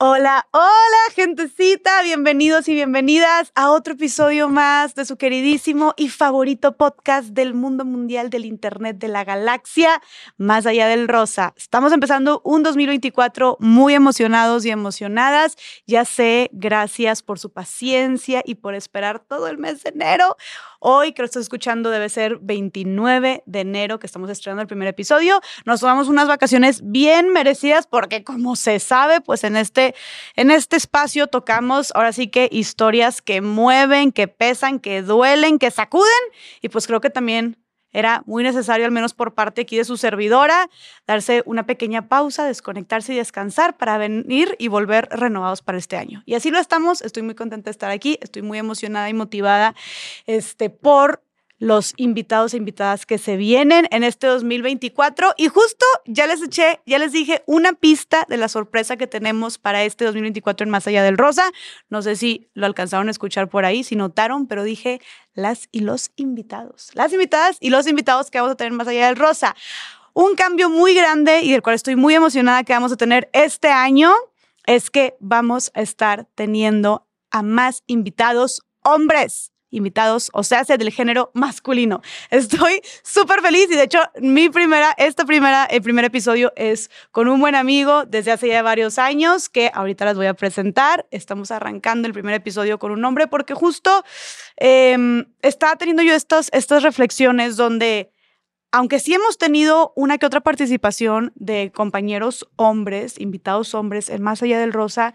Hola, hola, gentecita, bienvenidos y bienvenidas a otro episodio más de su queridísimo y favorito podcast del mundo mundial del Internet de la galaxia, más allá del rosa. Estamos empezando un 2024 muy emocionados y emocionadas. Ya sé, gracias por su paciencia y por esperar todo el mes de enero. Hoy, que lo estás escuchando, debe ser 29 de enero que estamos estrenando el primer episodio. Nos tomamos unas vacaciones bien merecidas porque, como se sabe, pues en este, en este espacio tocamos ahora sí que historias que mueven, que pesan, que duelen, que sacuden. Y pues creo que también era muy necesario, al menos por parte aquí de su servidora, darse una pequeña pausa, desconectarse y descansar para venir y volver renovados para este año. Y así lo estamos. Estoy muy contenta de estar aquí. Estoy muy emocionada y motivada este, por los invitados e invitadas que se vienen en este 2024. Y justo ya les eché, ya les dije una pista de la sorpresa que tenemos para este 2024 en Más Allá del Rosa. No sé si lo alcanzaron a escuchar por ahí, si notaron, pero dije las y los invitados. Las invitadas y los invitados que vamos a tener Más Allá del Rosa. Un cambio muy grande y del cual estoy muy emocionada que vamos a tener este año es que vamos a estar teniendo a más invitados hombres invitados, o sea, del género masculino. Estoy súper feliz y de hecho mi primera, esta primera, el primer episodio es con un buen amigo desde hace ya varios años que ahorita las voy a presentar. Estamos arrancando el primer episodio con un hombre porque justo eh, estaba teniendo yo estas, estas reflexiones donde aunque sí hemos tenido una que otra participación de compañeros hombres, invitados hombres en Más Allá del Rosa,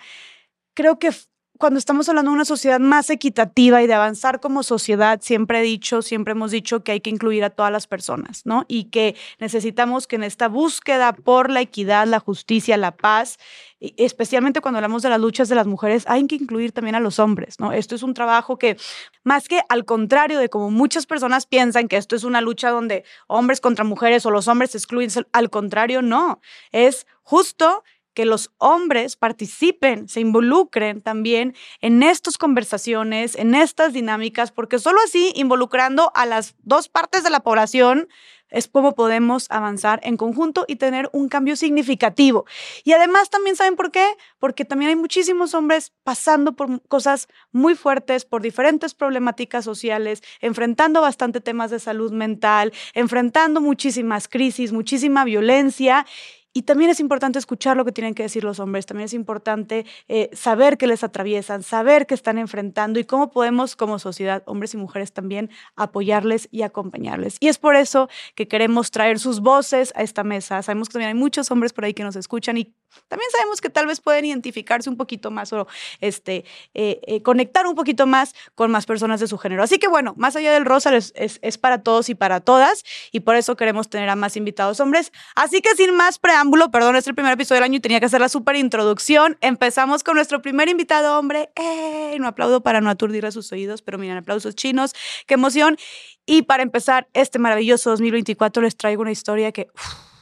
creo que cuando estamos hablando de una sociedad más equitativa y de avanzar como sociedad, siempre he dicho, siempre hemos dicho que hay que incluir a todas las personas, ¿no? Y que necesitamos que en esta búsqueda por la equidad, la justicia, la paz, especialmente cuando hablamos de las luchas de las mujeres, hay que incluir también a los hombres, ¿no? Esto es un trabajo que, más que al contrario de como muchas personas piensan que esto es una lucha donde hombres contra mujeres o los hombres se excluyen, al contrario, no, es justo que los hombres participen, se involucren también en estas conversaciones, en estas dinámicas, porque solo así, involucrando a las dos partes de la población, es como podemos avanzar en conjunto y tener un cambio significativo. Y además también saben por qué, porque también hay muchísimos hombres pasando por cosas muy fuertes, por diferentes problemáticas sociales, enfrentando bastante temas de salud mental, enfrentando muchísimas crisis, muchísima violencia y también es importante escuchar lo que tienen que decir los hombres, también es importante eh, saber qué les atraviesan, saber qué están enfrentando y cómo podemos como sociedad, hombres y mujeres también, apoyarles y acompañarles. Y es por eso que queremos traer sus voces a esta mesa. Sabemos que también hay muchos hombres por ahí que nos escuchan y también sabemos que tal vez pueden identificarse un poquito más o este, eh, eh, conectar un poquito más con más personas de su género. Así que bueno, más allá del rosa es, es para todos y para todas y por eso queremos tener a más invitados hombres. Así que sin más preámbulos, perdón, es el primer episodio del año y tenía que hacer la súper introducción. Empezamos con nuestro primer invitado hombre. ¡Eh! No aplaudo para no aturdir a sus oídos, pero miren, aplausos chinos. ¡Qué emoción! Y para empezar este maravilloso 2024 les traigo una historia que,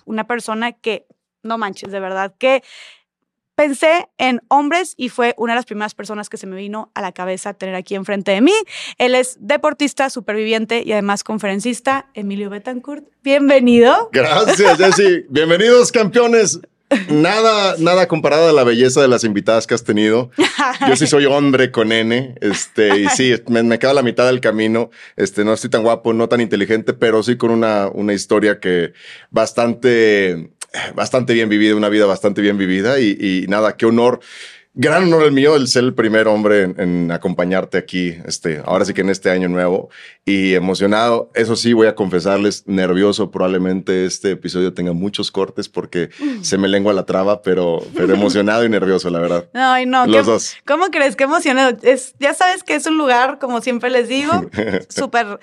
una persona que, no manches, de verdad, que pensé en hombres y fue una de las primeras personas que se me vino a la cabeza tener aquí enfrente de mí. Él es deportista, superviviente y además conferencista. Emilio Betancourt, bienvenido. Gracias, Jessy. Bienvenidos, campeones. Nada, nada comparado a la belleza de las invitadas que has tenido. Yo sí soy hombre con N, este, y sí, me, me queda la mitad del camino. Este, no estoy tan guapo, no tan inteligente, pero sí con una, una historia que bastante bastante bien vivida, una vida bastante bien vivida y, nada, qué honor. Gran honor el mío el ser el primer hombre en, acompañarte aquí, este, ahora sí que en este año nuevo y emocionado. Eso sí, voy a confesarles, nervioso. Probablemente este episodio tenga muchos cortes porque mm. se me lengua la traba, pero, pero emocionado y nervioso, la verdad. Ay, no. Los dos. ¿Cómo crees? Qué emocionado. Es, ya sabes que es un lugar, como siempre les digo, súper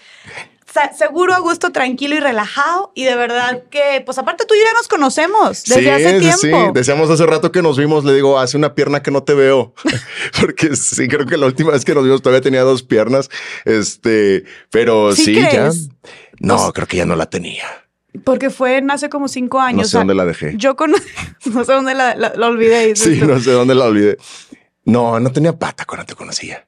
seguro, a gusto, tranquilo y relajado. Y de verdad que, pues aparte tú y yo ya nos conocemos desde hace tiempo. Sí, decíamos hace rato que nos vimos, le digo, hace una pierna que no te veo. Porque sí, creo que la última vez que nos vimos todavía tenía dos piernas. Este, pero sí, ya. No, pues creo que ya no la tenía. Porque fue hace como cinco años. No sé dónde la dejé. Yo con... no sé dónde la, la olvidé. Sí, no sé dónde la olvidé. No, no tenía pata cuando te conocía.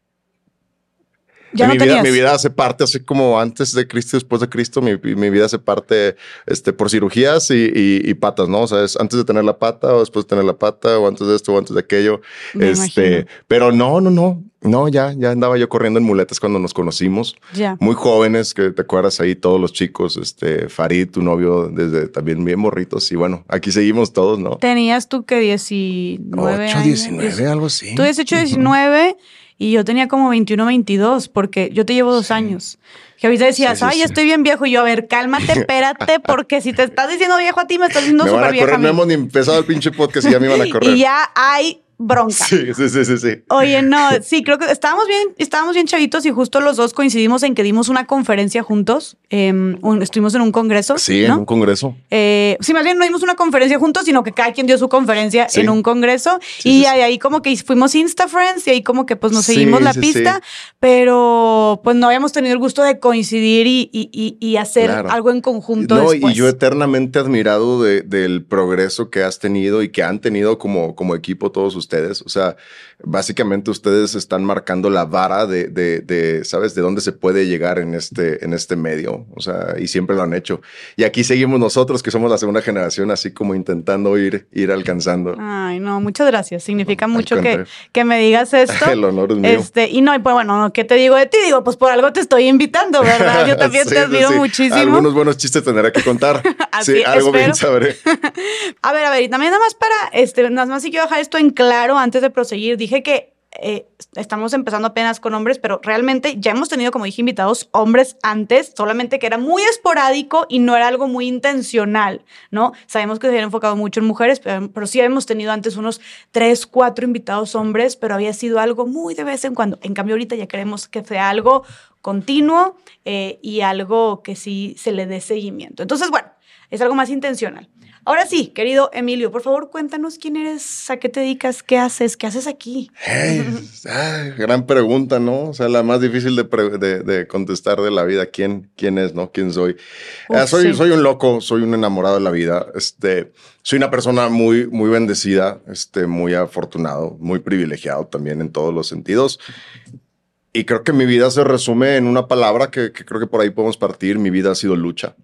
Ya mi, no vida, mi vida hace parte, así como antes de Cristo y después de Cristo, mi, mi vida hace parte este, por cirugías y, y, y, patas, ¿no? O sea, es antes de tener la pata o después de tener la pata o antes de esto o antes de aquello. Me este, imagino. pero no, no, no. No, ya, ya andaba yo corriendo en muletas cuando nos conocimos. Ya. Muy jóvenes, que te acuerdas ahí, todos los chicos, este, Farid, tu novio, desde también bien morritos. Y bueno, aquí seguimos todos, ¿no? Tenías tú que 19 8, años. 19, algo así. Tú 18, 19 y yo tenía como 21, 22, porque yo te llevo dos Sí. años. Que ahorita decías, Sí, sí, ay, estoy bien viejo. Y yo, a ver, cálmate, espérate, porque si te estás diciendo viejo a ti, me estás diciendo súper a a no hemos ni empezado el pinche podcast y ya me iban a correr. Y ya hay bronca. Sí, sí, sí, sí, sí. Oye, no, sí, creo que estábamos bien, estábamos bien chavitos y justo los dos coincidimos en que dimos una conferencia juntos. eh, un- estuvimos en un congreso. Sí, en un congreso. Eh, sí, más bien no dimos una conferencia juntos, sino que cada quien dio su conferencia Sí. en un congreso. Sí, y ahí, ahí como que fuimos Insta Friends y ahí como que pues nos seguimos la pista, pero pues no habíamos tenido el gusto de coincidir y, y- y- y hacer Claro. algo en conjunto. No, después. y yo eternamente admirado de- del progreso que has tenido y que han tenido como, como equipo todos ustedes. O sea, básicamente ustedes están marcando la vara de, de, de, ¿sabes? De dónde se puede llegar en este, en este medio. O sea, y siempre lo han hecho. Y aquí seguimos nosotros, que somos la segunda generación, así como intentando ir, ir alcanzando. Ay, no, muchas gracias. Significa Al mucho que, que me digas esto. El honor es mío. Este, y no, y pues bueno, ¿qué te digo de ti? Digo, pues por algo te estoy invitando, ¿verdad? Yo también Sí, te admiro sí. muchísimo. Algunos buenos chistes tendré que contar. Así, sí, algo bien espero. sabré. A ver, a ver, y también nada más para, este, nada más si quiero dejar esto en claro antes de proseguir. Dije que eh, estamos empezando apenas con hombres, pero realmente ya hemos tenido, como dije, invitados hombres antes, solamente que era muy esporádico y no era algo muy intencional, ¿no? Sabemos que se había enfocado mucho en mujeres, pero, pero sí hemos tenido antes unos tres, cuatro invitados hombres, pero había sido algo muy de vez en cuando. En cambio, ahorita ya queremos que sea algo continuo eh, y algo que sí se le dé seguimiento. Entonces, bueno, es algo más intencional. Ahora sí, querido Emilio, por favor, cuéntanos quién eres, a qué te dedicas, qué haces, qué haces aquí. Hey, ay, gran pregunta, ¿no? O sea, la más difícil de, pre- de- de contestar de la vida. ¿Quién, quién es, no? ¿Quién soy? Uf, Ah, soy, sí. soy un loco, soy un enamorado de la vida. Este, soy una persona muy, muy bendecida, este, muy afortunado, muy privilegiado también en todos los sentidos. Y creo que mi vida se resume en una palabra que, que creo que por ahí podemos partir. Mi vida ha sido lucha.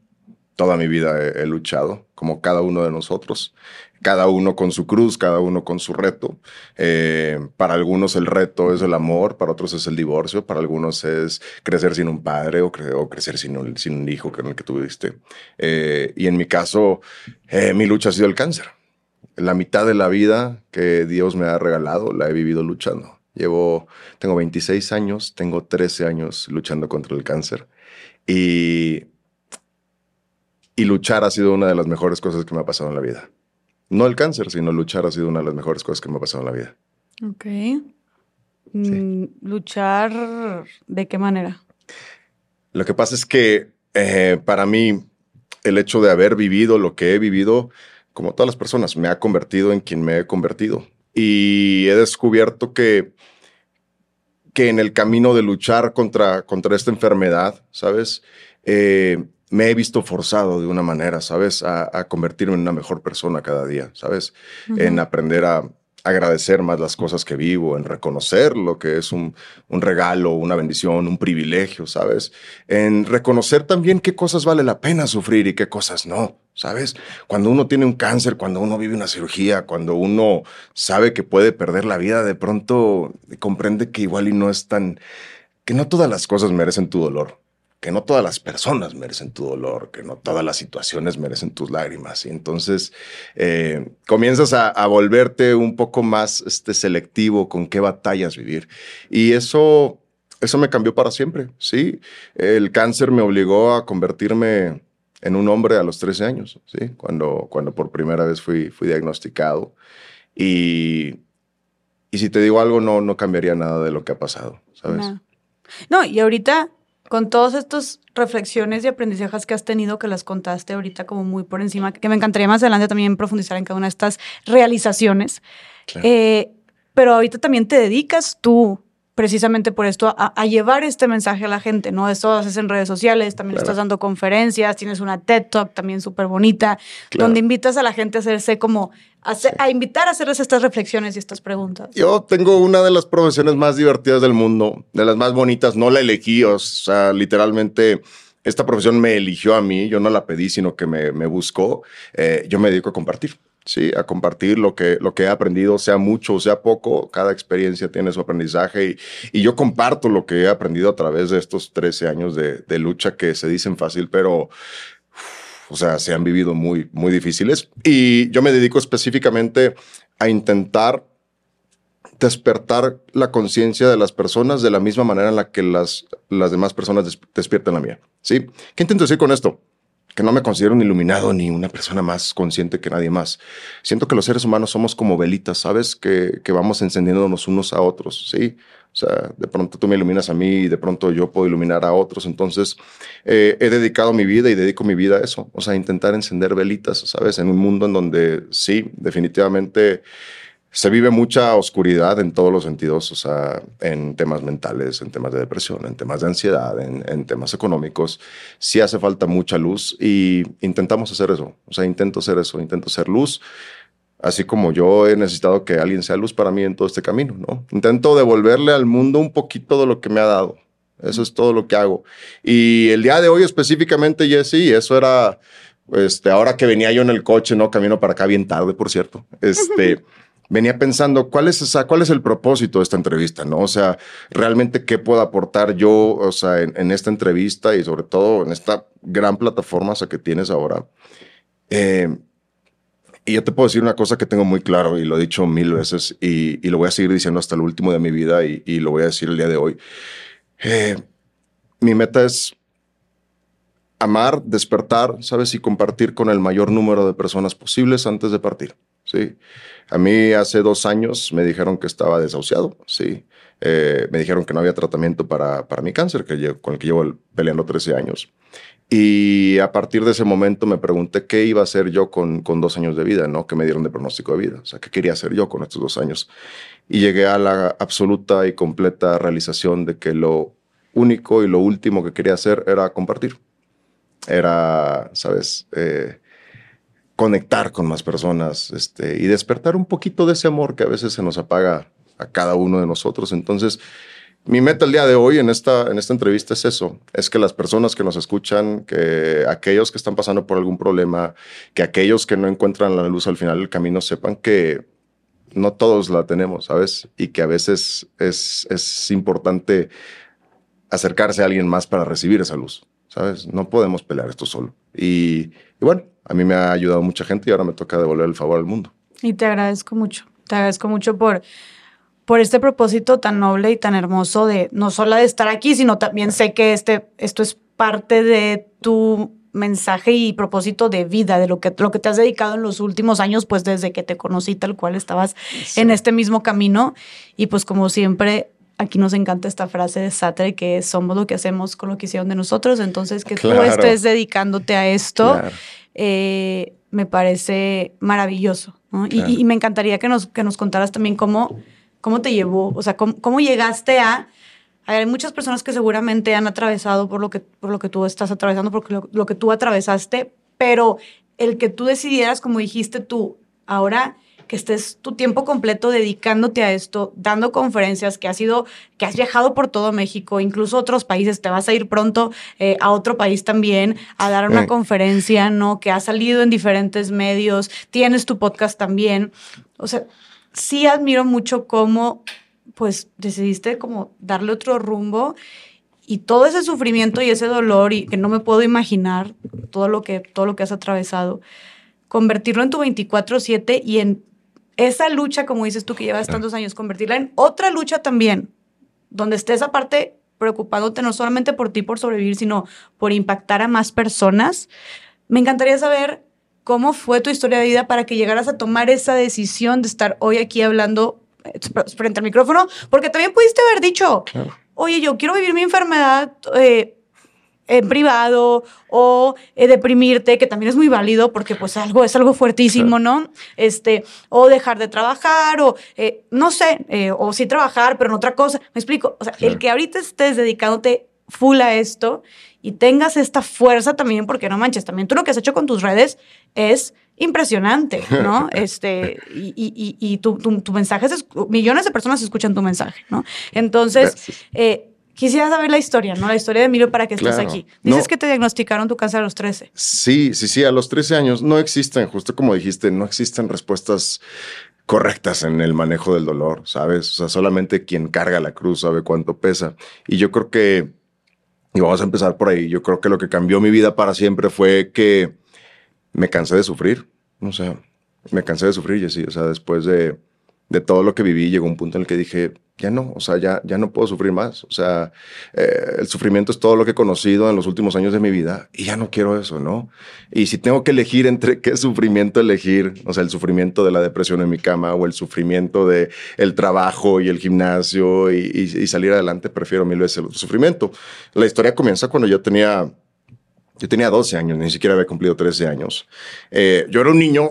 Toda mi vida he, luchado, como cada uno de nosotros. Cada uno con su cruz, cada uno con su reto. Eh, para algunos el reto es el amor, para otros es el divorcio, para algunos es crecer sin un padre o crecer sin un, sin un hijo con el que tuviste. Eh, y en mi caso, eh, mi lucha ha sido el cáncer. La mitad de la vida que Dios me ha regalado la he vivido luchando. Llevo, tengo 26 años, tengo 13 años luchando contra el cáncer. Y, y luchar ha sido una de las mejores cosas que me ha pasado en la vida. No el cáncer, sino luchar ha sido una de las mejores cosas que me ha pasado en la vida. Ok. Mm, Luchar, ¿de qué manera? Lo que pasa es que eh, para mí el hecho de haber vivido lo que he vivido, como todas las personas, me ha convertido en quien me he convertido. Y he descubierto que, que en el camino de luchar contra, contra esta enfermedad, ¿sabes? Eh, me he visto forzado de una manera, ¿sabes? A, a convertirme en una mejor persona cada día, ¿sabes? En aprender a agradecer más las cosas que vivo, en reconocer lo que es un, un regalo, una bendición, un privilegio, ¿sabes? En reconocer también qué cosas vale la pena sufrir y qué cosas no, ¿sabes? Cuando uno tiene un cáncer, cuando uno vive una cirugía, cuando uno sabe que puede perder la vida, de pronto comprende que igual y no es tan, que no todas las cosas merecen tu dolor, que no todas las personas merecen tu dolor, que no todas las situaciones merecen tus lágrimas. Y entonces eh, comienzas a, volverte un poco más este, selectivo con qué batallas vivir. Y eso, eso me cambió para siempre, ¿sí? El cáncer me obligó a convertirme en un hombre a los 13 años, ¿sí? Cuando, cuando por primera vez fui, fui diagnosticado. Y, y si te digo algo, no, no cambiaría nada de lo que ha pasado, ¿sabes? No. No, y ahorita, con todas estas reflexiones y aprendizajes que has tenido, que las contaste ahorita como muy por encima, que me encantaría más adelante también profundizar en cada una de estas realizaciones. Claro. Eh, pero ahorita también te dedicas tú precisamente por esto a, llevar este mensaje a la gente, ¿no? Esto lo haces en redes sociales, también estás dando conferencias, tienes una TED Talk también súper bonita, donde invitas a la gente a hacerse como, a, invitar a hacerles estas reflexiones y estas preguntas. Yo tengo una de las profesiones más divertidas del mundo, de las más bonitas, no la elegí, o sea, literalmente esta profesión me eligió a mí, yo no la pedí, sino que me, buscó. Eh, yo me dedico a compartir. ¿Sí? a compartir lo que, lo que he aprendido, sea mucho o sea poco. Cada experiencia tiene su aprendizaje y, yo comparto lo que he aprendido a través de estos 13 años de, lucha que se dicen fácil, pero o sea, se han vivido muy, muy difíciles. Y yo me dedico específicamente a intentar despertar la conciencia de las personas de la misma manera en la que las, las demás personas despiertan la mía. ¿Sí? ¿Qué intento decir con esto? Que no me considero un iluminado ni una persona más consciente que nadie más. Siento que los seres humanos somos como velitas, ¿sabes? Que, que vamos encendiéndonos unos a otros, ¿sí? O sea, de pronto tú me iluminas a mí y de pronto yo puedo iluminar a otros. Entonces, eh, he dedicado mi vida y dedico mi vida a eso. O sea, intentar encender velitas, ¿sabes? En un mundo en donde sí, definitivamente se vive mucha oscuridad en todos los sentidos, o sea, en temas mentales, en temas de depresión, en temas de ansiedad, en, temas económicos. Sí hace falta mucha luz y intentamos hacer eso. O sea, intento hacer eso, intento ser luz, así como yo he necesitado que alguien sea luz para mí en todo este camino, ¿no? Intento devolverle al mundo un poquito de lo que me ha dado. Eso es todo lo que hago. Y el día de hoy específicamente, Jesse, eso era, este, ahora que venía yo en el coche, ¿no? Camino para acá bien tarde, por cierto. Este venía pensando, ¿cuál es, esa, ¿cuál es el propósito de esta entrevista? ¿no? O sea, realmente qué puedo aportar yo o sea, en, esta entrevista y sobre todo en esta gran plataforma que tienes ahora. Eh, y yo te puedo decir una cosa que tengo muy claro y lo he dicho mil veces y, lo voy a seguir diciendo hasta el último de mi vida y, lo voy a decir el día de hoy. Eh, mi meta es amar, despertar, ¿sabes? Y compartir con el mayor número de personas posibles antes de partir. A mí hace dos años me dijeron que estaba desahuciado, sí. Eh, me dijeron que no había tratamiento para, para mi cáncer, que con el que llevo peleando 13 años. Y a partir de ese momento me pregunté qué iba a hacer yo con, con dos años de vida, ¿no? Que me dieron de pronóstico de vida. O sea, qué quería hacer yo con estos dos años. Y llegué a la absoluta y completa realización de que lo único y lo último que quería hacer era compartir. Era, ¿sabes? Eh, conectar con más personas este, y despertar un poquito de ese amor que a veces se nos apaga a cada uno de nosotros. Entonces, mi meta el día de hoy en esta, en esta entrevista es eso, es que las personas que nos escuchan, que aquellos que están pasando por algún problema, que aquellos que no encuentran la luz al final del camino sepan que no todos la tenemos, ¿sabes? Y que a veces es, es importante acercarse a alguien más para recibir esa luz, ¿sabes? No podemos pelear esto solo. Y, y bueno, a mí me ha ayudado mucha gente y ahora me toca devolver el favor al mundo. Y te agradezco mucho, te agradezco mucho por, por este propósito tan noble y tan hermoso de no solo de estar aquí, sino también sé que este, esto es parte de tu mensaje y propósito de vida, de lo que, lo que te has dedicado en los últimos años, pues desde que te conocí tal cual estabas en este mismo camino. Y pues como siempre, aquí nos encanta esta frase de Sartre que somos lo que hacemos con lo que hicieron de nosotros, entonces que tú estés dedicándote a esto. Eh, me parece maravilloso. Y, me encantaría que nos, que nos contaras también cómo, cómo te llevó, o sea, cómo, llegaste a... Hay muchas personas que seguramente han atravesado por lo que, por lo que tú estás atravesando, por lo, lo que tú atravesaste, pero el que tú decidieras, como dijiste tú, ahora que estés tu tiempo completo dedicándote a esto, dando conferencias, que has ido, que has viajado por todo México, incluso otros países, te vas a ir pronto eh, a otro país también a dar una conferencia, ¿no? Que has salido en diferentes medios, tienes tu podcast también. O sea, sí admiro mucho cómo, pues, decidiste como darle otro rumbo y todo ese sufrimiento y ese dolor y que no me puedo imaginar todo lo que todo lo que has atravesado convertirlo en tu 24/7 y en esa lucha, como dices tú, que llevas tantos años, convertirla en otra lucha también, donde estés aparte preocupándote no solamente por ti, por sobrevivir, sino por impactar a más personas. Me encantaría saber cómo fue tu historia de vida para que llegaras a tomar esa decisión de estar hoy aquí hablando eh, frente al micrófono, porque también pudiste haber dicho, oye, yo quiero vivir mi enfermedad eh, en privado o eh, deprimirte, que también es muy válido porque pues algo es algo fuertísimo, ¿no? Este, o dejar de trabajar o eh, no sé, eh, o sí trabajar, pero en otra cosa. Me explico, o sea, el que ahorita estés dedicándote full a esto y tengas esta fuerza también, porque no manches, también tú lo que has hecho con tus redes es impresionante, ¿no? este, y, y, y tu, tu, mensaje, es, millones de personas escuchan tu mensaje, ¿no? Entonces, eh, quisiera saber la historia, ¿no? La historia de Emilio para que estés aquí. Dices que te diagnosticaron tu cáncer a los 13. Sí, sí, sí, a los 13 años no existen, justo como dijiste, no existen respuestas correctas en el manejo del dolor, ¿sabes? O sea, solamente quien carga la cruz sabe cuánto pesa. Y yo creo que, y vamos a empezar por ahí, yo creo que lo que cambió mi vida para siempre fue que me cansé de sufrir. O sea, me cansé de sufrir, y sí. O sea, después de, de, todo lo que viví, llegó un punto en el que dije, ya no, o sea, ya, ya no puedo sufrir más. O sea, eh, el sufrimiento es todo lo que he conocido en los últimos años de mi vida y ya no quiero eso, ¿no? Y si tengo que elegir entre qué sufrimiento elegir, o sea, el sufrimiento de la depresión en mi cama o el sufrimiento de trabajo y el gimnasio y, y salir adelante, prefiero mil veces el sufrimiento. La historia comienza cuando yo tenía yo tenía 12 años, ni siquiera había cumplido 13 años. Eh, yo era un niño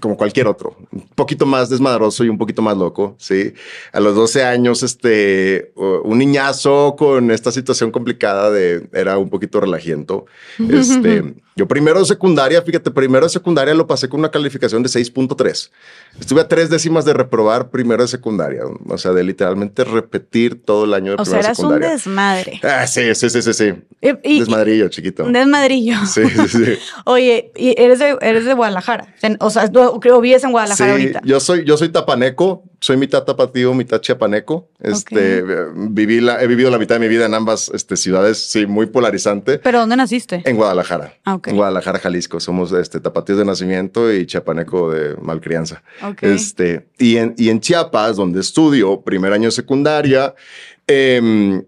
como cualquier otro, un poquito más desmadroso y un poquito más loco, ¿sí? A los 12 años, este, un niñazo con esta situación complicada de, era un poquito relajiento. Este, yo primero de secundaria, fíjate, primero de secundaria lo pasé con una calificación de 6.3. Estuve a tres décimas de reprobar primero de secundaria, o sea, de literalmente repetir todo el año de o sea, eras un desmadre. Ah, sí, sí, sí, sí, sí. Desmadrillo, chiquito. Un desmadrillo. Sí, sí, sí. Oye, y eres de, eres de Guadalajara. O sea, creo vives en Guadalajara sí, ahorita. Yo soy, yo soy tapaneco, soy mitad tapatío, mitad chiapaneco. Este, viví la, he vivido la mitad de mi vida en ambas este, ciudades, sí, muy polarizante. ¿Pero dónde naciste? En Guadalajara. Ah, okay. En Guadalajara, Jalisco. Somos este, tapatíos de nacimiento y chiapaneco de malcrianza. Este, y, en, y en Chiapas, donde estudio, primer año de secundaria, eh,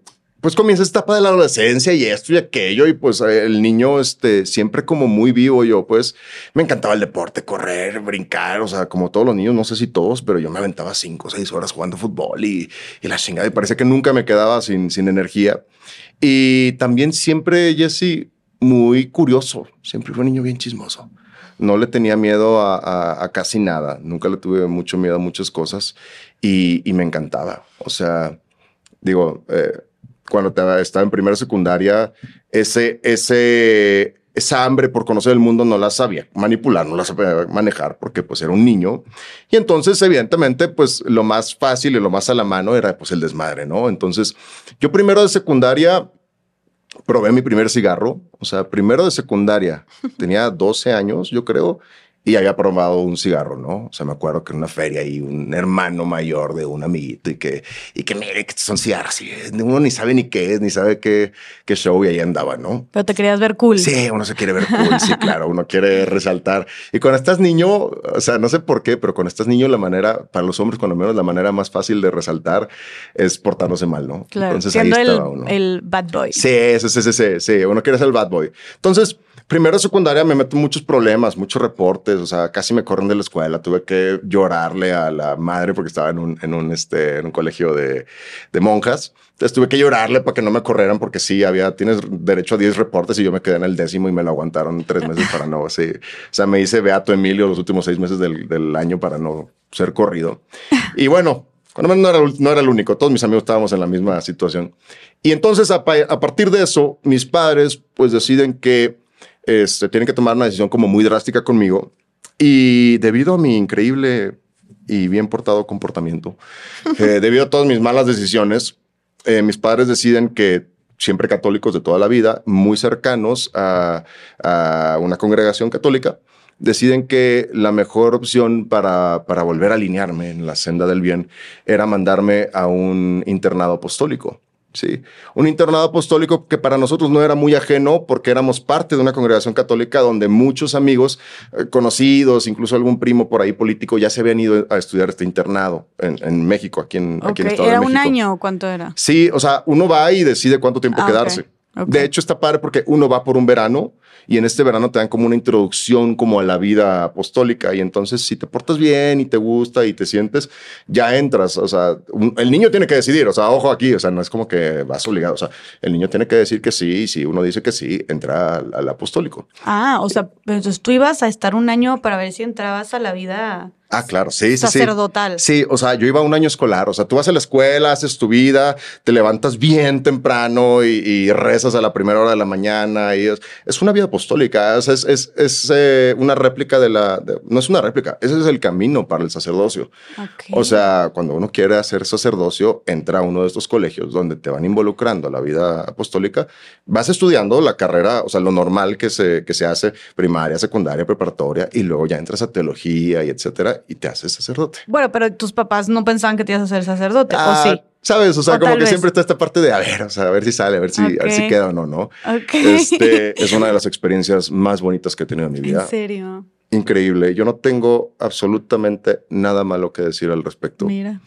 pues comienza esta etapa de la adolescencia y esto y aquello y pues el niño este siempre como muy vivo yo pues me encantaba el deporte correr brincar o sea como todos los niños no sé si todos pero yo me aventaba cinco o seis horas jugando fútbol y, y la chingada y parece que nunca me quedaba sin, sin energía. Y también siempre Jesse muy curioso siempre fue un niño bien chismoso. No le tenía miedo a, a, casi nada nunca le tuve mucho miedo a muchas cosas y, y me encantaba. O sea digo eh, cuando estaba en primera secundaria, ese, ese, esa hambre por conocer el mundo no la sabía manipular, no la sabía manejar porque pues era un niño. Y entonces, evidentemente, pues lo más fácil y lo más a la mano era pues el desmadre, ¿no? Entonces, yo primero de secundaria probé mi primer cigarro, o sea, primero de secundaria, tenía 12 años, yo creo, y había probado un cigarro, ¿no? O sea, me acuerdo que en una feria y un hermano mayor de un amiguito y que, y que mire, que son cigarros y uno ni sabe ni qué es, ni sabe qué, qué show y ahí andaba, ¿no? Pero te querías ver cool. Sí, uno se quiere ver cool, sí, claro, uno quiere resaltar. Y cuando estás niño, o sea, no sé por qué, pero cuando estás niño, la manera, para los hombres, cuando menos, la manera más fácil de resaltar es portándose mal, ¿no? Claro, Entonces ahí estaba el, uno. el bad boy. Sí, sí, sí, sí, sí, sí, uno quiere ser el bad boy. Entonces, primero secundaria me meto muchos problemas, muchos reportes, o sea, casi me corren de la escuela, tuve que llorarle a la madre porque estaba en un, en un, este, en un colegio de, de monjas. Entonces tuve que llorarle para que no me corrieran porque sí, había, tienes derecho a 10 reportes y yo me quedé en el décimo y me lo aguantaron tres meses para no, sí. O sea, me hice Beato Emilio los últimos seis meses del, del año para no ser corrido. Y bueno, cuando no era, no era el único, todos mis amigos estábamos en la misma situación. Y entonces a, a partir de eso, mis padres pues deciden que este, tienen que tomar una decisión como muy drástica conmigo. Y debido a mi increíble y bien portado comportamiento, eh, debido a todas mis malas decisiones, eh, mis padres deciden que siempre católicos de toda la vida, muy cercanos a, a, una congregación católica, deciden que la mejor opción para, para volver a alinearme en la senda del bien era mandarme a un internado apostólico. Sí, un internado apostólico que para nosotros no era muy ajeno porque éramos parte de una congregación católica donde muchos amigos eh, conocidos, incluso algún primo por ahí político, ya se habían ido a estudiar este internado en, en México, aquí en, okay. aquí en Estado ¿Era de un año o cuánto era? Sí, o sea, uno va y decide cuánto tiempo Ah, quedarse. De hecho, está padre porque uno va por un verano y en este verano te dan como una introducción como a la vida apostólica y entonces si te portas bien y te gusta y te sientes, ya entras, o sea, el niño tiene que decidir, o sea, ojo aquí, o sea, no es como que vas obligado, o sea, el niño tiene que decir que sí y si uno dice que sí, entra al, apostólico. Ah, o sea, entonces tú ibas a estar un año para ver si entrabas a la vida Ah, claro, sí, sí, sacerdotal. Sí. sí, o sea, yo iba un año escolar, o sea, tú vas a la escuela, haces tu vida, te levantas bien temprano y, rezas a la primera hora de la mañana y es, una vida apostólica, es, es, es eh, una réplica de la, no es una réplica, ese es el camino para el sacerdocio. O sea, cuando uno quiere hacer sacerdocio, entra a uno de estos colegios donde te van involucrando a la vida apostólica, vas estudiando la carrera, o sea, lo normal que se, que se hace, primaria, secundaria, preparatoria, y luego ya entras a teología y etcétera y te haces sacerdote. Bueno, pero tus papás no pensaban que te ibas a hacer sacerdote, ¿o ah, sí? ¿Sabes? O sea, como que siempre está esta parte de a ver, o sea, a ver si sale, a ver si, a ver si queda o no, ¿no? Este, es una de las experiencias más bonitas que he tenido en mi vida. ¿En serio? Increíble. Yo no tengo absolutamente nada malo que decir al respecto. Mira.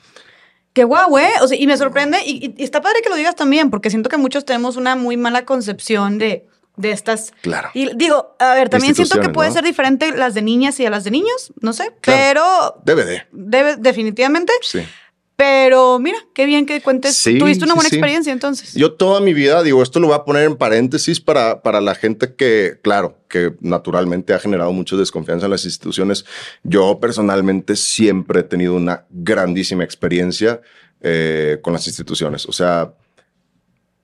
Qué guau, ¿eh? O sea, y me sorprende, y, está padre que lo digas también, porque siento que muchos tenemos una muy mala concepción de, de estas. Claro. Y digo, a ver, también siento que puede ser diferente las de niñas y a las de niños, no sé, pero. Debe de. Debe, definitivamente. Sí. Pero mira, qué bien que cuentes. Sí, Tuviste una buena experiencia entonces. Yo toda mi vida, digo, esto lo voy a poner en paréntesis para, para la gente que, claro, que naturalmente ha generado mucha desconfianza en las instituciones. Yo personalmente siempre he tenido una grandísima experiencia eh, con las instituciones. O sea,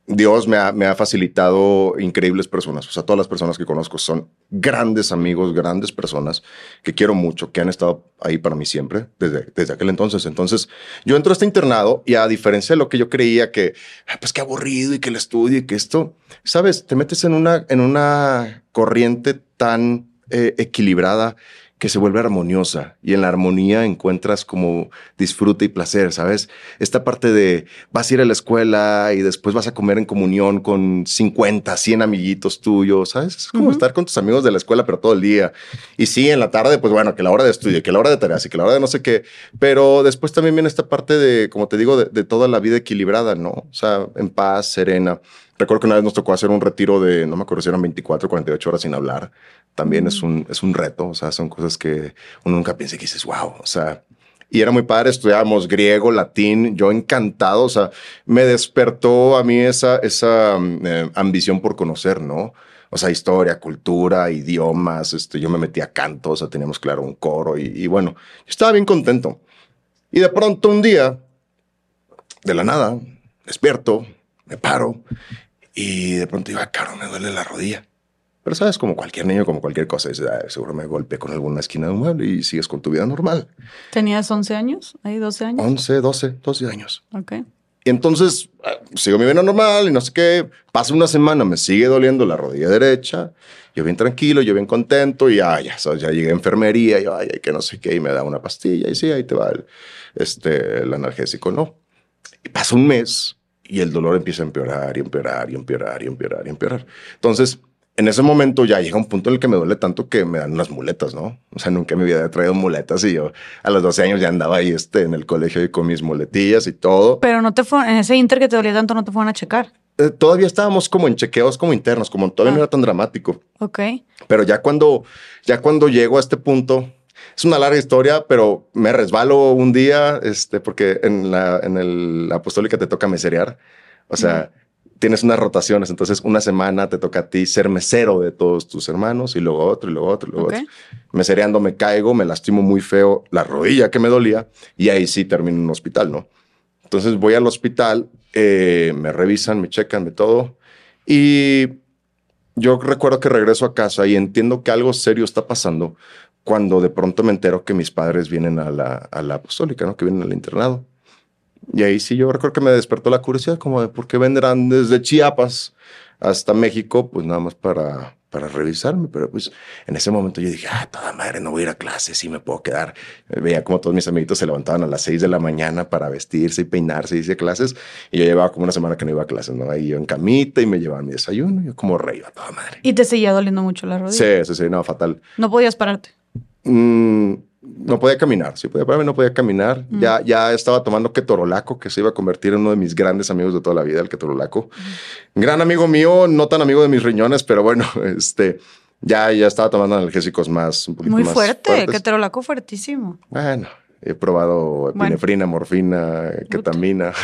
Dios me ha, facilitado increíbles personas. O sea, todas las personas que conozco son grandes amigos, grandes personas que quiero mucho, que han estado ahí para mí siempre, desde, desde aquel entonces. Entonces, yo entro a este internado y a diferencia de lo que yo creía que, ah, pues qué aburrido y que el estudio y que esto, sabes, te metes en una, en una corriente tan eh, equilibrada que se vuelve armoniosa y en la armonía encuentras como disfrute y placer, ¿sabes? Esta parte de vas a ir a la escuela y después vas a comer en comunión con 50, 100 amiguitos tuyos, ¿sabes? Es como estar con tus amigos de la escuela, pero todo el día. Y sí, en la tarde, pues bueno, que la hora de estudio, que la hora de tareas y que la hora de no sé qué, pero después también viene esta parte de, como te digo, de, de toda la vida equilibrada, ¿no? O sea, en paz, serena. Recuerdo que una vez nos tocó hacer un retiro de, no me acuerdo si eran 24, 48 horas sin hablar. También es, un, es un reto, o sea, son cosas que uno nunca piensa que dices, wow, o sea, y era muy padre, estudiábamos griego, latín, yo encantado, o sea, me despertó a mí esa, esa mm, eh, ambición por conocer, ¿no? O sea, historia, cultura, idiomas, este, yo me metí a canto, o sea, teníamos claro un coro y, y bueno, yo estaba bien contento. Y de pronto un día, de la nada, despierto, me paro y de pronto digo, ah, caro, me duele la rodilla. Pero sabes, como cualquier niño, como cualquier cosa, ah, seguro me golpeé con alguna esquina de un mueble y sigues con tu vida normal. ¿Tenías 11 años? ¿Ahí 12 años? 11, 12, 12 años. Ok. Y entonces ah, sigo mi vida normal y no sé qué. Pasa una semana, me sigue doliendo la rodilla derecha. Yo bien tranquilo, yo bien contento y ya, ya, ya llegué a enfermería y ay, que no sé qué, y me da una pastilla y sí, ahí te va el, este, el analgésico, ¿no? Y pasa un mes y el dolor empieza a empeorar y empeorar y empeorar y empeorar y empeorar. Entonces, en ese momento ya llega un punto en el que me duele tanto que me dan unas muletas, ¿no? O sea, nunca me había traído muletas y yo a los 12 años ya andaba ahí este, en el colegio y con mis muletillas y todo. Pero no te fue, en ese inter que te dolía tanto, no te fueron a checar. Eh, todavía estábamos como en chequeos como internos, como todavía no ah. era tan dramático. Ok. Pero ya cuando, ya cuando llego a este punto, es una larga historia, pero me resbalo un día, este, porque en la, en el, apostólica te toca meserear. O sea, tienes unas rotaciones. Entonces, una semana te toca a ti ser mesero de todos tus hermanos y luego otro, y luego otro, y luego otro. Mesereando me caigo, me lastimo muy feo la rodilla que me dolía y ahí sí termino en un hospital, ¿no? Entonces voy al hospital, eh, me revisan, me checan de todo y yo recuerdo que regreso a casa y entiendo que algo serio está pasando cuando de pronto me entero que mis padres vienen a la, a la apostólica, ¿no? Que vienen al internado. Y ahí sí yo recuerdo que me despertó la curiosidad como de por qué vendrán desde Chiapas hasta México, pues nada más para, para revisarme. Pero pues en ese momento yo dije, ah, toda madre, no voy a ir a clases, sí me puedo quedar. Veía como todos mis amiguitos se levantaban a las seis de la mañana para vestirse y peinarse y a clases. Y yo llevaba como una semana que no iba a clases, ¿no? Ahí yo en camita y me llevaban mi desayuno. yo como rey a toda madre. ¿Y te seguía doliendo mucho la rodilla? Sí, sí, sí, no, fatal. ¿No podías pararte? Mm, no podía caminar, sí podía pararme, no podía caminar. Mm. Ya, ya estaba tomando ketorolaco, que se iba a convertir en uno de mis grandes amigos de toda la vida, el ketorolaco. Gran amigo mío, no tan amigo de mis riñones, pero bueno, este, ya, ya estaba tomando analgésicos más, un poquito Muy más fuerte, fuertes. ketorolaco fuertísimo. Bueno, he probado epinefrina, morfina, ketamina.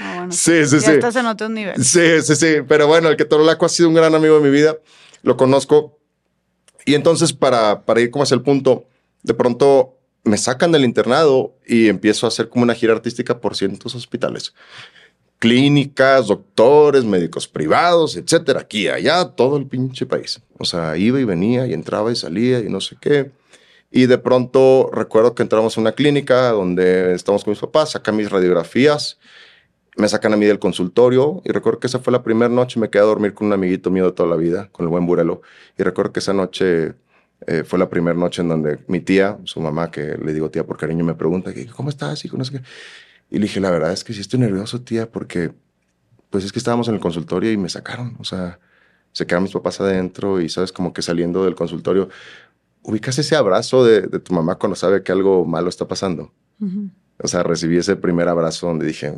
Ah, bueno, Sí, sí, ya sí. estás en otro nivel. Sí, sí, sí. Pero bueno, el ketorolaco ha sido un gran amigo de mi vida. Lo conozco. Y entonces, para, para ir como hacia el punto, de pronto me sacan del internado y empiezo a hacer como una gira artística por cientos hospitales. Clínicas, doctores, médicos privados, etcétera. Aquí, allá, todo el pinche país. O sea, iba y venía y entraba y salía y no sé qué. Y de pronto recuerdo que entramos a una clínica donde estamos con mis papás, sacan mis radiografías, me sacan a mí del consultorio y recuerdo que esa fue la primera noche, me quedé a dormir con un amiguito mío de toda la vida, con el buen Burelo. Y recuerdo que esa noche eh, fue la primera noche en donde mi tía, su mamá, que le digo tía por cariño, me pregunta, ¿cómo estás, hijo? No sé qué. Y le dije, la verdad es que sí estoy nervioso, tía, porque pues es que estábamos en el consultorio y me sacaron. O sea, se quedaron mis papás adentro y, sabes, como que saliendo del consultorio, ubicas ese abrazo de, de tu mamá cuando sabe que algo malo está pasando. O sea, recibí ese primer abrazo donde dije,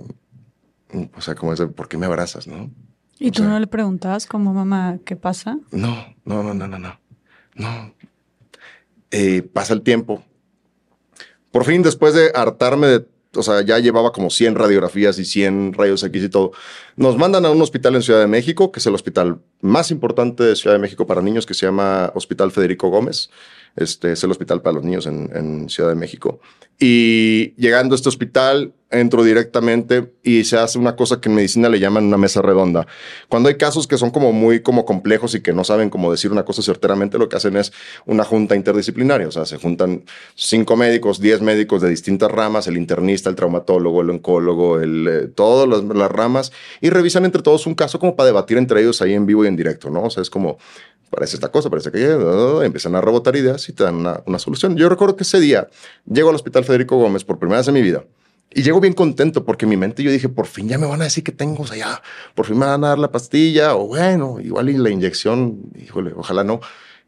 o sea, como ese, ¿por qué me abrazas, no? ¿Y O tú sea- no le preguntabas como mamá qué pasa? No, no, no, no, no, no. No. Eh, pasa el tiempo. Por fin, después de hartarme de, o sea, ya llevaba como 100 radiografías y 100 rayos X y todo, nos mandan a un hospital en Ciudad de México, que es el hospital más importante de Ciudad de México para niños, que se llama Hospital Federico Gómez. Este es el hospital para los niños en, en Ciudad de México. Y llegando a este hospital, entro directamente y se hace una cosa que en medicina le llaman una mesa redonda. Cuando hay casos que son como muy como complejos y que no saben cómo decir una cosa certeramente, lo que hacen es una junta interdisciplinaria. O sea, se juntan cinco médicos, diez médicos de distintas ramas, el internista, el traumatólogo, el oncólogo, el, eh, todas las, las ramas, y revisan entre todos un caso como para debatir entre ellos ahí en vivo y en directo, ¿no? O sea, es como, parece esta cosa, parece que empiezan a rebotar ideas y te dan una, una solución. Yo recuerdo que ese día llego al Hospital Federico Gómez por primera vez en mi vida. Y llego bien contento porque en mi mente yo dije, por fin ya me van a decir que tengo, o sea, ya, por fin me van a dar la pastilla, o bueno, igual y la inyección, híjole, ojalá no,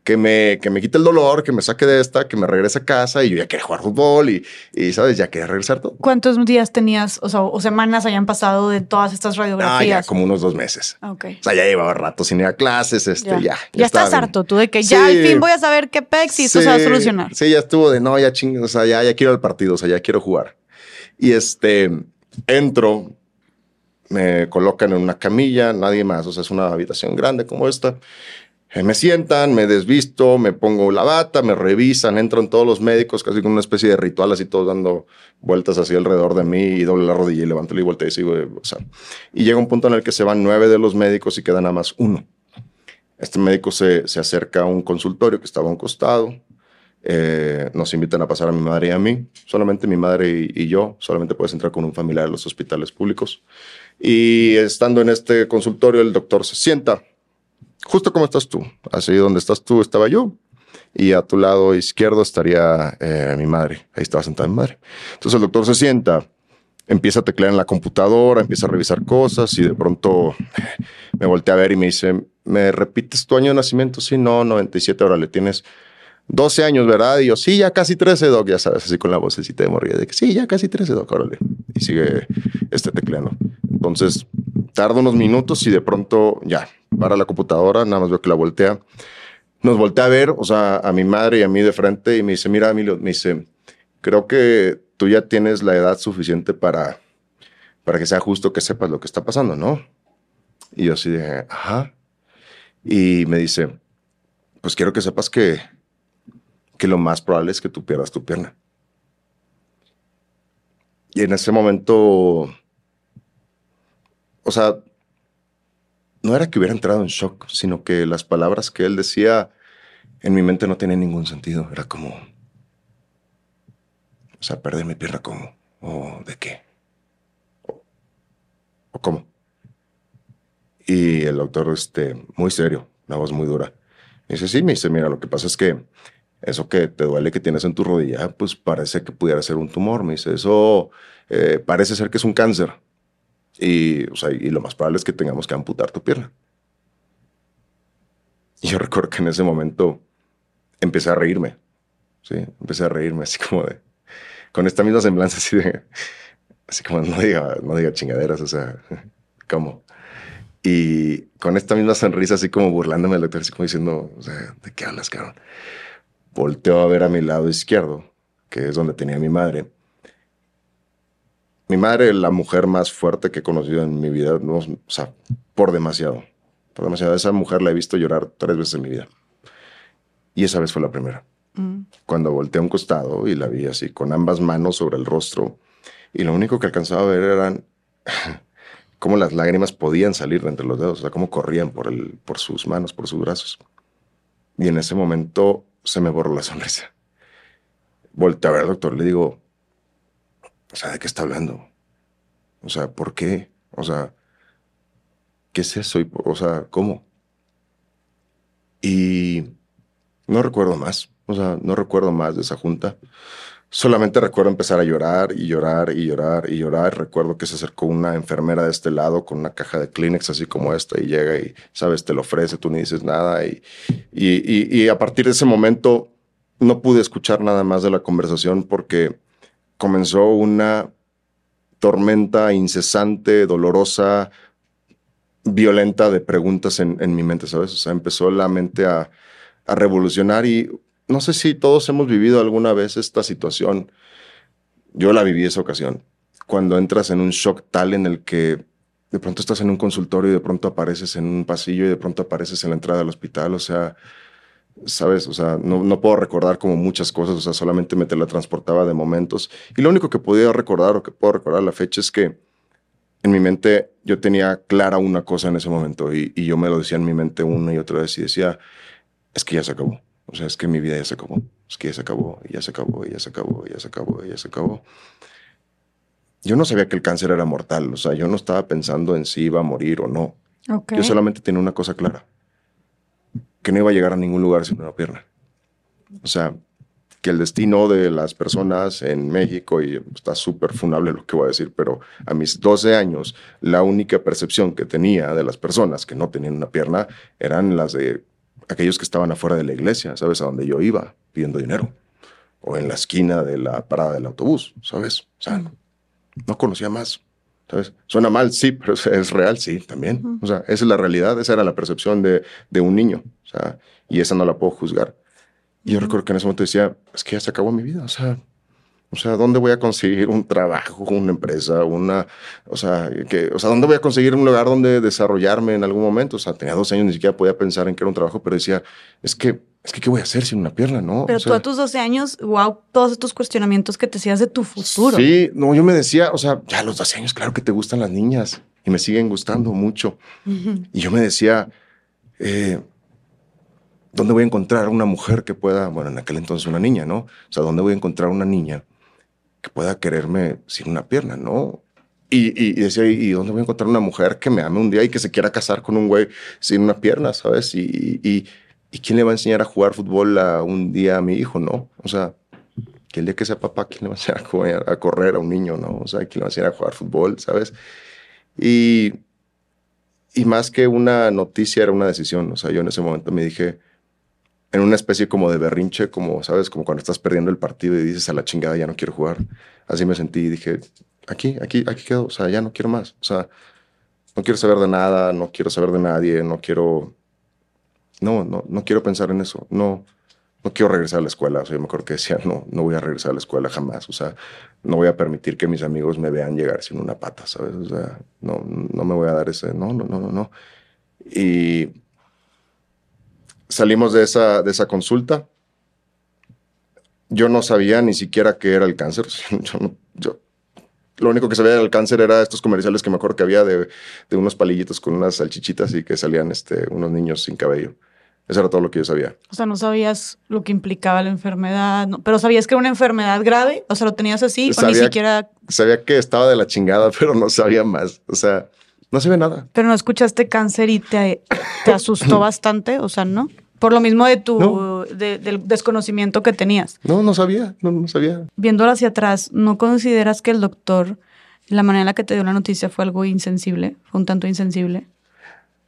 que me, que me quite el dolor, que me saque de esta, que me regrese a casa y yo ya quería jugar fútbol y, y ¿sabes? Ya quería regresar todo. ¿Cuántos días tenías, o sea, o semanas hayan pasado de todas estas Ah, ya, radiografías? como unos dos meses. Ah, ok. O sea, ya llevaba rato sin ir a clases, este, ya. Ya, Ya, estás estaba bien. harto tú de que ya Sí. al fin voy a saber qué pex y esto se va a Sí, solucionar. Sí, ya estuvo de no, ya ching, o sea, ya, ya quiero al partido, o sea, ya quiero jugar. Y este, entro, me colocan en una camilla, nadie más, o sea, es una habitación grande como esta. Eh, Me sientan, me desvisto, me pongo la bata, me revisan, entran todos los médicos, casi con una especie de ritual, así todos dando vueltas así alrededor de mí y doble la rodilla y levanto y vuelta y sigo, eh, o sea, y llega un punto en el que se van nueve de los médicos y queda nada más uno. Este médico se, se acerca a un consultorio que estaba a un costado. eh, nos invitan a pasar a mi madre y a mí. Solamente mi madre y, y yo. Solamente puedes entrar con un familiar a los hospitales públicos. Y estando en este consultorio, el doctor se sienta. Justo como estás tú. Así donde estás tú estaba yo. Y a tu lado izquierdo estaría eh, mi madre. Ahí estaba sentada mi madre. Entonces el doctor se sienta, empieza a teclear en la computadora, empieza a revisar cosas y de pronto me voltea a ver y me dice, ¿me repites tu año de nacimiento? Sí, no, 97, ahora le tienes 12 años, ¿verdad? Y yo, sí, ya casi 13, Doc, ya sabes, así con la vocecita de morrilla de que sí, ya casi 13, Doc, órale. Y sigue este tecleando. Entonces, tarda unos minutos y de pronto ya, para la computadora, nada más veo que la voltea. Nos voltea a ver, o sea, a mi madre y a mí de frente y me dice, mira, Emilio, me dice, creo que tú ya tienes la edad suficiente para, para que sea justo que sepas lo que está pasando, ¿no? Y yo así de, ajá. Y me dice, pues quiero que sepas que, que lo más probable es que tú pierdas tu pierna. Y en ese momento, o sea, no era que hubiera entrado en shock, sino que las palabras que él decía en mi mente no tenían ningún sentido. Era como, o sea, perder mi pierna, ¿cómo? ¿O de qué? ¿O, cómo? Y el doctor, este, muy serio, una voz muy dura. Me dice, sí, me dice, mira, lo que pasa es que eso que te duele que tienes en tu rodilla, pues parece que pudiera ser un tumor. Me dice, eso eh, parece ser que es un cáncer. Y, o sea, y lo más probable es que tengamos que amputar tu pierna. Y yo recuerdo que en ese momento empecé a reírme. Sí, empecé a reírme así como de, con esta misma semblanza así de, así como no diga, no diga chingaderas, o sea, ¿cómo? Y con esta misma sonrisa así como burlándome del doctor, así como diciendo, o sea, ¿de qué hablas, cabrón? Volteo a ver a mi lado izquierdo, que es donde tenía mi madre. Mi madre, la mujer más fuerte que he conocido en mi vida, no, o sea, por demasiado, por demasiado. Esa mujer la he visto llorar tres veces en mi vida. Y esa vez fue la primera. Mm. Cuando volteé a un costado y la vi así, con ambas manos sobre el rostro, y lo único que alcanzaba a ver eran cómo las lágrimas podían salir de entre los dedos, o sea, cómo corrían por, el, por sus manos, por sus brazos. Y en ese momento se me borró la sonrisa. Volté a ver al doctor, le digo, o sea, ¿de qué está hablando? O sea, ¿por qué? O sea, ¿qué es eso? O sea, ¿cómo? Y no recuerdo más, o sea, no recuerdo más de esa junta. Solamente recuerdo empezar a llorar y llorar y llorar y llorar. Recuerdo que se acercó una enfermera de este lado con una caja de Kleenex así como esta y llega y, sabes, te lo ofrece, tú ni dices nada. Y, y, y, a partir de ese momento no pude escuchar nada más de la conversación porque comenzó una tormenta incesante, dolorosa, violenta de preguntas en, mi mente, ¿sabes? O sea, empezó la mente a, a revolucionar y no sé si todos hemos vivido alguna vez esta situación. Yo la viví esa ocasión. Cuando entras en un shock tal en el que de pronto estás en un consultorio y de pronto apareces en un pasillo y de pronto apareces en la entrada del hospital. O sea, sabes, o sea, no, no puedo recordar como muchas cosas, o sea, solamente me teletransportaba de momentos. Y lo único que podía recordar o que puedo recordar la fecha es que en mi mente yo tenía clara una cosa en ese momento y, y yo me lo decía en mi mente una y otra vez y decía, es que ya se acabó. O sea, es que mi vida ya se acabó. Es que ya se acabó, y ya se acabó, y ya se acabó, y ya se acabó, y ya se acabó. Yo no sabía que el cáncer era mortal. O sea, yo no estaba pensando en si iba a morir o no. Yo solamente tenía una cosa clara. Que no iba a llegar a ningún lugar sin una pierna. O sea, que el destino de las personas en México, y está súper funable lo que voy a decir, pero a mis 12 años, la única percepción que tenía de las personas que no tenían una pierna eran las de aquellos que estaban afuera de la iglesia, ¿sabes? A donde yo iba pidiendo dinero. O en la esquina de la parada del autobús, ¿sabes? O sea, no, conocía más. Suena mal, sí, pero es real, sí, también. O sea, esa es la realidad, esa era la percepción de, de, un niño. O sea, y esa no la puedo juzgar. Y yo recuerdo que en ese momento decía, es que ya se acabó mi vida. O sea, o sea, ¿dónde voy a conseguir un trabajo, una empresa, una, o sea, que, o sea, ¿dónde voy a conseguir un lugar donde desarrollarme en algún momento? O sea, tenía dos años, ni siquiera podía pensar en que era un trabajo, pero decía, es que, es que, ¿qué voy a hacer sin una pierna, no? Pero tú a tus 12 años, wow, todos estos cuestionamientos que te hacías de tu futuro. Sí, no, yo me decía, o sea, ya a los 12 años, claro que te gustan las niñas y me siguen gustando mucho. Y yo me decía, eh, ¿dónde voy a encontrar una mujer que pueda, bueno, en aquel entonces una niña, ¿no? O sea, ¿dónde voy a encontrar una niña que pueda quererme sin una pierna, ¿no? Y, decía, ¿y dónde voy a encontrar una mujer que me ame un día y que se quiera casar con un güey sin una pierna, ¿sabes? Y, y, quién le va a enseñar a jugar fútbol a un día a mi hijo, no? O sea, que el día que sea papá, ¿quién le va a enseñar a, correr a un niño, no? O sea, ¿quién le va a enseñar a jugar fútbol, ¿sabes? Y, y más que una noticia, era una decisión. O sea, yo en ese momento me dije, en una especie como de berrinche, como, ¿sabes? Como cuando estás perdiendo el partido y dices a la chingada, ya no quiero jugar. Así me sentí y dije, aquí, aquí, aquí quedo, o sea, ya no quiero más. O sea, no quiero saber de nada, no quiero saber de nadie, no quiero, no, no, no quiero pensar en eso. No, no quiero regresar a la escuela. O sea, yo me acuerdo que decía, no, no voy a regresar a la escuela jamás. O sea, no voy a permitir que mis amigos me vean llegar sin una pata, ¿sabes? O sea, no, no me voy a dar ese, no, no, no, no, no. Y salimos de esa, de esa consulta. Yo no sabía ni siquiera qué era el cáncer. Yo, lo único que sabía del cáncer era estos comerciales que me acuerdo que había de, de, unos palillitos con unas salchichitas y que salían este, unos niños sin cabello. Eso era todo lo que yo sabía. O sea, no sabías lo que implicaba la enfermedad, pero sabías que era una enfermedad grave, o sea, lo tenías así, o ni siquiera... Sabía que estaba de la chingada, pero no sabía más. O sea, no sabía nada. Pero no escuchaste cáncer y te, te asustó bastante, o sea, ¿no? Por lo mismo de tu, del desconocimiento que tenías. No, no sabía, no, no sabía. Viéndolo hacia atrás, ¿no consideras que el doctor, la manera en la que te dio la noticia fue algo insensible? ¿Fue un tanto insensible?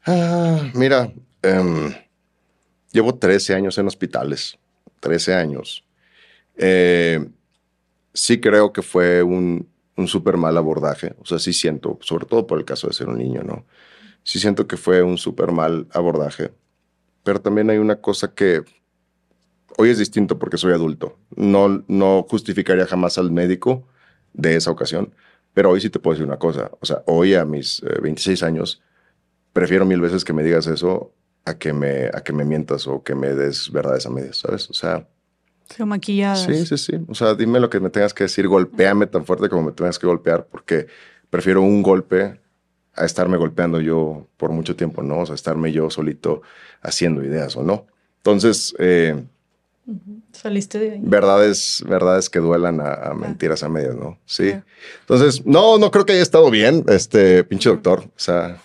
Ah, mira, em, llevo 13 años en hospitales, 13 años. Eh, sí creo que fue un, un súper mal abordaje. O sea, sí siento, sobre todo por el caso de ser un niño, ¿no? Sí siento que fue un súper mal abordaje. Pero también hay una cosa que hoy es distinto porque soy adulto. No, no justificaría jamás al médico de esa ocasión. Pero hoy sí te puedo decir una cosa. O sea, hoy a mis 26 eh, años, prefiero mil veces que me digas eso a que me, a que me mientas o que me des verdades a medias, ¿sabes? O sea, maquilladas. Sí, sí, sí. O sea, dime lo que me tengas que decir, golpéame tan fuerte como me tengas que golpear, porque prefiero un golpe a estarme golpeando yo por mucho tiempo, ¿no? O sea, estarme yo solito haciendo ideas o no. Entonces, eh, saliste de ahí. Verdades, verdades que duelan a, mentiras a medias, ¿no? Sí. Entonces, no, no creo que haya estado bien, este pinche doctor. O sea,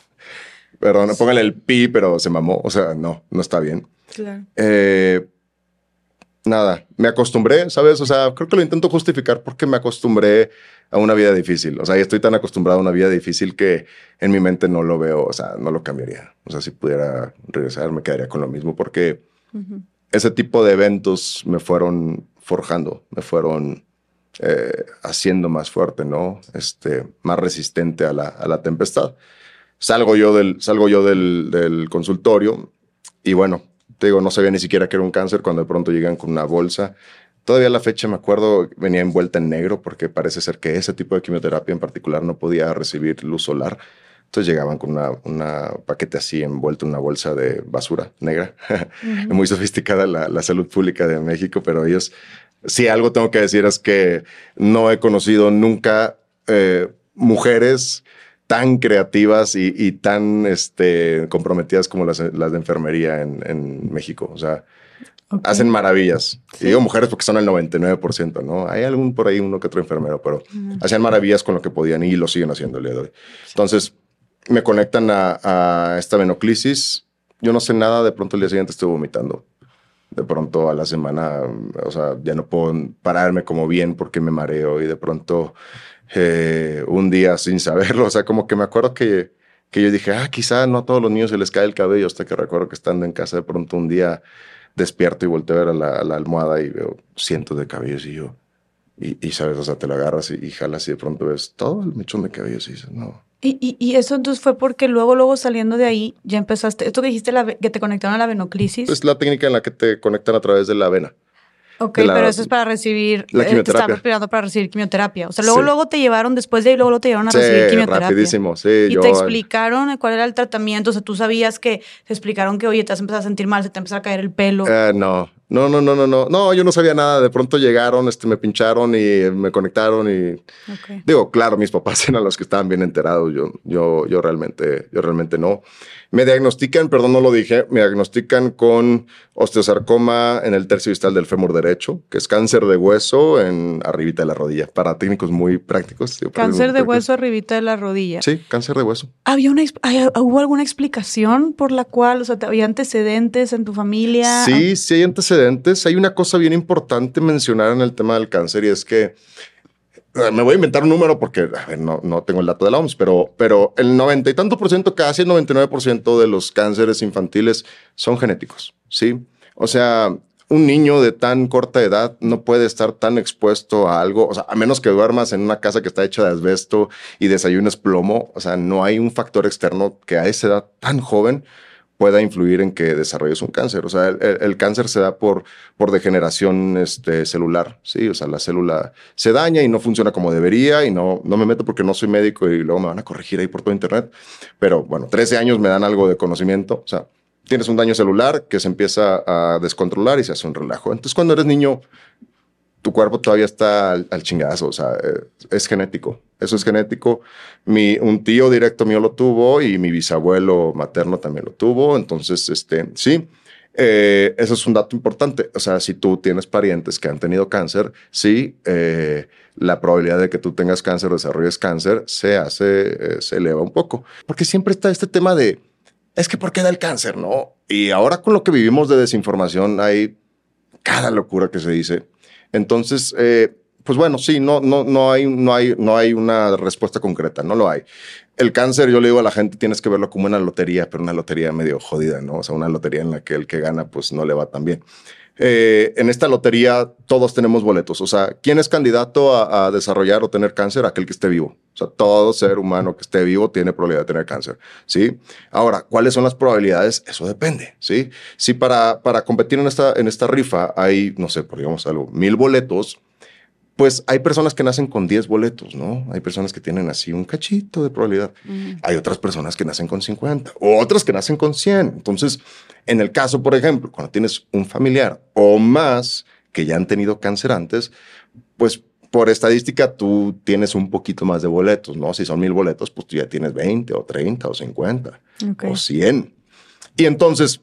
perdón, póngale el pi, pero se mamó. O sea, no, no está bien. Claro. Eh, nada, me acostumbré, ¿sabes? O sea, creo que lo intento justificar porque me acostumbré a una vida difícil. O sea, estoy tan acostumbrado a una vida difícil que en mi mente no lo veo, o sea, no lo cambiaría. O sea, si pudiera regresar, me quedaría con lo mismo porque ese tipo de eventos me fueron forjando, me fueron eh, haciendo más fuerte, ¿no? Este, más resistente a la, a la tempestad. Salgo yo del, salgo yo del, del consultorio y bueno, te digo, no sabía ni siquiera que era un cáncer cuando de pronto llegan con una bolsa. Todavía la fecha, me acuerdo, venía envuelta en negro porque parece ser que ese tipo de quimioterapia en particular no podía recibir luz solar. Entonces llegaban con una, una paquete así envuelto en una bolsa de basura negra. Muy sofisticada la, la, salud pública de México, pero ellos, sí, algo tengo que decir es que no he conocido nunca eh, mujeres tan creativas y, tan este, comprometidas como las, las de enfermería en, México. O sea, hacen maravillas. Y digo mujeres porque son el 99%, ¿no? Hay algún por ahí, uno que otro enfermero, pero hacían maravillas con lo que podían y lo siguen haciendo el día de hoy. Entonces, me conectan a, esta venoclisis. Yo no sé nada, de pronto el día siguiente estoy vomitando. De pronto a la semana, o sea, ya no puedo pararme como bien porque me mareo y de pronto eh, un día sin saberlo. O sea, como que me acuerdo que, que yo dije, ah, quizá no a todos los niños se les cae el cabello, hasta que recuerdo que estando en casa de pronto un día despierto y volteo a ver a la, almohada y veo cientos de cabellos y yo, y, sabes, o sea, te lo agarras y, jalas y de pronto ves todo el mechón de cabellos y dices, no. Y, y, eso entonces fue porque luego, luego saliendo de ahí, ya empezaste, esto que dijiste, la, que te conectaron a la venoclisis. Es la técnica en la que te conectan a través de la vena. Ok, pero eso es para recibir. La quimioterapia. Eh, te estaba esperando para recibir quimioterapia. O sea, luego, luego te llevaron, después de ahí, luego, te llevaron a recibir quimioterapia. rapidísimo, sí. Y te explicaron cuál era el tratamiento. O sea, tú sabías que te explicaron que, oye, te has empezado a sentir mal, se te empezó a caer el pelo. Eh, no, no, no, no, no, no. No, yo no sabía nada. De pronto llegaron, este, me pincharon y me conectaron y. Digo, claro, mis papás eran los que estaban bien enterados. Yo, yo, yo realmente, yo realmente no. Me diagnostican, perdón, no lo dije, me diagnostican con osteosarcoma en el tercio distal del fémur derecho, que es cáncer de hueso en arribita de la rodilla, para técnicos muy prácticos. Cáncer de hueso arribita de la rodilla. Sí, cáncer de hueso. ¿Había una, ¿Hubo alguna explicación por la cual, o sea, había antecedentes en tu familia? Sí, sí hay antecedentes. Hay una cosa bien importante mencionar en el tema del cáncer y es que eh, me voy a inventar un número porque no, no, tengo el dato de la OMS, pero, pero el 90 y tanto por ciento, casi el 99 por ciento de los cánceres infantiles son genéticos, ¿sí? O sea, un niño de tan corta edad no puede estar tan expuesto a algo, o sea, a menos que duermas en una casa que está hecha de asbesto y desayunes plomo, o sea, no hay un factor externo que a esa edad tan joven pueda influir en que desarrolles un cáncer. O sea, el, cáncer se da por, por degeneración este, celular, ¿sí? O sea, la célula se daña y no funciona como debería y no, no me meto porque no soy médico y luego me van a corregir ahí por todo internet. Pero bueno, 13 años me dan algo de conocimiento. O sea, tienes un daño celular que se empieza a descontrolar y se hace un relajo. Entonces, cuando eres niño, tu cuerpo todavía está al, chingazo, o sea, eh, es genético, eso es genético. Mi, un tío directo mío lo tuvo y mi bisabuelo materno también lo tuvo, entonces, este, sí, eh, eso es un dato importante. O sea, si tú tienes parientes que han tenido cáncer, sí, eh, la probabilidad de que tú tengas cáncer o desarrolles cáncer se hace, se eleva un poco. Porque siempre está este tema de, es que ¿por qué da el cáncer? No. Y ahora con lo que vivimos de desinformación hay cada locura que se dice. Entonces, eh, pues bueno, sí, no, no, no, hay, no, hay, no hay una respuesta concreta, no lo hay. El cáncer, yo le digo a la gente, tienes que verlo como una lotería, pero una lotería medio jodida, ¿no? O sea, una lotería en la que el que gana, pues no le va tan bien. Eh, en esta lotería todos tenemos boletos. O sea, ¿quién es candidato a, desarrollar o tener cáncer? Aquel que esté vivo. O sea, todo ser humano que esté vivo tiene probabilidad de tener cáncer. ¿sí? Ahora, ¿cuáles son las probabilidades? Eso depende. ¿sí? Si para, para competir en esta, en esta rifa hay, no sé, por digamos algo, mil boletos, pues hay personas que nacen con 10 boletos, ¿no? Hay personas que tienen así un cachito de probabilidad. Hay otras personas que nacen con 50, otras que nacen con 100. Entonces, en el caso, por ejemplo, cuando tienes un familiar o más que ya han tenido cáncer antes, pues por estadística tú tienes un poquito más de boletos, ¿no? Si son mil boletos, pues tú ya tienes 20 o 30 o 50 o 100. Y entonces,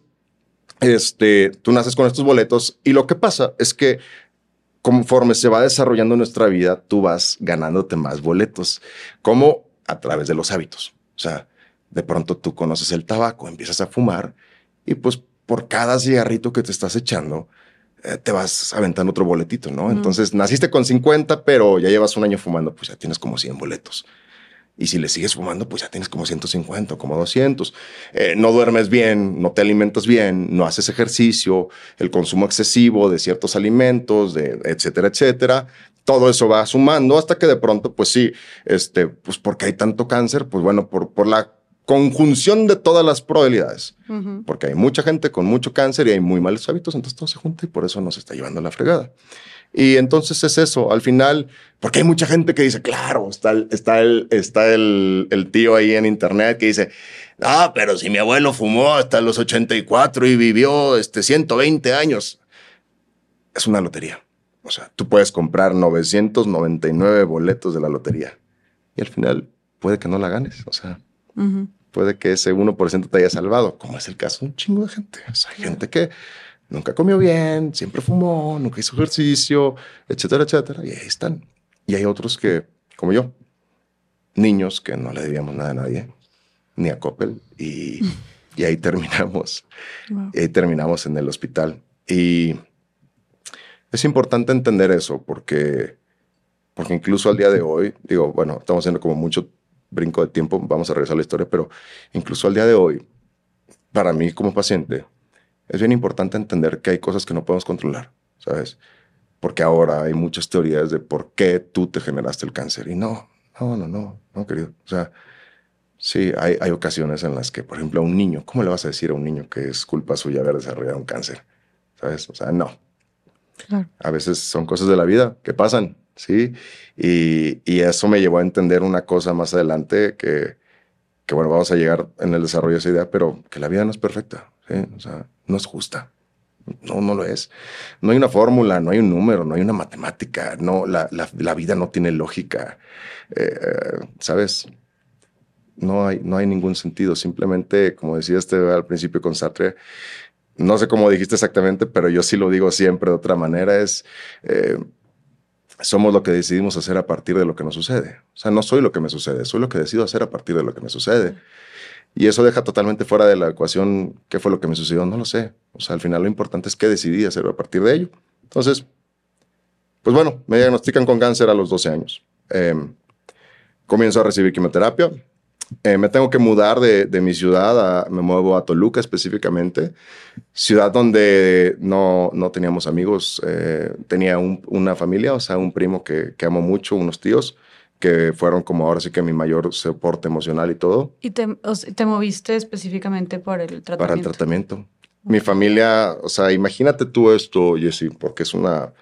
este, tú naces con estos boletos y lo que pasa es que conforme se va desarrollando nuestra vida, tú vas ganándote más boletos, como a través de los hábitos. O sea, de pronto tú conoces el tabaco, empiezas a fumar y pues por cada cigarrito que te estás echando, eh, te vas aventando otro boletito, ¿no? Entonces, naciste con 50, pero ya llevas un año fumando, pues ya tienes como 100 boletos. Y si le sigues fumando, pues ya tienes como 150, como 200. Eh, no duermes bien, no te alimentas bien, no haces ejercicio, el consumo excesivo de ciertos alimentos, de etcétera, etcétera. Todo eso va sumando hasta que de pronto, pues sí, este, pues porque hay tanto cáncer, pues bueno, por, por la conjunción de todas las probabilidades. Porque hay mucha gente con mucho cáncer y hay muy malos hábitos, entonces todo se junta y por eso nos está llevando la fregada. Y entonces es eso, al final, porque hay mucha gente que dice, claro, está el, está el, está el, el tío ahí en internet que dice, ah, pero si mi abuelo fumó hasta los 84 y vivió este 120 años, es una lotería. O sea, tú puedes comprar 999 boletos de la lotería y al final puede que no la ganes. O sea, puede que ese 1% te haya salvado, como es el caso de un chingo de gente. O sea, hay gente que nunca comió bien, siempre fumó, nunca hizo ejercicio, etcétera, etcétera. Y ahí están. Y hay otros que, como yo, niños que no le debíamos nada a nadie, ni a Coppel, y, y ahí terminamos. Y ahí terminamos en el hospital. Y es importante entender eso porque, porque incluso al día de hoy, digo, bueno, estamos haciendo como mucho brinco de tiempo, vamos a regresar a la historia, pero incluso al día de hoy, para mí como paciente, es bien importante entender que hay cosas que no podemos controlar, ¿sabes? Porque ahora hay muchas teorías de por qué tú te generaste el cáncer. Y no, no, no, no, no, querido. O sea, sí, hay, hay ocasiones en las que, por ejemplo, a un niño, ¿cómo le vas a decir a un niño que es culpa suya haber desarrollado un cáncer? ¿Sabes? O sea, no. A veces son cosas de la vida que pasan, ¿sí? Y, y, eso me llevó a entender una cosa más adelante que, que, bueno, vamos a llegar en el desarrollo de esa idea, pero que la vida no es perfecta. O sea, no es justa. No, no lo es. No hay una fórmula, no hay un número, no hay una matemática, no, la, la, vida no tiene lógica. Eh, ¿Sabes? No hay, no hay ningún sentido. Simplemente, como decía este al principio con Sartre, no sé cómo dijiste exactamente, pero yo sí lo digo siempre de otra manera, es, eh, somos lo que decidimos hacer a partir de lo que nos sucede. O sea, no soy lo que me sucede, soy lo que decido hacer a partir de lo que me sucede. Y eso deja totalmente fuera de la ecuación qué fue lo que me sucedió, no lo sé. O sea, al final lo importante es qué decidí hacer a partir de ello. Entonces, pues bueno, me diagnostican con cáncer a los 12 años. Em, comienzo a recibir quimioterapia. Eh, me tengo que mudar de, de mi ciudad, me muevo a Toluca específicamente, ciudad donde no, no teníamos amigos, eh, tenía una familia, o sea, un primo que, que amo mucho, unos tíos, que fueron como ahora sí que mi mayor soporte emocional y todo. ¿Y te, te moviste específicamente por el tratamiento? Para el tratamiento. Mi familia, o sea, imagínate tú esto, Jessy, porque es una,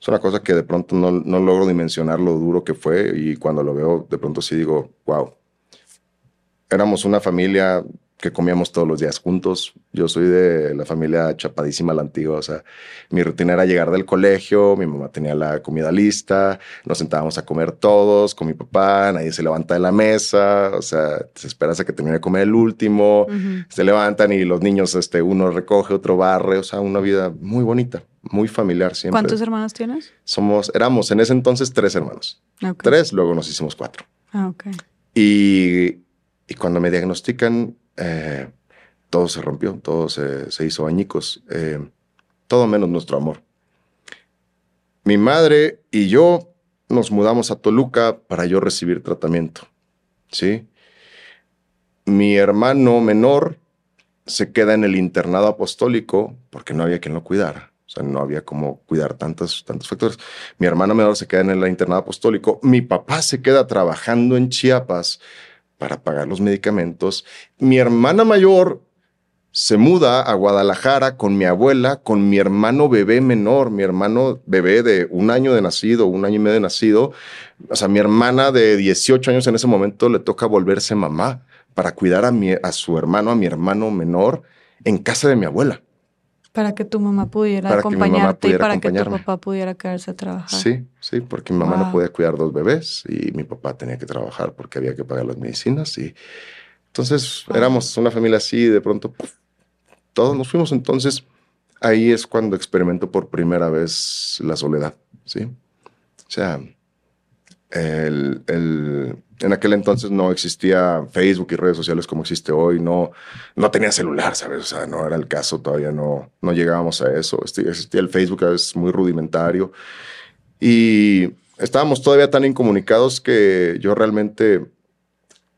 es una cosa que de pronto no, no logro dimensionar lo duro que fue y cuando lo veo, de pronto sí digo, wow. Éramos una familia que comíamos todos los días juntos. Yo soy de la familia chapadísima la antigua, o sea, mi rutina era llegar del colegio, mi mamá tenía la comida lista, nos sentábamos a comer todos con mi papá, nadie se levanta de la mesa, o sea, te esperas a que termine de comer el último, se levantan y los niños, este, uno recoge, otro barre, o sea, una vida muy bonita, muy familiar siempre. ¿Cuántos hermanos tienes? Somos, éramos en ese entonces tres hermanos. Tres, luego nos hicimos cuatro. Ah, ok. Y, y cuando me diagnostican, eh, todo se rompió, todo se, hizo añicos, eh, todo menos nuestro amor. Mi madre y yo nos mudamos a Toluca para yo recibir tratamiento, ¿sí? Mi hermano menor se queda en el internado apostólico porque no había quien lo cuidara, O sea, no había como cuidar tantos, tantos factores. Mi hermana menor se queda en el internado apostólico. Mi papá se queda trabajando en Chiapas para pagar los medicamentos. Mi hermana mayor se muda a Guadalajara con mi abuela, con mi hermano bebé menor, mi hermano bebé de un año de nacido, un año y medio de nacido. O sea, mi hermana de 18 años en ese momento le toca volverse mamá para cuidar a, mi, a su hermano, a mi hermano menor, en casa de mi abuela. Para que tu mamá pudiera acompañarte y para que tu papá pudiera quedarse a trabajar. Sí, sí, porque mi mamá no podía cuidar dos bebés y mi papá tenía que trabajar porque había que pagar las medicinas. Y entonces éramos una familia así y de pronto todos nos fuimos. Entonces ahí es cuando experimento por primera vez la soledad, ¿sí? O sea, el, el, en aquel entonces no existía Facebook y redes sociales como existe hoy, no, no tenía celular, ¿sabes? O sea, no era el caso, todavía no, no llegábamos a eso. Este, existía el Facebook, es muy rudimentario. Y estábamos todavía tan incomunicados que yo realmente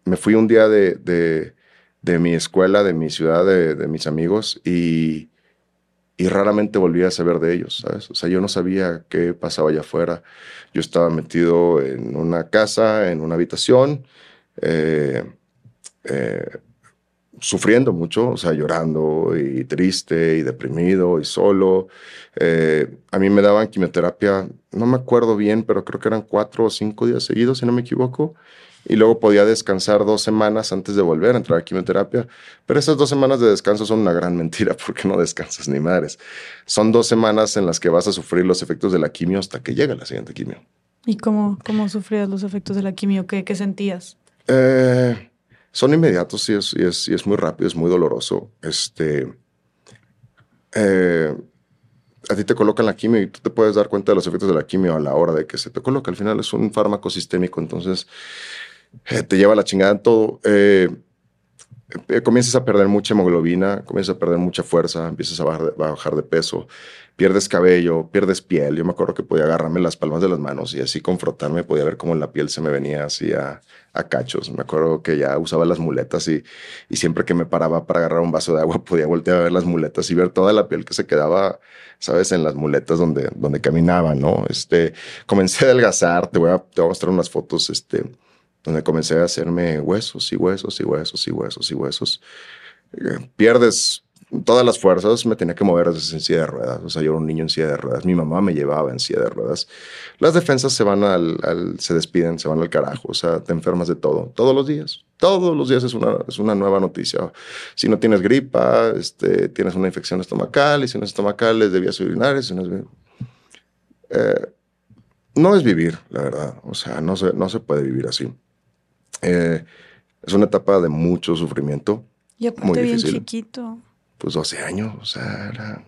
me fui un día de, de, mi escuela, de mi ciudad, de, de mis amigos y, y raramente volví a saber de ellos, ¿sabes? O sea, yo no sabía qué pasaba allá afuera. Yo estaba metido en una casa, en una habitación, eh, eh, sufriendo mucho, o sea, llorando y triste y deprimido y solo. Eh, a mí me daban quimioterapia, no me acuerdo bien, pero creo que eran cuatro o cinco días seguidos, si no me equivoco y luego podía descansar dos semanas antes de volver a entrar a quimioterapia. Pero esas dos semanas de descanso son una gran mentira porque no descansas ni madres. Son dos semanas en las que vas a sufrir los efectos de la quimio hasta que llega la siguiente quimio. ¿Y cómo, cómo sufrías los efectos de la quimio? ¿Qué, qué sentías? Eh, son inmediatos y es, y es, y es muy rápido, es muy doloroso. Este, eh, a ti te colocan la quimio y tú te puedes dar cuenta de los efectos de la quimio a la hora de que se te coloca. Al final es un fármaco sistémico, entonces eh, te lleva la chingada en todo. Eh, comienzas a perder mucha hemoglobina, comienzas a perder mucha fuerza, empiezas a bajar, de, peso, pierdes cabello, pierdes piel. Yo me acuerdo que podía agarrarme las palmas de las manos y así confrontarme, podía ver cómo la piel se me venía así a, cachos. Me acuerdo que ya usaba las muletas y, y, siempre que me paraba para agarrar un vaso de agua podía voltear a ver las muletas y ver toda la piel que se quedaba, sabes, en las muletas donde, donde caminaba, ¿no? Este, comencé a adelgazar, te voy a, te voy a mostrar unas fotos, este, donde comencé a hacerme huesos y huesos y huesos y huesos y huesos. Eh, pierdes todas las fuerzas, me tenía que mover desde en silla de ruedas. O sea, yo era un niño en silla de ruedas. Mi mamá me llevaba en silla de ruedas. Las defensas se van al, se despiden, se van al carajo. O sea, te enfermas de todo. Todos los días. Todos los días es una, es una nueva noticia. Si no tienes gripa, este, tienes una infección estomacal, y si no es estomacal, es de vías urinarias. no, es, eh, no es vivir, la verdad. O sea, no se, no se puede vivir así. Eh, es una etapa de mucho sufrimiento. Y aparte muy bien chiquito. Pues 12 años, o sea, era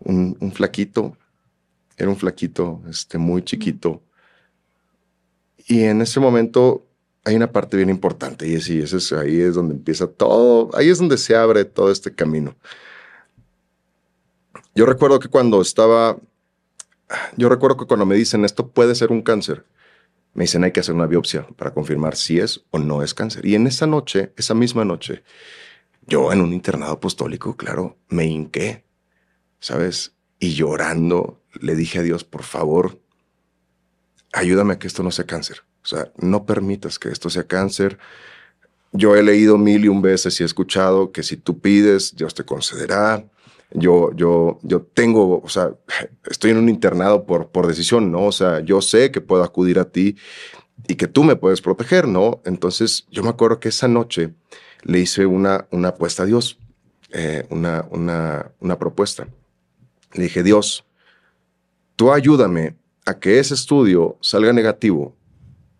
un, flaquito. Era un flaquito, este, muy chiquito. Y en ese momento hay una parte bien importante y es, y es, ahí es donde empieza todo, ahí es donde se abre todo este camino. Yo recuerdo que cuando estaba, yo recuerdo que cuando me dicen esto puede ser un cáncer, me dicen hay que hacer una biopsia para confirmar si es o no es cáncer. Y en esa noche, esa misma noche, yo en un internado apostólico, claro, me hinqué, ¿sabes? Y llorando le dije a Dios, por favor, ayúdame a que esto no sea cáncer. O sea, no permitas que esto sea cáncer. Yo he leído mil y un veces y he escuchado que si tú pides, Dios te concederá yo, yo, yo tengo, o sea, estoy en un internado por, por decisión, ¿no? O sea, yo sé que puedo acudir a ti y que tú me puedes proteger, ¿no? Entonces, yo me acuerdo que esa noche le hice una, una apuesta a Dios, eh, una, una, una propuesta. Le dije, Dios, tú ayúdame a que ese estudio salga negativo,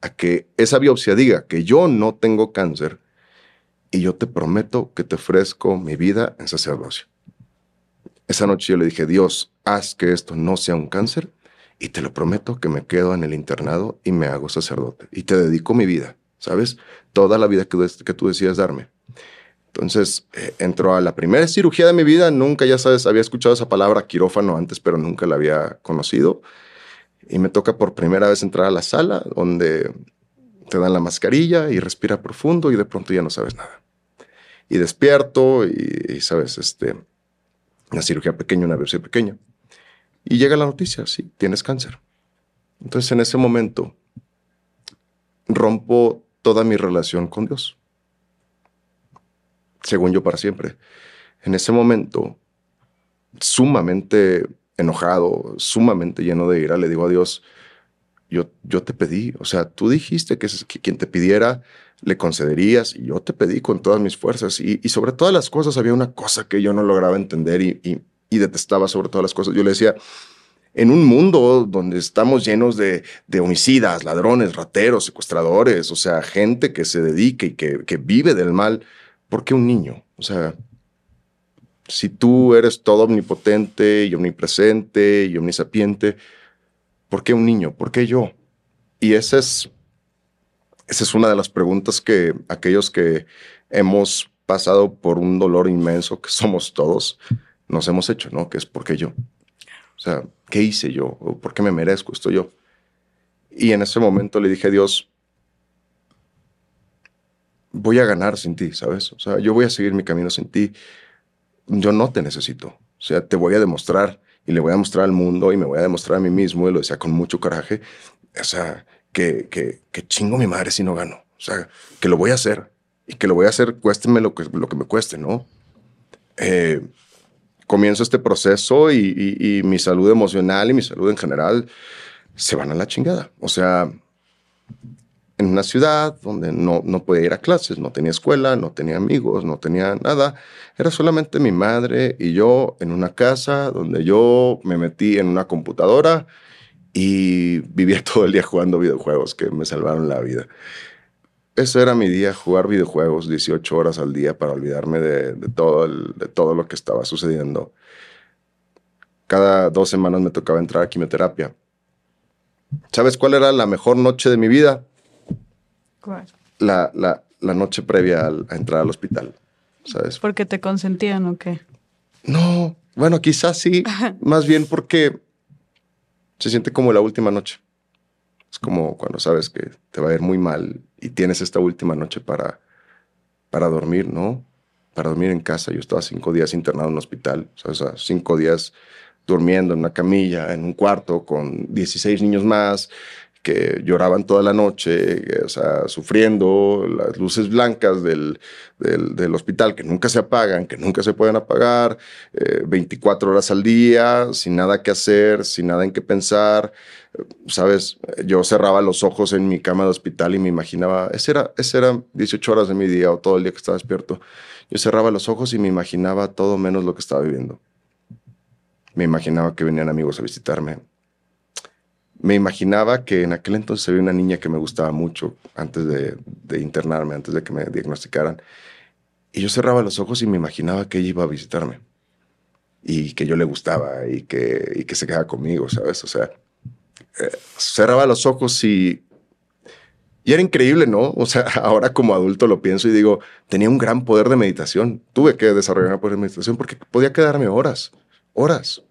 a que esa biopsia diga que yo no tengo cáncer y yo te prometo que te ofrezco mi vida en sacerdocio. Esa noche yo le dije, Dios, haz que esto no sea un cáncer y te lo prometo que me quedo en el internado y me hago sacerdote y te dedico mi vida, ¿sabes? Toda la vida que, tú decías darme. Entonces eh, entró a la primera cirugía de mi vida, nunca, ya sabes, había escuchado esa palabra quirófano antes, pero nunca la había conocido. Y me toca por primera vez entrar a la sala donde te dan la mascarilla y respira profundo y de pronto ya no sabes nada. Y despierto y, y sabes, este, una cirugía pequeña, una biopsia pequeña. Y llega la noticia, sí, tienes cáncer. Entonces en ese momento rompo toda mi relación con Dios. Según yo para siempre. En ese momento, sumamente enojado, sumamente lleno de ira, le digo a Dios, yo, yo te pedí, o sea, tú dijiste que, que quien te pidiera le concederías y yo te pedí con todas mis fuerzas y, sobre todas las cosas había una cosa que yo no lograba entender y, detestaba sobre todas las cosas. Yo le decía, en un mundo donde estamos llenos de, homicidas, ladrones, rateros, secuestradores, o sea, gente que se dedique y que, que vive del mal, ¿por qué un niño? O sea, si tú eres todo omnipotente y omnipresente y omnisapiente, ¿por qué un niño? ¿Por qué yo? Y esa es esa es una de las preguntas que aquellos que hemos pasado por un dolor inmenso, que somos todos, nos hemos hecho, ¿no? Que es porque yo. O sea, ¿qué hice yo? ¿Por qué me merezco esto yo? Y en ese momento le dije a Dios, voy a ganar sin ti, ¿sabes? O sea, yo voy a seguir mi camino sin ti. Yo no te necesito. O sea, te voy a demostrar y le voy a mostrar al mundo y me voy a demostrar a mí mismo, y lo decía con mucho coraje. O sea, que, que, que, chingo mi madre si no gano. O sea, que lo voy a hacer y que lo voy a hacer, cuésteme lo que, lo que me cueste, ¿no? Eh, comienzo este proceso y, y, mi salud emocional y mi salud en general se van a la chingada. O sea, en una ciudad donde no, no podía ir a clases, no tenía escuela, no tenía amigos, no tenía nada. Era solamente mi madre y yo en una casa donde yo me metí en una computadora y vivía todo el día jugando videojuegos que me salvaron la vida. Ese era mi día, jugar videojuegos 18 horas al día para olvidarme de, todo, de todo lo que estaba sucediendo. Cada dos semanas me tocaba entrar a quimioterapia. ¿Sabes cuál era la mejor noche de mi vida? ¿Cuál? La, la, la noche previa a entrar al hospital, ¿sabes? ¿Porque te consentían o qué? No, bueno, quizás sí, más bien porque se siente como la última noche. Es como cuando sabes que te va a ir muy mal y tienes esta última noche para, para dormir, ¿no? Para dormir en casa. Yo estaba cinco días internado en un hospital, o sea, cinco días durmiendo en una camilla, en un cuarto, con 16 niños más, que lloraban toda la noche, o sea, sufriendo, las luces blancas del, del, hospital que nunca se apagan, que nunca se pueden apagar, 24 eh, horas al día, sin nada que hacer, sin nada en qué pensar. Sabes, yo cerraba los ojos en mi cama de hospital y me imaginaba, ese era, ese era 18 horas de mi día o todo el día que estaba despierto. Yo cerraba los ojos y me imaginaba todo menos lo que estaba viviendo. Me imaginaba que venían amigos a visitarme me imaginaba que en aquel entonces había una niña que me gustaba mucho antes de, internarme, antes de que me diagnosticaran. Y yo cerraba los ojos y me imaginaba que ella iba a visitarme y que yo le gustaba y que, se quedaba conmigo, ¿sabes? O sea, eh, cerraba los ojos y, y era increíble, ¿no? O sea, ahora como adulto lo pienso y digo, tenía un gran poder de meditación. Tuve que desarrollar un poder de meditación porque podía quedarme horas, horas,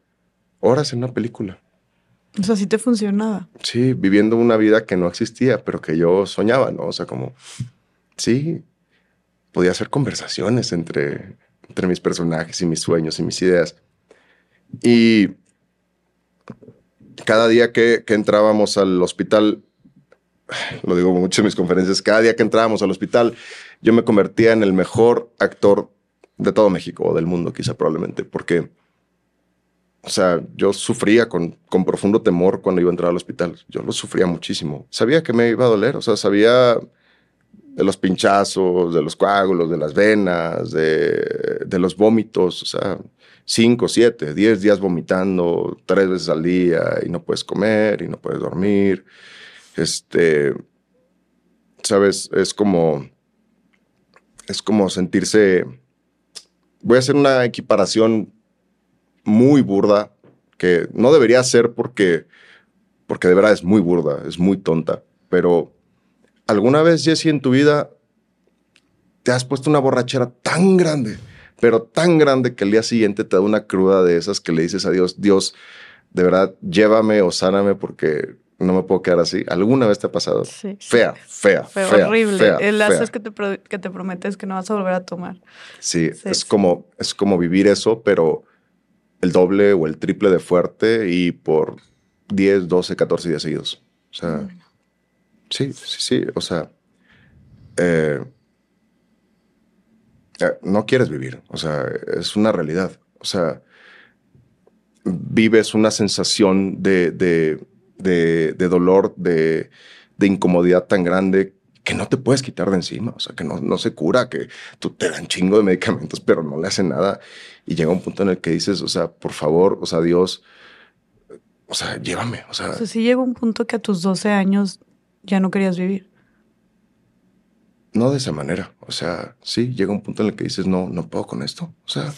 horas en una película. O sea, sí te funcionaba. Sí, viviendo una vida que no existía, pero que yo soñaba, ¿no? O sea, como, sí, podía hacer conversaciones entre, entre mis personajes y mis sueños y mis ideas. Y cada día que, que entrábamos al hospital, lo digo mucho en mis conferencias, cada día que entrábamos al hospital, yo me convertía en el mejor actor de todo México o del mundo, quizá probablemente, porque o sea, yo sufría con, con profundo temor cuando iba a entrar al hospital. Yo lo sufría muchísimo. Sabía que me iba a doler, o sea, sabía de los pinchazos, de los coágulos, de las venas, de, de los vómitos, o sea, cinco, siete, diez días vomitando tres veces al día y no puedes comer y no puedes dormir. Este, sabes, es como, es como sentirse, voy a hacer una equiparación muy burda, que no debería ser porque, porque de verdad es muy burda, es muy tonta, pero ¿alguna vez, Jesse, en tu vida te has puesto una borrachera tan grande, pero tan grande que el día siguiente te da una cruda de esas que le dices a Dios, Dios, de verdad, llévame o sáname porque no me puedo quedar así. ¿Alguna vez te ha pasado? Sí. Fea, fea, fea. horrible. el lazo es que te, que te prometes que no vas a volver a tomar. Sí, Es, como, es como vivir eso, pero el doble o el triple de fuerte y por 10, 12, 14 días seguidos. O sea, sí, sí, sí, o sea, eh, eh, no quieres vivir, o sea, es una realidad. O sea, vives una sensación de, de, de, dolor, de, de, incomodidad tan grande que no te puedes quitar de encima, o sea, que no, no se cura, que tú te dan chingo de medicamentos, pero no le hacen nada. Y llega un punto en el que dices, o sea, por favor, o sea, Dios, o sea, llévame, o sea. O sea, sí llegó un punto que a tus 12 años ya no querías vivir. No de esa manera, o sea, sí, llega un punto en el que dices, no, no puedo con esto, o sea,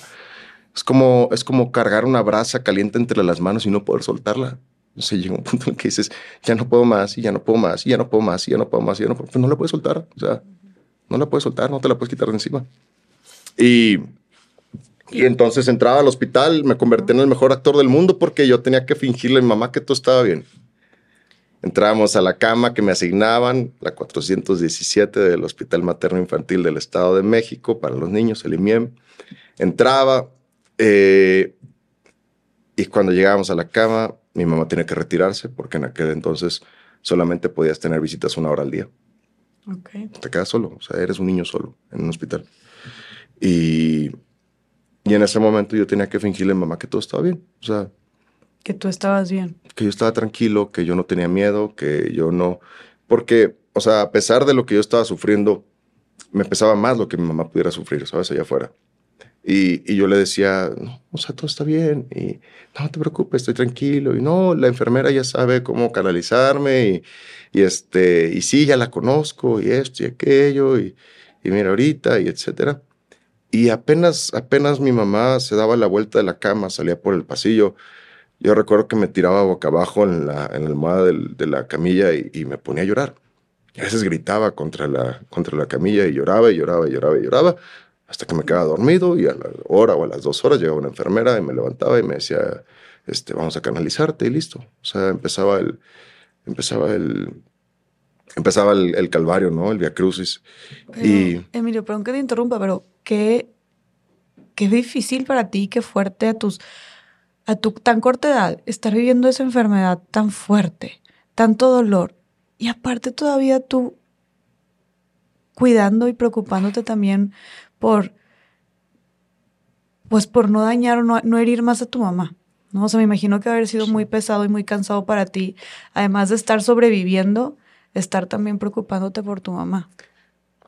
es como, es como cargar una brasa caliente entre las manos y no poder soltarla. O sea, llega un punto en el que dices, ya no puedo más, y ya no puedo más, y ya no puedo más, y ya no puedo más, y ya no puedo. Pues no la puedes soltar. O sea, no la puedes soltar, no te la puedes quitar de encima. Y, y entonces entraba al hospital, me convertí en el mejor actor del mundo porque yo tenía que fingirle a mi mamá que todo estaba bien. Entrábamos a la cama que me asignaban, la 417 del Hospital Materno Infantil del Estado de México para los niños, el IMIEM. Entraba, eh, y cuando llegábamos a la cama, mi mamá tenía que retirarse porque en aquel entonces solamente podías tener visitas una hora al día. Okay. Te quedas solo, o sea, eres un niño solo en un hospital. Y, y en ese momento yo tenía que fingirle a mamá que todo estaba bien. O sea, que tú estabas bien. Que yo estaba tranquilo, que yo no tenía miedo, que yo no... Porque, o sea, a pesar de lo que yo estaba sufriendo, me pesaba más lo que mi mamá pudiera sufrir, ¿sabes? Allá afuera. Y, yo le decía, no, o sea, todo está bien, y no te preocupes, estoy tranquilo, y no, la enfermera ya sabe cómo canalizarme, y, y este, y sí, ya la conozco, y esto y aquello, y, y mira ahorita, y etcétera. Y apenas, apenas mi mamá se daba la vuelta de la cama, salía por el pasillo, yo recuerdo que me tiraba boca abajo en la, en la almohada de la camilla y, y, me ponía a llorar. Y a veces gritaba contra la, contra la camilla y lloraba y lloraba y lloraba y lloraba hasta que me quedaba dormido y a la hora o a las dos horas llegaba una enfermera y me levantaba y me decía, este, vamos a canalizarte y listo. O sea, empezaba el, empezaba el, empezaba el, calvario, ¿no? El Via Crucis. y... Emilio, perdón que te interrumpa, pero qué, qué difícil para ti, qué fuerte a tus, a tu tan corta edad, estar viviendo esa enfermedad tan fuerte, tanto dolor. Y aparte todavía tú cuidando y preocupándote también por, pues por no dañar o no, herir más a tu mamá. ¿no? O sea, me imagino que haber sido muy pesado y muy cansado para ti, además de estar sobreviviendo, estar también preocupándote por tu mamá.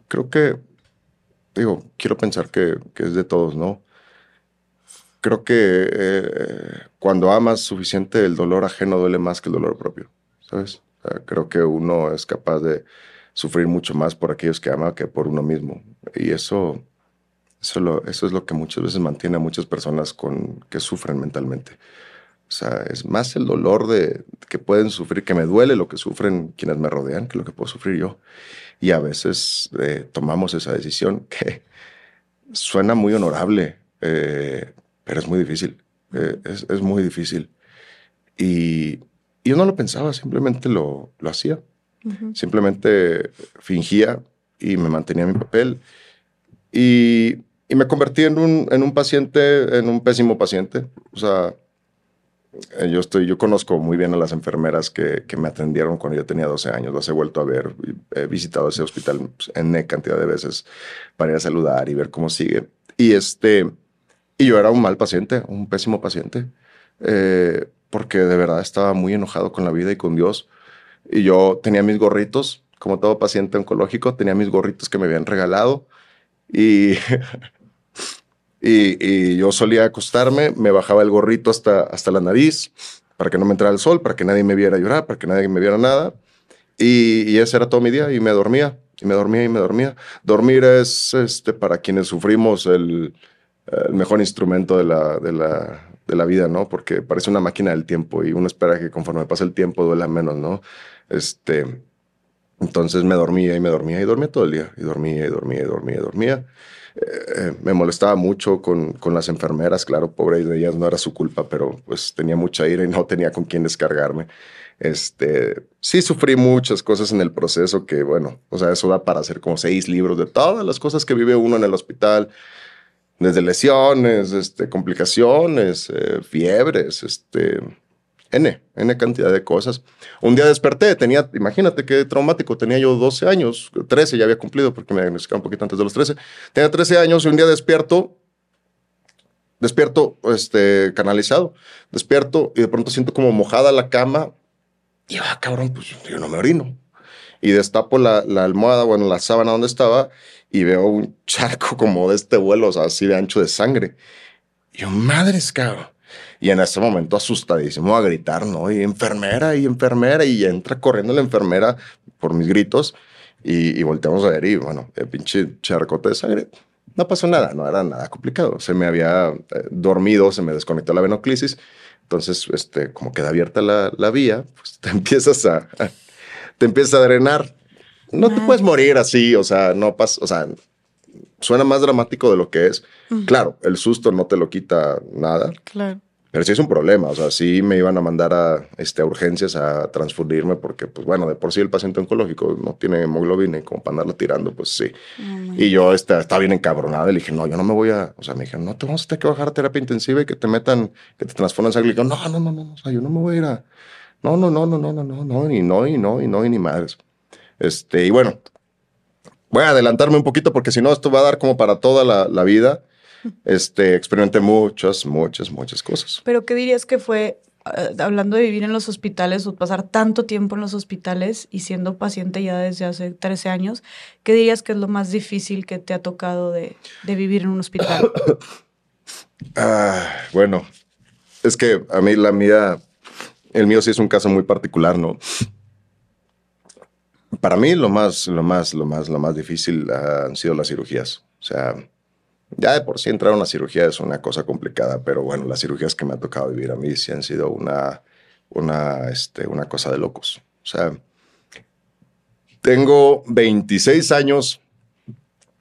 Creo que, digo, quiero pensar que, es de todos, ¿no? Creo que eh, cuando amas suficiente, el dolor ajeno duele más que el dolor propio, ¿sabes? creo que uno es capaz de sufrir mucho más por aquellos que ama que por uno mismo. Y eso, eso, eso es lo que muchas veces mantiene a muchas personas con, que sufren mentalmente. O sea, es más el dolor de que pueden sufrir, que me duele lo que sufren quienes me rodean, que lo que puedo sufrir yo. Y a veces eh, tomamos esa decisión que suena muy honorable, eh, pero es muy difícil. Eh, es, es, muy difícil. Y yo no lo pensaba, simplemente lo, lo hacía. Simplemente fingía y me mantenía mi papel. Y y me convertí en un, en un paciente, en un pésimo paciente. O sea, yo, estoy, yo conozco muy bien a las enfermeras que, que me atendieron cuando yo tenía 12 años. Las he vuelto a ver. He visitado ese hospital en cantidad de veces para ir a saludar y ver cómo sigue. Y, este, y yo era un mal paciente, un pésimo paciente, eh, porque de verdad estaba muy enojado con la vida y con Dios. Y yo tenía mis gorritos, como todo paciente oncológico, tenía mis gorritos que me habían regalado. Y Y, yo solía acostarme, me bajaba el gorrito hasta, hasta la nariz para que no me entrara el sol, para que nadie me viera llorar, para que nadie me viera nada. Y, ese era todo mi día y me dormía, y me dormía y me dormía. Dormir es, este, para quienes sufrimos, el, mejor instrumento de la, de, la, de la vida, ¿no? Porque parece una máquina del tiempo y uno espera que conforme pasa el tiempo duela menos, ¿no? Este, entonces me dormía y me dormía y dormía todo el día, y dormía y dormía y dormía y dormía. Eh, me molestaba mucho con, con, las enfermeras, claro, pobre de ellas, no era su culpa, pero pues tenía mucha ira y no tenía con quién descargarme. Este, sí sufrí muchas cosas en el proceso que, bueno, o sea, eso da para hacer como seis libros de todas las cosas que vive uno en el hospital, desde lesiones, este, complicaciones, eh, fiebres, este, N, N cantidad de cosas. Un día desperté, tenía, imagínate qué traumático, tenía yo 12 años, 13 ya había cumplido porque me diagnosticaron un poquito antes de los 13. Tenía 13 años y un día despierto, despierto, este, canalizado, despierto y de pronto siento como mojada la cama y va, ah, cabrón, pues yo no me orino. Y destapo la, la almohada, bueno, la sábana donde estaba y veo un charco como de este vuelo, o sea, así de ancho de sangre. Y yo, madres, cabrón. Y en ese momento asustadísimo a gritar, ¿no? Y enfermera, y enfermera, y entra corriendo la enfermera por mis gritos y, y volteamos a ver y bueno, el pinche charcote de sangre. No pasó nada, no era nada complicado. Se me había eh, dormido, se me desconectó la venoclisis. Entonces, este, como queda abierta la, la vía, pues te empiezas a, te empieza a drenar. No te puedes morir así, o sea, no pasa, o sea, suena más dramático de lo que es. Claro, el susto no te lo quita nada. Claro. Pero sí es un problema, o sea, sí me iban a mandar a, este, urgencias a transfundirme porque, pues bueno, de por sí el paciente oncológico no tiene hemoglobina y como para andarlo tirando, pues sí. y yo este, estaba bien encabronada y le dije, no, yo no me voy a, o sea, me dijeron, no, te vamos a tener que bajar a terapia intensiva y que te metan, que te transformen en sangre. Y yo, no, no, no, no, o sea, yo no me voy a ir a, no, no, no, no, no, no, no, no, y no, y no, y no, y ni madres. Este, y bueno, voy a adelantarme un poquito porque si no, esto va a dar como para toda la, la vida este, experimenté muchas, muchas, muchas cosas. Pero ¿qué dirías que fue, eh, hablando de vivir en los hospitales o pasar tanto tiempo en los hospitales y siendo paciente ya desde hace 13 años, qué dirías que es lo más difícil que te ha tocado de, de vivir en un hospital? ah, bueno, es que a mí la mía, el mío sí es un caso muy particular, ¿no? Para mí lo más, lo más, lo más, lo más difícil han sido las cirugías. O sea, ya de por sí entrar a una cirugía es una cosa complicada, pero bueno, las cirugías que me ha tocado vivir a mí sí han sido una, una, este, una cosa de locos. O sea, tengo 26 años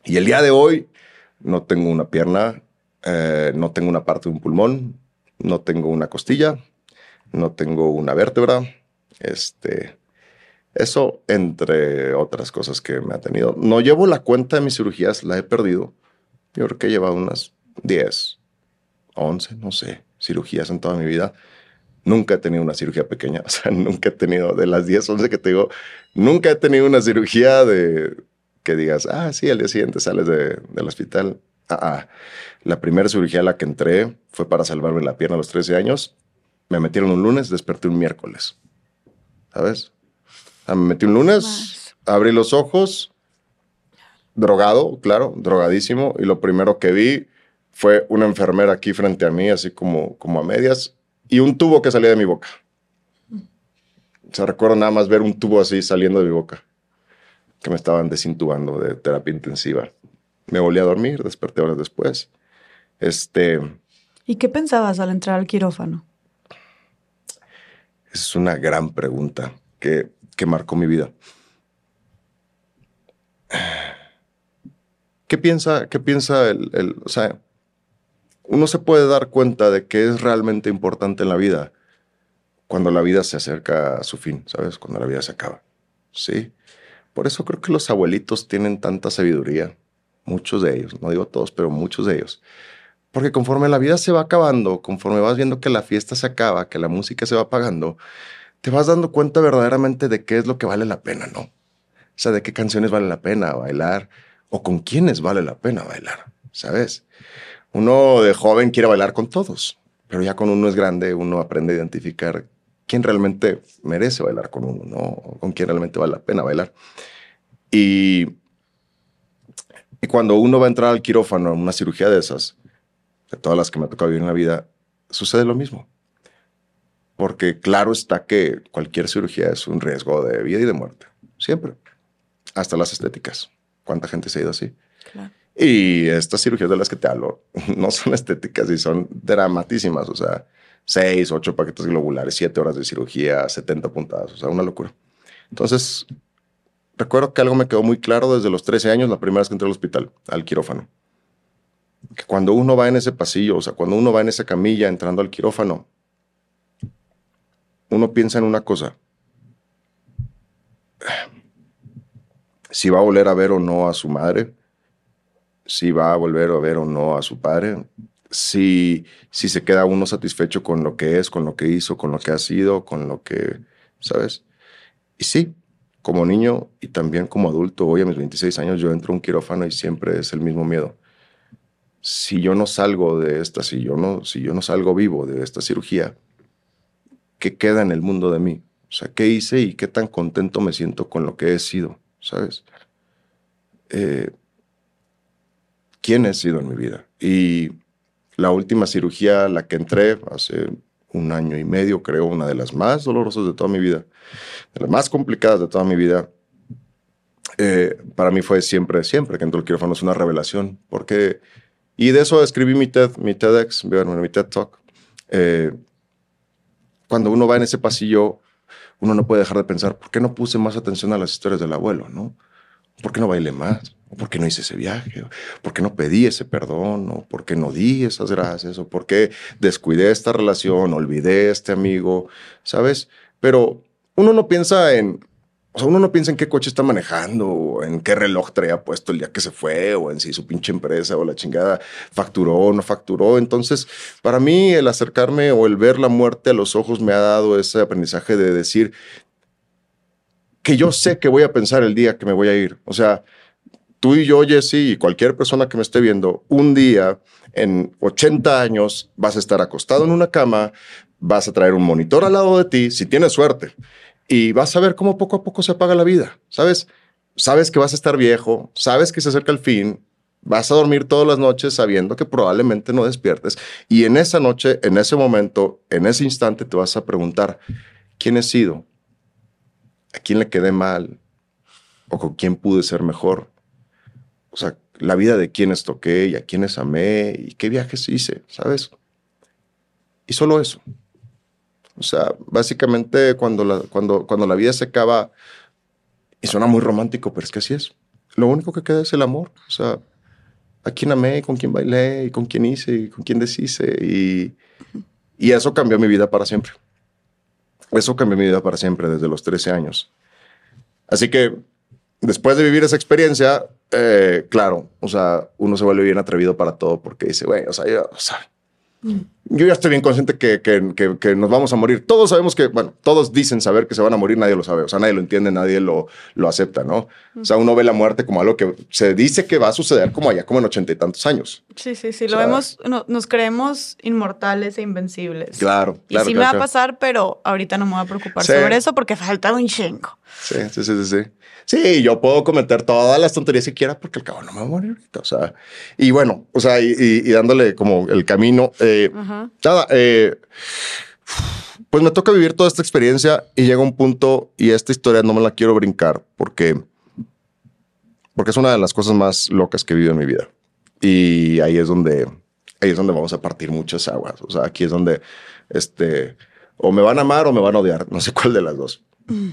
y el día de hoy no tengo una pierna, eh, no tengo una parte de un pulmón, no tengo una costilla, no tengo una vértebra. Este, eso, entre otras cosas que me ha tenido. No llevo la cuenta de mis cirugías, la he perdido yo creo que he llevado unas 10, 11, no sé, cirugías en toda mi vida. Nunca he tenido una cirugía pequeña, o sea, nunca he tenido, de las 10, 11 que te digo, nunca he tenido una cirugía de que digas, ah, sí, al día siguiente sales de, del hospital. Ah, ah, La primera cirugía a la que entré fue para salvarme la pierna a los 13 años. Me metieron un lunes, desperté un miércoles. ¿Sabes? Me metí un lunes, abrí los ojos, drogado, claro, drogadísimo, y lo primero que vi fue una enfermera aquí frente a mí, así como, como a medias, y un tubo que salía de mi boca. O sea, recuerdo nada más ver un tubo así saliendo de mi boca, que me estaban desintubando de terapia intensiva. Me volví a dormir, desperté horas después. Este... ¿Y qué pensabas al entrar al quirófano? Es una gran pregunta que, que marcó mi vida. ¿Qué piensa, qué piensa el, O sea, uno se puede dar cuenta de que es realmente importante en la vida cuando la vida se acerca a su fin, ¿sabes? Cuando la vida se acaba. Sí. Por eso creo que los abuelitos tienen tanta sabiduría. Muchos de ellos, no digo todos, pero muchos de ellos. Porque conforme la vida se va acabando, conforme vas viendo que la fiesta se acaba, que la música se va apagando, te vas dando cuenta verdaderamente de qué es lo que vale la pena, ¿no? O sea, de qué canciones vale la pena bailar, o con quiénes vale la pena bailar, ¿sabes? Uno de joven quiere bailar con todos, pero ya cuando uno es grande, uno aprende a identificar quién realmente merece bailar con uno, ¿no? con quién realmente vale la pena bailar. Y, y cuando uno va a entrar al quirófano en una cirugía de esas, de todas las que me ha tocado vivir en la vida, sucede lo mismo. Porque claro está que cualquier cirugía es un riesgo de vida y de muerte, siempre, hasta las estéticas. ¿Cuánta gente se ha ido así? Y estas cirugías de las que te hablo no son estéticas y son dramatísimas. O sea, seis, ocho paquetes globulares, siete horas de cirugía, 70 puntadas. O sea, una locura. Entonces, recuerdo que algo me quedó muy claro desde los 13 años, la primera vez que entré al hospital, al quirófano. Que cuando uno va en ese pasillo, o sea, cuando uno va en esa camilla entrando al quirófano, uno piensa en una cosa si va a volver a ver o no a su madre, si va a volver a ver o no a su padre, si, si se queda uno satisfecho con lo que es, con lo que hizo, con lo que ha sido, con lo que, ¿sabes? Y sí, como niño y también como adulto, hoy a mis 26 años yo entro a un quirófano y siempre es el mismo miedo. Si yo no salgo de esta, si yo no, si yo no salgo vivo de esta cirugía, ¿qué queda en el mundo de mí? O sea, ¿qué hice y qué tan contento me siento con lo que he sido? ¿Sabes? Eh, ¿Quién he sido en mi vida? Y la última cirugía, la que entré hace un año y medio, creo, una de las más dolorosas de toda mi vida, de las más complicadas de toda mi vida, eh, para mí fue siempre, siempre que entró el quirófano, es una revelación, porque, y de eso escribí mi TED, mi TEDx, mi TED Talk. Eh, cuando uno va en ese pasillo, uno no puede dejar de pensar, ¿por qué no puse más atención a las historias del abuelo? ¿no? ¿Por qué no bailé más? ¿Por qué no hice ese viaje? ¿Por qué no pedí ese perdón? ¿O por qué no di esas gracias? ¿O por qué descuidé esta relación? ¿Olvidé este amigo? ¿Sabes? Pero uno no piensa en, o sea, uno no piensa en qué coche está manejando, en qué reloj traía puesto el día que se fue, o en si su pinche empresa o la chingada facturó o no facturó. Entonces, para mí, el acercarme o el ver la muerte a los ojos me ha dado ese aprendizaje de decir que yo sé que voy a pensar el día que me voy a ir. O sea, tú y yo, Jesse, y cualquier persona que me esté viendo, un día en 80 años vas a estar acostado en una cama, vas a traer un monitor al lado de ti, si tienes suerte y vas a ver cómo poco a poco se apaga la vida, ¿sabes? Sabes que vas a estar viejo, sabes que se acerca el fin, vas a dormir todas las noches sabiendo que probablemente no despiertes y en esa noche, en ese momento, en ese instante te vas a preguntar, ¿quién he sido? ¿A quién le quedé mal? ¿O con quién pude ser mejor? O sea, la vida de quienes toqué y a quienes amé y qué viajes hice, ¿sabes? Y solo eso. O sea, básicamente cuando la, cuando, cuando la vida se acaba, y suena muy romántico, pero es que así es. Lo único que queda es el amor. O sea, a quién amé, con quién bailé, y con quién hice, y con quién deshice. Y, y eso cambió mi vida para siempre. Eso cambió mi vida para siempre desde los 13 años. Así que después de vivir esa experiencia, eh, claro, o sea, uno se vuelve bien atrevido para todo porque dice, güey, o sea, yo, o sea, yo ya estoy bien consciente que, que, que, nos vamos a morir. Todos sabemos que, bueno, todos dicen saber que se van a morir, nadie lo sabe. O sea, nadie lo entiende, nadie lo, lo acepta, ¿no? O sea, uno ve la muerte como algo que se dice que va a suceder como allá, como en ochenta y tantos años. Sí, sí, sí. lo vemos, nos creemos inmortales e invencibles. Claro, claro. Y sí me va a pasar, pero ahorita no me voy a preocupar sobre eso porque falta un chingo. Sí, sí, sí, sí. Sí, yo puedo cometer todas las tonterías que quiera porque el cabo no me va a morir ahorita. O sea, y bueno, o sea, y, dándole como el camino. Eh, nada, eh, pues me toca vivir toda esta experiencia y llega un punto y esta historia no me la quiero brincar porque, porque es una de las cosas más locas que he en mi vida. Y ahí es donde, ahí es donde vamos a partir muchas aguas. O sea, aquí es donde, este, o me van a amar o me van a odiar. No sé cuál de las dos. Mm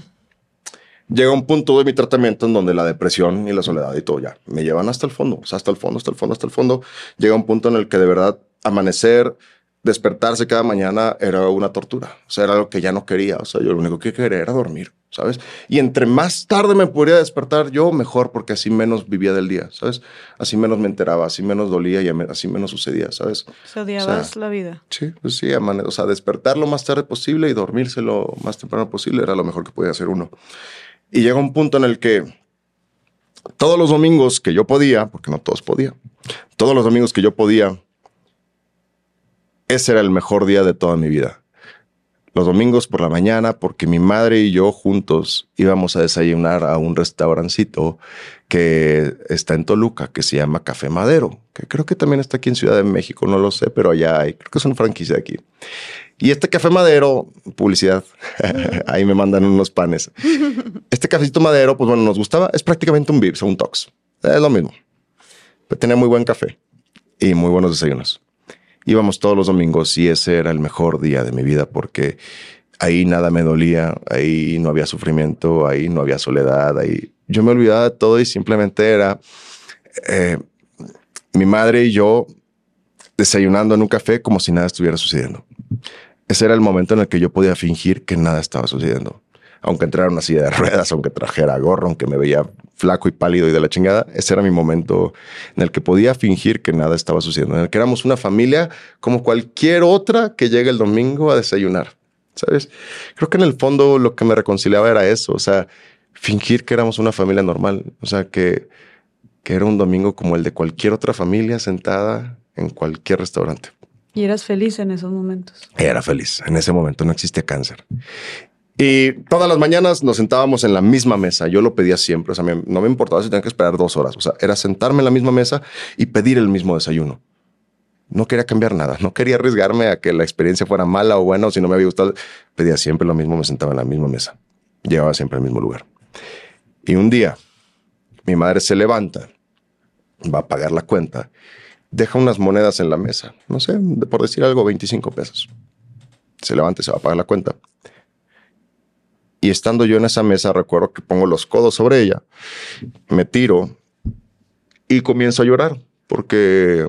llega un punto de mi tratamiento en donde la depresión y la soledad y todo ya me llevan hasta el fondo, o sea, hasta el fondo, hasta el fondo, hasta el fondo. Llega un punto en el que de verdad amanecer, despertarse cada mañana era una tortura. O sea, era algo que ya no quería. O sea, yo lo único que quería era dormir, ¿sabes? Y entre más tarde me podría despertar yo, mejor, porque así menos vivía del día, ¿sabes? Así menos me enteraba, así menos dolía y así menos sucedía, ¿sabes? Se odiabas la vida. Sí, pues sí, o sea, despertar lo más tarde posible y dormirse lo más temprano posible era lo mejor que podía hacer uno. Y llega un punto en el que todos los domingos que yo podía, porque no todos podían, todos los domingos que yo podía, ese era el mejor día de toda mi vida. Los domingos por la mañana, porque mi madre y yo juntos íbamos a desayunar a un restaurancito que está en Toluca, que se llama Café Madero, que creo que también está aquí en Ciudad de México, no lo sé, pero allá hay, creo que es una franquicia de aquí. Y este café madero, publicidad, ahí me mandan unos panes. Este cafecito madero, pues bueno, nos gustaba, es prácticamente un Vips o un Tox. Es lo mismo. Pero tenía muy buen café y muy buenos desayunos. Íbamos todos los domingos y ese era el mejor día de mi vida porque ahí nada me dolía, ahí no había sufrimiento, ahí no había soledad, ahí yo me olvidaba de todo y simplemente era eh, mi madre y yo desayunando en un café como si nada estuviera sucediendo. Ese era el momento en el que yo podía fingir que nada estaba sucediendo. Aunque entrara una silla de ruedas, aunque trajera gorro, aunque me veía flaco y pálido y de la chingada, ese era mi momento en el que podía fingir que nada estaba sucediendo, en el que éramos una familia como cualquier otra que llega el domingo a desayunar, ¿sabes? Creo que en el fondo lo que me reconciliaba era eso, o sea, fingir que éramos una familia normal, o sea, que, que era un domingo como el de cualquier otra familia sentada en cualquier restaurante. ¿Y eras feliz en esos momentos? Era feliz. En ese momento no existía cáncer. Y todas las mañanas nos sentábamos en la misma mesa. Yo lo pedía siempre. O sea, no me importaba si tenía que esperar dos horas. O sea, era sentarme en la misma mesa y pedir el mismo desayuno. No quería cambiar nada. No quería arriesgarme a que la experiencia fuera mala o buena o si no me había gustado. Pedía siempre lo mismo. Me sentaba en la misma mesa. Llegaba siempre al mismo lugar. Y un día mi madre se levanta, va a pagar la cuenta, deja unas monedas en la mesa. No sé, por decir algo, 25 pesos. Se levanta y se va a pagar la cuenta y estando yo en esa mesa, recuerdo que pongo los codos sobre ella, me tiro y comienzo a llorar porque,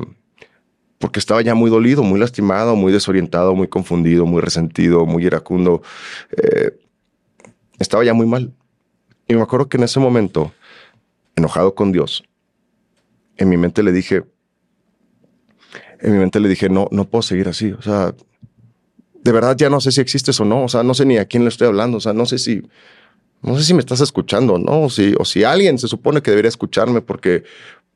porque estaba ya muy dolido, muy lastimado, muy desorientado, muy confundido, muy resentido, muy iracundo. Eh, estaba ya muy mal. Y me acuerdo que en ese momento, enojado con Dios, en mi mente le dije, en mi mente le dije, no, no puedo seguir así. O sea, de verdad ya no sé si existes o no, o sea, no sé ni a quién le estoy hablando, o sea, no sé si, no sé si me estás escuchando, ¿no? O si, o si alguien se supone que debería escucharme porque,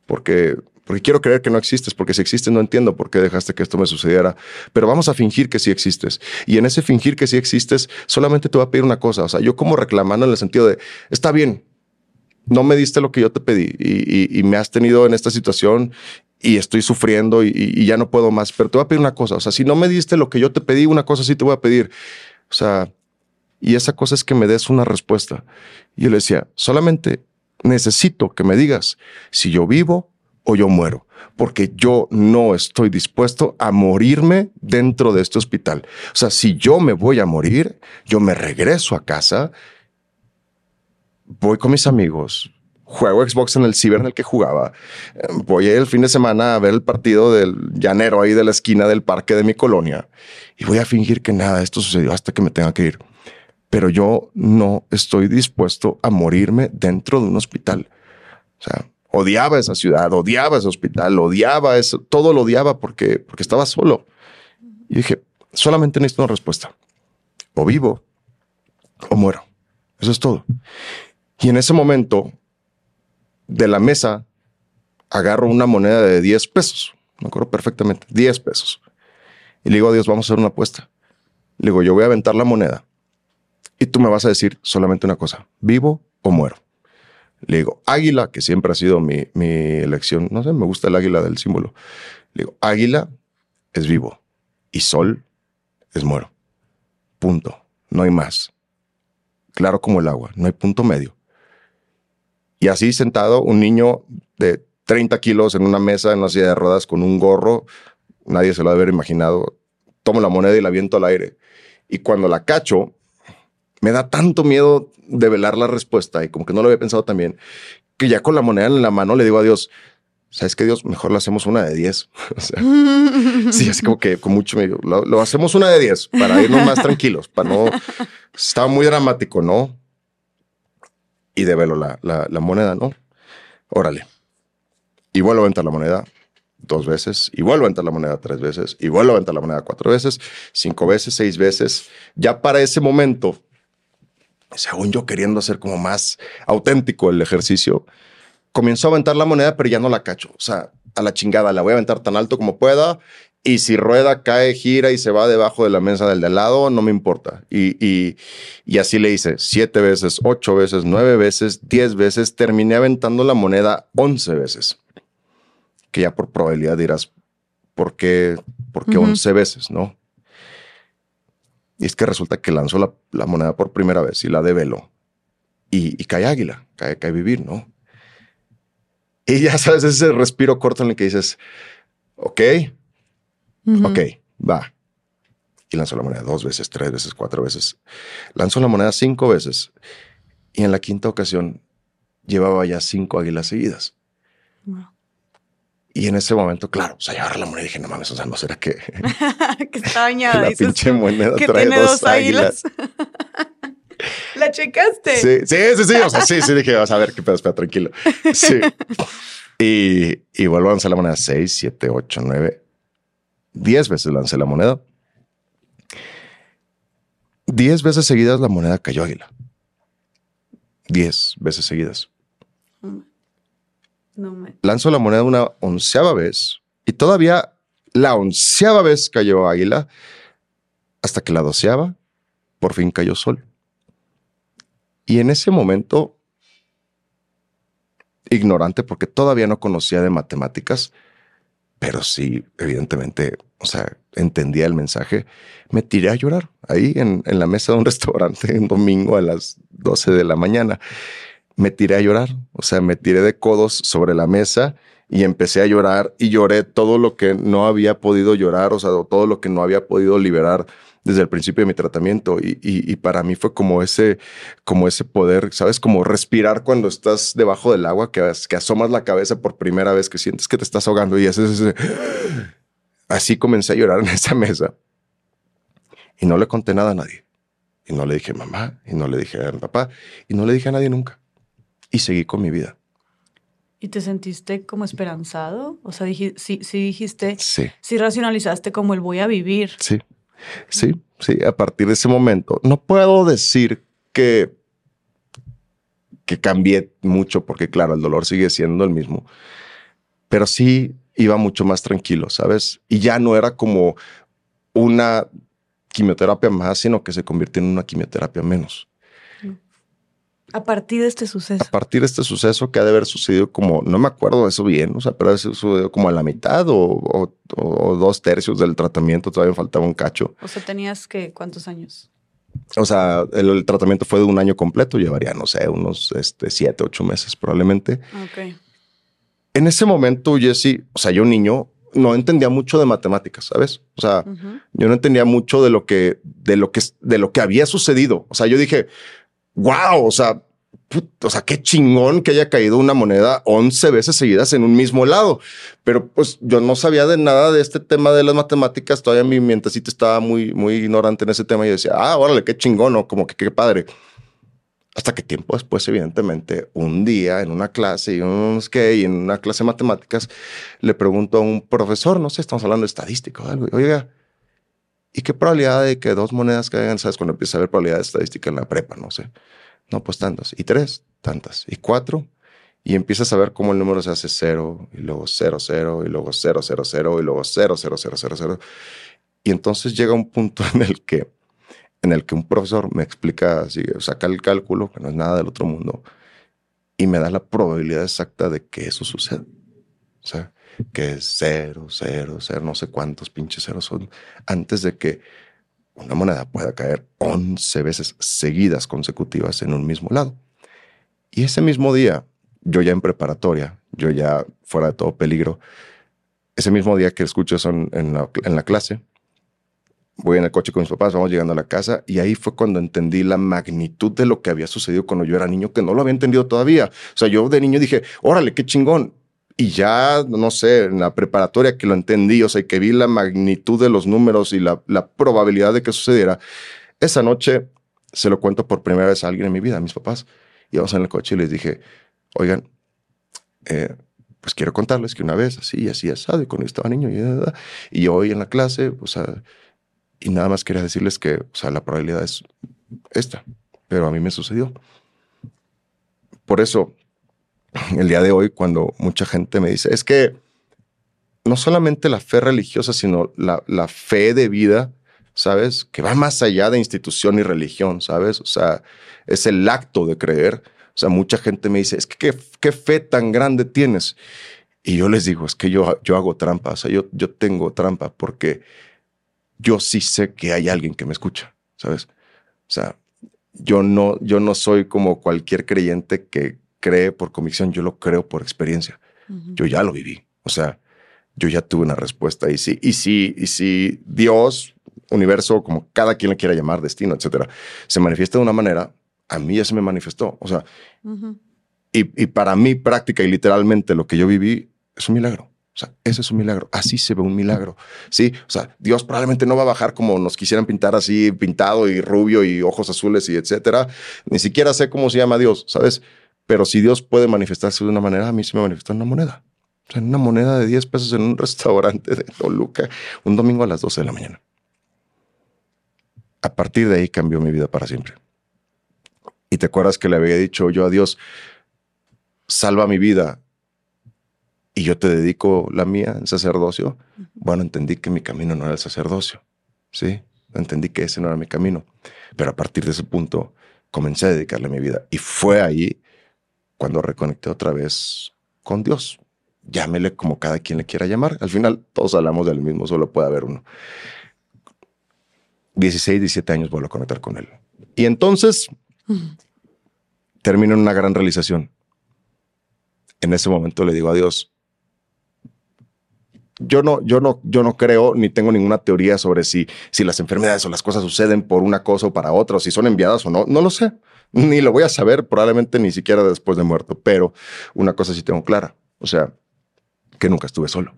porque, porque quiero creer que no existes, porque si existes no entiendo por qué dejaste que esto me sucediera, pero vamos a fingir que sí existes. Y en ese fingir que sí existes, solamente te voy a pedir una cosa, o sea, yo como reclamando en el sentido de, está bien, no me diste lo que yo te pedí y, y me has tenido en esta situación y estoy sufriendo y, ya no puedo más, pero te voy a pedir una cosa, o sea, si no me diste lo que yo te pedí, una cosa sí te voy a pedir, o sea, y esa cosa es que me des una respuesta. Y yo le decía, solamente necesito que me digas si yo vivo o yo muero, porque yo no estoy dispuesto a morirme dentro de este hospital. O sea, si yo me voy a morir, yo me regreso a casa, voy con mis amigos, juego Xbox en el ciber en el que jugaba. Voy el fin de semana a ver el partido del llanero ahí de la esquina del parque de mi colonia y voy a fingir que nada, esto sucedió hasta que me tenga que ir. Pero yo no estoy dispuesto a morirme dentro de un hospital. O sea, odiaba esa ciudad, odiaba ese hospital, odiaba eso, todo lo odiaba porque, porque estaba solo. Y dije, solamente necesito una respuesta. O vivo o muero. Eso es todo. Y en ese momento de la mesa agarro una moneda de 10 pesos. Me acuerdo perfectamente, 10 pesos. Y le digo a Dios, vamos a hacer una apuesta. Le digo, yo voy a aventar la moneda y tú me vas a decir solamente una cosa, vivo o muero. Le digo, águila, que siempre ha sido mi, mi elección. No sé, me gusta el águila del símbolo. Le digo, águila es vivo y sol es muero. Punto. No hay más. Claro como el agua, no hay punto medio. Y así sentado, un niño de 30 kilos en una mesa en una silla de ruedas con un gorro, nadie se lo debe haber imaginado. Tomo la moneda y la viento al aire. Y cuando la cacho, me da tanto miedo de velar la respuesta y como que no lo había pensado también, que ya con la moneda en la mano le digo a Dios, ¿sabes qué, Dios? Mejor lo hacemos una de 10. o sea, sí, así como que con mucho miedo. Lo, hacemos una de 10 para irnos más tranquilos, para no... Estaba muy dramático, ¿no? Y develo la, la, moneda, ¿no? Órale. Y vuelvo a aventar la moneda dos veces, y vuelvo a aventar la moneda tres veces, y vuelvo a aventar la moneda cuatro veces, cinco veces, seis veces. Ya para ese momento, según yo queriendo hacer como más auténtico el ejercicio, comienzo a aventar la moneda, pero ya no la cacho. O sea, a la chingada, la voy a aventar tan alto como pueda y si rueda, cae, gira y se va debajo de la mesa del de al lado, no me importa. Y, y, y, así le hice siete veces, ocho veces, nueve veces, diez veces. Terminé aventando la moneda once veces. Que ya por probabilidad dirás, ¿por qué, por qué once veces? No. Y es que resulta que lanzó la, la moneda por primera vez y la develo. Y, y cae águila, cae, cae vivir, ¿no? Y ya sabes, ese respiro corto en el que dices, ok, Ok, va. Y lanzó la moneda dos veces, tres veces, cuatro veces. Lanzó la moneda cinco veces. Y en la quinta ocasión llevaba ya cinco águilas seguidas. Y en ese momento, claro, o sea, agarra la moneda y dije, no mames, o sea, no será que. que está bañada. la pinche moneda trae dos, águilas. la checaste. Sí, sí, sí, sí. O sea, sí, sí, dije, vas a ver qué pedo, espera, tranquilo. Sí. Y, y vuelvo a lanzar la moneda 6, 7, 8, 9, 10 veces lancé la moneda. 10 veces seguidas la moneda cayó águila. 10 veces seguidas. No me... Lanzo la moneda una onceava vez y todavía la onceava vez cayó águila hasta que la doceava por fin cayó sol. Y en ese momento, ignorante porque todavía no conocía de matemáticas, pero sí, evidentemente, o sea, entendía el mensaje, me tiré a llorar ahí en, en la mesa de un restaurante un domingo a las 12 de la mañana. Me tiré a llorar, o sea, me tiré de codos sobre la mesa y empecé a llorar y lloré todo lo que no había podido llorar, o sea, todo lo que no había podido liberar desde el principio de mi tratamiento y, y, y, para mí fue como ese, como ese poder, ¿sabes? Como respirar cuando estás debajo del agua, que, que asomas la cabeza por primera vez, que sientes que te estás ahogando y haces ese... Así comencé a llorar en esa mesa y no le conté nada a nadie. Y no le dije mamá, y no le dije a mi papá, y no le dije a nadie nunca. Y seguí con mi vida. ¿Y te sentiste como esperanzado? O sea, dij sí, sí dijiste, Sí. sí racionalizaste como el voy a vivir. Sí, sí, sí. A partir de ese momento, no puedo decir que, que cambié mucho, porque claro, el dolor sigue siendo el mismo, pero sí iba mucho más tranquilo, ¿sabes? Y ya no era como una quimioterapia más, sino que se convirtió en una quimioterapia menos. A partir de este suceso. A partir de este suceso que ha de haber sucedido como, no me acuerdo de eso bien, o sea, pero eso sucedió como a la mitad o, o, o dos tercios del tratamiento, todavía faltaba un cacho. O sea, tenías que, ¿cuántos años? O sea, el, el, tratamiento fue de un año completo, llevaría, no sé, unos este, siete, ocho meses probablemente. Ok. En ese momento, Jesse, o sea, yo niño, no entendía mucho de matemáticas, ¿sabes? O sea, uh -huh. yo no entendía mucho de lo que, de lo que, de lo que había sucedido. O sea, yo dije, wow, o sea, o sea, qué chingón que haya caído una moneda 11 veces seguidas en un mismo lado. Pero pues yo no sabía de nada de este tema de las matemáticas. Todavía mi mentecita estaba muy, muy ignorante en ese tema y decía, ah, órale, qué chingón, o como que qué padre. Hasta que tiempo después, evidentemente, un día en una clase y, un, ¿qué? y en una clase de matemáticas, le pregunto a un profesor, no sé, estamos hablando de estadística o algo, oiga, ¿y qué probabilidad de que dos monedas caigan? ¿Sabes? Cuando empieza a ver probabilidad de estadística en la prepa, no sé. No, pues tantas. Y tres, tantas. Y cuatro. Y empiezas a ver cómo el número se hace cero, y luego cero, cero, y luego cero, cero, cero, y luego cero, cero, cero, cero, cero. Y entonces llega un punto en el que en el que un profesor me explica, así, saca el cálculo, que no es nada del otro mundo, y me da la probabilidad exacta de que eso suceda. O sea, que es cero, cero, cero, no sé cuántos pinches ceros son, antes de que una moneda pueda caer 11 veces seguidas consecutivas en un mismo lado. Y ese mismo día, yo ya en preparatoria, yo ya fuera de todo peligro, ese mismo día que escucho eso en, la, en la clase, voy en el coche con mis papás, vamos llegando a la casa y ahí fue cuando entendí la magnitud de lo que había sucedido cuando yo era niño, que no lo había entendido todavía. O sea, yo de niño dije, órale, qué chingón. Y ya, no sé, en la preparatoria que lo entendí, o sea, que vi la magnitud de los números y la, la probabilidad de que sucediera, esa noche se lo cuento por primera vez a alguien en mi vida, a mis papás. Y vamos en el coche y les dije, oigan, eh, pues quiero contarles que una vez así, así, asado, y cuando estaba niño, y, y hoy en la clase, pues, a, y nada más quería decirles que, o sea, la probabilidad es esta, pero a mí me sucedió. Por eso, el día de hoy, cuando mucha gente me dice, es que no solamente la fe religiosa, sino la, la fe de vida, ¿sabes? Que va más allá de institución y religión, ¿sabes? O sea, es el acto de creer. O sea, mucha gente me dice, es que qué, qué fe tan grande tienes. Y yo les digo, es que yo, yo hago trampa, o sea, yo, yo tengo trampa porque yo sí sé que hay alguien que me escucha, ¿sabes? O sea, yo no, yo no soy como cualquier creyente que cree por convicción, yo lo creo por experiencia. Uh -huh. Yo ya lo viví, o sea, yo ya tuve una respuesta y sí, y sí, y sí, Dios, universo, como cada quien le quiera llamar, destino, etcétera, se manifiesta de una manera, a mí ya se me manifestó, o sea, uh -huh. y, y para mí práctica y literalmente lo que yo viví es un milagro. O sea, ese es un milagro. Así se ve un milagro. Sí, o sea, Dios probablemente no va a bajar como nos quisieran pintar así, pintado y rubio y ojos azules y etcétera. Ni siquiera sé cómo se llama Dios, ¿sabes? Pero si Dios puede manifestarse de una manera, a mí se me manifestó en una moneda. O sea, en una moneda de 10 pesos en un restaurante de Toluca, un domingo a las 12 de la mañana. A partir de ahí cambió mi vida para siempre. Y te acuerdas que le había dicho yo a Dios, salva mi vida y yo te dedico la mía en sacerdocio. Bueno, entendí que mi camino no era el sacerdocio. Sí, entendí que ese no era mi camino. Pero a partir de ese punto comencé a dedicarle mi vida. Y fue ahí cuando reconecté otra vez con Dios. Llámele como cada quien le quiera llamar. Al final todos hablamos del mismo, solo puede haber uno. 16, 17 años vuelvo a conectar con él. Y entonces termino en una gran realización. En ese momento le digo a Dios, yo no, yo no, yo no creo ni tengo ninguna teoría sobre si, si las enfermedades o las cosas suceden por una cosa o para otra, o si son enviadas o no. No lo sé. Ni lo voy a saber probablemente ni siquiera después de muerto. Pero una cosa sí tengo clara. O sea, que nunca estuve solo.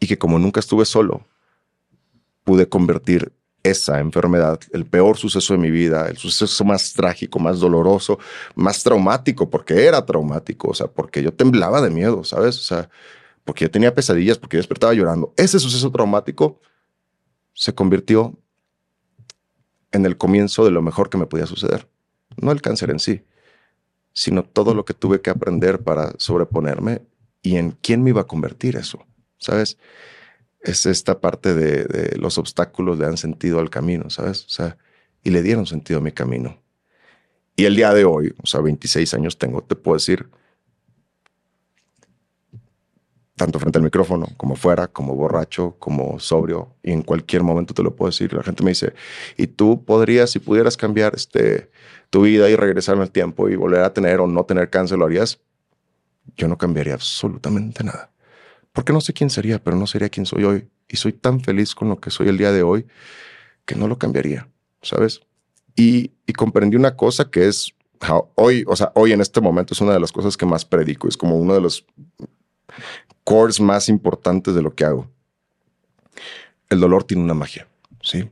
Y que como nunca estuve solo, pude convertir esa enfermedad, el peor suceso de mi vida, el suceso más trágico, más doloroso, más traumático, porque era traumático, o sea, porque yo temblaba de miedo, ¿sabes? O sea, porque yo tenía pesadillas, porque yo despertaba llorando. Ese suceso traumático se convirtió en el comienzo de lo mejor que me podía suceder. No el cáncer en sí, sino todo lo que tuve que aprender para sobreponerme y en quién me iba a convertir eso, ¿sabes? Es esta parte de, los obstáculos le dan sentido al camino, ¿sabes? O sea, y le dieron sentido a mi camino. Y el día de hoy, o sea, 26 años tengo, te puedo decir, tanto frente al micrófono, como fuera, como borracho, como sobrio, y en cualquier momento te lo puedo decir. La gente me dice, ¿y tú podrías, si pudieras cambiar este, tu vida y regresar en el tiempo y volver a tener o no tener cáncer, lo harías? Yo no cambiaría absolutamente nada. Porque no sé quién sería, pero no sería quien soy hoy. Y soy tan feliz con lo que soy el día de hoy que no lo cambiaría, ¿sabes? Y, y comprendí una cosa que es hoy, o sea, hoy en este momento es una de las cosas que más predico. Es como uno de los cores más importantes de lo que hago. El dolor tiene una magia, ¿sí?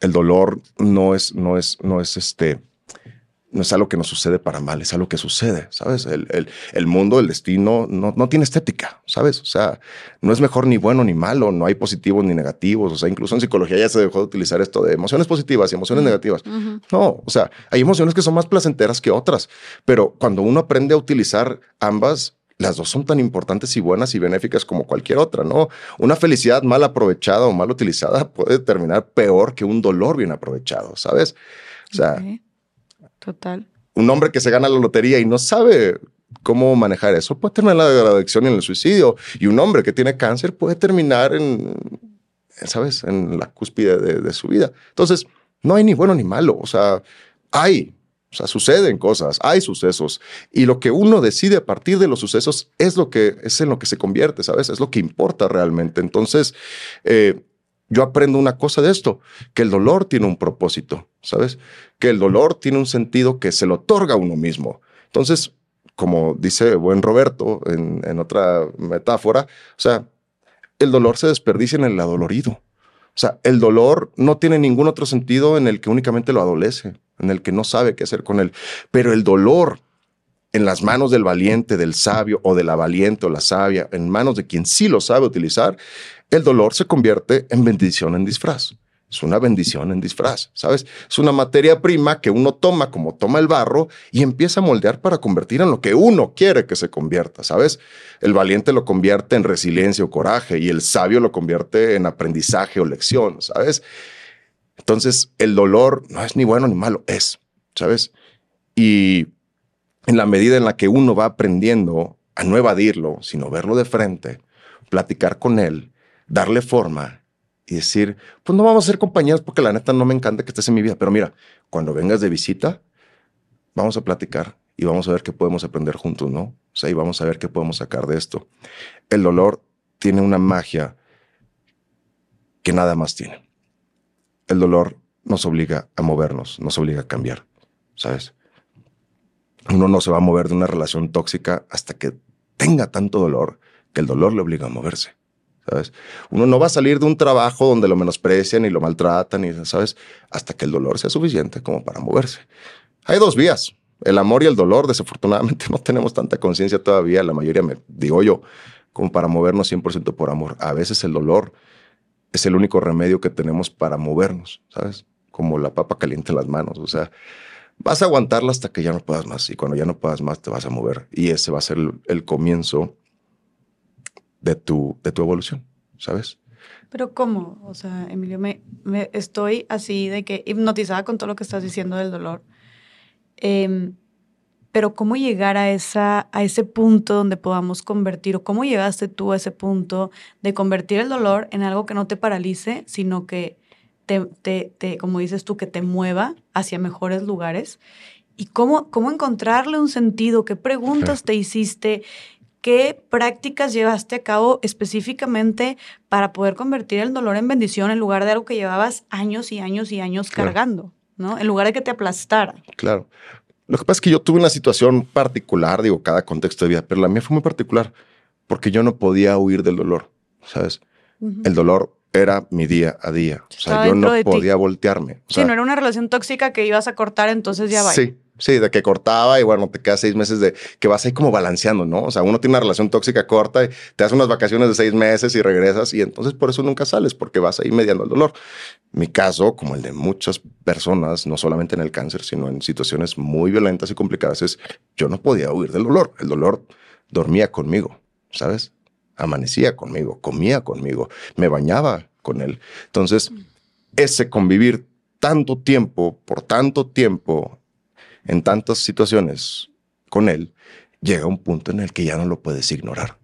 El dolor no es, no es, no es este, no es algo que nos sucede para mal, es algo que sucede, ¿sabes? El, el, el mundo, el destino, no, no, tiene estética, ¿sabes? O sea, no es mejor ni bueno ni malo, no hay positivos ni negativos, o sea, incluso en psicología ya se dejó de utilizar esto de emociones positivas y emociones negativas. No, o sea, hay emociones que son más placenteras que otras, pero cuando uno aprende a utilizar ambas, las dos son tan importantes y buenas y benéficas como cualquier otra, ¿no? Una felicidad mal aprovechada o mal utilizada puede terminar peor que un dolor bien aprovechado, ¿sabes? O sea, total. Un hombre que se gana la lotería y no sabe cómo manejar eso puede terminar en la adicción y en el suicidio. Y un hombre que tiene cáncer puede terminar en, ¿sabes? En la cúspide de, de su vida. Entonces, no hay ni bueno ni malo. O sea, hay o sea, suceden cosas, hay sucesos y lo que uno decide a partir de los sucesos es lo que es en lo que se convierte, ¿sabes? Es lo que importa realmente. Entonces, eh, yo aprendo una cosa de esto, que el dolor tiene un propósito, ¿sabes? Que el dolor tiene un sentido que se lo otorga a uno mismo. Entonces, como dice buen Roberto en, en otra metáfora, o sea, el dolor se desperdicia en el adolorido. O sea, el dolor no tiene ningún otro sentido en el que únicamente lo adolece en el que no sabe qué hacer con él. Pero el dolor en las manos del valiente, del sabio o de la valiente o la sabia, en manos de quien sí lo sabe utilizar, el dolor se convierte en bendición en disfraz. Es una bendición en disfraz, ¿sabes? Es una materia prima que uno toma como toma el barro y empieza a moldear para convertir en lo que uno quiere que se convierta, ¿sabes? El valiente lo convierte en resiliencia o coraje y el sabio lo convierte en aprendizaje o lección, ¿sabes? Entonces, el dolor no es ni bueno ni malo, es, ¿sabes? Y en la medida en la que uno va aprendiendo a no evadirlo, sino verlo de frente, platicar con él, darle forma y decir, pues no vamos a ser compañeros porque la neta no me encanta que estés en mi vida, pero mira, cuando vengas de visita, vamos a platicar y vamos a ver qué podemos aprender juntos, ¿no? O sea, y vamos a ver qué podemos sacar de esto. El dolor tiene una magia que nada más tiene el dolor nos obliga a movernos, nos obliga a cambiar, ¿sabes? Uno no se va a mover de una relación tóxica hasta que tenga tanto dolor que el dolor le obliga a moverse. ¿Sabes? Uno no va a salir de un trabajo donde lo menosprecian y lo maltratan, y, ¿sabes? Hasta que el dolor sea suficiente como para moverse. Hay dos vías, el amor y el dolor. Desafortunadamente no tenemos tanta conciencia todavía, la mayoría, me digo yo, como para movernos 100% por amor. A veces el dolor es el único remedio que tenemos para movernos, ¿sabes? Como la papa caliente en las manos. O sea, vas a aguantarla hasta que ya no puedas más. Y cuando ya no puedas más, te vas a mover. Y ese va a ser el, comienzo de tu, de tu evolución, ¿sabes? Pero ¿cómo? O sea, Emilio, me, me, estoy así de que hipnotizada con todo lo que estás diciendo del dolor. Em, pero ¿cómo llegar a, esa, a ese punto donde podamos convertir, o cómo llegaste tú a ese punto de convertir el dolor en algo que no te paralice, sino que te, te, como dices tú, que te mueva hacia mejores lugares? ¿Y cómo, cómo encontrarle un sentido? ¿Qué preguntas te hiciste? ¿Qué prácticas llevaste a cabo específicamente para poder convertir el dolor en bendición en lugar de algo que llevabas años y años y años cargando? ¿no? En lugar de que te aplastara. Claro. Lo que pasa es que yo tuve una situación particular, digo, cada contexto de vida, pero la mía fue muy particular porque yo no podía huir del dolor, ¿sabes? El dolor era mi día a día. O sea, yo no podía voltearme. sí, no era una relación tóxica que ibas a cortar, entonces ya va. Sí, Sí, de que cortaba y bueno, te quedas seis meses de que vas ahí como balanceando, ¿no? O sea, uno tiene una relación tóxica corta y te das unas vacaciones de seis meses y regresas y entonces por eso nunca sales, porque vas ahí mediando el dolor. Mi caso, como el de muchas personas, no solamente en el cáncer, sino en situaciones muy violentas y complicadas, es yo no podía huir del dolor. El dolor dormía conmigo, ¿sabes? Amanecía conmigo, comía conmigo, me bañaba con él. Entonces, ese convivir tanto tiempo, por tanto tiempo, en tantas situaciones con él, llega un punto en el que ya no lo puedes ignorar.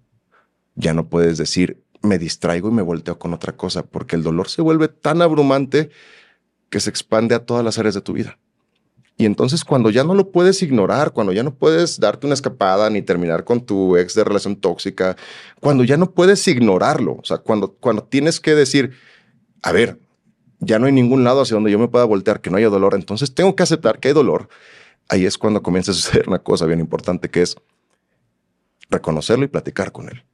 Ya no puedes decir, me distraigo y me volteo con otra cosa, porque el dolor se vuelve tan abrumante que se expande a todas las áreas de tu vida. Y entonces cuando ya no lo puedes ignorar, cuando ya no puedes darte una escapada ni terminar con tu ex de relación tóxica, cuando ya no puedes ignorarlo, o sea, cuando, cuando tienes que decir, a ver, ya no hay ningún lado hacia donde yo me pueda voltear que no haya dolor, entonces tengo que aceptar que hay dolor ahí es cuando comienza a suceder una cosa bien importante que es reconocerlo y platicar con él.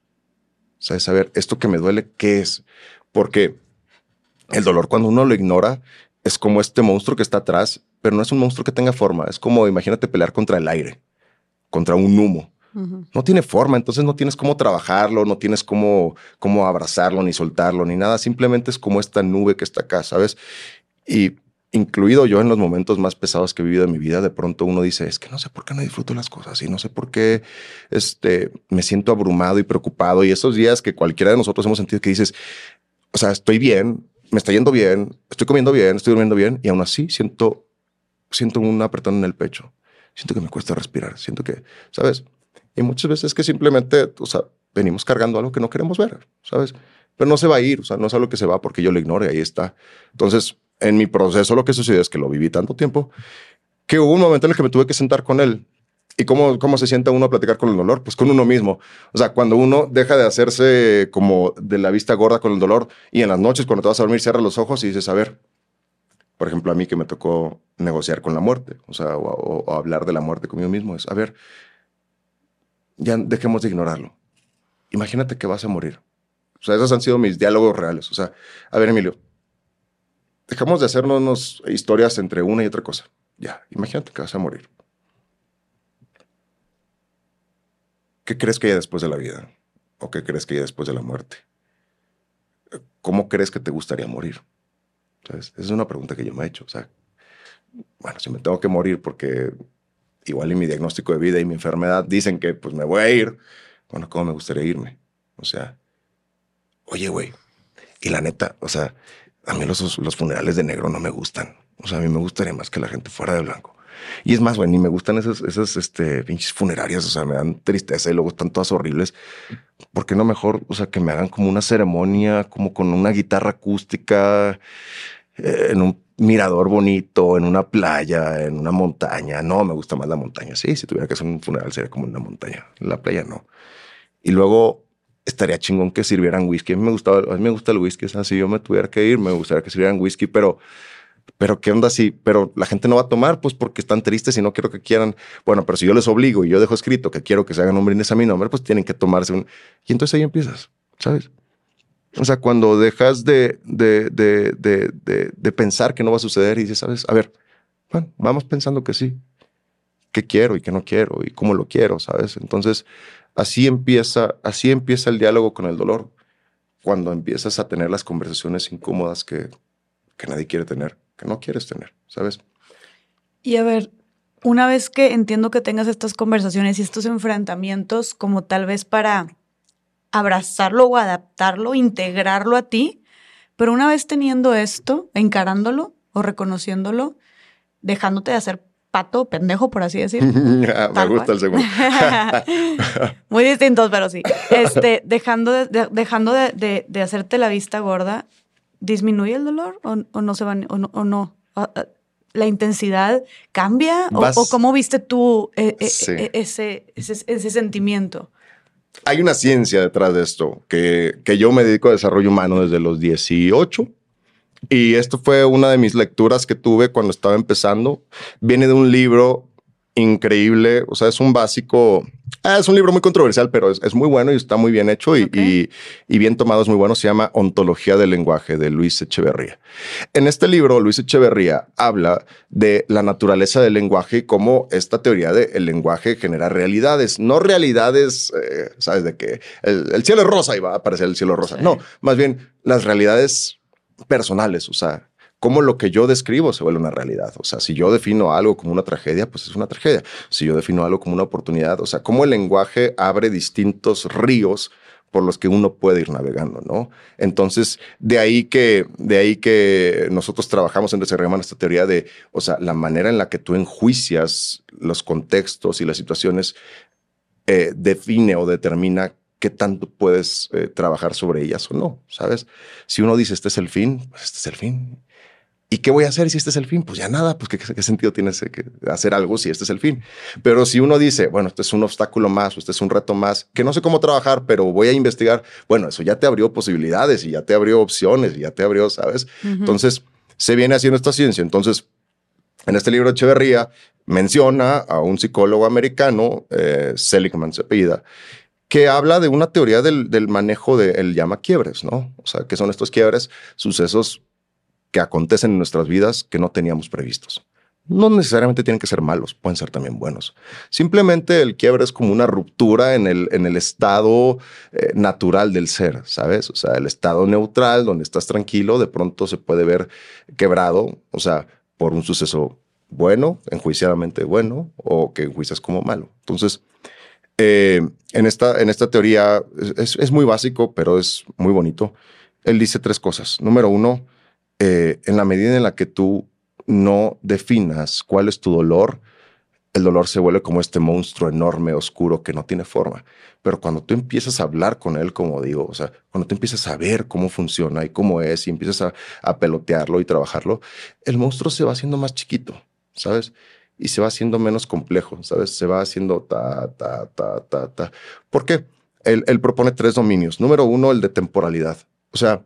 O sea, saber esto que me duele, ¿qué es? Porque el dolor cuando uno lo ignora es como este monstruo que está atrás, pero no es un monstruo que tenga forma. Es como, imagínate pelear contra el aire, contra un humo. No tiene forma, entonces no tienes cómo trabajarlo, no tienes cómo, cómo abrazarlo, ni soltarlo, ni nada. Simplemente es como esta nube que está acá, ¿sabes? Y incluido yo en los momentos más pesados que he vivido en mi vida, de pronto uno dice, es que no sé por qué no disfruto las cosas y no sé por qué este, me siento abrumado y preocupado. Y esos días que cualquiera de nosotros hemos sentido que dices, o sea, estoy bien, me está yendo bien, estoy comiendo bien, estoy durmiendo bien y aún así siento, siento un apretón en el pecho. Siento que me cuesta respirar, siento que, ¿sabes? Y muchas veces que simplemente, o sea, venimos cargando algo que no queremos ver, ¿sabes? Pero no se va a ir, o sea, no es algo que se va porque yo lo ignore, ahí está. Entonces, en mi proceso lo que sucedió es que lo viví tanto tiempo que hubo un momento en el que me tuve que sentar con él. ¿Y cómo, cómo se sienta uno a platicar con el dolor? Pues con uno mismo. O sea, cuando uno deja de hacerse como de la vista gorda con el dolor y en las noches cuando te vas a dormir cierras los ojos y dices, a ver, por ejemplo, a mí que me tocó negociar con la muerte, o sea, o, o hablar de la muerte conmigo mismo, es, a ver, ya dejemos de ignorarlo. Imagínate que vas a morir. O sea, esos han sido mis diálogos reales. O sea, a ver, Emilio, dejamos de hacernos historias entre una y otra cosa. Ya, imagínate que vas a morir. ¿Qué crees que hay después de la vida? ¿O qué crees que hay después de la muerte? ¿Cómo crees que te gustaría morir? Esa es una pregunta que yo me he hecho. O sea, bueno, si me tengo que morir porque igual en mi diagnóstico de vida y mi enfermedad dicen que pues me voy a ir, bueno, ¿cómo me gustaría irme? O sea, oye, güey, y la neta, o sea, a mí los, funerales de negro no me gustan. O sea, a mí me gustaría más que la gente fuera de blanco. Y es más, güey, ni me gustan esas, esas este, pinches funerarias. O sea, me dan tristeza y luego están todas horribles. ¿Por qué no mejor, o sea, que me hagan como una ceremonia, como con una guitarra acústica, eh, en un mirador bonito, en una playa, en una montaña? No, me gusta más la montaña. Sí, si tuviera que hacer un funeral sería como una montaña. la playa no. Y luego estaría chingón que sirvieran whisky. A mí me gustaba, a mí me gusta el whisky. O sea, si yo me tuviera que ir, me gustaría que sirvieran whisky, pero pero ¿qué onda si? Pero la gente no va a tomar, pues porque están tristes y no quiero que quieran. Bueno, pero si yo les obligo y yo dejo escrito que quiero que se hagan un brindis a mi nombre, pues tienen que tomarse un. Y entonces ahí empiezas, ¿sabes? O sea, cuando dejas de, de, de, de, de pensar que no va a suceder y dices, ¿sabes? A ver, bueno, vamos pensando que sí. ¿Qué quiero y qué no quiero y cómo lo quiero, ¿sabes? Entonces, así empieza, así empieza el diálogo con el dolor. Cuando empiezas a tener las conversaciones incómodas que, que nadie quiere tener, que no quieres tener, ¿sabes? Y a ver, una vez que entiendo que tengas estas conversaciones y estos enfrentamientos, como tal vez para abrazarlo o adaptarlo, integrarlo a ti, pero una vez teniendo esto, encarándolo o reconociéndolo, dejándote de hacer pato, pendejo, por así decir. Me gusta el segundo. Muy distintos, pero sí. Este, dejando de, dejando de, de, hacerte la vista gorda, ¿disminuye el dolor o, no se va o no? Ah, ah, ¿La intensidad cambia? O, cómo viste tú eh, eh, eh, ese, ese, ese, sentimiento? Hay una ciencia detrás de esto, que, que yo me dedico a desarrollo humano desde los 18 y esto fue una de mis lecturas que tuve cuando estaba empezando. Viene de un libro increíble, o sea, es un básico, ah, es un libro muy controversial, pero es, muy bueno y está muy bien hecho y, y, bien tomado, es muy bueno. Se llama Ontología del Lenguaje de Luis Echeverría. En este libro, Luis Echeverría habla de la naturaleza del lenguaje y cómo esta teoría del lenguaje genera realidades, no realidades, eh, sabes, de que el, cielo es rosa y va a aparecer el cielo rosa. No, más bien las realidades personales, o sea, cómo lo que yo describo se vuelve una realidad. O sea, si yo defino algo como una tragedia, pues es una tragedia. Si yo defino algo como una oportunidad, o sea, cómo el lenguaje abre distintos ríos por los que uno puede ir navegando, ¿no? Entonces, de ahí que, de ahí que nosotros trabajamos en Desarrollo esta teoría de, o sea, la manera en la que tú enjuicias los contextos y las situaciones eh, define o determina qué tanto puedes eh, trabajar sobre ellas o no, ¿sabes? Si uno dice, este es el fin, pues este es el fin. ¿Y qué voy a hacer si este es el fin? Pues ya nada, pues qué, sentido tiene hacer algo si este es el fin. Pero si uno dice, bueno, este es un obstáculo más o este es un reto más, que no sé cómo trabajar, pero voy a investigar, bueno, eso ya te abrió posibilidades y ya te abrió opciones y ya te abrió, ¿sabes? Entonces, se viene haciendo esta ciencia. Entonces, en este libro de Echeverría menciona a un psicólogo americano, eh, Seligman se pida, que habla de una teoría del, manejo del llama quiebres, ¿no? O sea, que son estos quiebres, sucesos que acontecen en nuestras vidas que no teníamos previstos. No necesariamente tienen que ser malos, pueden ser también buenos. Simplemente el quiebre es como una ruptura en el, en el estado eh, natural del ser, ¿sabes? O sea, el estado neutral, donde estás tranquilo, de pronto se puede ver quebrado, o sea, por un suceso bueno, enjuiciadamente bueno, o que enjuicias como malo. Entonces, eh, en, esta, en esta teoría es, muy básico, pero es muy bonito. Él dice tres cosas. Número uno, eh, en la medida en la que tú no definas cuál es tu dolor, el dolor se vuelve como este monstruo enorme, oscuro, que no tiene forma. Pero cuando tú empiezas a hablar con él, como digo, o sea, cuando tú empiezas a ver cómo funciona y cómo es y empiezas a, a pelotearlo y trabajarlo, el monstruo se va haciendo más chiquito, ¿sabes? Y se va haciendo menos complejo, ¿sabes? Se va haciendo ta, ta, ta, ta, ta. ¿Por qué? Él, propone tres dominios. Número uno, el de temporalidad. O sea,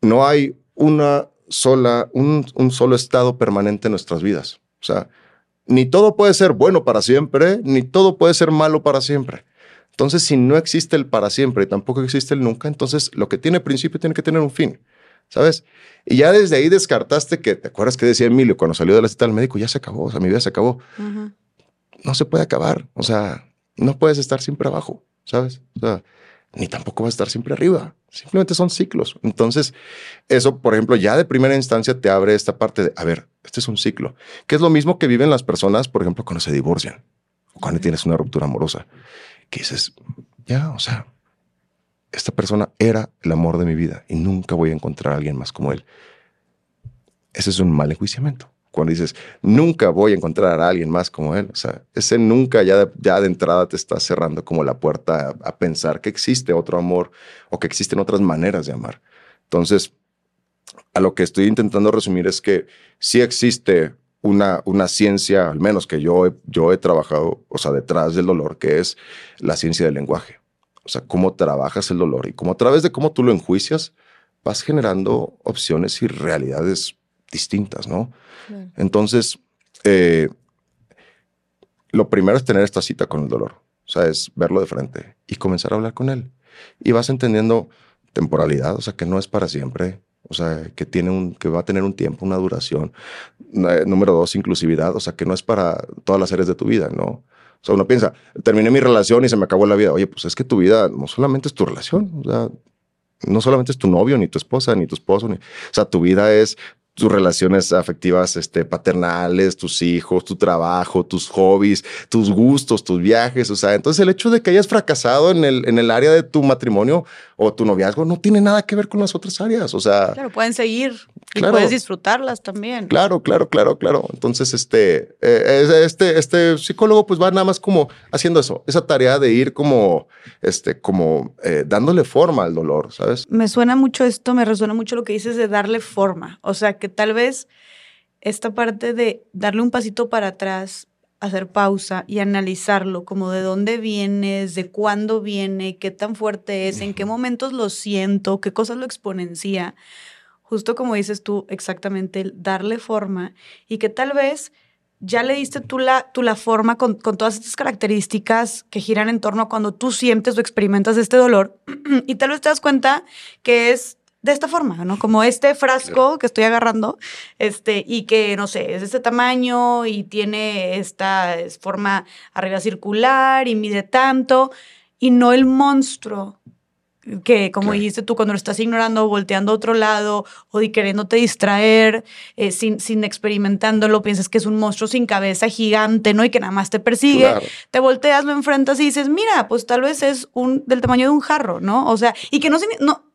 no hay una sola, un, un solo estado permanente en nuestras vidas. O sea, ni todo puede ser bueno para siempre, ni todo puede ser malo para siempre. Entonces, si no existe el para siempre y tampoco existe el nunca, entonces lo que tiene principio tiene que tener un fin. ¿Sabes? Y ya desde ahí descartaste que, ¿te acuerdas que decía Emilio cuando salió de la cita del médico? Ya se acabó, o sea, mi vida se acabó. No se puede acabar, o sea, no puedes estar siempre abajo, ¿sabes? O sea, ni tampoco vas a estar siempre arriba. Simplemente son ciclos. Entonces, eso, por ejemplo, ya de primera instancia te abre esta parte de, a ver, este es un ciclo, que es lo mismo que viven las personas, por ejemplo, cuando se divorcian o cuando tienes una ruptura amorosa, que dices, ya, o sea, esta persona era el amor de mi vida y nunca voy a encontrar a alguien más como él. Ese es un mal enjuiciamiento. Cuando dices, nunca voy a encontrar a alguien más como él, o sea, ese nunca ya de, ya de entrada te está cerrando como la puerta a, pensar que existe otro amor o que existen otras maneras de amar. Entonces, a lo que estoy intentando resumir es que sí existe una, una ciencia, al menos que yo yo he trabajado, o sea, detrás del dolor, que es la ciencia del lenguaje. O sea, cómo trabajas el dolor y cómo a través de cómo tú lo enjuicias, vas generando opciones y realidades distintas, ¿no? Entonces, eh, lo primero es tener esta cita con el dolor, o sea, es verlo de frente y comenzar a hablar con él. Y vas entendiendo temporalidad, o sea, que no es para siempre, o sea, que, tiene un, que va a tener un tiempo, una duración. Eh, número dos, inclusividad, o sea, que no es para todas las áreas de tu vida, ¿no? O sea, uno piensa, terminé mi relación y se me acabó la vida. Oye, pues es que tu vida no solamente es tu relación, o sea, no solamente es tu novio, ni tu esposa, ni tu esposo, ni, o sea, tu vida es tus relaciones afectivas este, paternales, tus hijos, tu trabajo, tus hobbies, tus gustos, tus viajes. O sea, entonces el hecho de que hayas fracasado en el, en el área de tu matrimonio o tu noviazgo no tiene nada que ver con las otras áreas. O sea, claro, pueden seguir y puedes disfrutarlas también. Claro, claro, claro, claro. Entonces, este, eh, este, este psicólogo pues va nada más como haciendo eso, esa tarea de ir como, este, como eh, dándole forma al dolor, ¿sabes? Me suena mucho esto, me resuena mucho lo que dices de darle forma. O sea, tal vez esta parte de darle un pasito para atrás, hacer pausa y analizarlo, como de dónde vienes, de cuándo viene, qué tan fuerte es, en qué momentos lo siento, qué cosas lo exponencia. Justo como dices tú, exactamente, darle forma y que tal vez ya le diste tú la, tú la forma con, con, todas estas características que giran en torno a cuando tú sientes o experimentas este dolor y tal vez te das cuenta que es de esta forma, ¿no? Como este frasco que estoy agarrando, este, y que, no sé, es de este tamaño y tiene esta forma arriba circular y mide tanto, y no el monstruo que, como dijiste tú, cuando lo estás ignorando, volteando a otro lado o queriéndote distraer, eh, sin, sin experimentándolo, piensas que es un monstruo sin cabeza gigante, ¿no? Y que nada más te persigue, te volteas, lo enfrentas y dices, mira, pues tal vez es un, del tamaño de un jarro, ¿no? O sea, y que no, no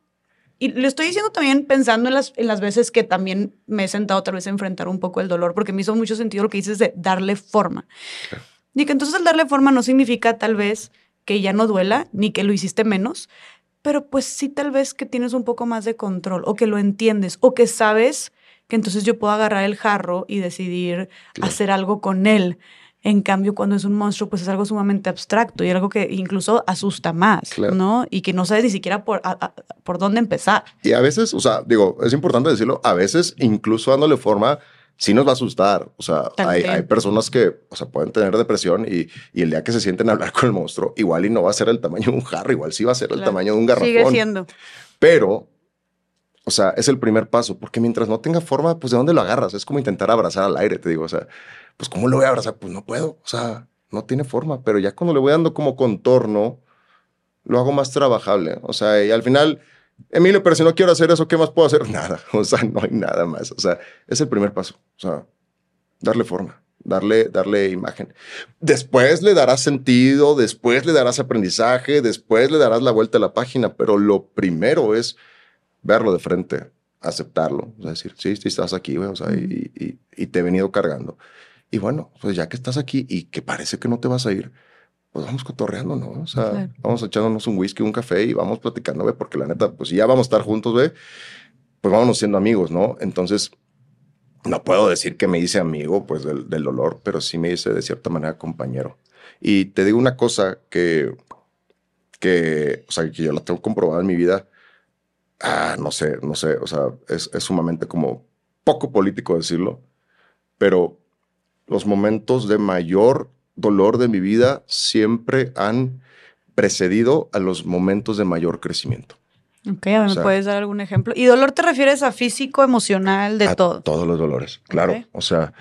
y lo estoy diciendo también pensando en las, en las veces que también me he sentado otra vez a enfrentar un poco el dolor, porque me hizo mucho sentido lo que dices de darle forma. Y que entonces el darle forma no significa tal vez que ya no duela, ni que lo hiciste menos, pero pues sí tal vez que tienes un poco más de control, o que lo entiendes, o que sabes que entonces yo puedo agarrar el jarro y decidir hacer algo con él. En cambio, cuando es un monstruo, pues es algo sumamente abstracto y algo que incluso asusta más, ¿no? Y que no sabes ni siquiera por, por dónde empezar. Y a veces, o sea, digo, es importante decirlo, a veces incluso dándole forma, sí nos va a asustar. O sea, hay, hay, personas que, o sea, pueden tener depresión y, y, el día que se sienten a hablar con el monstruo, igual y no va a ser el tamaño de un jarro, igual sí va a ser el tamaño de un garrafón. Sigue siendo. Pero o sea, es el primer paso, porque mientras no tenga forma, pues de dónde lo agarras? Es como intentar abrazar al aire, te digo, o sea, pues ¿cómo lo voy a abrazar? Pues no puedo, o sea, no tiene forma, pero ya cuando le voy dando como contorno, lo hago más trabajable, o sea, y al final, Emilio, pero si no quiero hacer eso, ¿qué más puedo hacer? Nada, o sea, no hay nada más, o sea, es el primer paso, o sea, darle forma. Darle, darle imagen. Después le darás sentido, después le darás aprendizaje, después le darás la vuelta a la página, pero lo primero es verlo de frente, aceptarlo, o sea, decir, sí, sí estás aquí, güey, o sea, y, y, te he venido cargando. Y bueno, pues ya que estás aquí y que parece que no te vas a ir, pues vamos cotorreando, ¿no? O sea, vamos echándonos un whisky, un café y vamos platicando, güey, porque la neta, pues si ya vamos a estar juntos, güey, pues vámonos siendo amigos, ¿no? Entonces, no puedo decir que me hice amigo, pues, del, del dolor, pero sí me hice de cierta manera compañero. Y te digo una cosa que, que, o sea, que yo la tengo comprobada en mi vida, ah, no sé, no sé, o sea, es, es sumamente como poco político decirlo, pero los momentos de mayor dolor de mi vida siempre han precedido a los momentos de mayor crecimiento. Ok, a ver, ¿me puedes dar algún ejemplo? ¿Y dolor te refieres a físico, emocional, de todo? Todos los dolores, claro. O sea,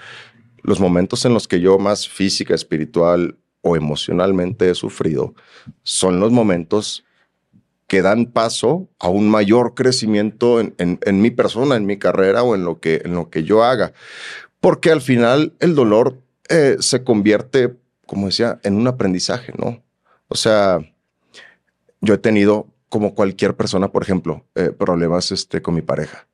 los momentos en los que yo más física, espiritual o emocionalmente he sufrido son los momentos que dan paso a un mayor crecimiento en, en, mi persona, en mi carrera o en lo que, en lo que yo haga. Porque al final el dolor eh, se convierte, como decía, en un aprendizaje, ¿no? O sea, yo he tenido, como cualquier persona, por ejemplo, eh, problemas este, con mi pareja.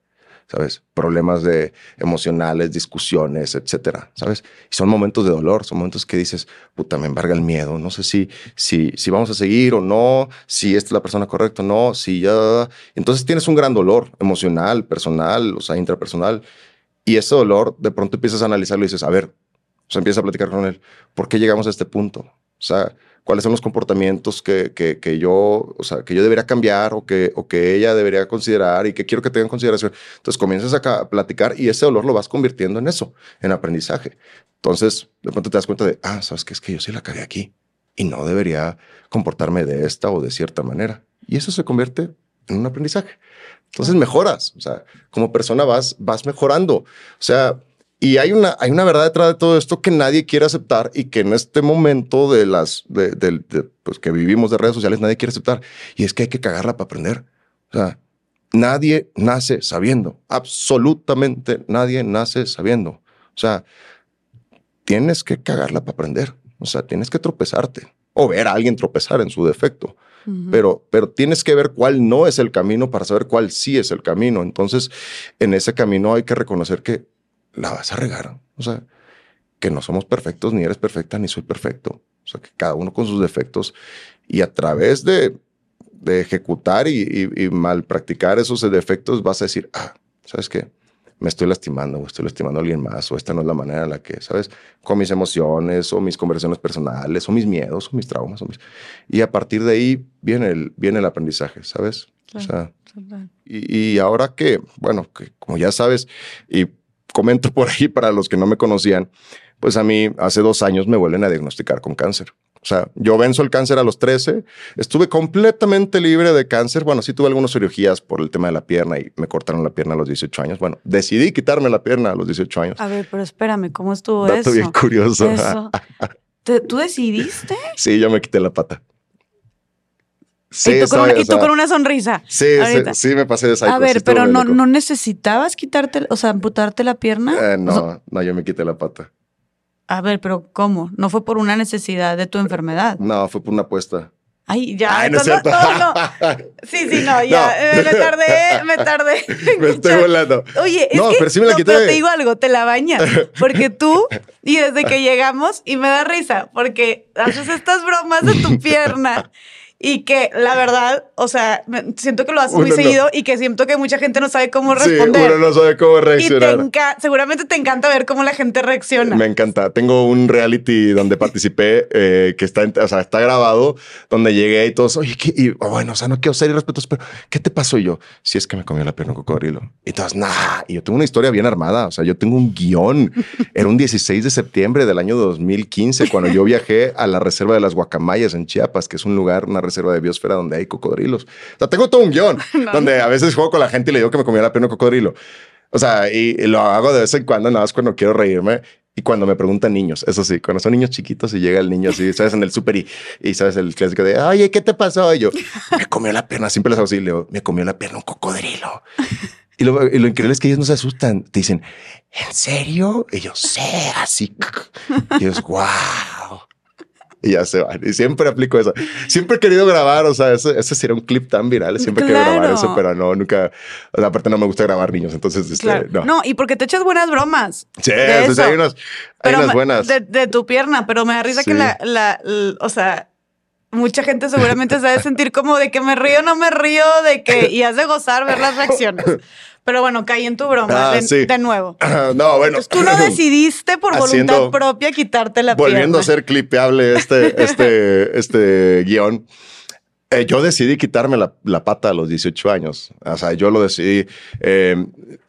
¿sabes? Problemas de emocionales, discusiones, etcétera, ¿sabes? Y son momentos de dolor, son momentos que dices, puta, me embarga el miedo, no sé si, si, si vamos a seguir o no, si esta es la persona correcta o no, si ya... Entonces tienes un gran dolor emocional, personal, o sea, intrapersonal, y ese dolor de pronto empiezas a analizarlo y dices, a ver, o sea, empiezas a platicar con él, ¿por qué llegamos a este punto? O sea, cuáles son los comportamientos que, que, yo, o sea, que yo debería cambiar o que, o que ella debería considerar y que quiero que tenga en consideración. Entonces comienzas a platicar y ese dolor lo vas convirtiendo en eso, en aprendizaje. Entonces, de pronto te das cuenta de, ah, sabes que es que yo sí la cagué aquí y no debería comportarme de esta o de cierta manera. Y eso se convierte en un aprendizaje. Entonces mejoras, o sea, como persona vas, vas mejorando. O sea, y hay una, hay una verdad detrás de todo esto que nadie quiere aceptar y que en este momento de las, de, pues que vivimos de redes sociales nadie quiere aceptar. Y es que hay que cagarla para aprender. O sea, nadie nace sabiendo, absolutamente nadie nace sabiendo. O sea, tienes que cagarla para aprender. O sea, tienes que tropezarte o ver a alguien tropezar en su defecto pero, pero tienes que ver cuál no es el camino para saber cuál sí es el camino. Entonces, en ese camino hay que reconocer que la vas a regar. O sea, que no somos perfectos, ni eres perfecta, ni soy perfecto. O sea, que cada uno con sus defectos y a través de, ejecutar y, y, y mal practicar esos defectos vas a decir, ah, ¿sabes qué? Me estoy lastimando o estoy lastimando a alguien más o esta no es la manera en la que, ¿sabes? Con mis emociones o mis conversaciones personales o mis miedos o mis traumas. O mis... Y a partir de ahí viene el, viene el aprendizaje, ¿sabes? o sea, y, y, ahora que, bueno, que como ya sabes, y comento por ahí para los que no me conocían, pues a mí hace dos años me vuelven a diagnosticar con cáncer. O sea, yo venzo el cáncer a los 13, estuve completamente libre de cáncer. Bueno, sí tuve algunas cirugías por el tema de la pierna y me cortaron la pierna a los 18 años. Bueno, decidí quitarme la pierna a los 18 años. A ver, pero espérame, ¿cómo estuvo eso? bien curioso. ¿Tú decidiste? Sí, yo me quité la pata. Sí, y, tú con, una, sonrisa. Sí, sí, me pasé de A ver, pero no, no necesitabas quitarte, o sea, amputarte la pierna. Eh, no, no, yo me quité la pata. A ver, pero ¿cómo? ¿No fue por una necesidad de tu enfermedad? No, fue por una apuesta. Ay, ya. Ay, no, es cierto. no, Sí, sí, no, ya. Eh, me tardé, me tardé. me estoy volando. Oye, es no, que, pero sí me la quité. Pero te digo algo, te la bañas. Porque tú, y desde que llegamos, y me da risa, porque haces estas bromas de tu pierna y que la verdad, o sea, siento que lo haces muy seguido y que siento que mucha gente no sabe cómo responder. Sí, uno no sabe cómo reaccionar. Y seguramente te encanta ver cómo la gente reacciona. Me encanta. Tengo un reality donde participé eh, que está, o sea, está grabado, donde llegué y todos, oye, y, oh, bueno, o sea, no quiero ser irrespetuoso, pero ¿qué te pasó? Y yo, si es que me comió la pierna un cocodrilo. Y todos, nah. Y yo tengo una historia bien armada. O sea, yo tengo un guion. Era un 16 de septiembre del año 2015 cuando yo viajé a la reserva de las Guacamayas en Chiapas, que es un lugar, una reserva reserva de biosfera donde hay cocodrilos. O sea, tengo todo un guion donde a veces juego con la gente y le digo que me comía la pena un cocodrilo. O sea, y, lo hago de vez en cuando, nada más cuando quiero reírme. Y cuando me preguntan niños, eso sí, cuando son niños chiquitos y llega el niño así, sabes, en el súper y, y, sabes el clásico de, oye, ¿qué te pasó? Y yo, me comió la pierna, siempre les hago así, le digo, me comió la pierna un cocodrilo. Y lo, y lo, increíble es que ellos no se asustan. Te dicen, ¿en serio? Y yo, sí, así. Y ellos, wow y ya se van. Y siempre aplico eso. Siempre he querido grabar, o sea, ese, sería un clip tan viral. Siempre he querido grabar eso, pero no, nunca. O sea, aparte no me gusta grabar niños, entonces este, no. No, y porque te echas buenas bromas. Sí, entonces hay unas, hay unas buenas. De, tu pierna, pero me da risa que la, la, o sea, mucha gente seguramente se debe sentir como de que me río, no me río, de que, y has de gozar ver las reacciones. Pero bueno, caí en tu broma ah, de, nuevo. no, bueno. tú no decidiste por voluntad propia quitarte la Volviendo a ser clipeable este, este, este guion. Eh, yo decidí quitarme la, pata a los 18 años. O sea, yo lo decidí. Eh,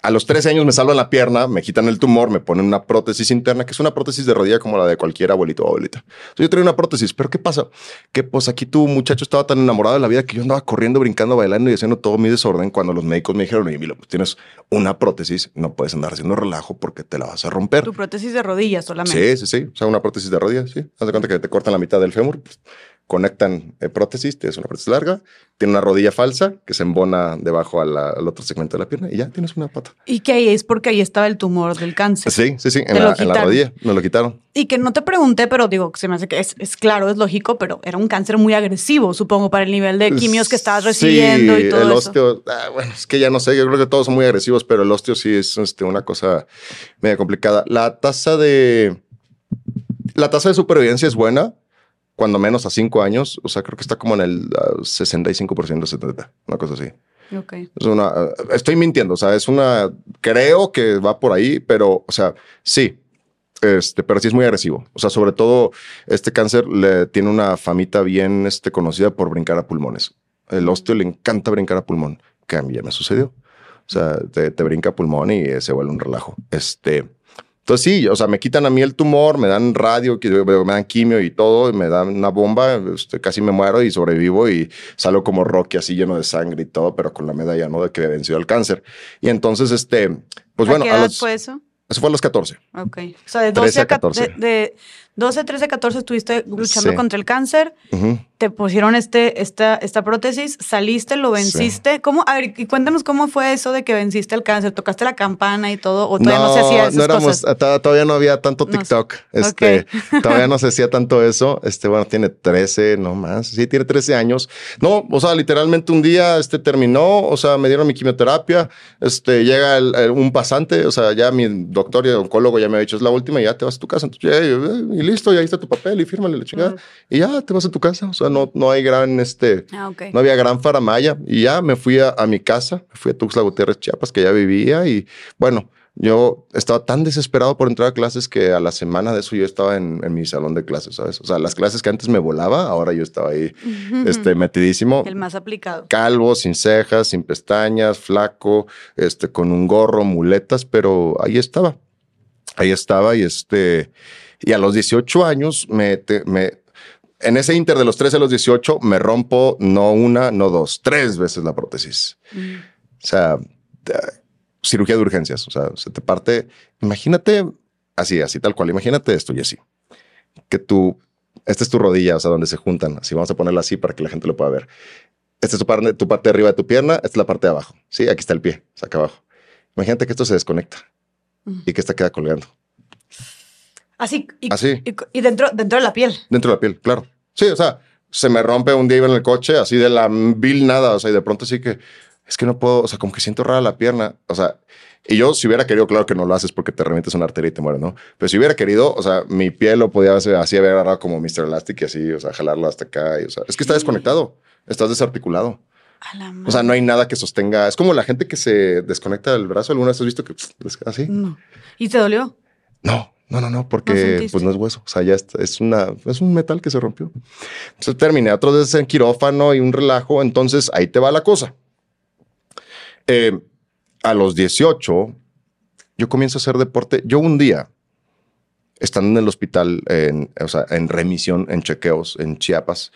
a los 13 años me salvan la pierna, me quitan el tumor, me ponen una prótesis interna, que es una prótesis de rodilla como la de cualquier abuelito o abuelita. Entonces yo tenía una prótesis, pero ¿qué pasa? Que pues aquí tu muchacho estaba tan enamorado de la vida que yo andaba corriendo, brincando, bailando y haciendo todo mi desorden cuando los médicos me dijeron, oye, mira, pues tienes una prótesis, no puedes andar haciendo relajo porque te la vas a romper. Tu prótesis de rodilla solamente. Sí, sí, sí. O sea, una prótesis de rodilla, sí. Haz de cuenta que te cortan la mitad del fémur. Pues, conectan eh, prótesis, tienes una prótesis larga, tiene una rodilla falsa que se embona debajo al otro segmento de la pierna y ya tienes una pata. Y que ahí es porque ahí estaba el tumor del cáncer. Sí, sí, sí, en, la, rodilla me lo quitaron. Y que no te pregunté, pero digo, se me hace que es, claro, es lógico, pero era un cáncer muy agresivo, supongo, para el nivel de quimios que estabas recibiendo y todo el osteo, ah, bueno, es que ya no sé, yo creo que todos son muy agresivos, pero el osteo sí es este, una cosa media complicada. La tasa de... La tasa de supervivencia es buena, cuando menos a cinco años, o sea, creo que está como en el 65% de 70, una cosa así. Ok. Es una, estoy mintiendo, o sea, es una, creo que va por ahí, pero, o sea, sí, Este, pero sí es muy agresivo. O sea, sobre todo este cáncer le tiene una famita bien este, conocida por brincar a pulmones. El osteo le encanta brincar a pulmón, que a mí ya me sucedió. O sea, te, te brinca a pulmón y se vuelve un relajo. Este, entonces sí, o sea, me quitan a mí el tumor, me dan radio, me dan quimio y todo, me dan una bomba, este, casi me muero y sobrevivo y salgo como Rocky así lleno de sangre y todo, pero con la medalla, ¿no? De que he vencido el cáncer. Y entonces, este, pues bueno. ¿A qué edad fue eso? Eso fue a los 14. Ok. O sea, de 12 a 14. de, 12, 13, 14 estuviste luchando contra el cáncer, te pusieron este, esta, esta prótesis, saliste, lo venciste. ¿Cómo? A ver, y cuéntanos cómo fue eso de que venciste el cáncer. ¿Tocaste la campana y todo? ¿O todavía no, se hacía esas no éramos, cosas? Todavía no había tanto TikTok. Este, Todavía no se hacía tanto eso. Este, bueno, tiene 13, no más. Sí, tiene 13 años. No, o sea, literalmente un día este, terminó, o sea, me dieron mi quimioterapia, este, llega un pasante, o sea, ya mi doctor y oncólogo ya me ha dicho, es la última y ya te vas a tu casa. Entonces, ya, listo, y ahí está tu papel y fírmale la chingada. Y ya te vas a tu casa. O sea, no, no hay gran, este, ah, no había gran faramaya. Y ya me fui a, mi casa, me fui a Tuxtla Gutiérrez, Chiapas, que ya vivía. Y bueno, yo estaba tan desesperado por entrar a clases que a la semana de eso yo estaba en, mi salón de clases, ¿sabes? O sea, las clases que antes me volaba, ahora yo estaba ahí este, metidísimo. El más aplicado. Calvo, sin cejas, sin pestañas, flaco, este, con un gorro, muletas, pero ahí estaba. Ahí estaba y este y a los 18 años, me, me, en ese inter de los 13 a los 18, me rompo no una, no dos, tres veces la prótesis. Mm. O sea, cirugía de urgencias. O sea, se te parte. Imagínate así, así tal cual. Imagínate esto y así. Que tú, esta es tu rodilla, o sea, donde se juntan. Así vamos a ponerla así para que la gente lo pueda ver. Esta es tu parte, tu parte de arriba de tu pierna, esta es la parte de abajo. Sí, aquí está el pie, o sea, acá abajo. Imagínate que esto se desconecta mm. y que esta queda colgando. Así. Y, así. Y, dentro, dentro de la piel. Dentro de la piel, claro. Sí, o sea, se me rompe un día iba en el coche, así de la vil nada, o sea, y de pronto sí que es que no puedo, o sea, como que siento rara la pierna, o sea, y yo si hubiera querido, claro que no lo haces porque te remites una arteria y te mueres, ¿no? Pero si hubiera querido, o sea, mi piel lo podía hacer así, haber agarrado como Mr. Elastic y así, o sea, jalarlo hasta acá, y, o sea, es que está desconectado, estás desarticulado. o sea, no hay nada que sostenga. Es como la gente que se desconecta del brazo. ¿Alguna vez has visto que así? No. ¿Y te dolió? No, no, no, no, porque pues no es hueso. O sea, ya es, una, es un metal que se rompió. Entonces terminé otras veces en quirófano y un relajo. Entonces ahí te va la cosa. Eh, a los 18, yo comienzo a hacer deporte. Yo un día, estando en el hospital, en, o sea, en remisión, en chequeos, en Chiapas,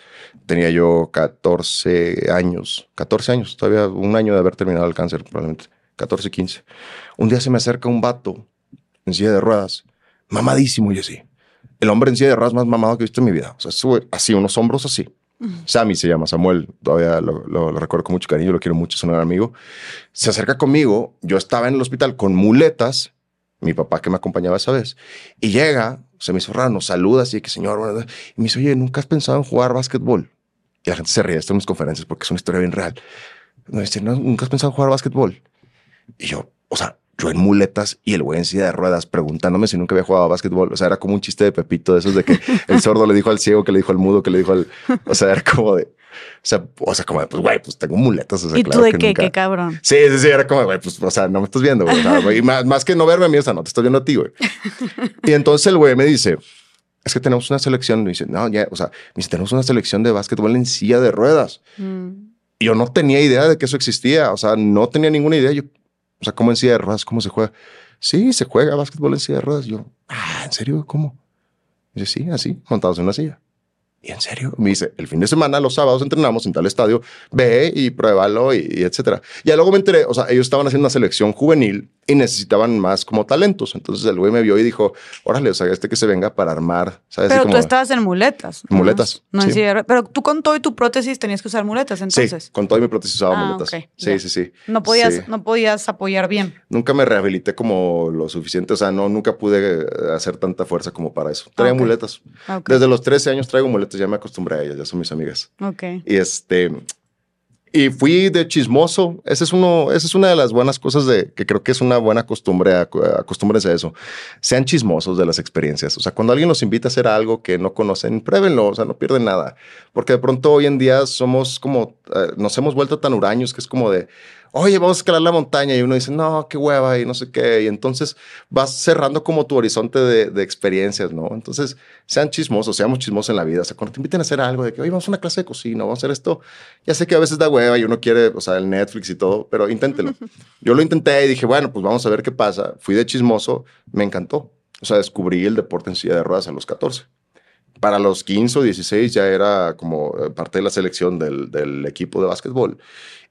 tenía yo 14 años, 14 años, todavía un año de haber terminado el cáncer, probablemente, 14, 15. Un día se me acerca un vato en silla de ruedas mamadísimo y así. El hombre en silla de ruedas más mamado que he visto en mi vida. O sea, sube así, unos hombros así. Sammy se llama, Samuel, todavía lo, recuerdo con mucho cariño, lo quiero mucho, es un gran amigo. Se acerca conmigo, yo estaba en el hospital con muletas, mi papá que me acompañaba esa vez, y llega, se me hizo raro, nos saluda así, que señor, y me dice, oye, ¿nunca has pensado en jugar básquetbol? Y la gente se ríe, esto en mis conferencias porque es una historia bien real. Me dice, ¿nunca has pensado en jugar básquetbol? Y yo, o sea, yo en muletas y el güey en silla de ruedas preguntándome si nunca había jugado a básquetbol. O sea, era como un chiste de Pepito de esos de que el sordo le dijo al ciego, que le dijo al mudo, que le dijo al... O sea, era como de... O sea, o sea, como de, pues, güey, pues tengo muletas. O sea, ¿Y tú de qué? Qué cabrón. Sí, sí, sí, era como, güey, pues, o sea, no me estás viendo, güey. más, más, que no verme a mí, o sea, no te estoy viendo a ti, güey. y entonces el güey me dice, es que tenemos una selección. Me dice, no, ya, o sea, me dice, tenemos una selección de básquetbol en silla de ruedas. Mm. Y yo no tenía idea de que eso existía. O sea, no tenía ninguna idea. Yo, o sea, ¿cómo en silla de ruedas? ¿Cómo se juega? Sí, se juega básquetbol en silla de ruedas. Yo, ah, ¿en serio? ¿Cómo? dice, sí, así, montados en una silla. Y en serio, me dice, el fin de semana, los sábados entrenamos en tal estadio, ve y pruébalo y, y etcétera. Y luego me enteré, o sea, ellos estaban haciendo una selección juvenil y necesitaban más como talentos. Entonces el güey me vio y dijo, órale, o sea, este que se venga para armar. ¿sabes? Pero tú estabas en muletas. Muletas. No, sí. Pero tú con todo y tu prótesis tenías que usar muletas, entonces. Sí, con todo y mi prótesis usaba ah, muletas. sí, sí, sí. No podías, no podías apoyar bien. Nunca me rehabilité como lo suficiente. O sea, no, nunca pude hacer tanta fuerza como para eso. Traía muletas. Desde los 13 años traigo muletas, ya me acostumbré a ellas, ya son mis amigas. Ok. Y este, y fui de chismoso. Esa es, uno, esa es una de las buenas cosas de que creo que es una buena costumbre. Acostúmbrense a eso. Sean chismosos de las experiencias. O sea, cuando alguien los invita a hacer algo que no conocen, pruébenlo. O sea, no pierden nada. Porque de pronto hoy en día somos como, eh, nos hemos vuelto tan huraños que es como de, oye, vamos a escalar la montaña. Y uno dice, no, qué hueva y no sé qué. Y entonces vas cerrando como tu horizonte de, de experiencias, ¿no? Entonces, sean chismosos, seamos chismosos en la vida. O sea, cuando te inviten a hacer algo de que, oye, vamos a una clase de cocina, vamos a hacer esto. Ya sé que a veces da hueva y uno quiere, o sea, el Netflix y todo, pero inténtelo. Yo lo intenté y dije, bueno, pues vamos a ver qué pasa. Fui de chismoso, me encantó. O sea, descubrí el deporte en silla de ruedas a los 14 para los 15 o 16 ya era como eh, parte de la selección del, del, equipo de básquetbol.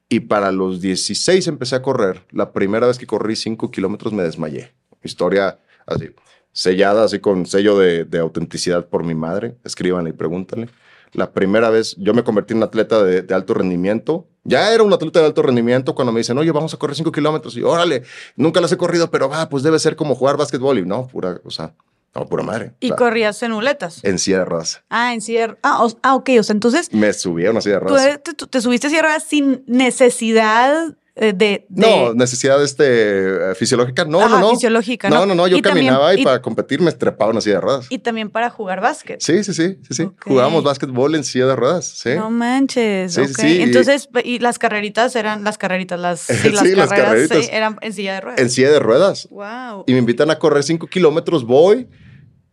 Y para los 16 empecé a correr. La primera vez que corrí 5 kilómetros me desmayé. Historia así, sellada, así con sello de, autenticidad por mi madre. Escríbanle y pregúntenle. La primera vez yo me convertí en atleta de, alto rendimiento. Ya era un atleta de alto rendimiento cuando me dicen, oye, vamos a correr 5 kilómetros. Y órale, nunca las he corrido, pero va, pues debe ser como jugar básquetbol. Y no, pura, o no, pura madre. ¿Y o sea, corrías en muletas? En silla de ruedas. Ah, en silla de ah, o, ah, ok. O sea, entonces... Me subí a una silla de ruedas. Tú te, te, subiste a silla de ruedas sin necesidad de, de... No, necesidad este, fisiológica. No, Ajá, no, no. fisiológica, ¿no? No, no, no. Yo Y caminaba también- y, y- para competir me trepaba una silla de ruedas. Y también para jugar básquet. Sí, sí, sí, sí, sí. Ok. Jugábamos básquetbol en silla de ruedas, sí. No manches. Sí, sí, ok. sí, y- Entonces, y las carreritas eran las carreritas, las, sí, las, las carreras carreritas. eran en silla de ruedas. En silla de ruedas. Wow. Y me invitan a correr 5 kilómetros, voy.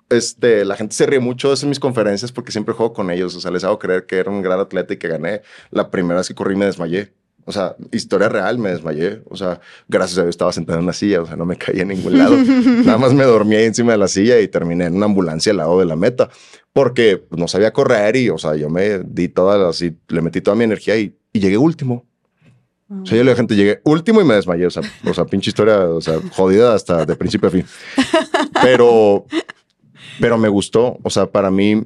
Este, la gente se ríe mucho de mis conferencias porque siempre juego con ellos. O sea, les hago creer que era un gran atleta y que gané. La primera vez que corrí me desmayé. O sea, historia real, me desmayé. O sea, gracias a Dios estaba sentado en una silla, o sea, no me caí en ningún lado. Nada más me dormí ahí encima de la silla y terminé en una ambulancia al lado de la meta porque no sabía correr y, o sea, yo me di toda, así, le metí toda mi energía y, y llegué último. O sea, yo le la gente, llegué último y me desmayé. O sea, o sea, pinche historia, o sea, jodida hasta de principio a fin. Pero, pero me gustó. O sea, para mí,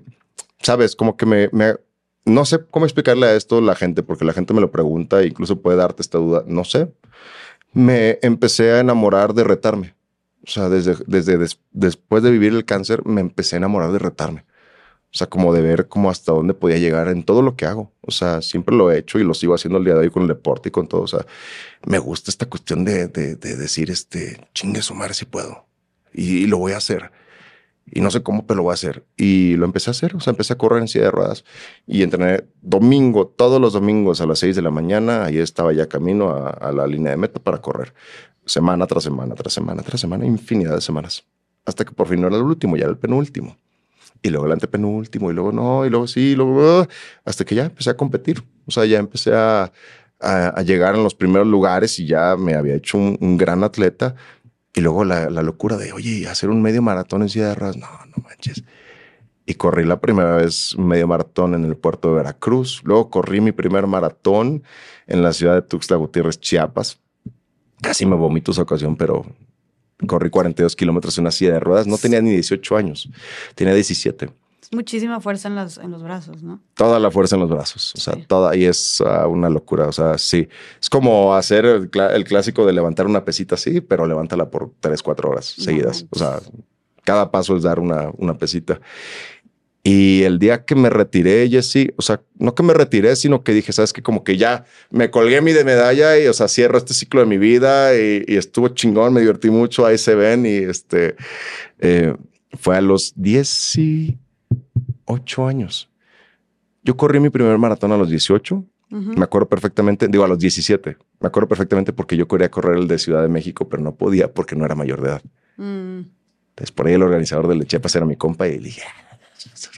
sabes, como que me, me- no sé cómo explicarle a esto a la gente, porque la gente me lo pregunta e incluso puede darte esta duda. No sé. Me empecé a enamorar de retarme. O sea, desde, desde des- después de vivir el cáncer, me empecé a enamorar de retarme. O sea, como de ver cómo hasta dónde podía llegar en todo lo que hago. O sea, siempre lo he hecho y lo sigo haciendo el día de hoy con el deporte y con todo. O sea, me gusta esta cuestión de, de, de decir, este, chingue su madre si puedo. Y lo voy a hacer. Y no sé cómo, pero lo voy a hacer. Y lo empecé a hacer. O sea, empecé a correr en silla de ruedas y entrené domingo, todos los domingos a las 6 de la mañana. Ahí estaba ya camino a, a la línea de meta para correr. Semana tras semana, tras semana, tras semana, infinidad de semanas. Hasta que por fin no era el último, ya era el penúltimo. Y luego el antepenúltimo, y luego no, y luego sí, y luego... ah, hasta que ya empecé a competir. O sea, ya empecé a, a, a llegar en los primeros lugares y ya me había hecho un, un gran atleta. Y luego la, locura de, oye, hacer un medio maratón en silla de ruedas. No, no manches. Y corrí la primera vez medio maratón en el puerto de Veracruz. Luego corrí mi primer maratón en la ciudad de Tuxtla Gutiérrez, Chiapas. Casi me vomito esa ocasión, pero corrí 42 kilómetros en una silla de ruedas. No tenía ni 18 años, tenía 17. Muchísima fuerza en, las, en los brazos, ¿no? Toda la fuerza en los brazos, o sea, Sí. toda, y es ah, una locura, o sea, sí. Es como hacer el, clásico de levantar una pesita así, pero levántala por 3, 4 horas No seguidas. O sea, cada paso es dar una, una pesita. Y el día que me retiré, Jesse, o sea, no que me retiré, sino que dije, sabes que como que ya me colgué mi de medalla y, o sea, cierro este ciclo de mi vida y, y estuvo chingón, me divertí mucho, ahí se ven y este, eh, fue a los 18 años. Yo corrí mi primer maratón a los 18, Ujú. me acuerdo perfectamente, digo a los 17, me acuerdo perfectamente porque yo quería correr el de Ciudad de México, pero no podía porque no era mayor de edad. Mm. Entonces por ahí el organizador del Chiapas era mi compa y le dije,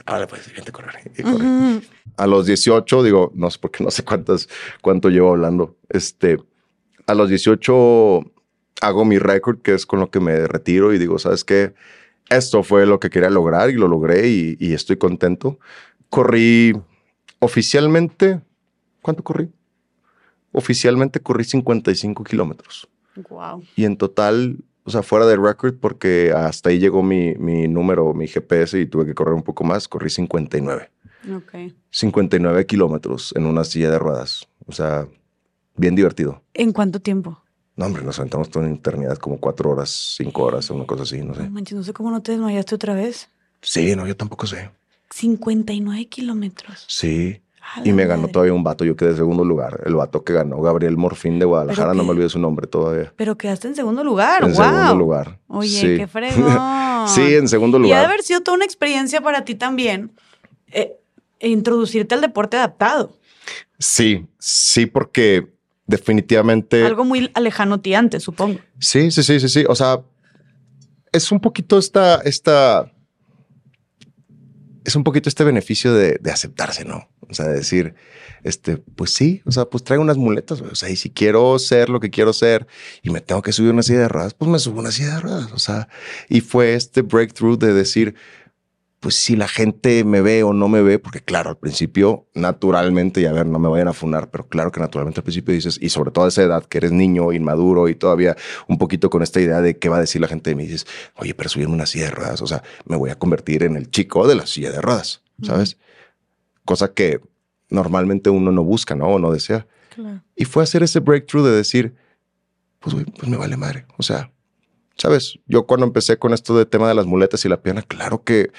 ahora pues vente a correr. Y corrí. Ujú. A los 18, digo, no sé porque no sé cuántas, cuánto llevo hablando. Este, a los 18 hago mi récord, que es con lo que me retiro y digo, ¿sabes qué? Esto fue lo que quería lograr y lo logré y, y estoy contento. Corrí oficialmente, ¿cuánto corrí? Oficialmente corrí 55 kilómetros Wow. y en total, o sea, fuera de récord, porque hasta ahí llegó mi, mi número, mi GPS y tuve que correr un poco más, corrí 59. Ok. 59 kilómetros en una silla de ruedas. O sea, bien divertido. ¿En cuánto tiempo? No, hombre, nos aventamos toda una eternidad, como cuatro horas, cinco horas, una cosa así, no No sé. manches, no sé cómo no te desmayaste otra vez. Sí, no, yo tampoco sé. 59 kilómetros. Sí. Y me ganó todavía un vato, yo quedé en segundo lugar. El vato que ganó, Gabriel Morfín de Guadalajara, ¿Pero no me olvido su nombre todavía. Pero quedaste en segundo lugar. en wow. segundo lugar. Oye, Sí. qué fregón. sí, en segundo Y ha de lugar. haber sido toda una experiencia para ti también eh, introducirte al deporte adaptado. Sí, sí, porque definitivamente. Algo muy alejano ti antes, supongo. Sí, sí, sí, sí, sí. O sea, es un poquito esta, esta, es un poquito este beneficio de, de aceptarse, ¿no? O sea, de decir, este, pues sí, o sea, pues traigo unas muletas, o sea, y si quiero ser lo que quiero ser y me tengo que subir una silla de ruedas, pues me subo una silla de ruedas, o sea, y fue este breakthrough de decir, pues si la gente me ve o no me ve, porque claro, al principio, naturalmente, y a ver, no me vayan a funar, pero claro que naturalmente al principio dices, y sobre todo a esa edad que eres niño, inmaduro y todavía un poquito con esta idea de qué va a decir la gente de mí, dices, oye, pero subirme una silla de ruedas, o sea, me voy a convertir en el chico de la silla de ruedas, ¿sabes? Cosa que normalmente uno no busca, ¿no? O no desea. Y fue hacer ese breakthrough de decir, pues, pues me vale madre, o sea, Sabes, yo cuando empecé con esto de tema de las muletas y la pierna, claro que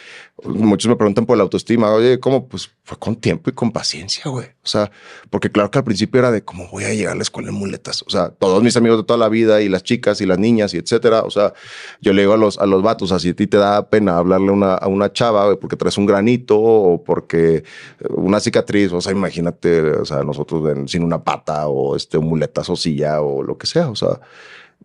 muchos me preguntan por la autoestima. Oye, ¿cómo? Pues fue con tiempo y con paciencia, güey. O sea, porque claro que al principio era de cómo voy a llegar a la escuela en muletas. O sea, todos mis amigos de toda la vida y las chicas y las niñas y etcétera. O sea, yo le digo a los, a los vatos, así a ti te da pena hablarle una, a una chava güey, porque traes un granito o porque una cicatriz. O sea, imagínate, o sea, nosotros sin una pata o este muletas o silla o lo que sea. O sea,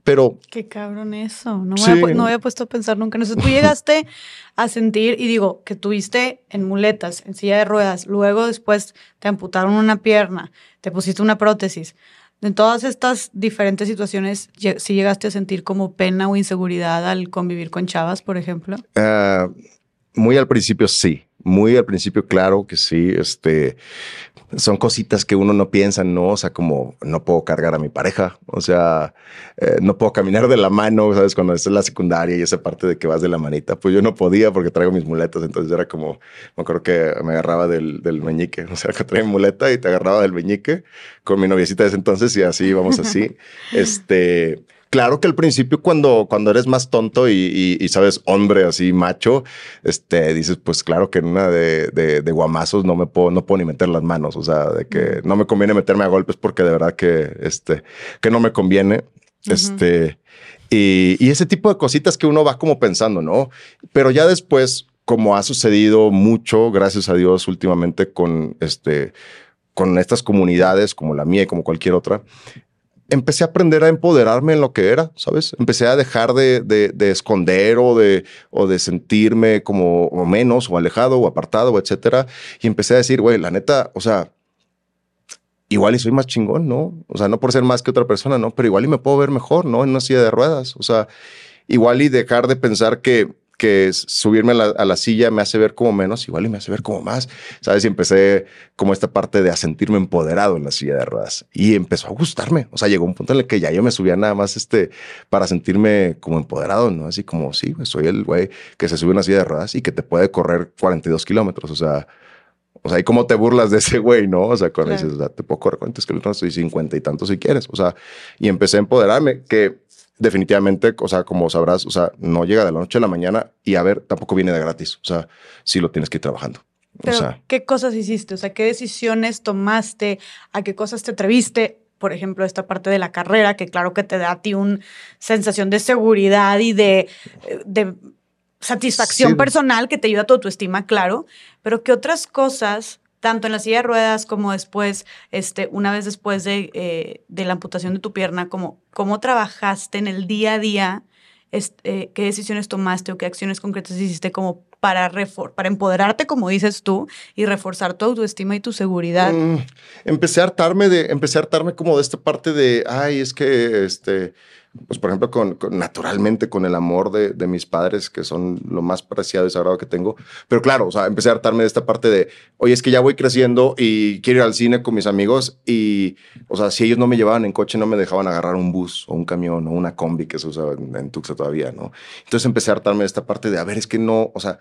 pero... Qué cabrón eso. No, me no había puesto a pensar nunca en eso. Tú llegaste a sentir, y digo, que tuviste en muletas, en silla de ruedas, luego después te amputaron una pierna, te pusiste una prótesis. En todas estas diferentes situaciones, ¿sí llegaste a sentir como pena o inseguridad al convivir con chavas, por ejemplo? Ah, muy al principio sí, muy al principio claro que sí, este, son cositas que uno no piensa, ¿no? O sea, como no puedo cargar a mi pareja, o sea, eh, no puedo caminar de la mano, ¿sabes? Cuando en la secundaria y esa parte de que vas de la manita, pues yo no podía porque traigo mis muletas, entonces era como, me acuerdo que me agarraba del, del meñique, o sea, que traía muleta y te agarraba del meñique con mi noviecita de ese entonces y así, vamos así, este... Claro que al principio cuando, cuando eres más tonto y, sabes, hombre así macho, este, dices, pues claro que en una de, de, guamazos no me puedo, no puedo ni meter las manos, o sea, de que no me conviene meterme a golpes porque de verdad que, este, que no me conviene. Este, y, y ese tipo de cositas que uno va como pensando, ¿no? Pero ya después, como ha sucedido mucho, gracias a Dios, últimamente con este, con estas comunidades como la mía y como cualquier otra, empecé a aprender a empoderarme en lo que era, ¿sabes? Empecé a dejar de, de, esconder o de, o de sentirme como menos o alejado o apartado, etcétera. Y empecé a decir, güey, la neta, o sea, igual y soy más chingón, ¿no? O sea, no por ser más que otra persona, ¿no? Pero igual y me puedo ver mejor, ¿no? En una silla de ruedas. O sea, igual y dejar de pensar que que subirme a la, silla me hace ver como menos, igual y me hace ver como más, ¿sabes? Y empecé como esta parte de a sentirme empoderado en la silla de ruedas y empezó a gustarme. O sea, llegó un punto en el que ya yo me subía nada más este para sentirme como empoderado, ¿no? Así como, sí, soy el güey que se sube a una silla de ruedas y que te puede correr 42 kilómetros. O sea, o sea, ¿y cómo te burlas de ese güey, no? O sea, cuando dices, o sea, te puedo correr 40 kilómetros, estoy 50 y tanto si quieres. O sea, y empecé a empoderarme, que definitivamente, o sea, como sabrás, o sea, no llega de la noche a la mañana y a ver, tampoco viene de gratis. O sea, sí lo tienes que ir trabajando. Pero, o sea, ¿qué cosas hiciste? O sea, ¿qué decisiones tomaste? ¿A qué cosas te atreviste? Por ejemplo, esta parte de la carrera, que claro que te da a ti una sensación de seguridad y de, de satisfacción personal que te ayuda a tu autoestima, claro. Pero ¿qué otras cosas tanto en la silla de ruedas como después, este, una vez después de, eh, de la amputación de tu pierna, como cómo trabajaste en el día a día, este, qué decisiones tomaste o qué acciones concretas hiciste como para, para empoderarte, como dices tú, y reforzar tu autoestima y tu seguridad. Mm, empecé a hartarme de, empecé a hartarme como de esta parte de, ay, es que, este, pues por ejemplo, con, naturalmente con el amor de, de, mis padres, que son lo más preciado y sagrado que tengo. Pero claro, o sea, empecé a hartarme de esta parte de, oye, es que ya voy creciendo y quiero ir al cine con mis amigos y, o sea, si ellos no me llevaban en coche, no me dejaban agarrar un bus o un camión o una combi que se usa en, en Tuxa todavía, ¿no? Entonces empecé a hartarme de esta parte de, a ver, es que no, o sea,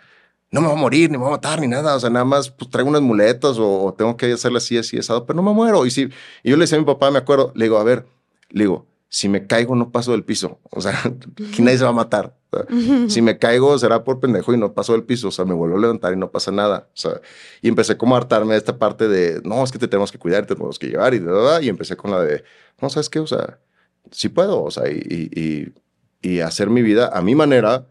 no me voy a morir, ni me voy a matar, ni nada. O sea, nada más pues, traigo unas muletas o, tengo que hacerle así, así, asado, pero no me muero. Y, si, y yo le decía a mi papá, me acuerdo, le digo, a ver, le digo, si me caigo no paso del piso, o sea, que nadie se va a matar. Si me caigo será por pendejo y no paso del piso, o sea, me vuelvo a levantar y no pasa nada. O sea, y empecé como a hartarme de esta parte de, no, es que te tenemos que cuidar, te tenemos que llevar y, y empecé con la de, no, ¿sabes qué? O sea, sí puedo, o sea, y, y, y hacer mi vida a mi manera,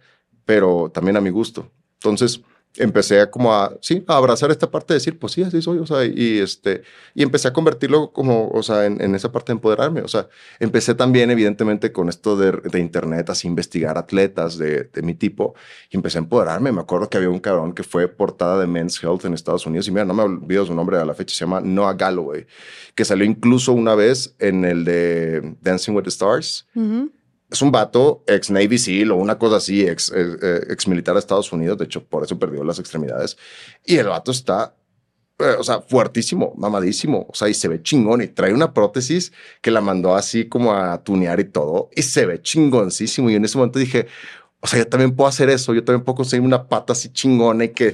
pero también a mi gusto. Entonces, empecé a como a, sí, a abrazar esta parte de decir, pues sí, así soy, y este, y empecé a convertirlo como, o sea, en, esa parte de empoderarme, o sea, empecé también evidentemente con esto de, internet, así investigar atletas de, de, mi tipo, y empecé a empoderarme, me acuerdo que había un cabrón que fue portada de Men's Health en Estados Unidos, y mira, no me olvido su nombre a la fecha, se llama Noah Galloway, que salió incluso una vez en el de Dancing with the Stars, es un vato ex Navy SEAL o una cosa así, ex, eh, eh, ex, militar de Estados Unidos. De hecho, por eso perdió las extremidades. Y el vato está, eh, o sea, fuertísimo, mamadísimo. O sea, y se ve chingón y trae una prótesis que la mandó así como a tunear y todo. Y se ve chingoncísimo. Y en ese momento dije, o sea, yo también puedo hacer eso, yo también puedo conseguir una pata así chingona y que,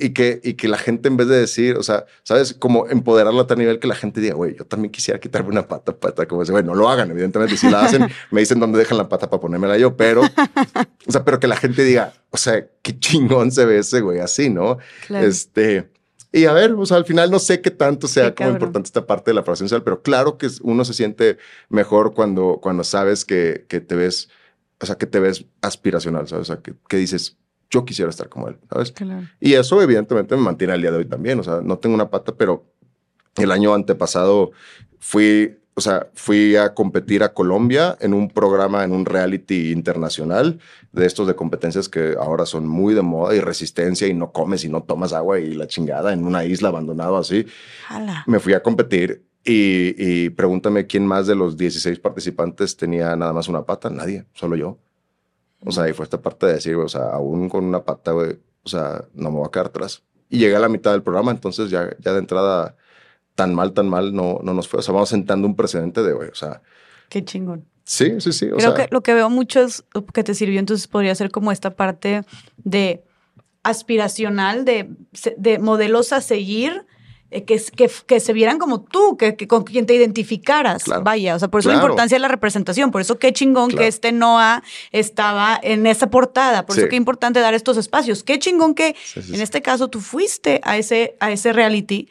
y, que, y que la gente en vez de decir, o sea, ¿sabes? Como empoderarla a tal nivel que la gente diga, güey, yo también quisiera quitarme una pata, pata, como ese, güey, no lo hagan, evidentemente, si la hacen, me dicen dónde dejan la pata para ponérmela yo, pero, o sea, pero que la gente diga, o sea, qué chingón se ve ese güey así, ¿no? Este... Y a ver, o sea, al final no sé qué tanto sea como importante esta parte de la operación social, pero claro que uno se siente mejor cuando, cuando sabes que, que te ves o sea, que te ves aspiracional, ¿sabes? O sea, que, dices, yo quisiera estar como él, ¿sabes? Y eso evidentemente me mantiene al día de hoy también, o sea, no tengo una pata, pero el año antepasado fui, o sea, fui a competir a Colombia en un programa, en un reality internacional de estos de competencias que ahora son muy de moda y resistencia y no comes y no tomas agua y la chingada en una isla abandonada así. Me fui a competir y, pregúntame quién más de los 16 participantes tenía nada más una pata. Nadie, solo yo. O sea, y fue esta parte de decir, o sea, aún con una pata, güey, o sea, no me voy a quedar atrás. Y llegué a la mitad del programa, entonces ya, ya de entrada, tan mal, tan mal, no, no nos fue. O sea, vamos sentando un precedente de, güey, o sea. Qué chingón. Sí, sí, sí. Creo que lo que veo mucho es que te sirvió, entonces podría ser como esta parte de aspiracional, de, de modelos a seguir que, que, que, se vieran como tú, que, con quien te identificaras. Vaya, o sea, por eso la importancia de la representación, por eso qué chingón que este Noah estaba en esa portada, por eso qué importante dar estos espacios, qué chingón que en este caso tú fuiste a ese, a ese reality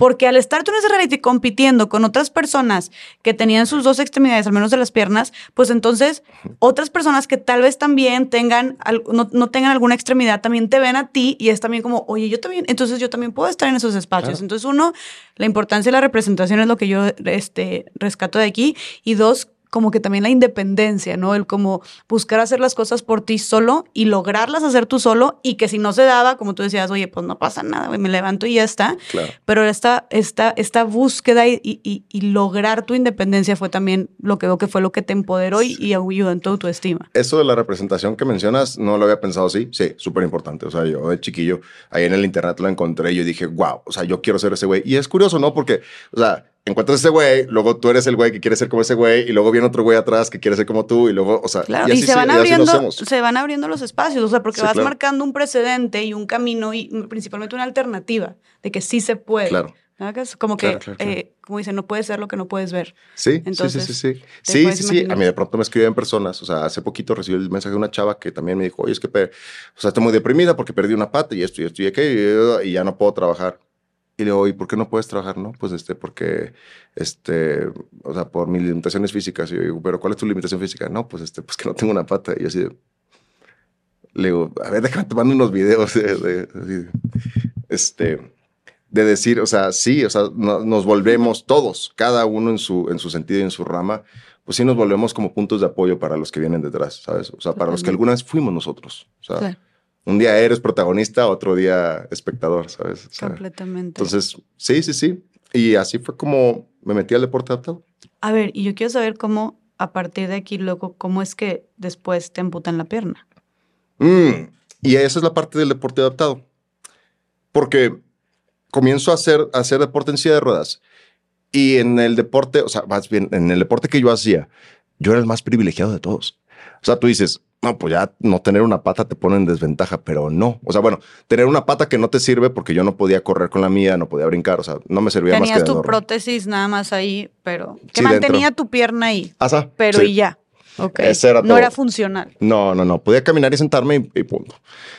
porque al estar tú en ese reality compitiendo con otras personas que tenían sus dos extremidades, al menos de las piernas, pues entonces otras personas que tal vez también tengan, no, tengan alguna extremidad, también te ven a ti y es también como, oye, yo también, entonces yo también puedo estar en esos espacios. Entonces, uno, la importancia de la representación es lo que yo este, rescato de aquí. Y dos, como que también la independencia, ¿no? El como buscar hacer las cosas por ti solo y lograrlas hacer tú solo y que si no se daba, como tú decías, oye, pues no pasa nada, me levanto y ya está. Claro. Pero esta, esta, esta búsqueda y, y, y, lograr tu independencia fue también lo que veo que fue lo que te empoderó y, y ayudó en toda tu estima. Eso de la representación que mencionas, no lo había pensado así. Sí, súper importante. O sea, yo de chiquillo, ahí en el internet lo encontré y yo dije, wow, o sea, yo quiero ser ese güey. Y es curioso, ¿no? Porque, o sea, encuentras ese güey, luego tú eres el güey que quiere ser como ese güey, y luego viene otro güey atrás que quiere ser como tú, y luego, o sea, y, se van abriendo, se van abriendo los espacios, o sea, porque vas marcando un precedente y un camino y principalmente una alternativa de que sí se puede. Claro. Como que, eh, como dicen, no puede ser lo que no puedes ver. Sí, Entonces, sí, sí, sí. Sí, sí, sí. A mí de pronto me escribían personas. O sea, hace poquito recibí el mensaje de una chava que también me dijo, oye, es que, o sea, estoy muy deprimida porque perdí una pata y esto y esto y aquello y ya no puedo trabajar. Y le digo, ¿y por qué no puedes trabajar? No, pues este, porque, este, o sea, por mis limitaciones físicas. Y yo digo, ¿pero cuál es tu limitación física? No, pues este, pues que no tengo una pata. Y yo así, le digo, a ver, déjame tomar unos videos de, este, de decir, o sea, sí, o sea, nos volvemos todos, cada uno en su, en su sentido y en su rama, pues sí nos volvemos como puntos de apoyo para los que vienen detrás, ¿sabes? O sea, para los que alguna vez fuimos nosotros. O sea, un día eres protagonista, otro día espectador, ¿sabes? Completamente. Entonces, sí, sí, sí. Y así fue como me metí al deporte adaptado. A ver, y yo quiero saber cómo, a partir de aquí, luego, cómo es que después te amputan la pierna. Mm, y esa es la parte del deporte adaptado. Porque comienzo a hacer, a hacer deporte en silla de ruedas. Y en el deporte, o sea, más bien, en el deporte que yo hacía, yo era el más privilegiado de todos. O sea, tú dices, no, pues ya no tener una pata te pone en desventaja, pero no. O sea, bueno, tener una pata que no te sirve porque yo no podía correr con la mía, no podía brincar, o sea, no me servía más que Tenías tu prótesis nada más ahí, pero que mantenía tu pierna ahí. Asa, pero y ya. Ok. Era no era funcional. No, no, no. Podía caminar y sentarme y, punto.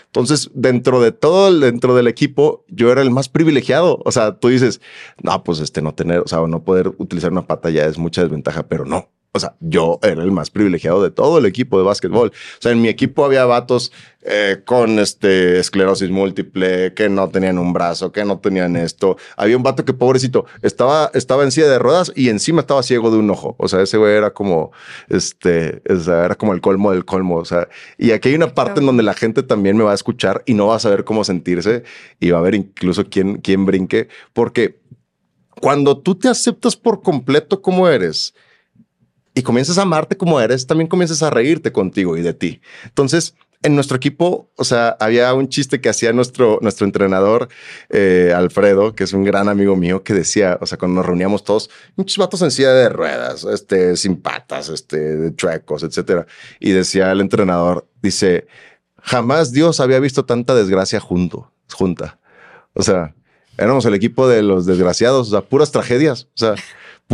Entonces, dentro de todo, el, dentro del equipo, yo era el más privilegiado. O sea, tú dices, no, pues este no tener, o sea, no poder utilizar una pata ya es mucha desventaja, pero no. O sea, yo era el más privilegiado de todo el equipo de básquetbol. O sea, en mi equipo había vatos eh, con este esclerosis múltiple, que no tenían un brazo, que no tenían esto. Había un vato que pobrecito estaba, estaba en silla de ruedas y encima estaba ciego de un ojo. O sea, ese güey era como, este, era como el colmo del colmo. O sea, y aquí hay una parte en donde la gente también me va a escuchar y no va a saber cómo sentirse y va a haber incluso quién, quién brinque, porque cuando tú te aceptas por completo como eres, y comienzas a amarte como eres, también comienzas a reírte contigo y de ti. Entonces, en nuestro equipo, o sea, había un chiste que hacía nuestro, nuestro entrenador, eh, Alfredo, que es un gran amigo mío, que decía, o sea, cuando nos reuníamos todos, muchos vatos en silla de ruedas, este, sin patas, este, de chuecos, etcétera. Y decía el entrenador, dice, jamás Dios había visto tanta desgracia junto, junta. O sea, éramos el equipo de los desgraciados, o sea, puras tragedias. O sea,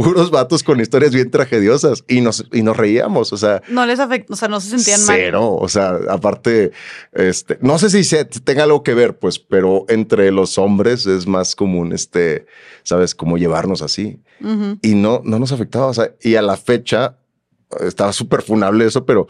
puros vatos con historias bien tragediosas y nos, y nos reíamos, o sea. No les afectó, o sea, no se sentían mal. Cero, o sea, aparte, este, no sé si se, tenga algo que ver, pues, pero entre los hombres es más común, este, sabes, cómo llevarnos así. Y no, no nos afectaba, o sea, y a la fecha estaba súper funable eso, pero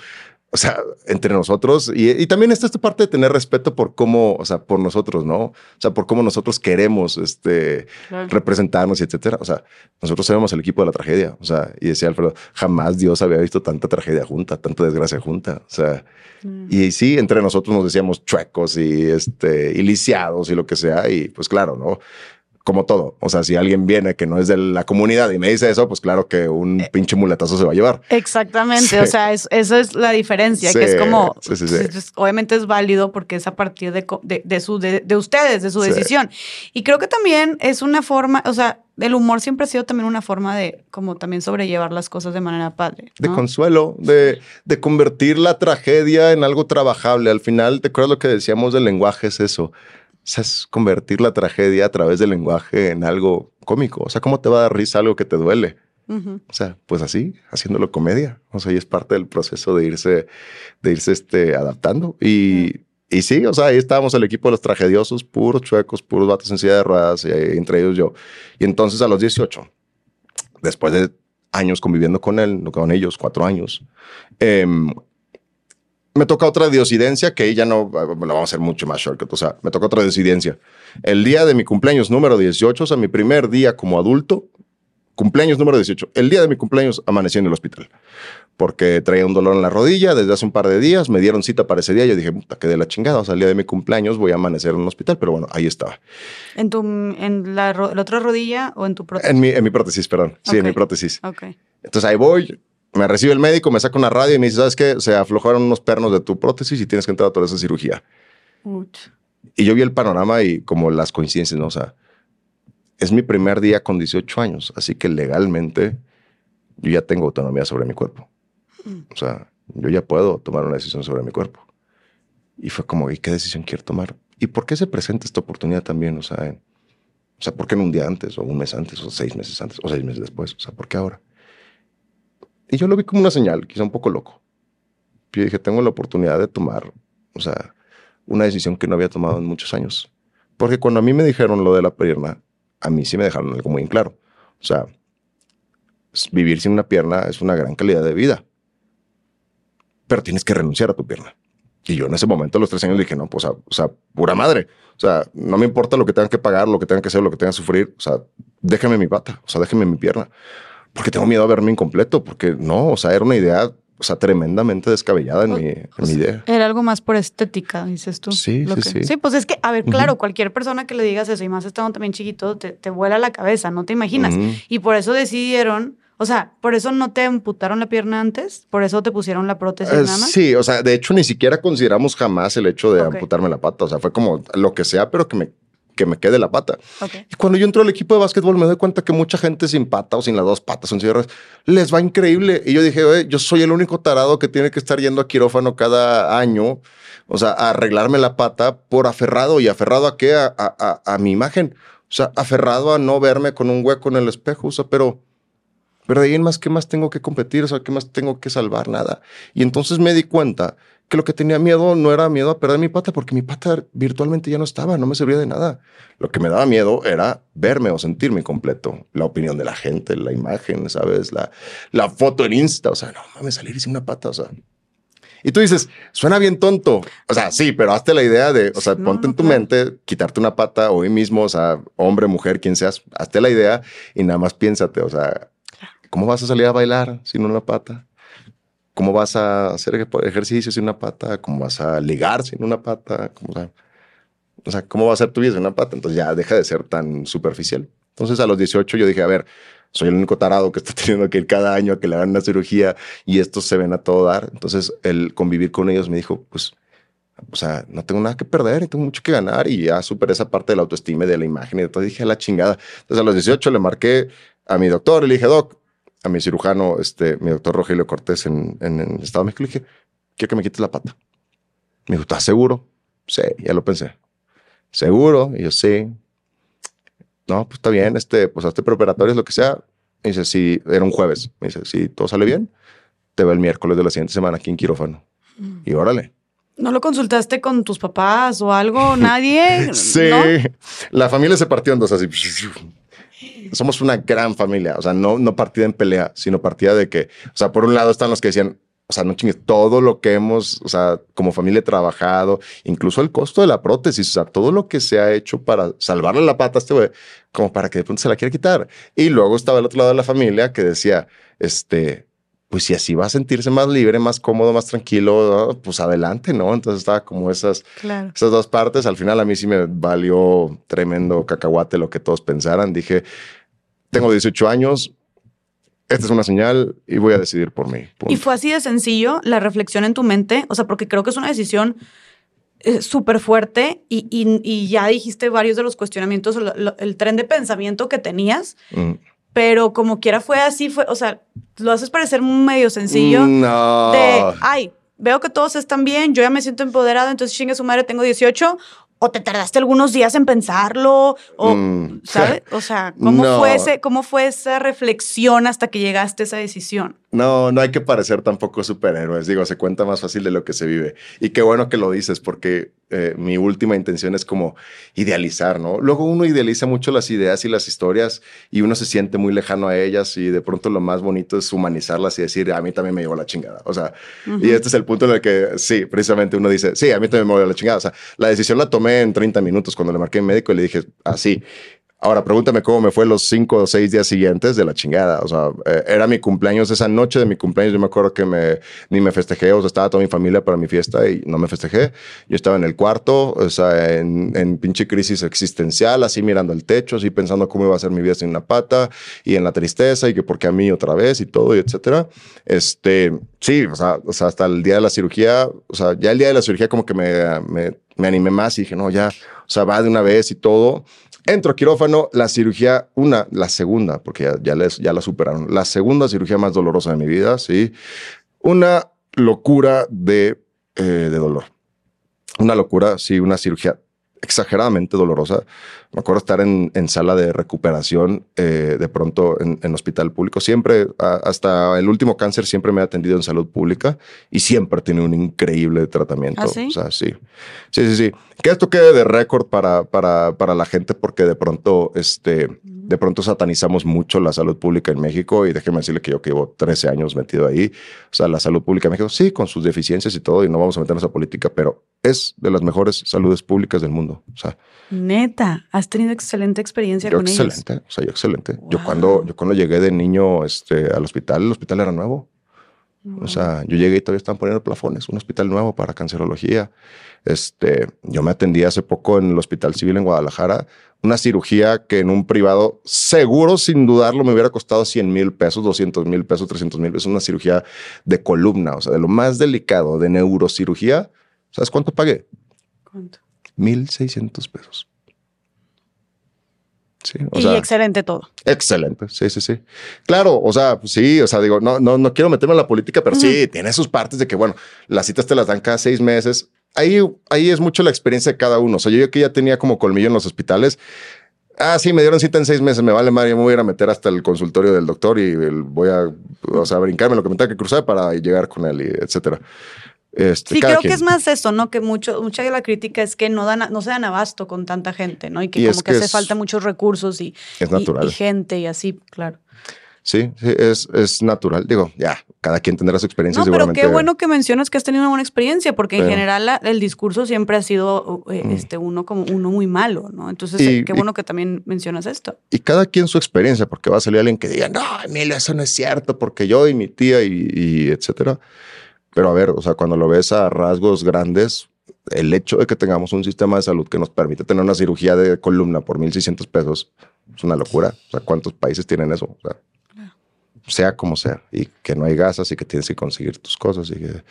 o sea, entre nosotros. Y, también está esta parte de tener respeto por cómo, o sea, por nosotros, ¿no? O sea, por cómo nosotros queremos este, representarnos y etcétera. O sea, nosotros éramos el equipo de la tragedia. O sea, y decía Alfredo, jamás Dios había visto tanta tragedia junta, tanta desgracia junta. O sea, mm. y sí, entre nosotros nos decíamos chuecos y este, y lisiados y lo que sea. Y pues claro, ¿no? Como todo. O sea, si alguien viene que no es de la comunidad y me dice eso, pues claro que un eh, pinche muletazo se va a llevar. Exactamente. O sea, eso es la diferencia, que es como, obviamente es válido porque es a partir de, de, su, de, ustedes, de su decisión. Y creo que también es una forma, o sea, el humor siempre ha sido también una forma de como también sobrellevar las cosas de manera padre. De consuelo, de, de convertir la tragedia en algo trabajable. Al final, ¿te acuerdas lo que decíamos del lenguaje? Es eso sea, es convertir la tragedia a través del lenguaje en algo cómico. O sea, ¿cómo te va a dar risa algo que te duele? O sea, pues así, haciéndolo comedia. O sea, y es parte del proceso de irse, de irse este, adaptando. Y, y sí, o sea, ahí estábamos el equipo de los tragediosos, puros chuecos, puros vatos en silla de ruedas, y entre ellos yo. Y entonces a los 18, después de años conviviendo con él, con ellos, cuatro años, eh, me toca otra diosidencia que ella no, la vamos a hacer mucho más shortcut, o sea, me toca otra diosidencia. El día de mi cumpleaños número 18, o sea, mi primer día como adulto, cumpleaños número 18, el día de mi cumpleaños amanecí en el hospital, porque traía un dolor en la rodilla desde hace un par de días, me dieron cita para ese día, yo dije, puta, quedé la chingada, o sea, el día de mi cumpleaños voy a amanecer en un hospital, pero bueno, ahí estaba. ¿En tu, en la, otra rodilla o en tu prótesis? En mi, en mi prótesis, perdón, sí, en mi prótesis. Ok. Entonces ahí voy, me recibe el médico, me saca una radio y me dice, ¿sabes qué? Se aflojaron unos pernos de tu prótesis y tienes que entrar a toda esa cirugía. Y yo vi el panorama y como las coincidencias, ¿no? O sea, es mi primer día con 18 años, así que legalmente yo ya tengo autonomía sobre mi cuerpo. Mm. O sea, yo ya puedo tomar una decisión sobre mi cuerpo. Y fue como, ¿y qué decisión quiero tomar? ¿Y por qué se presenta esta oportunidad también? O sea, o sea, ¿por qué no un día antes, o un mes antes, o seis meses antes, o seis meses después? O sea, ¿por qué ahora? Y yo lo vi como una señal, quizá un poco loco. Yo dije, tengo la oportunidad de tomar, o sea, una decisión que no había tomado en muchos años. Porque cuando a mí me dijeron lo de la pierna, a mí sí me dejaron algo muy en claro. O sea, vivir sin una pierna es una gran calidad de vida. Pero tienes que renunciar a tu pierna. Y yo en ese momento, a los tres años, dije, no, pues, o sea, pura madre. O sea, no me importa lo que tengan que pagar, lo que tengan que hacer, lo que tengan que sufrir. O sea, déjeme mi pata, o sea, déjeme mi pierna porque tengo miedo a verme incompleto, porque no, o sea, era una idea, o sea, tremendamente descabellada en, mi, idea. Era algo más por estética, dices tú. Sí, sí, sí. Sí, pues es que, a ver, claro, cualquier persona que le digas eso, y más estando también chiquito, te, te vuela la cabeza, no te imaginas. Y por eso decidieron... O sea, ¿por eso no te amputaron la pierna antes? ¿Por eso te pusieron la prótesis eh, nada más? Sí, o sea, de hecho ni siquiera consideramos jamás el hecho de amputarme la pata. O sea, fue como lo que sea, pero que me que me quede la pata. Y cuando yo entro al equipo de básquetbol me doy cuenta que mucha gente sin pata o sin las dos patas, sin cierres, les va increíble. Y yo dije, Oye, yo soy el único tarado que tiene que estar yendo a quirófano cada año, o sea, a arreglarme la pata por aferrado. ¿Y aferrado a qué? A, a, a, mi imagen. O sea, aferrado a no verme con un hueco en el espejo. O sea, pero... Pero de ahí en más, ¿qué más tengo que competir? O sea, ¿qué más tengo que salvar? Nada. Y entonces me di cuenta que lo que tenía miedo no era miedo a perder mi pata, porque mi pata virtualmente ya no estaba, no me servía de nada. Lo que me daba miedo era verme o sentirme completo. La opinión de la gente, la imagen, ¿sabes? La, la foto en Insta, o sea, no mames, salir sin una pata, o sea. Y tú dices, suena bien tonto. O sea, sí, pero hazte la idea de, o sea, ponte en tu mente, quitarte una pata hoy mismo, o sea, hombre, mujer, quien seas, hazte la idea y nada más piénsate, o sea, ¿cómo vas a salir a bailar sin una pata? ¿Cómo vas a hacer ejercicio sin una pata? ¿Cómo vas a ligar sin una pata? ¿Cómo, o sea, ¿cómo va a ser tu vida sin una pata? Entonces ya deja de ser tan superficial. Entonces a los 18 yo dije, a ver, soy el único tarado que está teniendo que ir cada año a que le hagan una cirugía y estos se ven a todo dar. Entonces el convivir con ellos me dijo, pues, o sea, no tengo nada que perder y tengo mucho que ganar y ya superé esa parte de la autoestima y de la imagen y entonces dije, a la chingada. Entonces a los 18 le marqué a mi doctor y le dije, doc, a mi cirujano, este, mi doctor Rogelio Cortés en, en, el Estado de México, le dije, quiero que me quites la pata. Me dijo, ¿estás seguro? Sí, ya lo pensé. ¿Seguro? Y yo, sí. No, pues está bien, este, pues hazte preparatorios, lo que sea. Me dice, sí, era un jueves. Me dice, si todo sale bien, te veo el miércoles de la siguiente semana aquí en quirófano. Y órale. ¿No lo consultaste con tus papás o algo? ¿Nadie? sí. La familia se partió en dos así somos una gran familia, o sea, no, no partida en pelea, sino partida de que, o sea, por un lado están los que decían, o sea, no chingues, todo lo que hemos, o sea, como familia trabajado, incluso el costo de la prótesis, o sea, todo lo que se ha hecho para salvarle la pata a este güey, como para que de pronto se la quiera quitar. Y luego estaba el otro lado de la familia que decía, este, pues si así va a sentirse más libre, más cómodo, más tranquilo, pues adelante, ¿no? Entonces estaba como esas, esas dos partes. Al final a mí sí me valió tremendo cacahuate lo que todos pensaran. Dije, tengo 18 años, esta es una señal y voy a decidir por mí. Y fue así de sencillo la reflexión en tu mente, o sea, porque creo que es una decisión eh, súper fuerte y, y, ya dijiste varios de los cuestionamientos, el tren de pensamiento que tenías, mm. Pero como quiera fue así, fue, o sea, lo haces parecer medio sencillo. No. De, ay, veo que todos están bien, yo ya me siento empoderado, entonces chingue su madre, tengo 18, o te tardaste algunos días en pensarlo, o, mm. ¿sabes? O sea, ¿cómo, fue ese, ¿cómo fue esa reflexión hasta que llegaste a esa decisión? No, no hay que parecer tampoco superhéroes. Digo, se cuenta más fácil de lo que se vive. Y qué bueno que lo dices, porque eh, mi última intención es como idealizar, ¿no? Luego uno idealiza mucho las ideas y las historias y uno se siente muy lejano a ellas y de pronto lo más bonito es humanizarlas y decir, a mí también me llevó la chingada. O sea, y este es el punto en el que sí, precisamente uno dice, sí, a mí también me llevó la chingada. O sea, la decisión la tomé en 30 minutos cuando le marqué al médico y le dije así. Ahora, pregúntame cómo me fue los cinco o seis días siguientes de la chingada. O sea, eh, era mi cumpleaños, esa noche de mi cumpleaños, yo me acuerdo que me, ni me festejé, o sea, estaba toda mi familia para mi fiesta y no me festejé. Yo estaba en el cuarto, o sea, en, en pinche crisis existencial, así mirando el techo, así pensando cómo iba a ser mi vida sin una pata y en la tristeza y que por qué a mí otra vez y todo, y etcétera. Este, sí, o sea, o sea, hasta el día de la cirugía, o sea, ya el día de la cirugía como que me, me, me animé más y dije, no, ya, o sea, va de una vez y todo. Entro quirófano, la cirugía, una, la segunda, porque ya, ya, les, ya la superaron, la segunda cirugía más dolorosa de mi vida, sí. Una locura de, eh, de dolor. Una locura, sí, una cirugía exageradamente dolorosa. Me acuerdo estar en, en sala de recuperación eh, de pronto en, en, hospital público. Siempre, hasta el último cáncer, siempre me he atendido en salud pública y siempre tiene un increíble tratamiento. ¿Ah, sí? O sea, sí. Sí, sí, sí. Que esto quede de récord para, para, para la gente porque de pronto, este, de pronto satanizamos mucho la salud pública en México y déjeme decirle que yo que llevo 13 años metido ahí. O sea, la salud pública en México, sí, con sus deficiencias y todo, y no vamos a meternos a política, pero es de las mejores saludes públicas del mundo. O sea, neta, has tenido excelente experiencia yo con excelente, ellos. o sea, yo excelente. Wow. Yo cuando yo cuando llegué de niño este al hospital, el hospital era nuevo. Wow. O sea, yo llegué y todavía estaban poniendo plafones, un hospital nuevo para cancerología. Este, yo me atendí hace poco en el Hospital Civil en Guadalajara, una cirugía que en un privado seguro, sin dudarlo, me hubiera costado 100 mil pesos, 200 mil pesos, 300 mil pesos, una cirugía de columna, o sea, de lo más delicado, de neurocirugía. ¿Sabes cuánto pagué? ¿Cuánto? 1,600 pesos. Sí, o y sea, excelente todo. Excelente, sí, sí, sí. Claro, o sea, pues sí, o sea, digo, no, no, no quiero meterme en la política, pero uh -huh. sí, tiene sus partes de que, bueno, las citas te las dan cada seis meses. Ahí, ahí es mucho la experiencia de cada uno. O sea, yo que ya tenía como colmillo en los hospitales, Ah, sí, me dieron cita en seis meses, me vale madre, me voy a ir a meter hasta el consultorio del doctor y el, voy a, o sea, brincarme lo que me tenga que cruzar para llegar con él, y etcétera. Este, sí, creo que es más eso, ¿no? Que mucho, mucha de la crítica es que no, dan, no se dan abasto con tanta gente, ¿no? Y que Y como que, que hace es- falta muchos recursos y, Es y- natural. y gente y así, claro. Sí, sí, es, es natural. Digo, ya, cada quien tendrá su experiencia. No, pero qué bueno que mencionas que has tenido una buena experiencia, porque en general la- el discurso siempre ha sido eh, Mm. este, uno como uno muy malo, ¿no? Entonces, Y- eh, qué y- bueno que también mencionas esto. Y cada quien su experiencia, porque va a salir alguien que diga, no, Emilio, eso no es cierto, porque yo y mi tía y, y etcétera. Pero a ver, o sea, cuando lo ves a rasgos grandes, el hecho de que tengamos un sistema de salud que nos permite tener una cirugía de columna por 1.600 pesos es una locura. O sea, ¿cuántos países tienen eso? O sea, sea como sea, y que no hay gasas y que tienes que conseguir tus cosas y que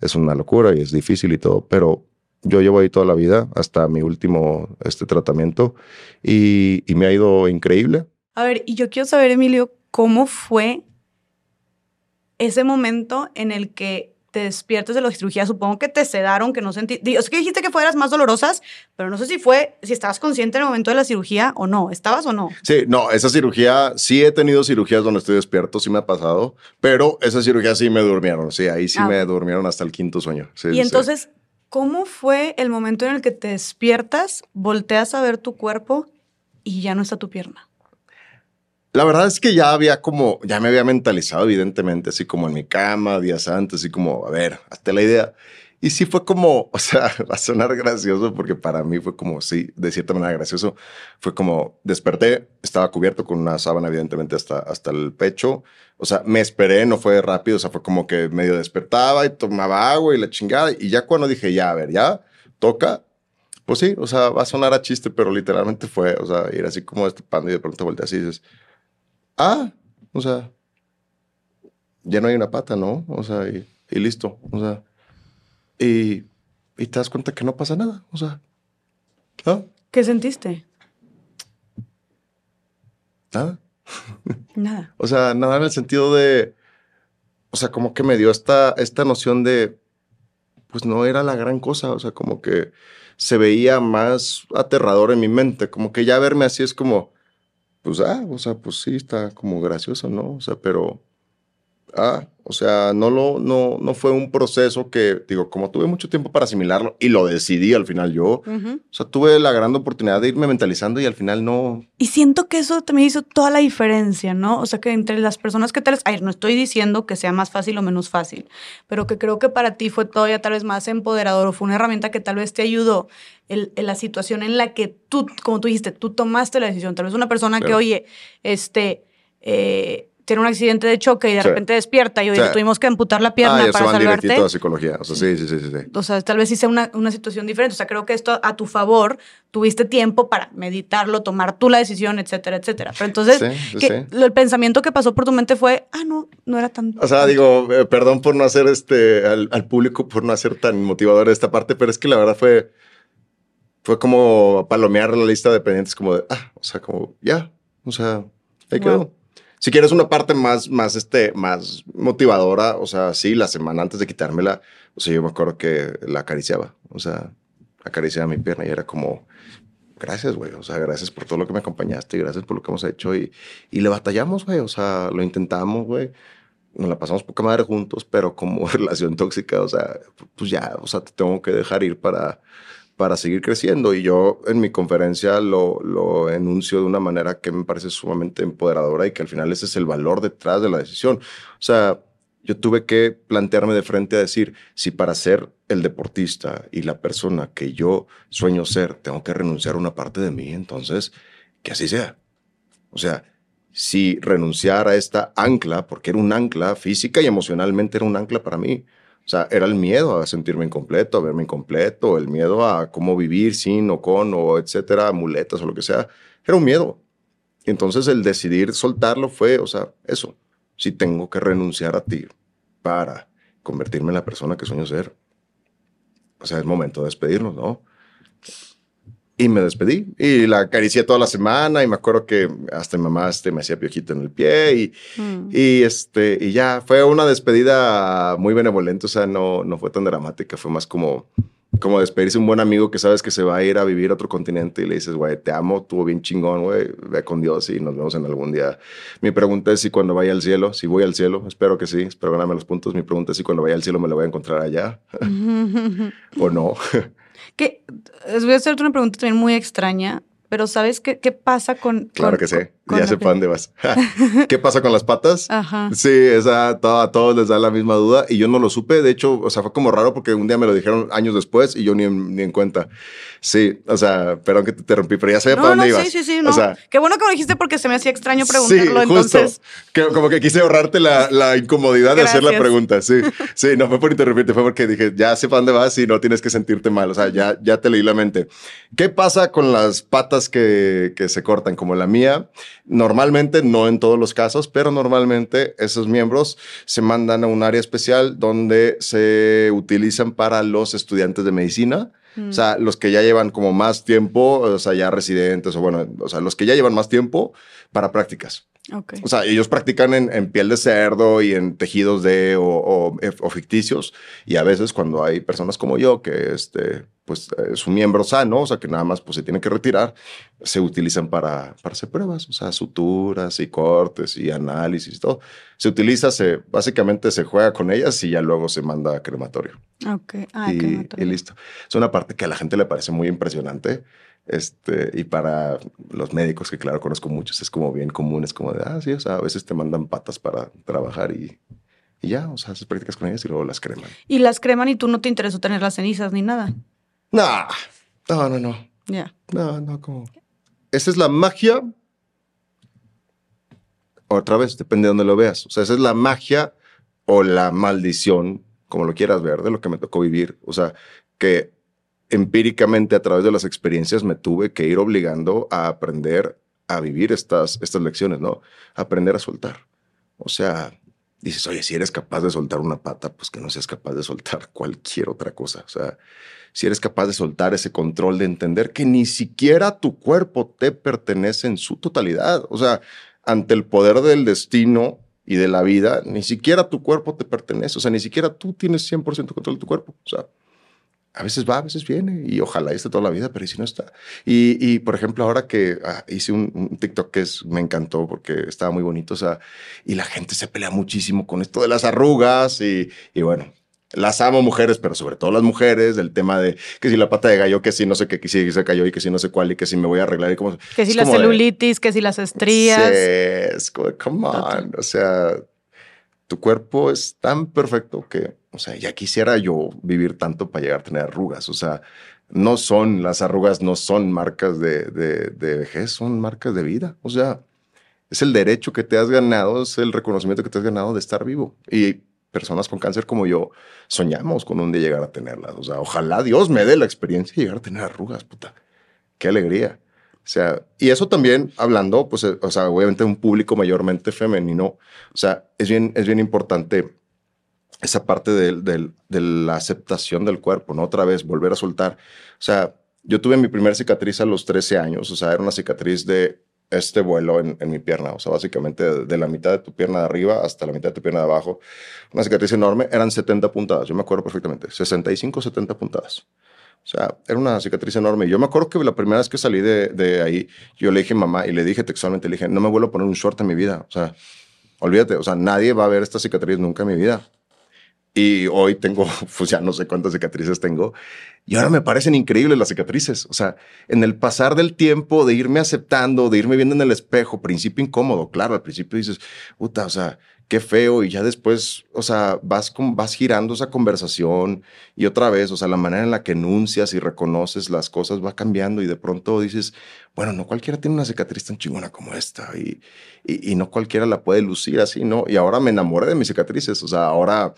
es una locura y es difícil y todo, pero yo llevo ahí toda la vida hasta mi último este, tratamiento y, y me ha ido increíble. A ver, y yo quiero saber, Emilio, ¿cómo fue ese momento en el que te despiertas de la cirugía? Supongo que te sedaron, que no sentí... Digo, es que dijiste que fueras más dolorosas, pero no sé si fue, si estabas consciente en el momento de la cirugía o no. ¿Estabas o no? Sí, no, esa cirugía, sí he tenido cirugías donde estoy despierto, sí me ha pasado, pero esa cirugía sí me durmieron, sí, ahí sí Ah, me durmieron hasta el quinto sueño. sí, y sí. entonces, ¿cómo fue el momento en el que te despiertas, volteas a ver tu cuerpo y ya no está tu pierna? La verdad es que ya había como, ya me había mentalizado, evidentemente, así como en mi cama, días antes, así como, a ver, hasta la idea. Y sí fue como, o sea, va a sonar gracioso porque para mí fue como, sí, de cierta manera gracioso. Fue como, desperté, estaba cubierto con una sábana, evidentemente, hasta, hasta el pecho. O sea, me esperé, no fue rápido, o sea, fue como que medio despertaba y tomaba agua y la chingada. Y ya cuando dije, ya, a ver, ya, toca. Pues sí, o sea, va a sonar a chiste, pero literalmente fue, o sea, ir así como destapando y de pronto volteas y dices, ah, o sea, ya no hay una pata, ¿no? O sea, y, y listo, o sea, y, y te das cuenta que no pasa nada, o sea, ¿ah? ¿Qué sentiste? nada. Nada. O sea, nada en el sentido de, o sea, como que me dio esta, esta noción de, pues no era la gran cosa, o sea, como que se veía más aterrador en mi mente, como que ya verme así es como, pues, ah, o sea, pues sí, está como gracioso, ¿no? O sea, pero, ah, o sea, no, lo, no, no fue un proceso que, digo, como tuve mucho tiempo para asimilarlo y lo decidí al final yo, o sea, tuve la gran oportunidad de irme mentalizando y al final no, Y siento que eso también hizo toda la diferencia, ¿no? O sea, que entre las personas que tal vez, ay, no estoy diciendo que sea más fácil o menos fácil, pero que creo que para ti fue todavía tal vez más empoderador o fue una herramienta que tal vez te ayudó en la situación en la que tú, como tú dijiste, tú tomaste la decisión. Tal vez una persona que, oye, este, eh, tiene un accidente de choque y de Sí. repente despierta y oye, Sí. tuvimos que amputar la pierna ah, ya se para van salvarte. directito a psicología, o sea, sí, sí, sí, sí. sí. O sea, tal vez sí sea una, una situación diferente. O sea, creo que esto a tu favor, tuviste tiempo para meditarlo, tomar tú la decisión, etcétera, etcétera. Pero entonces, que el pensamiento que pasó por tu mente fue, ah, no, no era tan... O sea, digo, eh, perdón por no hacer este al, al público por no hacer tan motivador esta parte, pero es que la verdad fue fue como palomear la lista de pendientes como de, ah, o sea, como ya, o sea, ahí Wow. quedó. Si quieres una parte más más este más motivadora, o sea, sí, la semana antes de quitármela, o sea, yo me acuerdo que la acariciaba, o sea, acariciaba mi pierna y era como gracias, güey. O sea, gracias por todo lo que me acompañaste y gracias por lo que hemos hecho. Y, y le batallamos, güey. O sea, lo intentamos, güey. Nos la pasamos poca madre juntos, pero como relación tóxica, o sea, pues ya, o sea, te tengo que dejar ir para, para seguir creciendo. Y yo en mi conferencia lo, lo enuncio de una manera que me parece sumamente empoderadora y que al final ese es el valor detrás de la decisión. O sea, yo tuve que plantearme de frente a decir, si para ser el deportista y la persona que yo sueño ser, tengo que renunciar a una parte de mí, entonces, que así sea. O sea, si renunciar a esta ancla, porque era un ancla física y emocionalmente era un ancla para mí. O sea, era el miedo a sentirme incompleto, a verme incompleto, el miedo a cómo vivir sin o con o etcétera, muletas o lo que sea. Era un miedo. Entonces el decidir soltarlo fue, o sea, eso. Si tengo que renunciar a ti para convertirme en la persona que sueño ser, o sea, es momento de despedirnos, ¿no? Y me despedí y la acaricié toda la semana y me acuerdo que hasta mi mamá este, me hacía piojito en el pie y, Mm. y, este, y ya fue una despedida muy benevolente, o sea, no, no fue tan dramática, fue más como, como despedirse un buen amigo que sabes que se va a ir a vivir a otro continente y le dices, güey, te amo, estuvo bien chingón, güey, ve con Dios y nos vemos en algún día. Mi pregunta es si cuando vaya al cielo, si voy al cielo, espero que sí, espero ganarme los puntos. Mi pregunta es si cuando vaya al cielo me lo voy a encontrar allá o no. Que, voy a hacerte una pregunta también muy extraña pero ¿sabes qué, qué pasa con... Claro que sé, ya sé para dónde vas. ¿Qué pasa con las patas? Ajá. Sí, esa, a todos les da la misma duda y yo no lo supe, de hecho, o sea, fue como raro porque un día me lo dijeron años después y yo ni ni en cuenta. Sí, o sea, perdón que te interrumpí, pero ya sabía para dónde ibas. Sí, sí, sí, no. O sea, Qué bueno que me dijiste porque se me hacía extraño preguntarlo, sí, entonces. Que, como que quise ahorrarte la, la incomodidad de hacer la pregunta, sí. Sí, no fue por interrumpirte, fue porque dije, ya sé para dónde vas y no tienes que sentirte mal, o sea, ya, ya te leí la mente. ¿Qué pasa con las patas que, que se cortan como la mía. Normalmente, no en todos los casos, pero normalmente esos miembros se mandan a un área especial donde se utilizan para los estudiantes de medicina. O sea, los que ya llevan como más tiempo, o sea, ya residentes, o bueno, o sea, los que ya llevan más tiempo para prácticas. O sea, ellos practican en, piel de cerdo y en tejidos de o, o, ficticios. Y a veces cuando hay personas como yo que este, pues es un miembro sano, o sea, que nada más pues se tiene que retirar, se utilizan para, para hacer pruebas, o sea, suturas y cortes y análisis y todo. Se utiliza, se, básicamente se juega con ellas y ya luego se manda a crematorio. Ok, ah, y, y listo. Es una parte que a la gente le parece muy impresionante este, y para los médicos, que claro, conozco muchos, es como bien común, es como de, ah, sí, o sea, a veces te mandan patas para trabajar y, y ya, o sea, haces prácticas con ellas y luego las creman. ¿Y las creman y tú no te interesó tener las cenizas ni nada? No, no, no, no. Ya. No, no, como... Esa es la magia. Otra vez, depende de dónde lo veas. O sea, esa es la magia o la maldición, como lo quieras ver, de lo que me tocó vivir. O sea, que empíricamente a través de las experiencias me tuve que ir obligando a aprender a vivir estas, estas lecciones, ¿no? Aprender a soltar. O sea, dices, oye, si eres capaz de soltar una pata, pues que no seas capaz de soltar cualquier otra cosa. O sea, si eres capaz de soltar ese control de entender que ni siquiera tu cuerpo te pertenece en su totalidad. O sea, ante el poder del destino y de la vida, ni siquiera tu cuerpo te pertenece. O sea, ni siquiera tú tienes 100% control de tu cuerpo. O sea, a veces va, a veces viene y ojalá esté toda la vida, pero ¿y si no está? Y, y por ejemplo, ahora que ah, hice un, TikTok que me encantó porque estaba muy bonito, o sea, y la gente se pelea muchísimo con esto de las arrugas y, y bueno, las amo mujeres, pero sobre todo las mujeres, del tema de que si la pata de gallo, que si no sé qué, que si se cayó y que si no sé cuál y que si me voy a arreglar y como... Que si la celulitis, que si las estrías. Sí, es como, come on, o sea, tu cuerpo es tan perfecto que, o sea, ya quisiera yo vivir tanto para llegar a tener arrugas. O sea, no son, las arrugas no son marcas de, de, de vejez, son marcas de vida. O sea, es el derecho que te has ganado, es el reconocimiento que te has ganado de estar vivo. Y personas con cáncer como yo soñamos con un día llegar a tenerlas. O sea, ojalá Dios me dé la experiencia de llegar a tener arrugas, puta. Qué alegría. O sea, y eso también hablando, pues, eh, o sea, obviamente un público mayormente femenino, o sea, es bien, es bien importante esa parte de, de, la aceptación del cuerpo, ¿no? Otra vez, volver a soltar. O sea, yo tuve mi primera cicatriz a los 13 años, o sea, era una cicatriz de este vuelo en, en mi pierna, o sea, básicamente de, de, la mitad de tu pierna de arriba hasta la mitad de tu pierna de abajo, una cicatriz enorme, eran 70 puntadas, yo me acuerdo perfectamente, 65, 70 puntadas. O sea, era una cicatriz enorme. Yo me acuerdo que la primera vez que salí de, de ahí, yo le dije a mamá y le dije textualmente, le dije, no me vuelvo a poner un short en mi vida. O sea, olvídate, o sea, nadie va a ver esta cicatriz nunca en mi vida. Y hoy tengo, pues ya no sé cuántas cicatrices tengo. Y ahora me parecen increíbles las cicatrices. O sea, en el pasar del tiempo, de irme aceptando, de irme viendo en el espejo, principio incómodo, claro, al principio dices, puta, o sea, qué feo, y ya después, o sea, vas, vas girando esa conversación y otra vez, o sea, la manera en la que enuncias y reconoces las cosas va cambiando y de pronto dices, bueno, no cualquiera tiene una cicatriz tan chingona como esta y, y, y no cualquiera la puede lucir así, ¿no? Y ahora me enamoré de mis cicatrices, o sea, ahora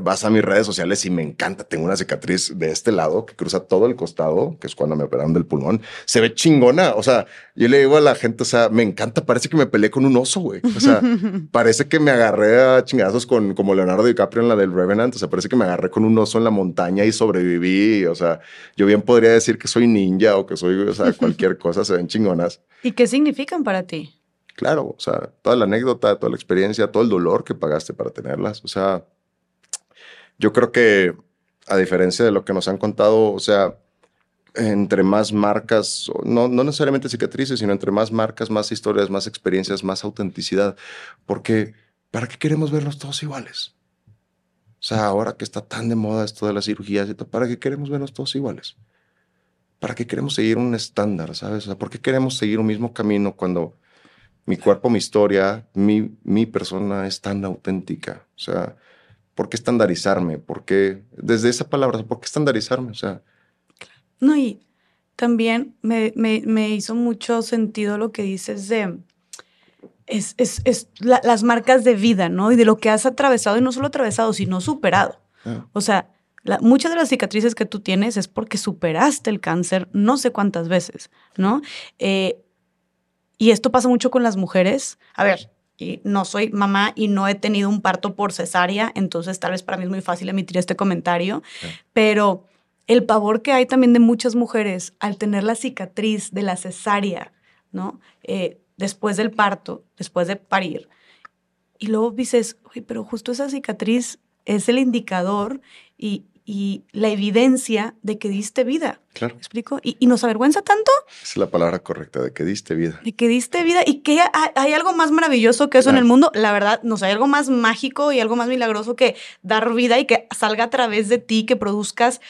vas a mis redes sociales y me encanta. Tengo una cicatriz de este lado que cruza todo el costado, que es cuando me operaron del pulmón. Se ve chingona. O sea, yo le digo a la gente, o sea, me encanta. Parece que me peleé con un oso, güey. O sea, parece que me agarré a chingazos con como Leonardo DiCaprio en la del Revenant. O sea, parece que me agarré con un oso en la montaña y sobreviví. O sea, yo bien podría decir que soy ninja o que soy, o sea, cualquier cosa. Se ven chingonas. ¿Y qué significan para ti? Claro, o sea, toda la anécdota, toda la experiencia, todo el dolor que pagaste para tenerlas. O sea, yo creo que a diferencia de lo que nos han contado, o sea, entre más marcas, no, no necesariamente cicatrices, sino entre más marcas, más historias, más experiencias, más autenticidad. Porque, ¿para qué queremos vernos todos iguales? O sea, ahora que está tan de moda esto de las cirugías, ¿para qué queremos vernos todos iguales? ¿Para qué queremos seguir un estándar, sabes? O sea, ¿por qué queremos seguir un mismo camino cuando mi cuerpo, mi historia, mi, mi persona es tan auténtica? O sea, ¿por qué estandarizarme? ¿Por qué, desde esa palabra, ¿por qué estandarizarme? O sea, no, y también me, me, hizo mucho sentido lo que dices de es, es, es las marcas de vida, ¿no? Y de lo que has atravesado, y no solo atravesado, sino superado. Ah. O sea, muchas de las cicatrices que tú tienes es porque superaste el cáncer no sé cuántas veces, ¿no? Eh, y esto pasa mucho con las mujeres. A ver, y no soy mamá y no he tenido un parto por cesárea, entonces tal vez para mí es muy fácil emitir este comentario, pero el pavor que hay también de muchas mujeres al tener la cicatriz de la cesárea, ¿no? Eh, después del parto, después de parir. Y luego dices, oye, pero justo esa cicatriz es el indicador y, y la evidencia de que diste vida. Claro. ¿Me explico? ¿Y, nos avergüenza tanto? Es la palabra correcta, de que diste vida. De que diste vida. ¿Y que hay, algo más maravilloso que eso en el mundo? La verdad, no sé, hay algo más mágico y algo más milagroso que dar vida y que salga a través de ti, que produzcas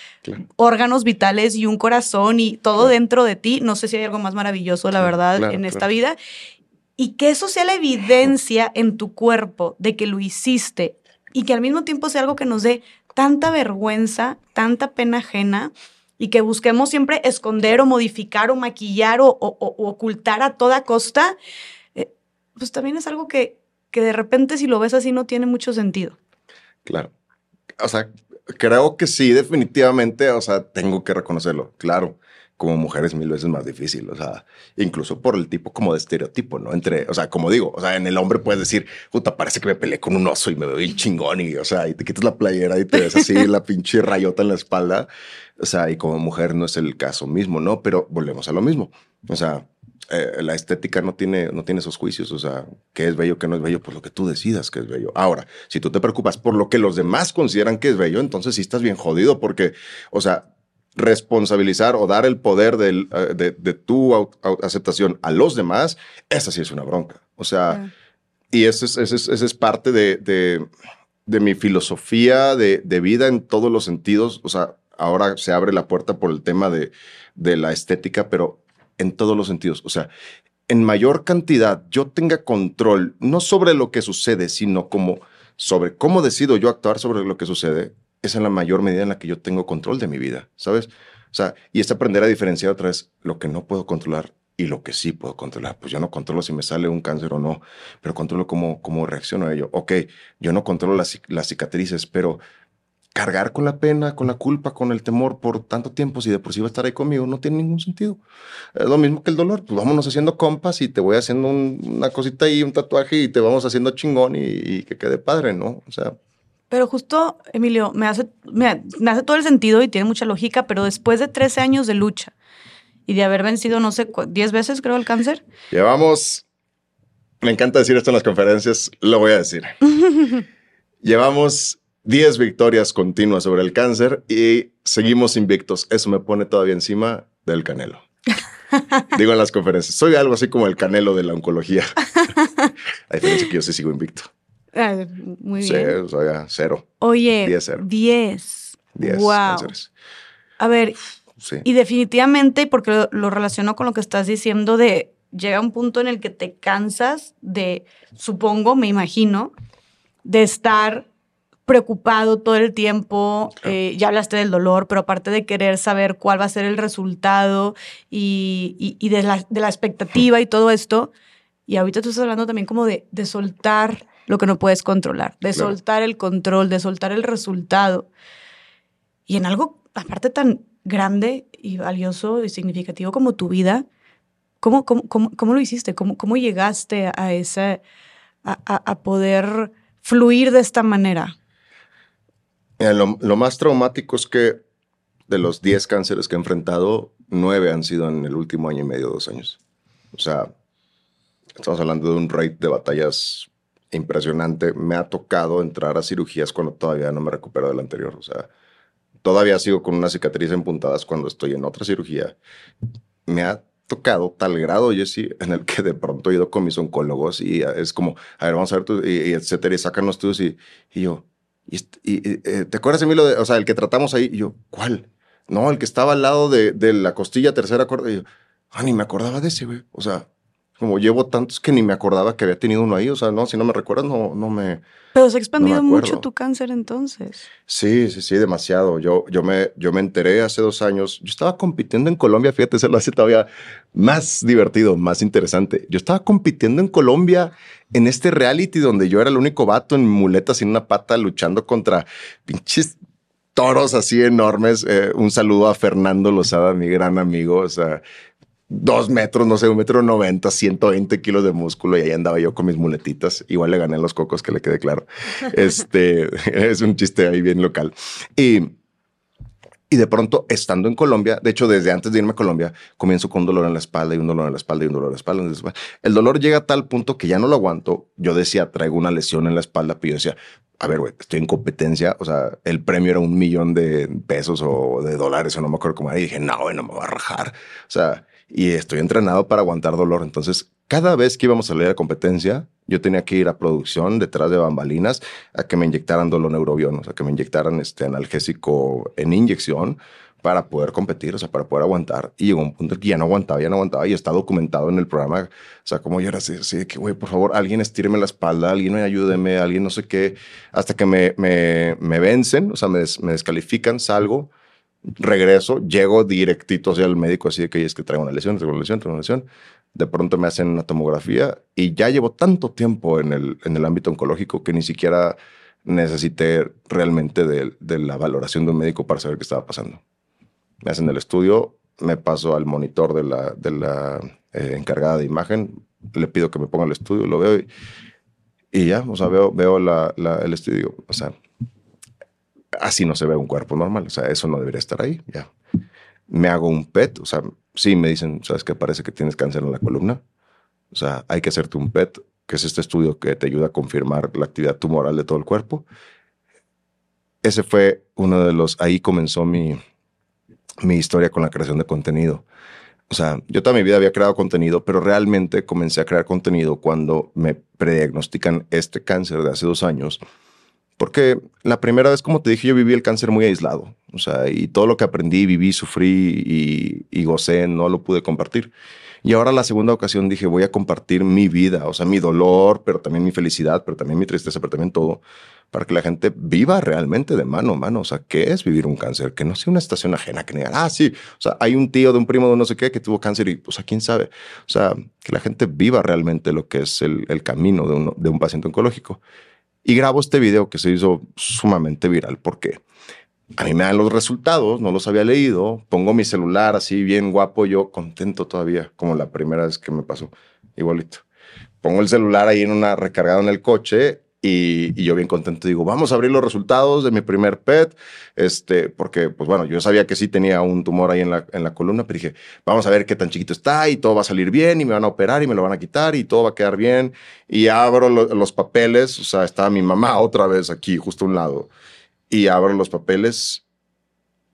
órganos vitales y un corazón y todo dentro de ti. No sé si hay algo más maravilloso, la verdad, en esta vida. Y que eso sea la evidencia en tu cuerpo de que lo hiciste y que al mismo tiempo sea algo que nos dé tanta vergüenza, tanta pena ajena y que busquemos siempre esconder o modificar o maquillar o, ocultar a toda costa, eh, pues también es algo que, que de repente si lo ves así no tiene mucho sentido. Claro. O sea, creo que sí, definitivamente, o sea, tengo que reconocerlo, claro como mujer es mil veces más difícil, o sea, incluso por el tipo como de estereotipo, ¿no? Entre, o sea, como digo, o sea, en el hombre puedes decir, puta, parece que me peleé con un oso y me veo el chingón y, o sea, y te quitas la playera y te ves así la pinche rayota en la espalda, o sea, y como mujer no es el caso mismo, ¿no? Pero volvemos a lo mismo, o sea, eh, la estética no tiene, no tiene esos juicios, o sea, qué es bello, qué no es bello, por lo que tú decidas que es bello. Ahora, si tú te preocupas por lo que los demás consideran que es bello, entonces sí estás bien jodido porque, o sea, responsabilizar o dar el poder eh, de, de, tu aceptación a los demás, esa sí es una bronca. O sea, y esa es, ese es, parte de, de, mi filosofía de, vida en todos los sentidos. O sea, ahora se abre la puerta por el tema de, de la estética, pero en todos los sentidos. O sea, en mayor cantidad yo tenga control, no sobre lo que sucede, sino como sobre cómo decido yo actuar sobre lo que sucede, es en la mayor medida en la que yo tengo control de mi vida, ¿sabes? O sea, y es aprender a diferenciar otra vez lo que no puedo controlar y lo que sí puedo controlar. Pues yo no controlo si me sale un cáncer o no, pero controlo cómo, cómo reacciono a ello. Ok, yo no controlo las, las cicatrices, pero cargar con la pena, con la culpa, con el temor por tanto tiempo, si de por sí va a estar ahí conmigo, no tiene ningún sentido. Es lo mismo que el dolor. Pues vámonos haciendo compas y te voy haciendo una cosita ahí, un tatuaje y te vamos haciendo chingón y, y que quede padre, ¿no? O sea, pero justo, Emilio, me hace, me, hace todo el sentido y tiene mucha lógica, pero después de 13 años de lucha y de haber vencido, no sé, 10 veces creo el cáncer. Llevamos, me encanta decir esto en las conferencias, lo voy a decir. Llevamos 10 victorias continuas sobre el cáncer y seguimos invictos. Eso me pone todavía encima del canelo. Digo en las conferencias, soy algo así como el canelo de la oncología. A diferencia que yo sí sigo invicto. Ah, muy bien. Sí, cero. Oye, 10 cero. 10. 10 wow. A ver, sí. y definitivamente, porque lo, relaciono con lo que estás diciendo de llega un punto en el que te cansas de, supongo, me imagino, de estar preocupado todo el tiempo, eh, ya hablaste del dolor, pero aparte de querer saber cuál va a ser el resultado y, y, de, la, de, la, expectativa y todo esto, y ahorita tú estás hablando también como de, de soltar lo que no puedes controlar, de soltar el control, de soltar el resultado. Y en algo, aparte tan grande y valioso y significativo como tu vida, ¿cómo, cómo, cómo, lo hiciste? ¿Cómo, cómo llegaste a, ese, a, a, poder fluir de esta manera? lo, lo, más traumático es que de los 10 cánceres que he enfrentado, 9 han sido en el último año y medio, dos años. O sea, estamos hablando de un rate de batallas impresionante. Me ha tocado entrar a cirugías cuando todavía no me recupero del anterior. O sea, todavía sigo con una cicatriz en puntadas cuando estoy en otra cirugía. Me ha tocado tal grado, Jesse, en el que de pronto he ido con mis oncólogos y es como, a ver, vamos a ver, y, etcétera, y sacan los y, y yo, y, eh, ¿te acuerdas lo de, o sea, el que tratamos ahí? Y yo, ¿cuál? No, el que estaba al lado de, la costilla tercera cuerda. Y yo, ah, ni me acordaba de ese, güey. O sea, como llevo tantos que ni me acordaba que había tenido uno ahí. O sea, no, si no me recuerdas, no, no me. Pero se ha expandido mucho tu cáncer entonces. Sí, sí, sí, demasiado. Yo, yo, me, yo me enteré hace dos años. Yo estaba compitiendo en Colombia, fíjate, se lo hace todavía más divertido, más interesante. Yo estaba compitiendo en Colombia en este reality donde yo era el único vato en muletas sin una pata luchando contra pinches toros así enormes. Eh, un saludo a Fernando Lozada, mi gran amigo. O sea, dos metros, no sé, un metro noventa, 120 kilos de músculo y ahí andaba yo con mis muletitas. Igual le gané los cocos, que le quede claro. Este es un chiste ahí bien local. Y, y de pronto, estando en Colombia, de hecho, desde antes de irme a Colombia, comienzo con un dolor en la espalda y un dolor en la espalda y un dolor en la espalda. El dolor llega a tal punto que ya no lo aguanto. Yo decía, traigo una lesión en la espalda, pero yo decía, a ver, güey, estoy en competencia. O sea, el premio era un millón de pesos o de dólares, o no me acuerdo cómo era. Y dije, no, güey, no me va a rajar. O sea, y estoy entrenado para aguantar dolor. Entonces, cada vez que íbamos a salir a competencia, yo tenía que ir a producción detrás de bambalinas a que me inyectaran doloneurobión, o sea, que me inyectaran este analgésico en inyección para poder competir, o sea, para poder aguantar. Y llegó un punto que ya no aguantaba, ya no aguantaba y está documentado en el programa. O sea, como yo era así, así que, güey, por favor, alguien estíreme la espalda, alguien me ayúdeme, alguien no sé qué, hasta que me, me, me vencen, o sea, me, me descalifican, salgo regreso, llego directito hacia el médico, así de que es que traigo una lesión, traigo una lesión, traigo una lesión. De pronto me hacen una tomografía y ya llevo tanto tiempo en el, en el ámbito oncológico que ni siquiera necesité realmente de, la valoración de un médico para saber qué estaba pasando. Me hacen el estudio, me paso al monitor de la, de la eh, encargada de imagen, le pido que me ponga el estudio, lo veo y, ya, o sea, veo, veo la, el estudio, o sea, así no se ve un cuerpo normal. O sea, eso no debería estar ahí. Ya. Me hago un PET. O sea, sí me dicen, ¿sabes qué? Parece que tienes cáncer en la columna. O sea, hay que hacerte un PET, que es este estudio que te ayuda a confirmar la actividad tumoral de todo el cuerpo. Ese fue uno de los, ahí comenzó mi, mi historia con la creación de contenido. O sea, yo toda mi vida había creado contenido, pero realmente comencé a crear contenido cuando me prediagnostican este cáncer de hace dos años porque la primera vez, como te dije, yo viví el cáncer muy aislado. O sea, y todo lo que aprendí, viví, sufrí y, y gocé, no lo pude compartir. Y ahora la segunda ocasión dije, voy a compartir mi vida, o sea, mi dolor, pero también mi felicidad, pero también mi tristeza, pero también todo, para que la gente viva realmente de mano a mano. O sea, ¿qué es vivir un cáncer? Que no sea una estación ajena, que digan, ah, sí, o sea, hay un tío de un primo de no sé qué que tuvo cáncer y, o sea, quién sabe. O sea, que la gente viva realmente lo que es el, camino de un paciente oncológico. Y grabo este video que se hizo sumamente viral porque a mí me dan los resultados, no los había leído, pongo mi celular así bien guapo, yo contento todavía, como la primera vez que me pasó, igualito. Pongo el celular ahí en una recargado en el coche y, yo bien contento digo, vamos a abrir los resultados de mi primer PET, este, porque, pues bueno, yo sabía que sí tenía un tumor ahí en la, en la columna, pero dije, vamos a ver qué tan chiquito está y todo va a salir bien y me van a operar y me lo van a quitar y todo va a quedar bien. Y abro los papeles, o sea, estaba mi mamá otra vez aquí, justo a un lado, y abro los papeles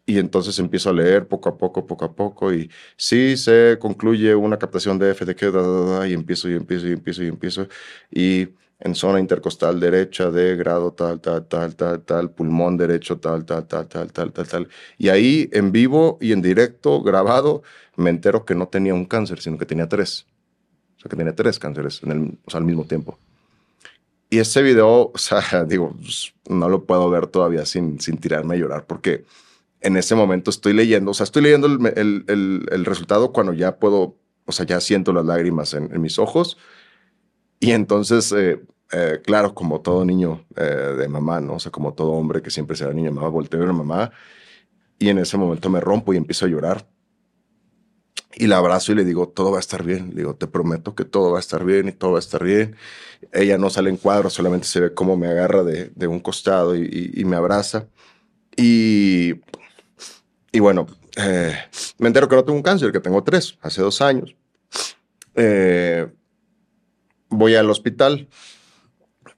y entonces empiezo a leer poco a poco, poco a poco, y sí se concluye una captación de FDQ, y empiezo y empiezo y empiezo y empiezo, y en zona intercostal derecha de grado tal, tal, tal, tal, tal, pulmón derecho tal, tal, tal, tal, tal, tal, tal. Y ahí en vivo y en directo, grabado, me entero que no tenía un cáncer, sino que tenía tres. O sea, que tenía tres cánceres en el, o sea, al mismo tiempo. Y ese video, o sea, digo, pues, no lo puedo ver todavía sin, sin tirarme a llorar porque en ese momento estoy leyendo, o sea, estoy leyendo el, el, el, resultado cuando ya puedo, o sea, ya siento las lágrimas en, en mis ojos y entonces, eh, eh, claro, como todo niño eh, de mamá, ¿no? O sea, como todo hombre que siempre será niño de mamá, volteo a ver a mamá y en ese momento me rompo y empiezo a llorar. Y la abrazo y le digo, todo va a estar bien. Le digo, te prometo que todo va a estar bien y todo va a estar bien. Ella no sale en cuadro, solamente se ve cómo me agarra de, de un costado y, me abraza. Y, y bueno, me entero que no tengo un cáncer, que tengo tres, hace dos años. Eh, voy al hospital,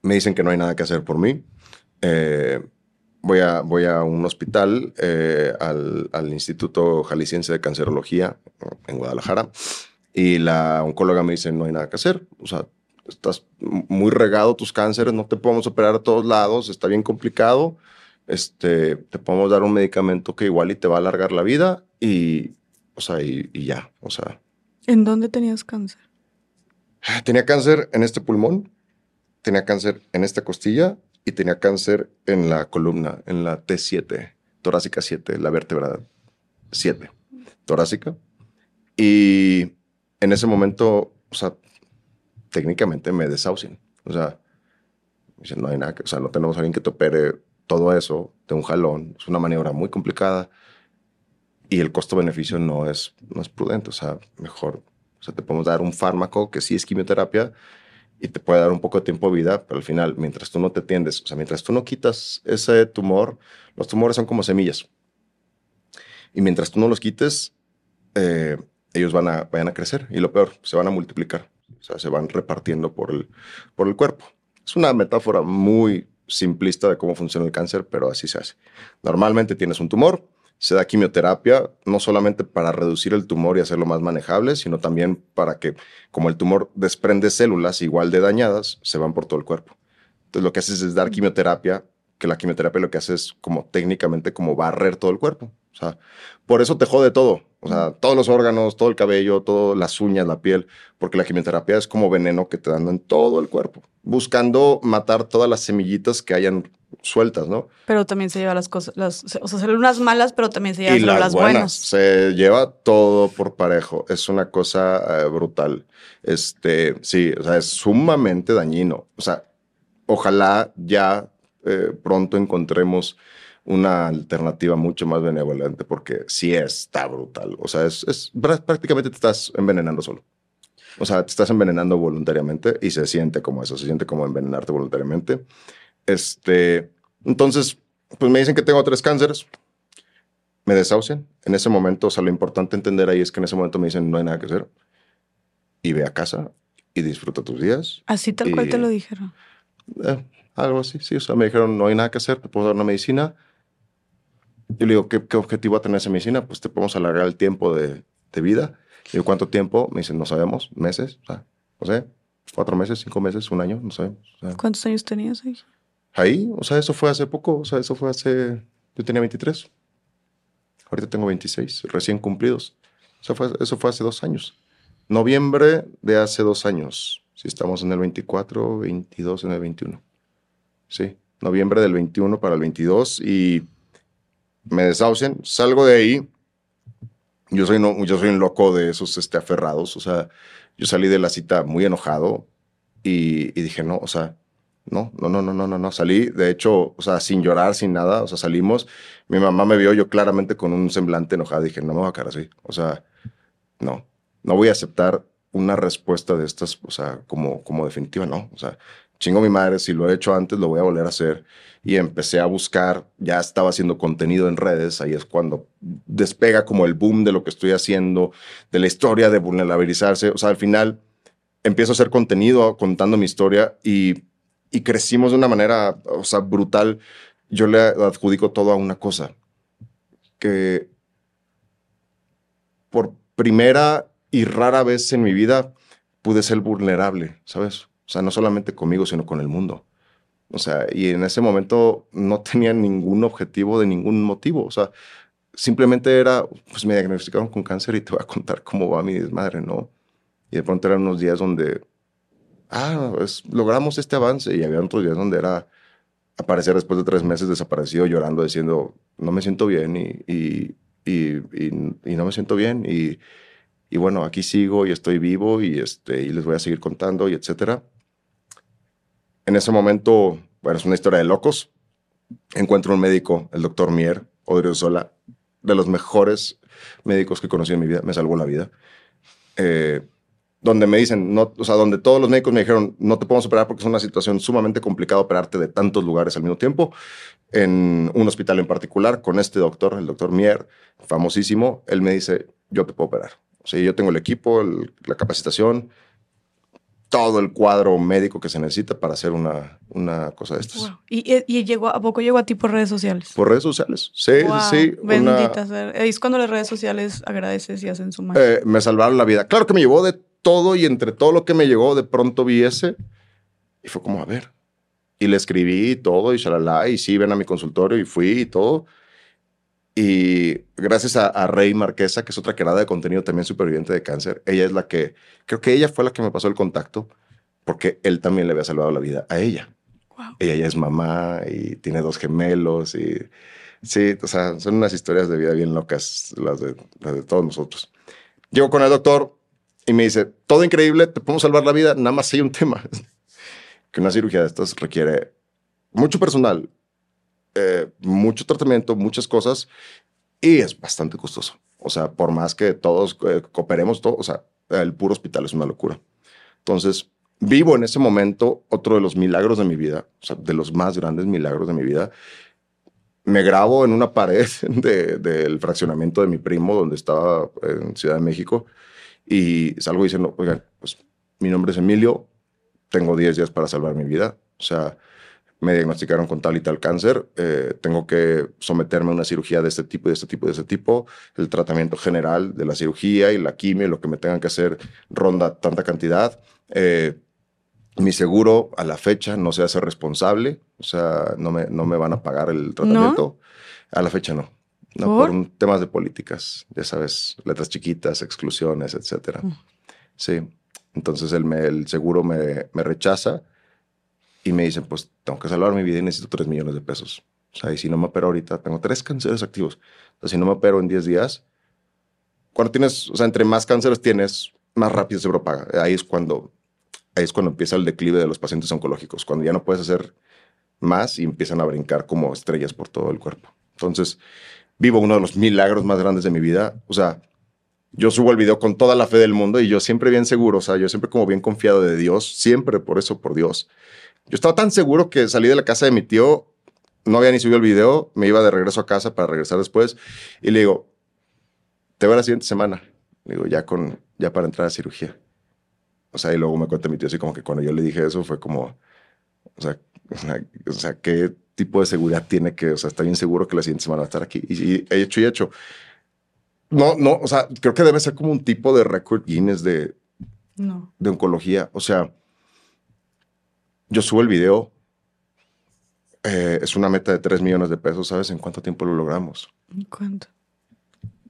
me dicen que no hay nada que hacer por mí. Eh, voy a, voy a un hospital, eh, al, Instituto Jalisciense de Cancerología en Guadalajara, y la oncóloga me dice, no hay nada que hacer, o sea, estás muy regado tus cánceres, no te podemos operar a todos lados, está bien complicado, este, te podemos dar un medicamento que igual y te va a alargar la vida y, o sea, y ya, o sea. ¿En dónde tenías cáncer? Tenía cáncer en este pulmón, tenía cáncer en esta costilla y tenía cáncer en la columna, en la T7, torácica 7, la vértebra 7, torácica. Y en ese momento, o sea, técnicamente me desahucian. O sea, no hay nada, que, o sea, no tenemos a alguien que te opere todo eso de un jalón. Es una maniobra muy complicada y el costo-beneficio no es, no es prudente. O sea, mejor, o sea, te podemos dar un fármaco que sí es quimioterapia, y te puede dar un poco de tiempo de vida, pero al final, mientras tú no te tiendes, o sea, mientras tú no quitas ese tumor, los tumores son como semillas. Y mientras tú no los quites, eh, ellos van a, van a crecer y lo peor, se van a multiplicar. O sea, se van repartiendo por el, por el cuerpo. Es una metáfora muy simplista de cómo funciona el cáncer, pero así se hace. Normalmente tienes un tumor, se da quimioterapia no solamente para reducir el tumor y hacerlo más manejable, sino también para que, como el tumor desprende células igual de dañadas, se van por todo el cuerpo. Entonces lo que haces es dar quimioterapia, que la quimioterapia lo que hace es como técnicamente como barrer todo el cuerpo. O sea, por eso te jode todo. O sea, todos los órganos, todo el cabello, todas las uñas, la piel, porque la quimioterapia es como veneno que te dan en todo el cuerpo, buscando matar todas las semillitas que hayan sueltas, ¿no? Pero también se lleva las cosas, las, o sea, células malas, pero también se lleva las, buenas. Se lleva todo por parejo. Es una cosa eh, brutal. Este, sí, o sea, es sumamente dañino. O sea, ojalá ya eh, pronto encontremos una alternativa mucho más benevolente, porque sí está brutal. O sea, es, es prácticamente te estás envenenando solo. O sea, te estás envenenando voluntariamente y se siente como eso, se siente como envenenarte voluntariamente. Este, entonces, pues me dicen que tengo tres cánceres, me desahucian. En ese momento, o sea, lo importante entender ahí es que en ese momento me dicen no hay nada que hacer y ve a casa y disfruta tus días. Así tal cual te lo dijeron. Eh, algo así, sí. O sea, me dijeron no hay nada que hacer, te puedo dar una medicina. Yo le digo, ¿qué, qué objetivo va a tener esa medicina? Pues te podemos alargar el tiempo de, de vida. Y digo, ¿cuánto tiempo? Me dicen, no sabemos, meses, o sea, no sé, cuatro meses, cinco meses, un año, no sabemos. ¿Cuántos años tenías ahí? Ahí, o sea, eso fue hace poco, o sea, eso fue hace, yo tenía 23, ahorita tengo 26, recién cumplidos. Eso fue, eso fue hace dos años. Noviembre de hace dos años, si estamos en el 24, 22 en el 21. Sí, noviembre del 21 para el 22 y me desahucian, salgo de ahí. Yo soy, no, yo soy un loco de esos este, aferrados, o sea, yo salí de la cita muy enojado y, y dije, no, o sea, no, no, no, no, no, no, Salí, de hecho, o sea, sin llorar, sin nada. O sea, salimos. Mi mamá me vio yo claramente con un semblante enojado. Dije, no me voy a quedar así. O sea, no, no voy a aceptar una respuesta de estas, o sea, como, como definitiva, no. O sea, chingo mi madre, si lo he hecho antes, lo voy a volver a hacer. Y empecé a buscar, ya estaba haciendo contenido en redes, ahí es cuando despega como el boom de lo que estoy haciendo, de la historia, de vulnerabilizarse. O sea, al final empiezo a hacer contenido contando mi historia y y crecimos de una manera, o sea, brutal. Yo le adjudico todo a una cosa, que por primera y rara vez en mi vida pude ser vulnerable, ¿sabes? O sea, no solamente conmigo, sino con el mundo. O sea, y en ese momento no tenía ningún objetivo de ningún motivo. O sea, simplemente era, pues me diagnosticaron con cáncer y te voy a contar cómo va mi desmadre, ¿no? Y de pronto eran unos días donde ah, logramos este avance. Y había otros días donde era aparecer después de tres meses desaparecido, llorando, diciendo, no me siento bien y, no me siento bien. Y, bueno, aquí sigo y estoy vivo y, este, y les voy a seguir contando y etcétera. En ese momento, bueno, es una historia de locos. Encuentro un médico, el doctor Mier, Sola, de los mejores médicos que conocí en mi vida, me salvó la vida. Eh, donde me dicen, no, o sea, donde todos los médicos me dijeron, no te podemos operar porque es una situación sumamente complicada operarte de tantos lugares al mismo tiempo. En un hospital en particular, con este doctor, el doctor Mier, famosísimo, él me dice, yo te puedo operar. O sea, yo tengo el equipo, la capacitación, todo el cuadro médico que se necesita para hacer una, una cosa de estas. ¿Y, ¿Y, llegó, a poco llegó a ti por redes sociales? Por redes sociales, sí, sí. Bendita sea. Es cuando las redes sociales agradeces y hacen su magia. Eh, me salvaron la vida. Claro que me llevó de todo y entre todo lo que me llegó, de pronto vi ese y fue como, a ver. Y le escribí todo y shalala, y sí, ven a mi consultorio y fui y todo. Y gracias a, Rey Marquesa, que es otra creadora de contenido también superviviente de cáncer, ella es la que, creo que ella fue la que me pasó el contacto, porque él también le había salvado la vida a ella. Ella ya es mamá y tiene dos gemelos y sí, o sea, son unas historias de vida bien locas, las de, las de todos nosotros. Llego con el doctor y me dice, todo increíble, te podemos salvar la vida, nada más hay un tema, que una cirugía de estas requiere mucho personal, eh, mucho tratamiento, muchas cosas y es bastante costoso. O sea, por más que todos eh, cooperemos, todo, o sea, el puro hospital es una locura. Entonces, vivo en ese momento otro de los milagros de mi vida, o sea, de los más grandes milagros de mi vida. Me grabo en una pared del fraccionamiento de mi primo, donde estaba en Ciudad de México, y salgo diciendo, oigan, pues mi nombre es Emilio, tengo 10 días para salvar mi vida. O sea, me diagnosticaron con tal y tal cáncer, eh, tengo que someterme a una cirugía de este tipo, de este tipo, de este tipo, el tratamiento general de la cirugía y la quimio, lo que me tengan que hacer ronda tanta cantidad. Eh, mi seguro a la fecha no se hace responsable, o sea, no me, no me van a pagar el tratamiento. A la fecha no. No, ¿Por? temas de políticas, ya sabes, letras chiquitas, exclusiones, etcétera. Mm. Sí, entonces el, el seguro me, me rechaza y me dicen, pues tengo que salvar mi vida y necesito 3 millones de pesos. O sea, y si no me opero ahorita, tengo tres cánceres activos. Entonces, si no me opero en 10 días, cuando tienes, o sea, entre más cánceres tienes, más rápido se propaga. Ahí es cuando, ahí es cuando empieza el declive de los pacientes oncológicos, cuando ya no puedes hacer más y empiezan a brincar como estrellas por todo el cuerpo. Entonces, vivo uno de los milagros más grandes de mi vida. O sea, yo subo el video con toda la fe del mundo y yo siempre bien seguro, o sea, yo siempre como bien confiado de Dios, siempre por eso, por Dios. Yo estaba tan seguro que salí de la casa de mi tío, no había ni subido el video, me iba de regreso a casa para regresar después y le digo, te veo la siguiente semana. Le digo, ya, con, ya para entrar a cirugía. O sea, y luego me cuenta mi tío así como que cuando yo le dije eso fue como, o sea, o sea, ¿qué tipo de seguridad tiene que, o sea, está bien seguro que la siguiente semana va a estar aquí? Y, he hecho y hecho. No, no, o sea, creo que debe ser como un tipo de récord Guinness de, no. de oncología. O sea, yo subo el video. Eh, es una meta de 3 millones de pesos. ¿Sabes en cuánto tiempo lo logramos? ¿En cuánto?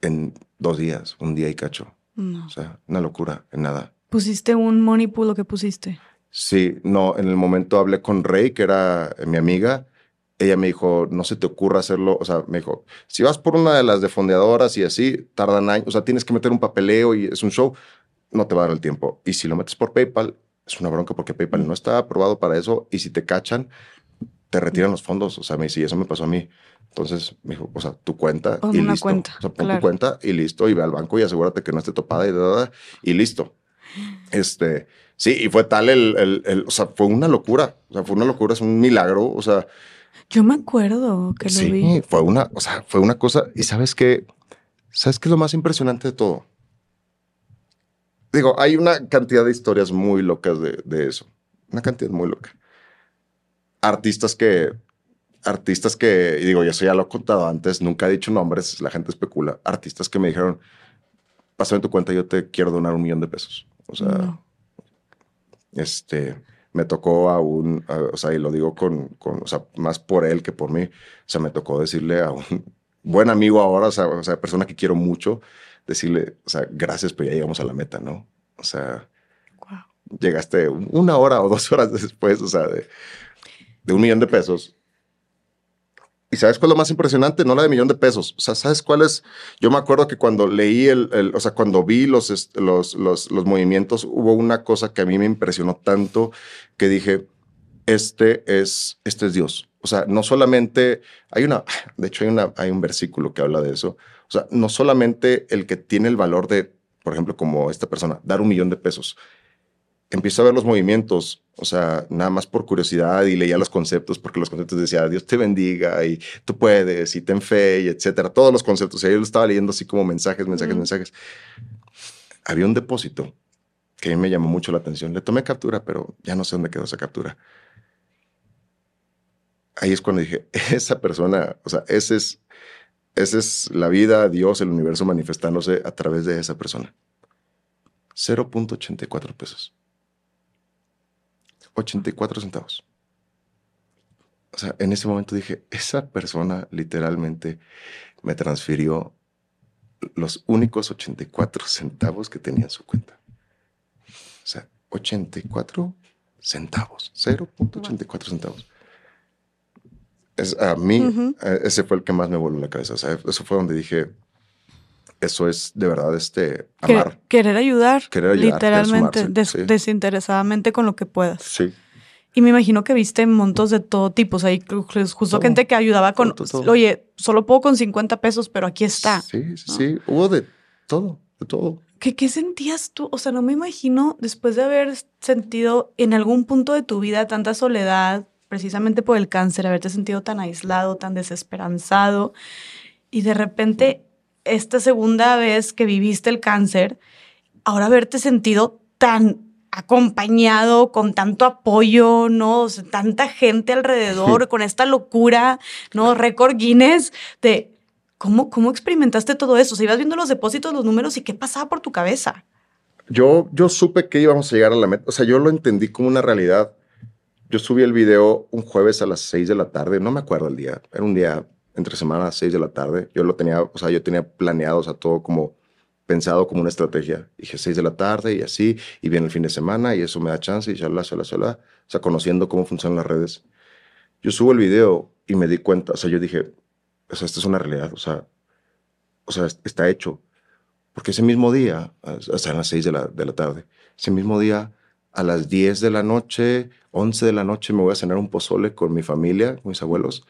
En dos días, un día y cacho. No. O sea, una locura, en nada. ¿Pusiste un money pool o qué pusiste? Sí, no, en el momento hablé con Rey, que era mi amiga. Ella me dijo, no se te ocurra hacerlo. O sea, me dijo, si vas por una de las de fondeadoras y así, tardan años. O sea, tienes que meter un papeleo y es un show. No te va a dar el tiempo. Y si lo metes por PayPal, es una bronca porque PayPal no está aprobado para eso y si te cachan, te retiran los fondos. O sea, me dice, y eso me pasó a mí. Entonces me dijo, o sea, tu cuenta y listo. Cuenta, o sea, pon tu cuenta y listo. Y ve al banco y asegúrate que no esté topada y, y listo. Este, sí, y fue tal el, el, o sea, fue una locura. O sea, fue una locura, es un milagro. O sea, yo me acuerdo que lo sí, vi. fue una, o sea, fue una cosa. Y sabes qué, sabes qué es lo más impresionante de todo Digo, hay una cantidad de historias muy locas de, eso. Una cantidad muy loca. Artistas que, artistas que, digo, ya eso ya lo he contado antes, nunca he dicho nombres, la gente especula. Artistas que me dijeron, pásame tu cuenta, yo te quiero donar un millón de pesos. O sea, este, me tocó a un, o sea, y lo digo con, con, o sea, más por él que por mí. O sea, me tocó decirle a un buen amigo ahora, o sea, o sea persona que quiero mucho, decirle, o sea, gracias, pero ya llegamos a la meta, ¿no? O sea, llegaste una hora o dos horas después, o sea, de, de un millón de pesos. ¿Y sabes cuál es lo más impresionante? No la de millón de pesos. O sea, ¿sabes cuál es? Yo me acuerdo que cuando leí el, el o sea, cuando vi los, los, los, los, movimientos, hubo una cosa que a mí me impresionó tanto que dije, este es, este es Dios. O sea, no solamente, hay una, de hecho hay, una, hay un versículo que habla de eso. O sea, no solamente el que tiene el valor de, por ejemplo, como esta persona, dar un millón de pesos. Empiezo a ver los movimientos, o sea, nada más por curiosidad y leía los conceptos, porque los conceptos decía Dios te bendiga y tú puedes y ten fe y etcétera. Todos los conceptos. Y yo lo estaba leyendo así como mensajes, mensajes, mensajes. Había un depósito que a mí me llamó mucho la atención. Le tomé captura, pero ya no sé dónde quedó esa captura. Ahí es cuando dije, esa persona, o sea, ese es, esa es la vida, Dios, el universo manifestándose a través de esa persona. 0.84 pesos. 84 centavos. O sea, en ese momento dije, esa persona literalmente me transfirió los únicos 84 centavos que tenía en su cuenta. O sea, 84 centavos, 0.84 centavos. Es, a mí, eh, ese fue el que más me voló la cabeza. O sea, eso fue donde dije, eso es de verdad este amar. Querer ayudar, querer ayudar literalmente, desinteresadamente con lo que puedas. Sí. Y me imagino que viste montos de todo tipo. O sea, justo gente que ayudaba con, oye, solo puedo con 50 pesos, pero aquí está. Sí, sí, sí. Hubo de todo, de todo. ¿Qué, ¿Qué sentías tú? O sea, no me imagino después de haber sentido en algún punto de tu vida tanta soledad, precisamente por el cáncer, haberte sentido tan aislado, tan desesperanzado, y de repente esta segunda vez que viviste el cáncer, ahora haberte sentido tan acompañado, con tanto apoyo, ¿no? tanta gente alrededor, con esta locura, ¿no? Récord Guinness de cómo, cómo experimentaste todo eso. O sea, ibas viendo los depósitos, los números y qué pasaba por tu cabeza. Yo, yo supe que íbamos a llegar a la meta. O sea, yo lo entendí como una realidad. Yo subí el video un jueves a las 6 de la tarde, no me acuerdo el día, era un día entre semana a 6 de la tarde. Yo lo tenía, o sea, yo tenía planeado, o sea, todo como pensado como una estrategia. Dije 6 de la tarde y así, y viene el fin de semana y eso me da chance y shalala, shalala, shalala. O sea, conociendo cómo funcionan las redes. Yo subo el video y me di cuenta, o sea, yo dije, o sea, esto es una realidad, o sea, o sea, está hecho. Porque ese mismo día, o sea, a las 6 de la, de la tarde, ese mismo día, a las 10 de la noche, 11 de la noche, me voy a cenar un pozole con mi familia, con mis abuelos.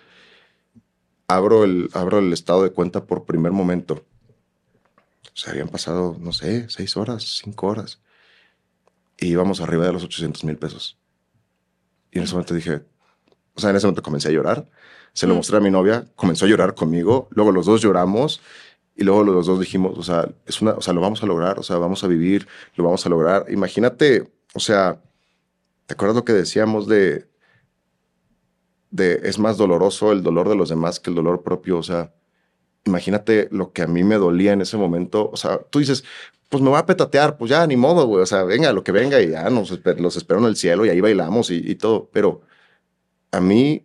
Abro el, abro el estado de cuenta por primer momento o sea, habían pasado, no sé, seis horas, cinco horas. Y íbamos arriba de los 800 mil pesos. Y en ese momento dije, o sea, en ese momento comencé a llorar. Se lo mostré a mi novia, comenzó a llorar conmigo. Luego los dos lloramos y luego los dos dijimos, o sea, es una, o sea, lo vamos a lograr, o sea, vamos a vivir, lo vamos a lograr. Imagínate, o sea, ¿te acuerdas lo que decíamos de, de es más doloroso el dolor de los demás que el dolor propio? O sea, imagínate lo que a mí me dolía en ese momento. O sea, tú dices, pues me voy a petatear, pues ya, ni modo, güey. O sea, venga, lo que venga y ya nos los espero en el cielo y ahí bailamos y, todo. Pero a mí,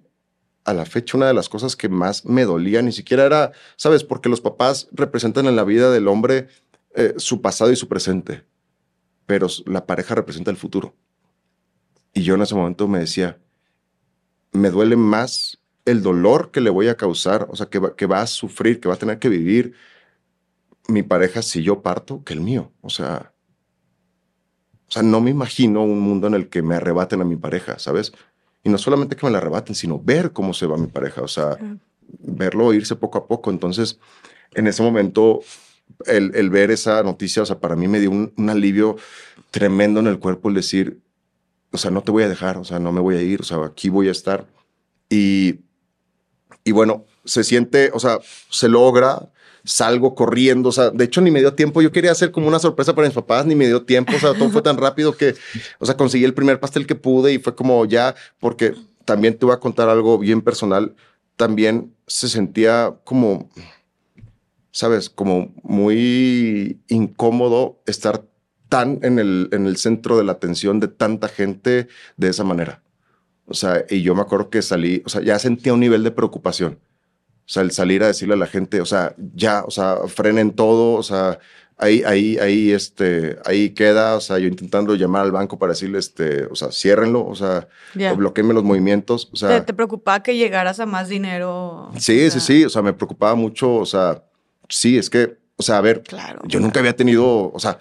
a la fecha, una de las cosas que más me dolía ni siquiera era, ¿sabes? Porque los papás representan en la vida del hombre eh, su pasado y su presente, pero la pareja representa el futuro. Y yo en ese momento me decía, me duele más el dolor que le voy a causar, o sea, que va, que va a sufrir, que va a tener que vivir mi pareja si yo parto, que el mío. O sea, o sea, no me imagino un mundo en el que me arrebaten a mi pareja, ¿sabes? Y no solamente que me la arrebaten, sino ver cómo se va mi pareja, o sea, verlo irse poco a poco. Entonces, en ese momento, el, ver esa noticia, o sea, para mí me dio un, un, alivio tremendo en el cuerpo el decir, o sea, no te voy a dejar, o sea, no me voy a ir, o sea, aquí voy a estar. Y y bueno, se siente, o sea, se logra, salgo corriendo, o sea, de hecho ni me dio tiempo, yo quería hacer como una sorpresa para mis papás, ni me dio tiempo, o sea, todo fue tan rápido que, o sea, conseguí el primer pastel que pude y fue como ya, porque también te voy a contar algo bien personal, también se sentía como, sabes, como muy incómodo estar tan en el, en el centro de la atención de tanta gente de esa manera. O sea, y yo me acuerdo que salí, o sea, ya sentía un nivel de preocupación. O sea, el salir a decirle a la gente, o sea, ya, o sea, frenen todo, o sea, ahí, ahí, ahí, este, ahí queda, o sea, yo intentando llamar al banco para decirle, este, o sea, ciérrenlo, o sea, o bloqueenme los movimientos, o sea. ¿Te, preocupaba que llegaras a más dinero? Sí, sí, sí, o sea, me preocupaba mucho, o sea, sí, es que, o sea, a ver, claro, yo nunca había tenido, o sea,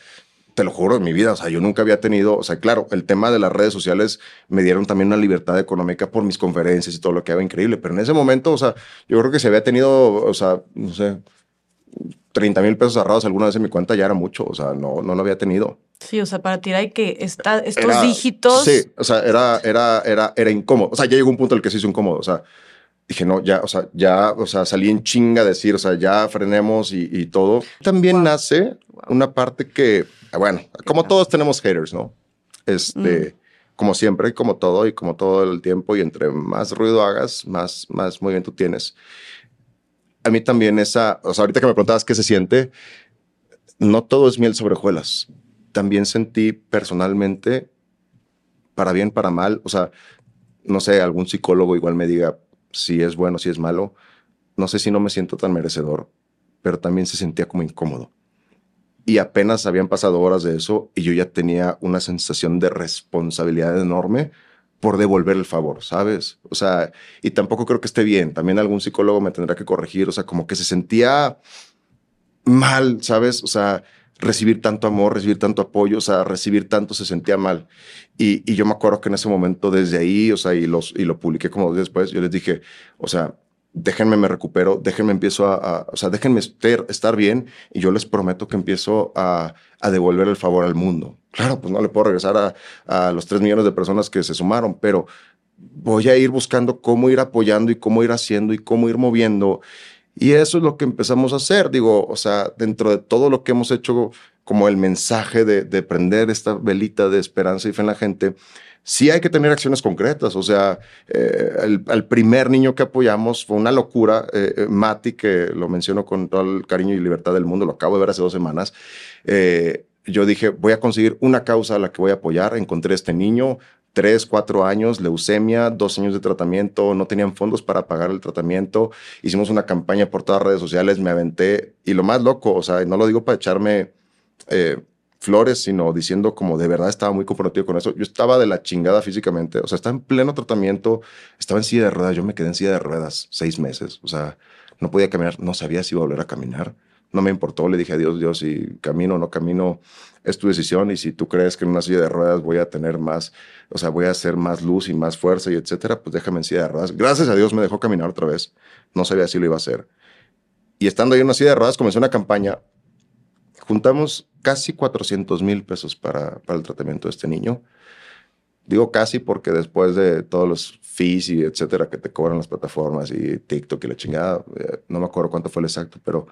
te lo juro, en mi vida, o sea, yo nunca había tenido, o sea, claro, el tema de las redes sociales me dieron también una libertad económica por mis conferencias y todo lo que era increíble, pero en ese momento, o sea, yo creo que si había tenido, o sea, no sé, 30 mil pesos ahorrados alguna vez en mi cuenta ya era mucho, o sea, no, no lo había tenido. Sí, o sea, para ti hay que estar estos dígitos. Sí, o sea, era, era, era, era incómodo. O sea, ya llegó un punto en el que se hizo incómodo. O sea, dije, no, ya, o sea, ya, o sea, salí en chinga a decir, o sea, ya frenemos y, todo. También nace una parte que, bueno, como todos tenemos haters, ¿no? Este, mm. como siempre, como todo y como todo el tiempo y entre más ruido hagas, más, más movimiento tienes. A mí también esa, o sea, ahorita que me preguntabas qué se siente, no todo es miel sobre hojuelas. También sentí personalmente, para bien, para mal, o sea, no sé, algún psicólogo igual me diga si es bueno, si es malo. No sé si no me siento tan merecedor, pero también se sentía como incómodo. Y apenas habían pasado horas de eso y yo ya tenía una sensación de responsabilidad enorme por devolver el favor, ¿sabes? O sea, y tampoco creo que esté bien. También algún psicólogo me tendrá que corregir. O sea, como que se sentía mal, ¿sabes? O sea, recibir tanto amor, recibir tanto apoyo, o sea, recibir tanto se sentía mal. Y, yo me acuerdo que en ese momento, desde ahí, o sea, y, los, y lo publiqué como después, yo les dije, o sea, déjenme me recupero, déjenme empiezo a, o sea, déjenme estar, bien y yo les prometo que empiezo a, a, devolver el favor al mundo. Claro, pues no le puedo regresar a, a los tres millones de personas que se sumaron, pero voy a ir buscando cómo ir apoyando y cómo ir haciendo y cómo ir moviendo. Y eso es lo que empezamos a hacer, digo, o sea, dentro de todo lo que hemos hecho como el mensaje de, de prender esta velita de esperanza y fe en la gente, sí hay que tener acciones concretas. O sea, eh, el, primer niño que apoyamos fue una locura. Eh, eh, Mati, que lo menciono con todo el cariño y libertad del mundo, lo acabo de ver hace dos semanas. yo dije, voy a conseguir una causa a la que voy a apoyar. Encontré este niño, tres, cuatro años, leucemia, dos años de tratamiento, no tenían fondos para pagar el tratamiento. Hicimos una campaña por todas las redes sociales, me aventé. Y lo más loco, o sea, no lo digo para echarme flores, sino diciendo como de verdad estaba muy comprometido con eso. Yo estaba de la chingada físicamente, o sea, estaba en pleno tratamiento, estaba en silla de ruedas, yo me quedé en silla de ruedas seis meses, o sea, no podía caminar, no sabía si iba a volver a caminar, no me importó, le dije a Dios, Dios, si camino o no camino, es tu decisión y si tú crees que en una silla de ruedas voy a tener más, o sea, voy a hacer más luz y más fuerza y etcétera, pues déjame en silla de ruedas. Gracias a Dios me dejó caminar otra vez, no sabía si lo iba a hacer. Y estando ahí en una silla de ruedas comenzó una campaña Juntamos casi 400 mil pesos para, para el tratamiento de este niño. Digo casi porque después de todos los fees y etcétera que te cobran las plataformas y TikTok y la chingada, eh, no me acuerdo cuánto fue el exacto, pero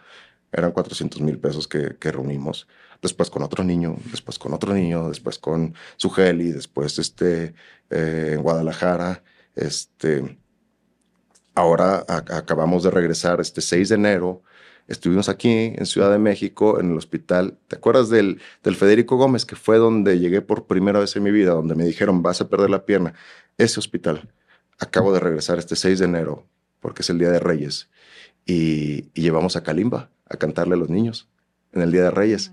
eran 400 mil pesos que, que, reunimos. Después con otro niño, después con otro niño, después con su y después este, eh, en Guadalajara. Este, ahora acabamos de regresar este 6 de enero Estuvimos aquí en Ciudad de México, en el hospital. ¿Te acuerdas del, del Federico Gómez, que fue donde llegué por primera vez en mi vida, donde me dijeron, vas a perder la pierna? Ese hospital. Acabo de regresar este 6 de enero, porque es el Día de Reyes, y, y llevamos a Kalimba a cantarle a los niños en el Día de Reyes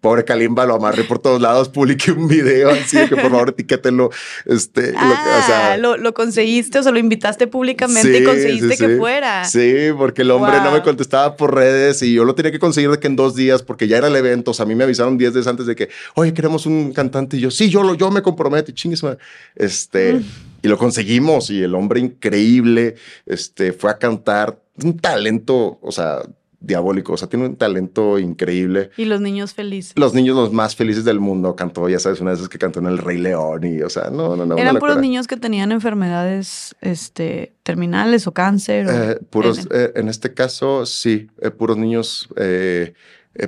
pobre Kalimba lo amarré por todos lados, publiqué un video así de que por favor etiquétenlo. Este, ah, lo, lo, conseguiste, o sea, lo invitaste públicamente y conseguiste que fuera. Sí, porque el hombre no me contestaba por redes y yo lo tenía que conseguir de que en dos días, porque ya era el evento. O sea, a mí me avisaron 10 días antes de que, oye, queremos un cantante. Y yo, sí, yo, lo, yo me comprometo y chingues. Este, mm. y lo conseguimos y el hombre increíble, este, fue a cantar un talento, o sea, diabólico, o sea, tiene un talento increíble. Y los niños felices. Los niños los más felices del mundo. Cantó, ya sabes, una de esas que cantó en El Rey León y, o sea, no, no, no. ¿Eran puros niños que tenían enfermedades este, terminales o cáncer? Eh, puros, eh, en este caso, sí, eh, puros niños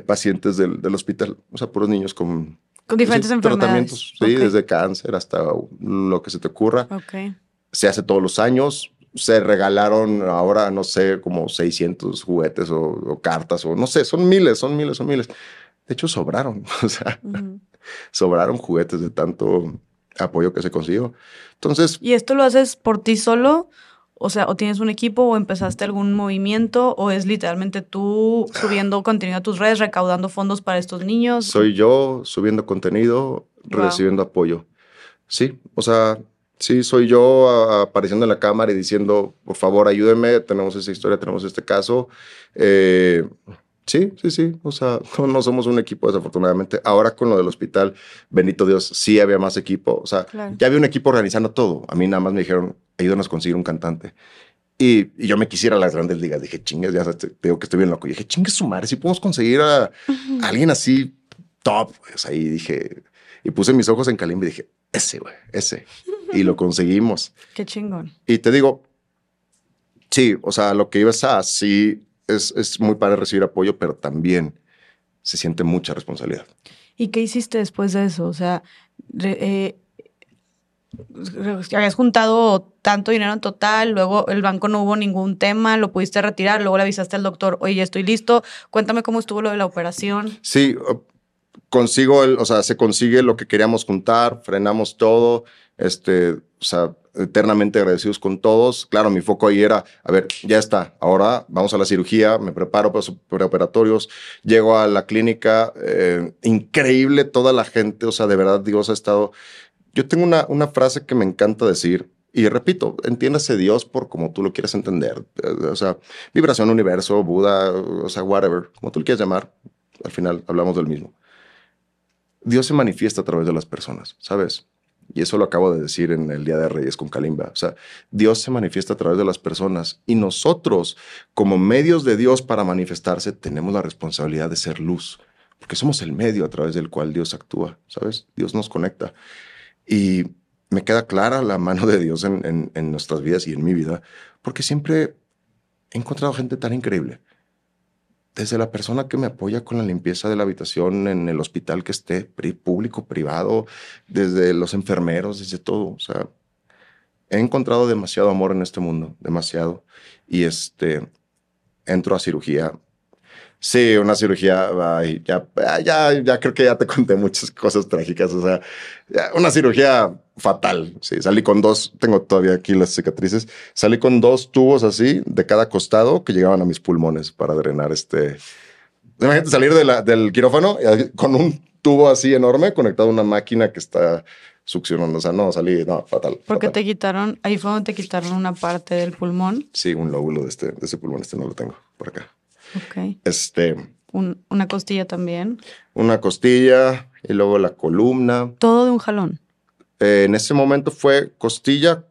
pacientes del, del, hospital, o sea, puros niños con... Con diferentes enfermedades. Tratamientos, sí, desde cáncer hasta lo que se te ocurra. Ok. Se hace todos los años, se regalaron ahora, no sé, como 600 juguetes o, cartas o no sé, son miles, son miles, son miles. De hecho, sobraron, o sea, sobraron juguetes de tanto apoyo que se consiguió. Entonces... ¿Y esto lo haces por ti solo? O sea, o tienes un equipo o empezaste algún movimiento o es literalmente tú subiendo contenido a tus redes, recaudando fondos para estos niños. Soy yo subiendo contenido, recibiendo apoyo. Sí, o sea, Sí, soy yo apareciendo en la cámara y diciendo, por favor, ayúdenme, tenemos esta historia, tenemos este caso. Eh, sí, sí, sí, o sea, no, somos un equipo desafortunadamente. Ahora con lo del hospital, bendito Dios, sí había más equipo, o sea, ya había un equipo organizando todo. A mí nada más me dijeron, ayúdanos a conseguir un cantante. Y, yo me quisiera a las grandes ligas. Dije, chingues, ya te, digo que estoy bien loco. Y dije, chingues su madre, si podemos conseguir a, alguien así top. Pues ahí dije, y puse mis ojos en Kalimba y dije, ese, güey, ese y lo conseguimos. Qué chingón. Y te digo, sí, o sea, lo que ibas a, sí, es, es muy para recibir apoyo, pero también se siente mucha responsabilidad. ¿Y qué hiciste después de eso? O sea, eh, habías juntado tanto dinero en total, luego el banco no hubo ningún tema, lo pudiste retirar, luego le avisaste al doctor, oye, ya estoy listo, cuéntame cómo estuvo lo de la operación. Sí, consigo, el, o sea, se consigue lo que queríamos juntar, frenamos todo, este, o sea, eternamente agradecidos con todos. Claro, mi foco ahí era, a ver, ya está, ahora vamos a la cirugía, me preparo para los preoperatorios, llego a la clínica, eh, increíble toda la gente, o sea, de verdad Dios ha estado... Yo tengo una, una frase que me encanta decir, y repito, entiéndase Dios por como tú lo quieras entender. Eh, o sea, vibración, universo, Buda, o sea, whatever, como tú lo quieras llamar. Al final hablamos del mismo. Dios se manifiesta a través de las personas, ¿sabes? Y eso lo acabo de decir en el Día de Reyes con Kalimba. O sea, Dios se manifiesta a través de las personas y nosotros, como medios de Dios para manifestarse, tenemos la responsabilidad de ser luz, porque somos el medio a través del cual Dios actúa, ¿sabes? Dios nos conecta. Y me queda clara la mano de Dios en, en nuestras vidas y en mi vida, porque siempre he encontrado gente tan increíble desde la persona que me apoya con la limpieza de la habitación en el hospital que esté, público, privado, desde los enfermeros, desde todo. O sea, he encontrado demasiado amor en este mundo, demasiado. Y este, entro a cirugía. Sí, una cirugía, ya, ya, ya creo que ya te conté muchas cosas trágicas. O sea, una cirugía fatal. Sí, salí con dos, tengo todavía aquí las cicatrices, salí con dos tubos así de cada costado que llegaban a mis pulmones para drenar este. Imagínate salir de la, del quirófano con un tubo así enorme conectado a una máquina que está succionando. O sea, no, salí, no, fatal. Porque te quitaron, ahí fue donde te quitaron una parte del pulmón. Sí, un lóbulo de, este, de ese pulmón, este no lo tengo por acá. Ok. Este. una costilla también. Una costilla y luego la columna. Todo de un jalón. Eh, en ese momento fue costilla,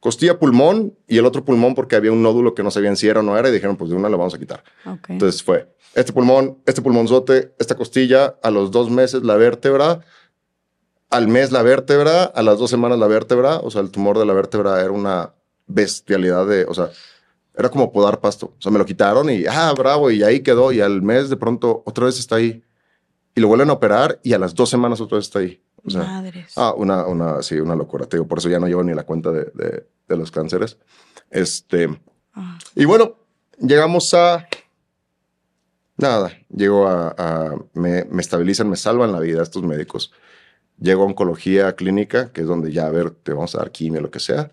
costilla, pulmón y el otro pulmón porque había un nódulo que no sabían si era o no era y dijeron, pues de una la vamos a quitar. Entonces fue este pulmón, este pulmonzote, esta costilla, a los dos meses la vértebra, al mes la vértebra, a las dos semanas la vértebra, o sea, el tumor de la vértebra era una bestialidad de, o sea, era como podar pasto. O sea, me lo quitaron y, ah, bravo, y ahí quedó. Y al mes de pronto otra vez está ahí. Y lo vuelven a operar y a las dos semanas otra vez está ahí. Madres. Ah, una, una, sí, una locura. Te digo, por eso ya no llevo ni la cuenta de, de, los cánceres. Este. Ah. Y bueno, llegamos a. Nada, llego a. me, me, estabilizan, me salvan la vida estos médicos. Llego a oncología clínica, que es donde ya, a ver, te vamos a dar quimio, lo que sea.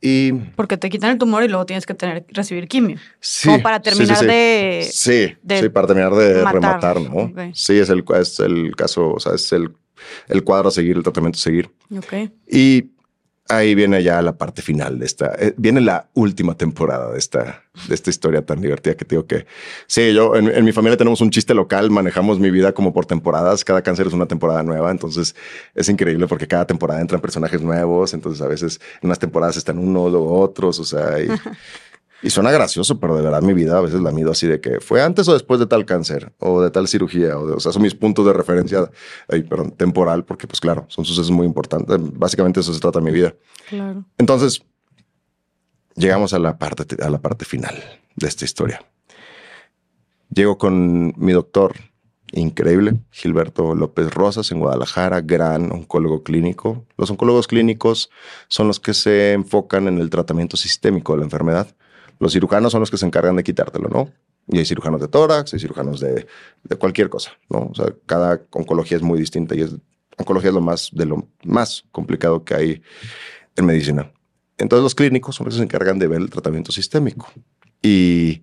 Y... Porque te quitan el tumor y luego tienes que tener, recibir quimio. Sí. Como para terminar de... Sí, sí, para terminar de rematar, ¿no? Sí, es el, es el caso, o sea, es el el cuadro a seguir, el tratamiento a seguir. Ok. Y ahí viene ya la parte final de esta, eh, viene la última temporada de esta, de esta historia tan divertida que te digo que, sí, yo en, mi familia tenemos un chiste local, manejamos mi vida como por temporadas, cada cáncer es una temporada nueva, entonces es increíble porque cada temporada entran personajes nuevos, entonces a veces en unas temporadas están uno o otros, o sea, y, Y suena gracioso, pero de verdad mi vida a veces la mido así de que fue antes o después de tal cáncer o de tal cirugía. O, de, o sea, son mis puntos de referencia, ay, perdón, temporal, porque pues claro, son sucesos muy importantes. Básicamente eso se trata mi vida. Claro. Entonces, llegamos a la parte, a la parte final de esta historia. Llego con mi doctor increíble, Gilberto López Rosas, en Guadalajara, gran oncólogo clínico. Los oncólogos clínicos son los que se enfocan en el tratamiento sistémico de la enfermedad. Los cirujanos son los que se encargan de quitártelo, ¿no? Y hay cirujanos de tórax, hay cirujanos de, de cualquier cosa, ¿no? O sea, cada oncología es muy distinta y es, oncología es lo más, de lo más complicado que hay en medicina. Entonces los clínicos son los que se encargan de ver el tratamiento sistémico. Y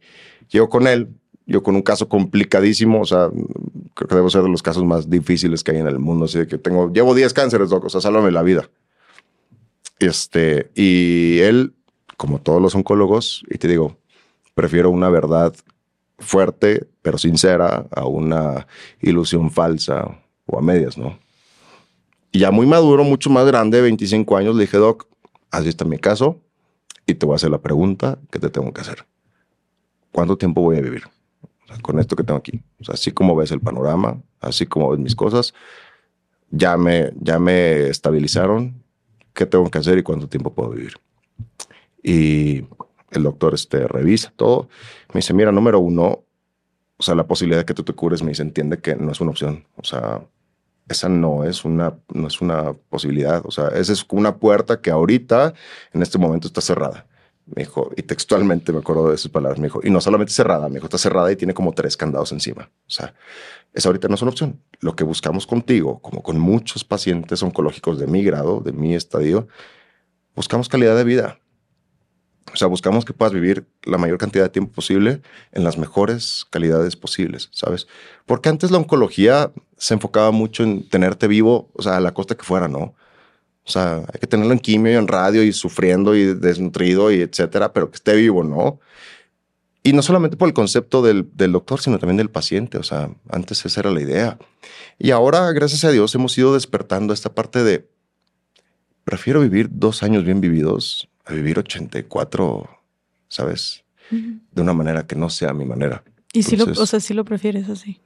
llego con él, yo con un caso complicadísimo, o sea, creo que debo ser de los casos más difíciles que hay en el mundo, así de que tengo, llevo 10 cánceres, doc, o sea, sálvame la vida. Este, y él como todos los oncólogos, y te digo, prefiero una verdad fuerte pero sincera a una ilusión falsa o a medias, ¿no? Y ya muy maduro, mucho más grande, 25 años, le dije, Doc, así está mi caso y te voy a hacer la pregunta que te tengo que hacer. ¿Cuánto tiempo voy a vivir? con esto que tengo aquí. O sea, así como ves el panorama, así como ves mis cosas, ya me, ya me estabilizaron. ¿Qué tengo que hacer y cuánto tiempo puedo vivir? Y el doctor este, revisa todo. Me dice, mira, número uno, o sea, la posibilidad de que tú te cures, me dice, entiende que no es una opción. O sea, esa no es una, no es una posibilidad. O sea, esa es una puerta que ahorita, en este momento, está cerrada. Me dijo, y textualmente me acuerdo de esas palabras, me dijo, y no solamente cerrada, me dijo, está cerrada y tiene como tres candados encima. O sea, esa ahorita no es una opción. Lo que buscamos contigo, como con muchos pacientes oncológicos de mi grado, de mi estadio, buscamos calidad de vida. O sea, buscamos que puedas vivir la mayor cantidad de tiempo posible en las mejores calidades posibles, ¿sabes? Porque antes la oncología se enfocaba mucho en tenerte vivo, o sea, a la costa que fuera, ¿no? O sea, hay que tenerlo en quimio y en radio y sufriendo y desnutrido y etcétera, pero que esté vivo, ¿no? Y no solamente por el concepto del, del, doctor, sino también del paciente. O sea, antes esa era la idea. Y ahora, gracias a Dios, hemos ido despertando esta parte de, prefiero vivir dos años bien vividos a vivir 84, ¿sabes? De una manera que no sea mi manera. Y si lo, o sea, si lo prefieres así.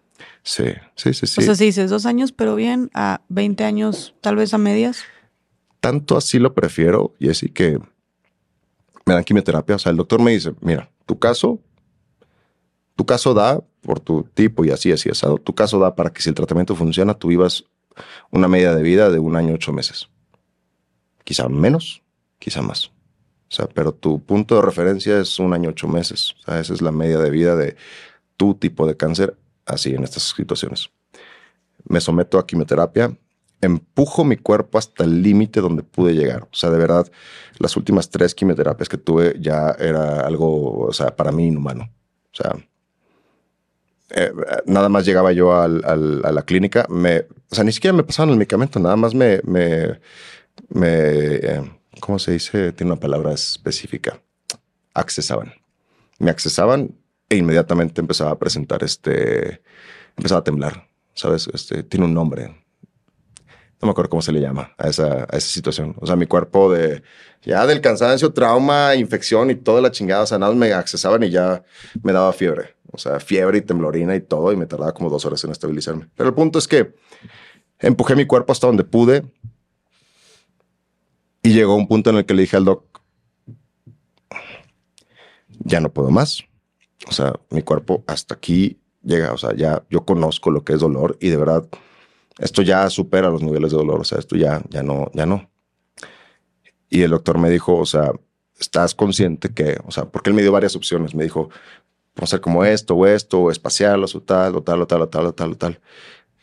Sí, sí, sí, sí. O sea, si dices dos años, pero bien, a 20 años, tal vez a medias. Tanto así lo prefiero, y así que me dan quimioterapia. O sea, el doctor me dice, mira, tu caso, tu caso da por tu tipo y así, así asado. Tu caso da para que si el tratamiento funciona, tú vivas una media de vida de un año, ocho meses. Quizá menos, quizá más. O sea, pero tu punto de referencia es un año, ocho meses. O sea, esa es la media de vida de tu tipo de cáncer, así en estas situaciones. Me someto a quimioterapia, empujo mi cuerpo hasta el límite donde pude llegar. O sea, de verdad, las últimas tres quimioterapias que tuve ya era algo, o sea, para mí inhumano. O sea, eh, nada más llegaba yo al, a la clínica, me, o sea, ni siquiera me pasaban el medicamento, nada más me, me, me eh, ¿cómo se dice? Tiene una palabra específica. Accesaban. Me accesaban e inmediatamente empezaba a presentar este, empezaba a temblar, ¿sabes? Este, tiene un nombre. No me acuerdo cómo se le llama a esa, a esa situación. O sea, mi cuerpo de, ya del cansancio, trauma, infección y toda la chingada, o me accesaban y ya me daba fiebre. O sea, fiebre y temblorina y todo, y me tardaba como dos horas en estabilizarme. Pero el punto es que empujé mi cuerpo hasta donde pude, y llegó un punto en el que le dije al doc, ya no puedo más. O sea, mi cuerpo hasta aquí llega. O sea, ya yo conozco lo que es dolor y de verdad esto ya supera los niveles de dolor. O sea, esto ya, ya no, ya no. Y el doctor me dijo, o sea, estás consciente que, o sea, porque él me dio varias opciones. Me dijo, vamos a hacer como esto o esto, o espacial, o tal, o tal, o tal, o tal, o tal, o tal.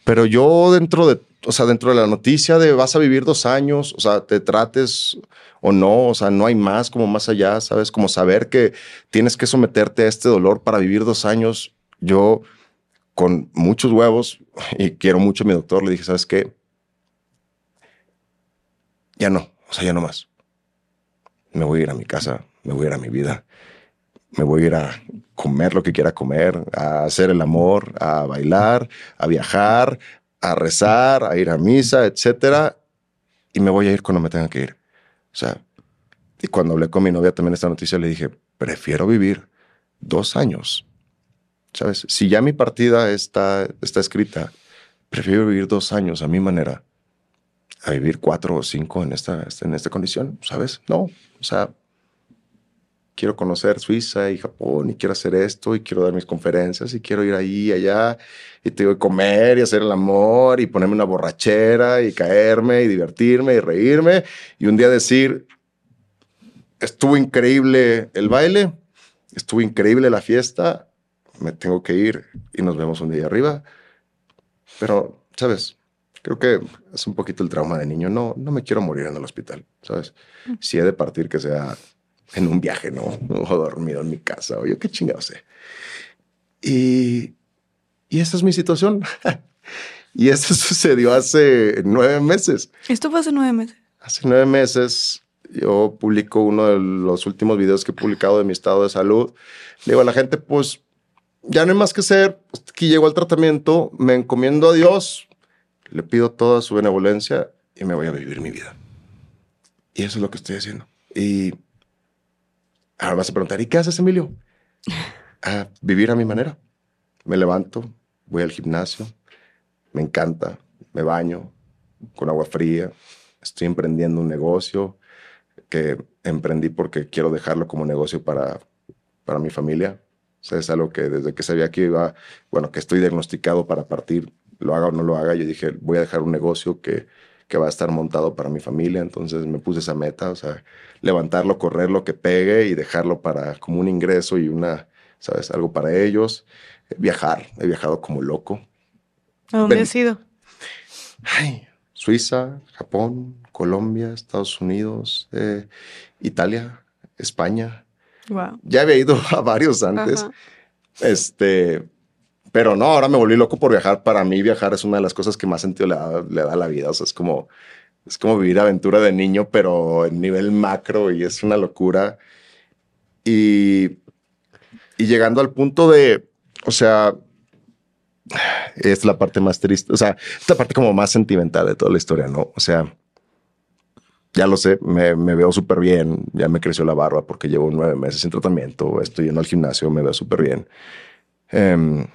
Pero yo dentro de o sea, dentro de la noticia de vas a vivir dos años, o sea, te trates o no, o sea, no hay más como más allá, ¿sabes? Como saber que tienes que someterte a este dolor para vivir dos años. Yo, con muchos huevos, y quiero mucho a mi doctor, le dije, ¿sabes qué? Ya no, o sea, ya no más. Me voy a ir a mi casa, me voy a ir a mi vida, me voy a ir a comer lo que quiera comer, a hacer el amor, a bailar, a viajar, a rezar, a ir a misa, etcétera, y me voy a ir cuando me tenga que ir. O sea, y cuando hablé con mi novia también esta noticia, le dije, prefiero vivir dos años. ¿Sabes? Si ya mi partida está, está escrita, prefiero vivir dos años a mi manera a vivir cuatro o cinco en esta, en esta condición, ¿sabes? No, o sea, quiero conocer Suiza y Japón y quiero hacer esto y quiero dar mis conferencias y quiero ir ahí y allá y te a comer y hacer el amor y ponerme una borrachera y caerme y divertirme y reírme y un día decir, estuvo increíble el baile, estuvo increíble la fiesta, me tengo que ir y nos vemos un día arriba. Pero, ¿sabes? Creo que es un poquito el trauma de niño. No, no me quiero morir en el hospital, ¿sabes? Mm. Si he de partir, que sea en un viaje, ¿no? O dormido en mi casa, o yo qué chingado sé. Y, y esa es mi situación. y eso sucedió hace nueve meses. ¿Esto fue hace nueve meses? Hace nueve meses yo publico uno de los últimos videos que he publicado de mi estado de salud. Le digo a la gente, pues ya no hay más que hacer. Aquí llego al tratamiento, me encomiendo a Dios, le pido toda su benevolencia y me voy a vivir mi vida. Y eso es lo que estoy haciendo. Y Ahora vas a preguntar, ¿y qué haces, Emilio? A vivir a mi manera. Me levanto, voy al gimnasio, me encanta, me baño con agua fría, estoy emprendiendo un negocio que emprendí porque quiero dejarlo como negocio para, para mi familia, O sea, es algo que desde que sabía que iba, bueno, que estoy diagnosticado para partir, lo haga o no lo haga, yo dije, voy a dejar un negocio que, que va a estar montado para mi familia. Entonces me puse esa meta, o sea, levantarlo, correrlo, que pegue y dejarlo para como un ingreso y una, ¿sabes? Algo para ellos. Viajar, he viajado como loco. ¿A dónde has ido? Ay, Suiza, Japón, Colombia, Estados Unidos, eh, Italia, España. Wow. Ya había ido a varios antes. Este, pero no, ahora me volví loco por viajar. Para mí viajar es una de las cosas que más sentido le da, le da a la vida. O sea, es como, es como vivir aventura de niño, pero en nivel macro y es una locura. Y, llegando al punto de, o sea, es la parte más triste, o sea, esta parte como más sentimental de toda la historia, ¿no? O sea, ya lo sé, me, veo súper bien, ya me creció la barba porque llevo nueve meses sin tratamiento, estoy yendo al gimnasio, me veo súper bien. Em,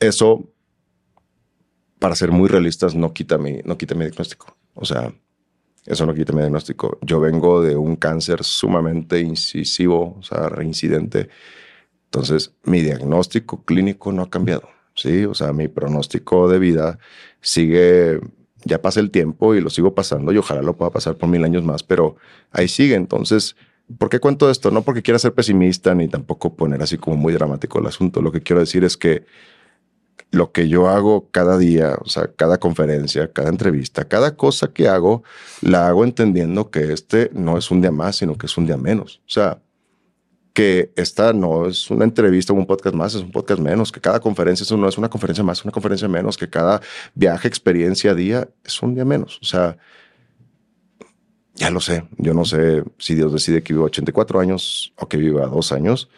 eso, para ser muy realistas, no quita, mi, no quita mi diagnóstico. O sea, eso no quita mi diagnóstico. Yo vengo de un cáncer sumamente incisivo, o sea, reincidente. Entonces, mi diagnóstico clínico no ha cambiado. Sí, o sea, mi pronóstico de vida sigue, ya pasa el tiempo y lo sigo pasando y ojalá lo pueda pasar por mil años más, pero ahí sigue. Entonces, ¿por qué cuento esto? No porque quiera ser pesimista ni tampoco poner así como muy dramático el asunto. Lo que quiero decir es que lo que yo hago cada día, o sea, cada conferencia, cada entrevista, cada cosa que hago, la hago entendiendo que este no es un día más, sino que es un día menos. O sea, que esta no es una entrevista o un podcast más, es un podcast menos, que cada conferencia eso no es una conferencia más, una conferencia menos, que cada viaje, experiencia, día es un día menos. O sea, ya lo sé, yo no sé si Dios decide que viva 84 años o que viva dos años,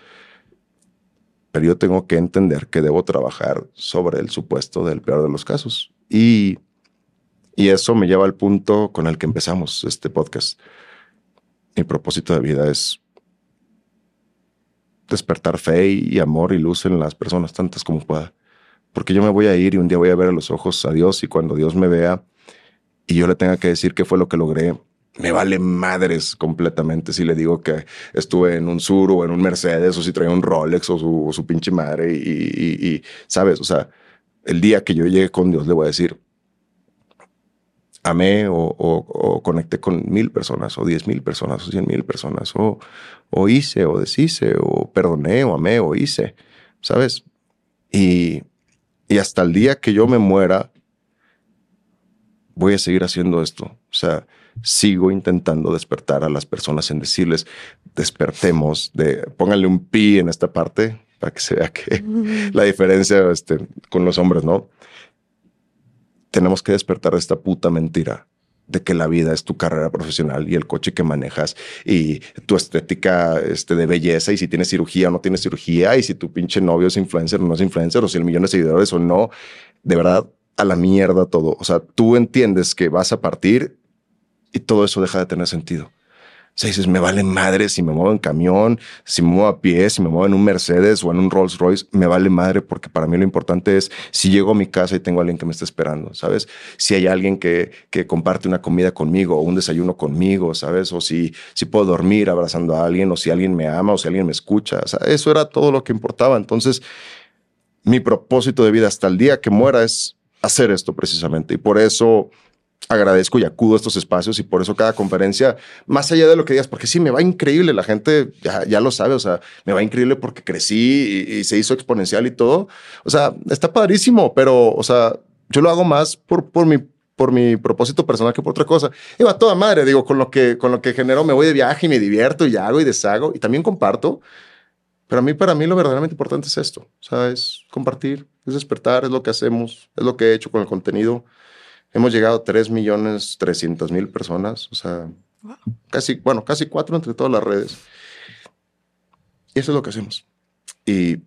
pero yo tengo que entender que debo trabajar sobre el supuesto del peor de los casos. Y, y eso me lleva al punto con el que empezamos este podcast. Mi propósito de vida es despertar fe y amor y luz en las personas, tantas como pueda. Porque yo me voy a ir y un día voy a ver a los ojos a Dios y cuando Dios me vea y yo le tenga que decir qué fue lo que logré, me vale madres completamente si le digo que estuve en un sur o en un Mercedes o si traía un Rolex o su, pinche madre y, sabes, o sea, el día que yo llegue con Dios le voy a decir, amé o, conecté con mil personas o diez mil personas o cien mil personas o, o hice o deshice o perdoné o amé o hice, ¿sabes? Y, y hasta el día que yo me muera, voy a seguir haciendo esto. O sea, sigo intentando despertar a las personas en decirles, despertemos, de, pónganle un pi en esta parte para que se vea que la diferencia este, con los hombres, ¿no? tenemos que despertar de esta puta mentira de que la vida es tu carrera profesional y el coche que manejas y tu estética este, de belleza y si tienes cirugía o no tienes cirugía y si tu pinche novio es influencer o no es influencer o si el millón de seguidores o no. De verdad, a la mierda todo. O sea, tú entiendes que vas a partir y todo eso deja de tener sentido. O sea, dices, me vale madre si me muevo en camión, si me muevo a pie, si me muevo en un Mercedes o en un Rolls Royce, me vale madre porque para mí lo importante es si llego a mi casa y tengo a alguien que me está esperando, ¿sabes? Si hay alguien que, que comparte una comida conmigo o un desayuno conmigo, ¿sabes? O si, si puedo dormir abrazando a alguien o si alguien me ama o si alguien me escucha. O sea, eso era todo lo que importaba. Entonces, mi propósito de vida hasta el día que muera es hacer esto precisamente. Y por eso agradezco y acudo a estos espacios y por eso cada conferencia, más allá de lo que digas, porque sí, me va increíble, la gente ya, ya lo sabe, o sea, me va increíble porque crecí y, se hizo exponencial y todo. O sea, está padrísimo, pero, o sea, yo lo hago más por, por mi por mi propósito personal que por otra cosa. Y va toda madre, digo, con lo que con lo que genero me voy de viaje y me divierto y hago y deshago y también comparto. Pero a mí, para mí, lo verdaderamente importante es esto. O sea, es compartir, es despertar, es lo que hacemos, es lo que he hecho con el contenido. Hemos llegado a 3 millones 300 mil personas, o sea, casi, bueno, casi cuatro entre todas las redes. Y eso es lo que hacemos. Y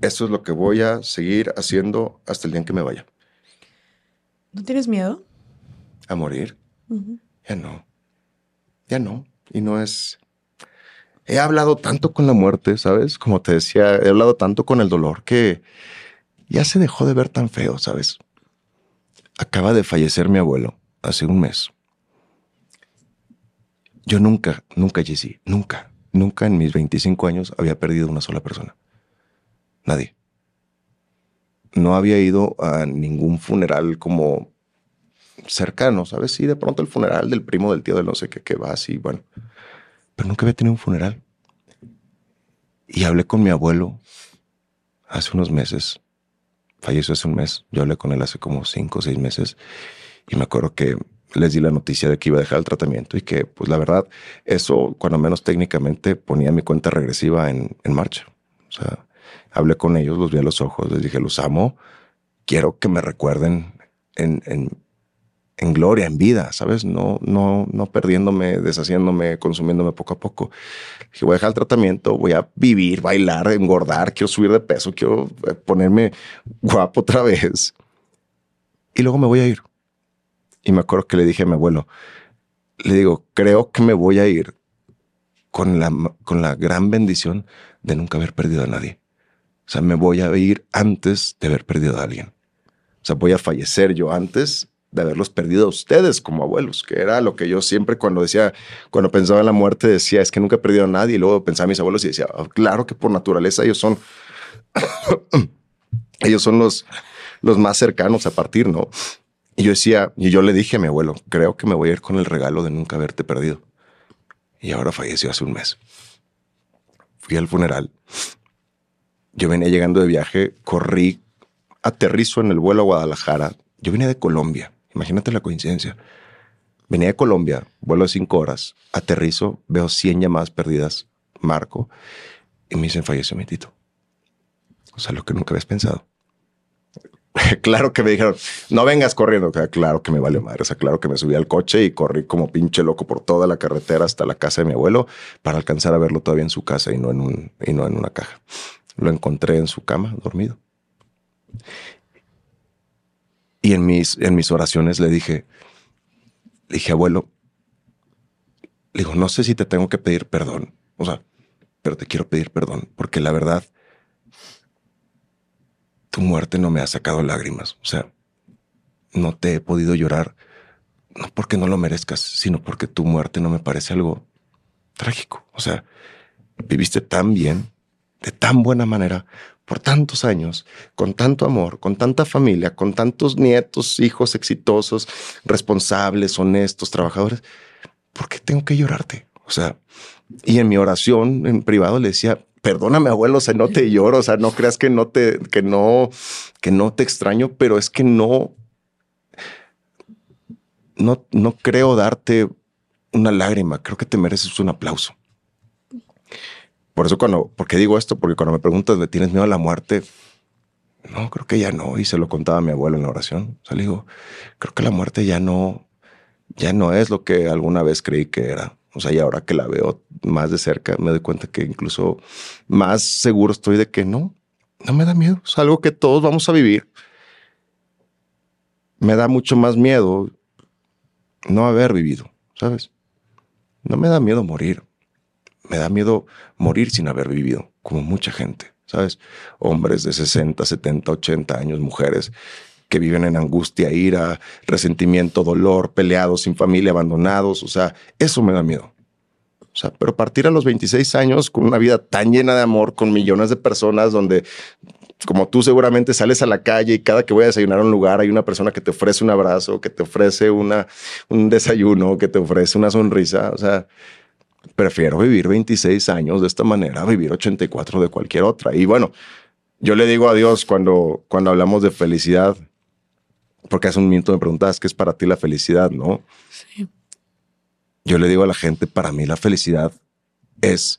eso es lo que voy a seguir haciendo hasta el día en que me vaya. ¿No tienes miedo? ¿A morir? Ya no. Ya no. Y no es... He hablado tanto con la muerte, ¿sabes? Como te decía, he hablado tanto con el dolor que ya se dejó de ver tan feo, ¿sabes? Acaba de fallecer mi abuelo hace un mes. Yo nunca, nunca, Jesse, nunca, nunca en mis 25 años había perdido una sola persona. Nadie. No había ido a ningún funeral como cercano, ¿sabes? Sí, de pronto el funeral del primo del tío del no sé qué, que va así, bueno. Pero nunca había tenido un funeral. Y hablé con mi abuelo hace unos meses. Falleció hace un mes. Yo hablé con él hace como cinco o seis meses. Y me acuerdo que les di la noticia de que iba a dejar el tratamiento y que, pues la verdad, eso, cuando menos técnicamente, ponía mi cuenta regresiva en, marcha. O sea, hablé con ellos, los vi a los ojos, les dije, los amo, quiero que me recuerden en, en, en gloria, en vida, ¿sabes? No, no, no perdiéndome, deshaciéndome, consumiéndome poco a poco. Dije, voy a dejar el tratamiento, voy a vivir, bailar, engordar, quiero subir de peso, quiero eh, ponerme guapo otra vez. Y luego me voy a ir. Y me acuerdo que le dije a mi abuelo, le digo, creo que me voy a ir con la, con la gran bendición de nunca haber perdido a nadie. O sea, me voy a ir antes de haber perdido a alguien. O sea, voy a fallecer yo antes de haberlos perdido a ustedes como abuelos, que era lo que yo siempre cuando decía, cuando pensaba en la muerte decía, es que nunca he perdido a nadie, y luego pensaba en mis abuelos y decía, oh, claro que por naturaleza ellos son, ellos son los, los más cercanos a partir, ¿no? Y yo decía, y yo le dije a mi abuelo, creo que me voy a ir con el regalo de nunca haberte perdido. Y ahora falleció hace un mes. Fui al funeral. Yo venía llegando de viaje, corrí, aterrizo en el vuelo a Guadalajara. Yo venía de Colombia. Imagínate la coincidencia. Venía de Colombia, vuelo de cinco horas, aterrizo, veo 100 llamadas perdidas, marco, y me dicen falleció mi tito. O sea, lo que nunca habías pensado. claro que me dijeron, no vengas corriendo. Claro que me vale madre. O sea, claro que me subí al coche y corrí como pinche loco por toda la carretera hasta la casa de mi abuelo para alcanzar a verlo todavía en su casa y no en, un, y no en una caja. Lo encontré en su cama, dormido. Y en mis, en mis oraciones le dije, le dije, abuelo, le digo, no sé si te tengo que pedir perdón. O sea, pero te quiero pedir perdón porque la verdad tu muerte no me ha sacado lágrimas. O sea, no te he podido llorar, no porque no lo merezcas, sino porque tu muerte no me parece algo trágico. O sea, viviste tan bien, de tan buena manera, por tantos años, con tanto amor, con tanta familia, con tantos nietos, hijos exitosos, responsables, honestos, trabajadores. ¿Por qué tengo que llorarte? O sea, y en mi oración en privado le decía, perdóname abuelo, o sea, no te lloro, o sea, no creas que no te, que no, que no te extraño, pero es que no, no, no creo darte una lágrima, creo que te mereces un aplauso. Por eso cuando, ¿por qué digo esto? Porque cuando me preguntas, ¿le tienes miedo a la muerte? No, creo que ya no. Y se lo contaba a mi abuelo en la oración. O sea, le digo, creo que la muerte ya no, ya no es lo que alguna vez creí que era. O sea, y ahora que la veo más de cerca, me doy cuenta que incluso más seguro estoy de que no, no me da miedo. Es algo que todos vamos a vivir. Me da mucho más miedo no haber vivido, ¿sabes? No me da miedo morir. Me da miedo morir sin haber vivido, como mucha gente, ¿sabes? Hombres de 60, 70, 80 años, mujeres que viven en angustia, ira, resentimiento, dolor, peleados, sin familia, abandonados. O sea, eso me da miedo. O sea, pero partir a los 26 años con una vida tan llena de amor, con millones de personas, donde como tú seguramente sales a la calle y cada que voy a desayunar a un lugar hay una persona que te ofrece un abrazo, que te ofrece una, un desayuno, que te ofrece una sonrisa. O sea, prefiero vivir 26 años de esta manera a vivir 84 de cualquier otra. Y bueno, yo le digo a Dios cuando, cuando hablamos de felicidad, porque hace un minuto me preguntas qué es para ti la felicidad, ¿no? Sí. Yo le digo a la gente, para mí la felicidad es,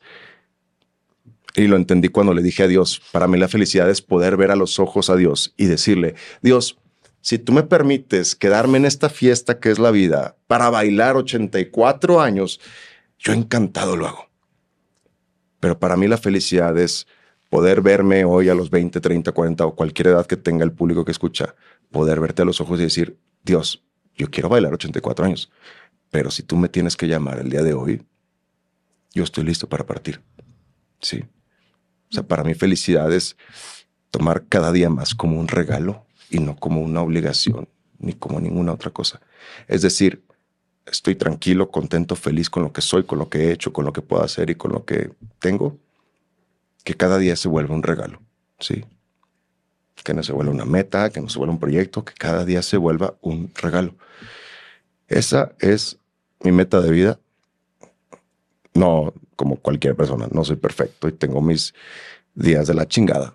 y lo entendí cuando le dije a Dios, para mí la felicidad es poder ver a los ojos a Dios y decirle, Dios, si tú me permites quedarme en esta fiesta que es la vida para bailar 84 años, yo encantado lo hago. Pero para mí la felicidad es poder verme hoy a los 20, 30, 40 o cualquier edad que tenga el público que escucha, poder verte a los ojos y decir, Dios, yo quiero bailar 84 años, pero si tú me tienes que llamar el día de hoy, yo estoy listo para partir. Sí. O sea, para mí felicidad es tomar cada día más como un regalo y no como una obligación ni como ninguna otra cosa. Es decir, estoy tranquilo, contento, feliz con lo que soy, con lo que he hecho, con lo que puedo hacer y con lo que tengo, que cada día se vuelva un regalo, ¿sí? Que no se vuelva una meta, que no se vuelva un proyecto, que cada día se vuelva un regalo. Esa es mi meta de vida. No como cualquier persona, no soy perfecto y tengo mis días de la chingada.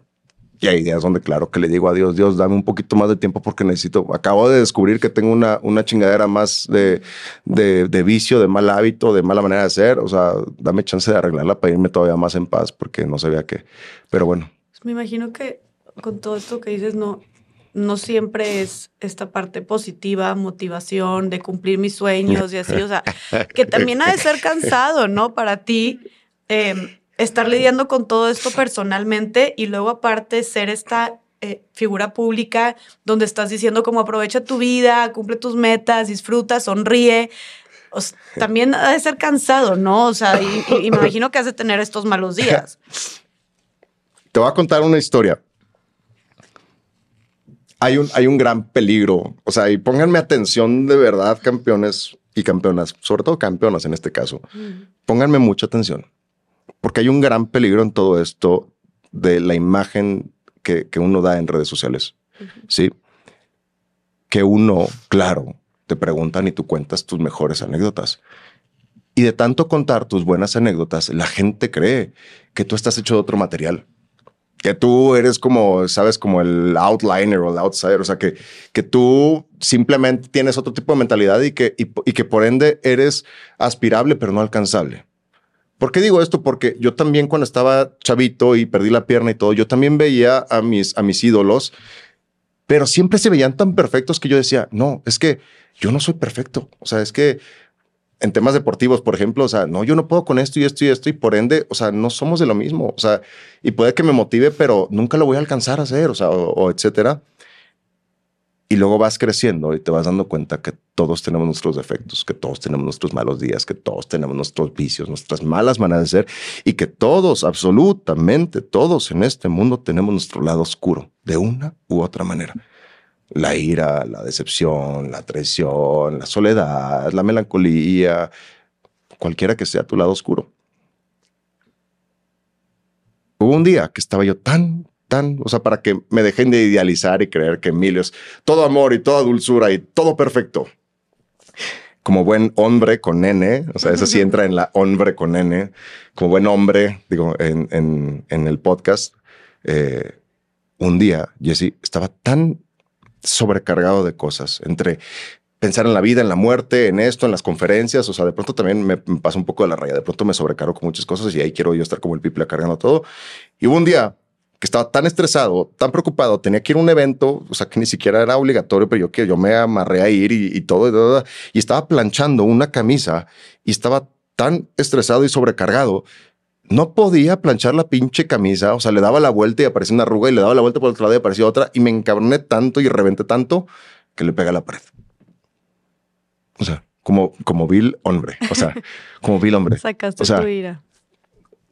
Y hay días donde, claro, que le digo a Dios, Dios, dame un poquito más de tiempo porque necesito. Acabo de descubrir que tengo una, una chingadera más de, de, de, vicio, de mal hábito, de mala manera de ser. O sea, dame chance de arreglarla para irme todavía más en paz porque no sabía qué. Pero bueno. Me imagino que con todo esto que dices, no, no siempre es esta parte positiva, motivación de cumplir mis sueños y así. O sea, que también ha de ser cansado, ¿no? Para ti. Eh, estar lidiando con todo esto personalmente y luego aparte ser esta eh, figura pública donde estás diciendo como aprovecha tu vida, cumple tus metas, disfruta, sonríe. también ha de ser cansado, ¿no? O sea, y, imagino que has de tener estos malos días. Te voy a contar una historia. Hay un, hay un gran peligro, o sea, y pónganme atención de verdad, campeones y campeonas, sobre todo campeonas en este caso. Pónganme mucha atención porque hay un gran peligro en todo esto de la imagen que, uno da en redes sociales. Sí. Que uno, claro, te preguntan y tú cuentas tus mejores anécdotas. Y de tanto contar tus buenas anécdotas, la gente cree que tú estás hecho de otro material. Que tú eres como, sabes, como el outliner o el outsider. O sea, que, que tú simplemente tienes otro tipo de mentalidad y que, y que por ende eres aspirable, pero no alcanzable. ¿Por qué digo esto? Porque yo también cuando estaba chavito y perdí la pierna y todo, yo también veía a mis, a mis ídolos, pero siempre se veían tan perfectos que yo decía, no, es que yo no soy perfecto. O sea, es que en temas deportivos, por ejemplo, o sea, no, yo no puedo con esto y esto y esto y por ende, o sea, no somos de lo mismo. O sea, y puede que me motive, pero nunca lo voy a alcanzar a hacer, o sea, o etcétera. Y luego vas creciendo y te vas dando cuenta que todos tenemos nuestros defectos, que todos tenemos nuestros malos días, que todos tenemos nuestros vicios, nuestras malas maneras de ser y que todos, absolutamente todos en este mundo tenemos nuestro lado oscuro de una u otra manera. La ira, la decepción, la traición, la soledad, la melancolía, cualquiera que sea tu lado oscuro. Hubo un día que estaba yo tan, o sea, para que me dejen de idealizar y creer que Emilio es todo amor y toda dulzura y todo perfecto. Como buen hombre con nene, o sea, eso sí entra en la hombre con nene, como buen hombre, digo, en, en, el podcast, eh, un día, Jesse, estaba tan sobrecargado de cosas, entre pensar en la vida, en la muerte, en esto, en las conferencias. O sea, de pronto también me, pasa un poco de la raya. De pronto me sobrecargo con muchas cosas y ahí quiero yo estar como el piple cargando todo. Y hubo un día que estaba tan estresado, tan preocupado, tenía que ir a un evento, o sea, que ni siquiera era obligatorio, pero yo que yo me amarré a ir y, todo, y, todo, y estaba planchando una camisa y estaba tan estresado y sobrecargado no podía planchar la pinche camisa, o sea, le daba la vuelta y aparecía una arruga y le daba la vuelta por el otro lado y aparecía otra y me encabroné tanto y reventé tanto que le pega a la pared. O sea, como, como vil hombre, o sea, como vil hombre. Sacaste o sea, tu ira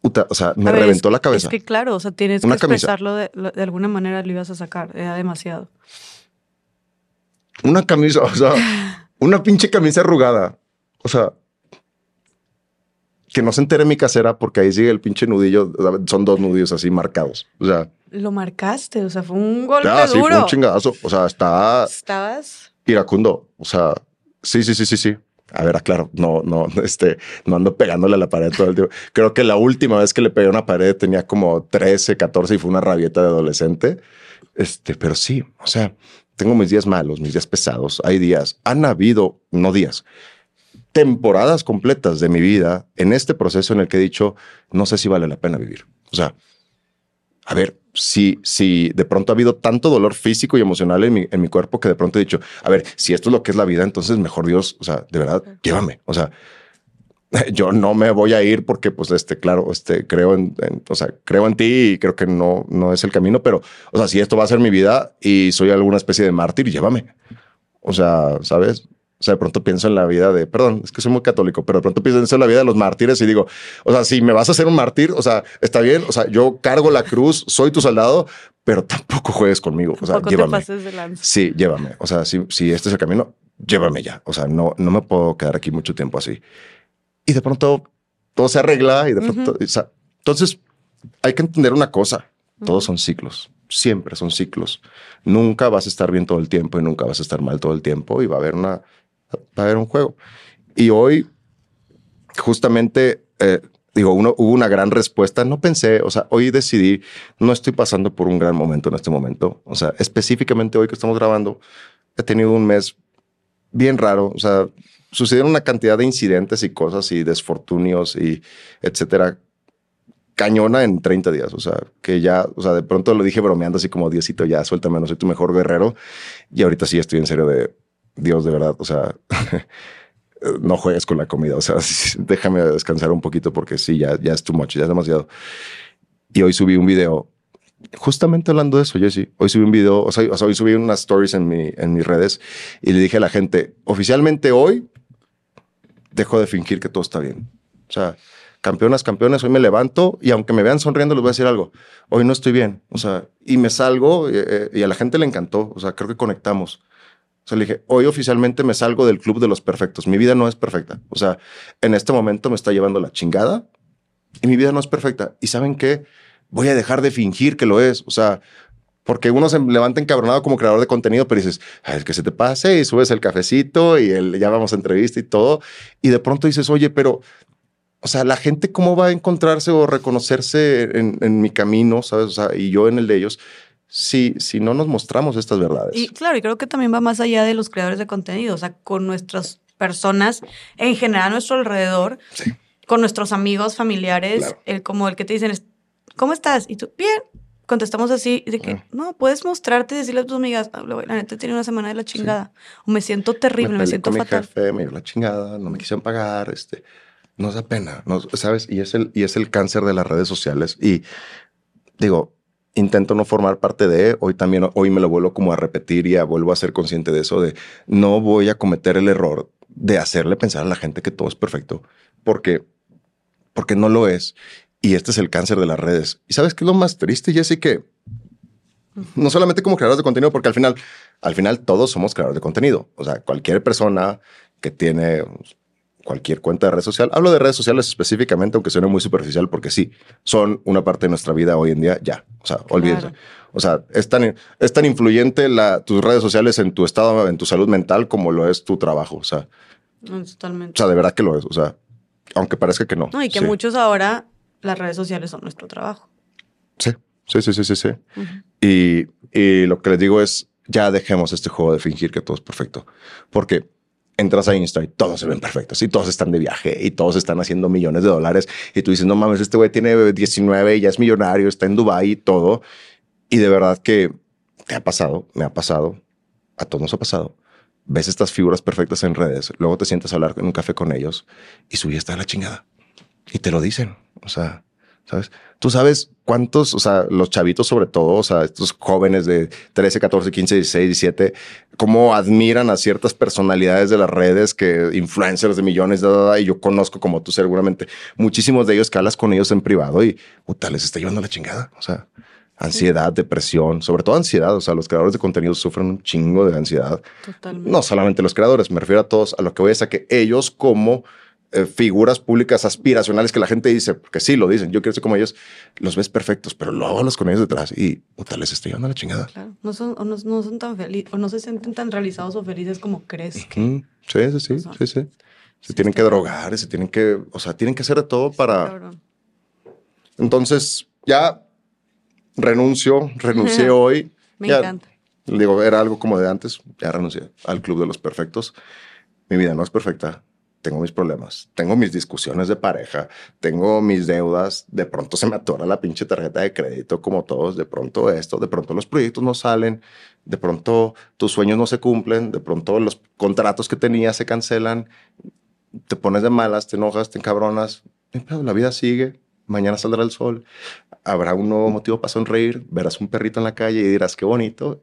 o sea, me reventó la cabeza. Es que claro, o sea, tienes que expresarlo de, de, alguna manera, lo ibas a sacar, era demasiado. Una camisa, o sea, una pinche camisa arrugada, o sea, que no se entere mi casera porque ahí sigue el pinche nudillo, son dos nudillos así marcados, o sea. Lo marcaste, o sea, fue un golpe ya, duro. Sí, fue un chingadazo, o sea, está... Estabas... Iracundo, o sea, sí, sí, sí, sí, sí. A ver, aclaro, no, no, este, no ando pegándole a la pared todo el tiempo. Creo que la última vez que le pegué a una pared tenía como 13, 14 y fue una rabieta de adolescente. Este, pero sí, o sea, tengo mis días malos, mis días pesados. Hay días, han habido, no días, temporadas completas de mi vida en este proceso en el que he dicho, no sé si vale la pena vivir. O sea, a ver, si, si de pronto ha habido tanto dolor físico y emocional en mi, en mi cuerpo que de pronto he dicho, a ver, si esto es lo que es la vida, entonces mejor Dios, o sea, de verdad, llévame. O sea, yo no me voy a ir porque, pues, este, claro, este, creo en, o sea, creo en ti y creo que no, no es el camino, pero, o sea, si esto va a ser mi vida y soy alguna especie de mártir, llévame. O sea, sabes, o sea, de pronto pienso en la vida de, perdón, es que soy muy católico, pero de pronto pienso en la vida de los mártires y digo, o sea, si me vas a hacer un mártir, o sea, está bien, o sea, yo cargo la cruz, soy tu soldado, pero tampoco juegues conmigo. O sea, llévame. Sí, llévame. O sea, si, si este es el camino, llévame ya. O sea, no, no me puedo quedar aquí mucho tiempo así. Y de pronto todo se arregla y de pronto, o sea, entonces hay que entender una cosa, todos son ciclos, siempre son ciclos. Nunca vas a estar bien todo el tiempo y nunca vas a estar mal todo el tiempo y va a haber una, va a haber un juego. Y hoy, justamente, eh, digo, uno, hubo una gran respuesta. No pensé, o sea, hoy decidí, no estoy pasando por un gran momento en este momento. O sea, específicamente hoy que estamos grabando, he tenido un mes bien raro. O sea, sucedieron una cantidad de incidentes y cosas y desfortunios y etcétera. Cañona en 30 días. O sea, que ya, o sea, de pronto lo dije bromeando así como Diosito, ya suéltame, no soy tu mejor guerrero. Y ahorita sí estoy en serio de Dios, de verdad. O sea, no juegues con la comida. O sea, déjame descansar un poquito porque sí, ya, ya es too much, ya es demasiado. Y hoy subí un video justamente hablando de eso, Jesse, hoy subí un video, o sea, hoy subí unas stories en, mi, en mis redes y le dije a la gente, oficialmente hoy dejo de fingir que todo está bien. O sea, campeonas, campeones, hoy me levanto y aunque me vean sonriendo, les voy a decir algo. Hoy no estoy bien. O sea, y me salgo y, eh, y a la gente le encantó. O sea, creo que conectamos. O sea, le dije, hoy oficialmente me salgo del club de los perfectos. Mi vida no es perfecta. O sea, en este momento me está llevando la chingada y mi vida no es perfecta. ¿Y saben qué? voy a dejar de fingir que lo es. O sea, porque uno se levanta encabronado como creador de contenido, pero dices, es que se te pase y subes el cafecito y ya vamos a entrevista y todo. Y de pronto dices, oye, pero, o sea, la gente cómo va a encontrarse o reconocerse en, mi camino, ¿sabes? O sea, y yo en el de ellos. Si, si no nos mostramos estas verdades. Y claro, y creo que también va más allá de los creadores de contenido, o sea, con nuestras personas en general a nuestro alrededor, con nuestros amigos, familiares, el, como el que te dicen, ¿cómo estás? Y tú, bien. Contestamos así, de que, no, puedes mostrarte y decirle a tus amigas, ah, la neta tiene una semana de la chingada. O me siento terrible, me, siento fatal. Mi jefe, me dio la chingada, no me quisieron pagar, este, no da pena, no, ¿sabes? Y es, el, y es el cáncer de las redes sociales. Y digo, intento no formar parte de, hoy también, hoy me lo vuelvo como a repetir y a, vuelvo a ser consciente de eso, de no voy a cometer el error de hacerle pensar a la gente que todo es perfecto, porque, porque no lo es. Y este es el cáncer de las redes. ¿Y sabes qué es lo más triste, Jesse? Que no solamente como creadores de contenido, porque al final, al final todos somos creadores de contenido. O sea, cualquier persona que tiene cualquier cuenta de red social, hablo de redes sociales específicamente, aunque suene muy superficial, porque sí, son una parte de nuestra vida hoy en día, ya. O sea, olvídense. O sea, es tan, es tan influyente la, tus redes sociales en tu estado, en tu salud mental, como lo es tu trabajo. O sea, totalmente. O sea, de verdad que lo es. O sea, aunque parezca que no. No, y que muchos ahora las redes sociales son nuestro trabajo. Sí, sí, sí, sí, sí. sí. y, y lo que les digo es, ya dejemos este juego de fingir que todo es perfecto. Porque entras a Insta y todos se ven perfectos y todos están de viaje y todos están haciendo millones de dólares y tú dices, no mames, este güey tiene 19 y ya es millonario, está en Dubai y todo. Y de verdad que te ha pasado, me ha pasado, a todos nos ha pasado. Ves estas figuras perfectas en redes, luego te sientas a hablar en un café con ellos y su vida está en la chingada. Y te lo dicen. O sea, ¿sabes? Tú sabes cuántos, o sea, los chavitos sobre todo, o sea, estos jóvenes de 13, 14, 15, 16, 17, cómo admiran a ciertas personalidades de las redes, que influencers de millones, de y yo conozco como tú seguramente muchísimos de ellos que hablas con ellos en privado y puta, les está llevando la chingada. O sea, ansiedad, depresión, sobre todo ansiedad. O sea, los creadores de contenido sufren un chingo de ansiedad. Totalmente. No solamente los creadores, me refiero a todos, a lo que voy a que ellos como eh, figuras públicas aspiracionales que la gente dice, porque sí lo dicen, yo quiero ser como ellos, los ves perfectos, pero luego hablas con ellos detrás y puta, les estoy llevando la chingada. Claro, no son, o no, son tan felices, o no se sienten tan realizados o felices como crees. Sí, sí, sí, sí, sí. Se tienen que drogar, se tienen que, o sea, tienen que hacer de todo para... Entonces, ya renuncio, renuncié hoy. Me encanta. Digo, era algo como de antes, ya renuncié al Club de los Perfectos. Mi vida no es perfecta, tengo mis problemas, tengo mis discusiones de pareja, tengo mis deudas, de pronto se me atora la pinche tarjeta de crédito como todos, de pronto esto, de pronto los proyectos no salen, de pronto tus sueños no se cumplen, de pronto los contratos que tenías se cancelan, te pones de malas, te enojas, te encabronas, pero la vida sigue, mañana saldrá el sol, habrá un nuevo motivo para sonreír, verás un perrito en la calle y dirás qué bonito.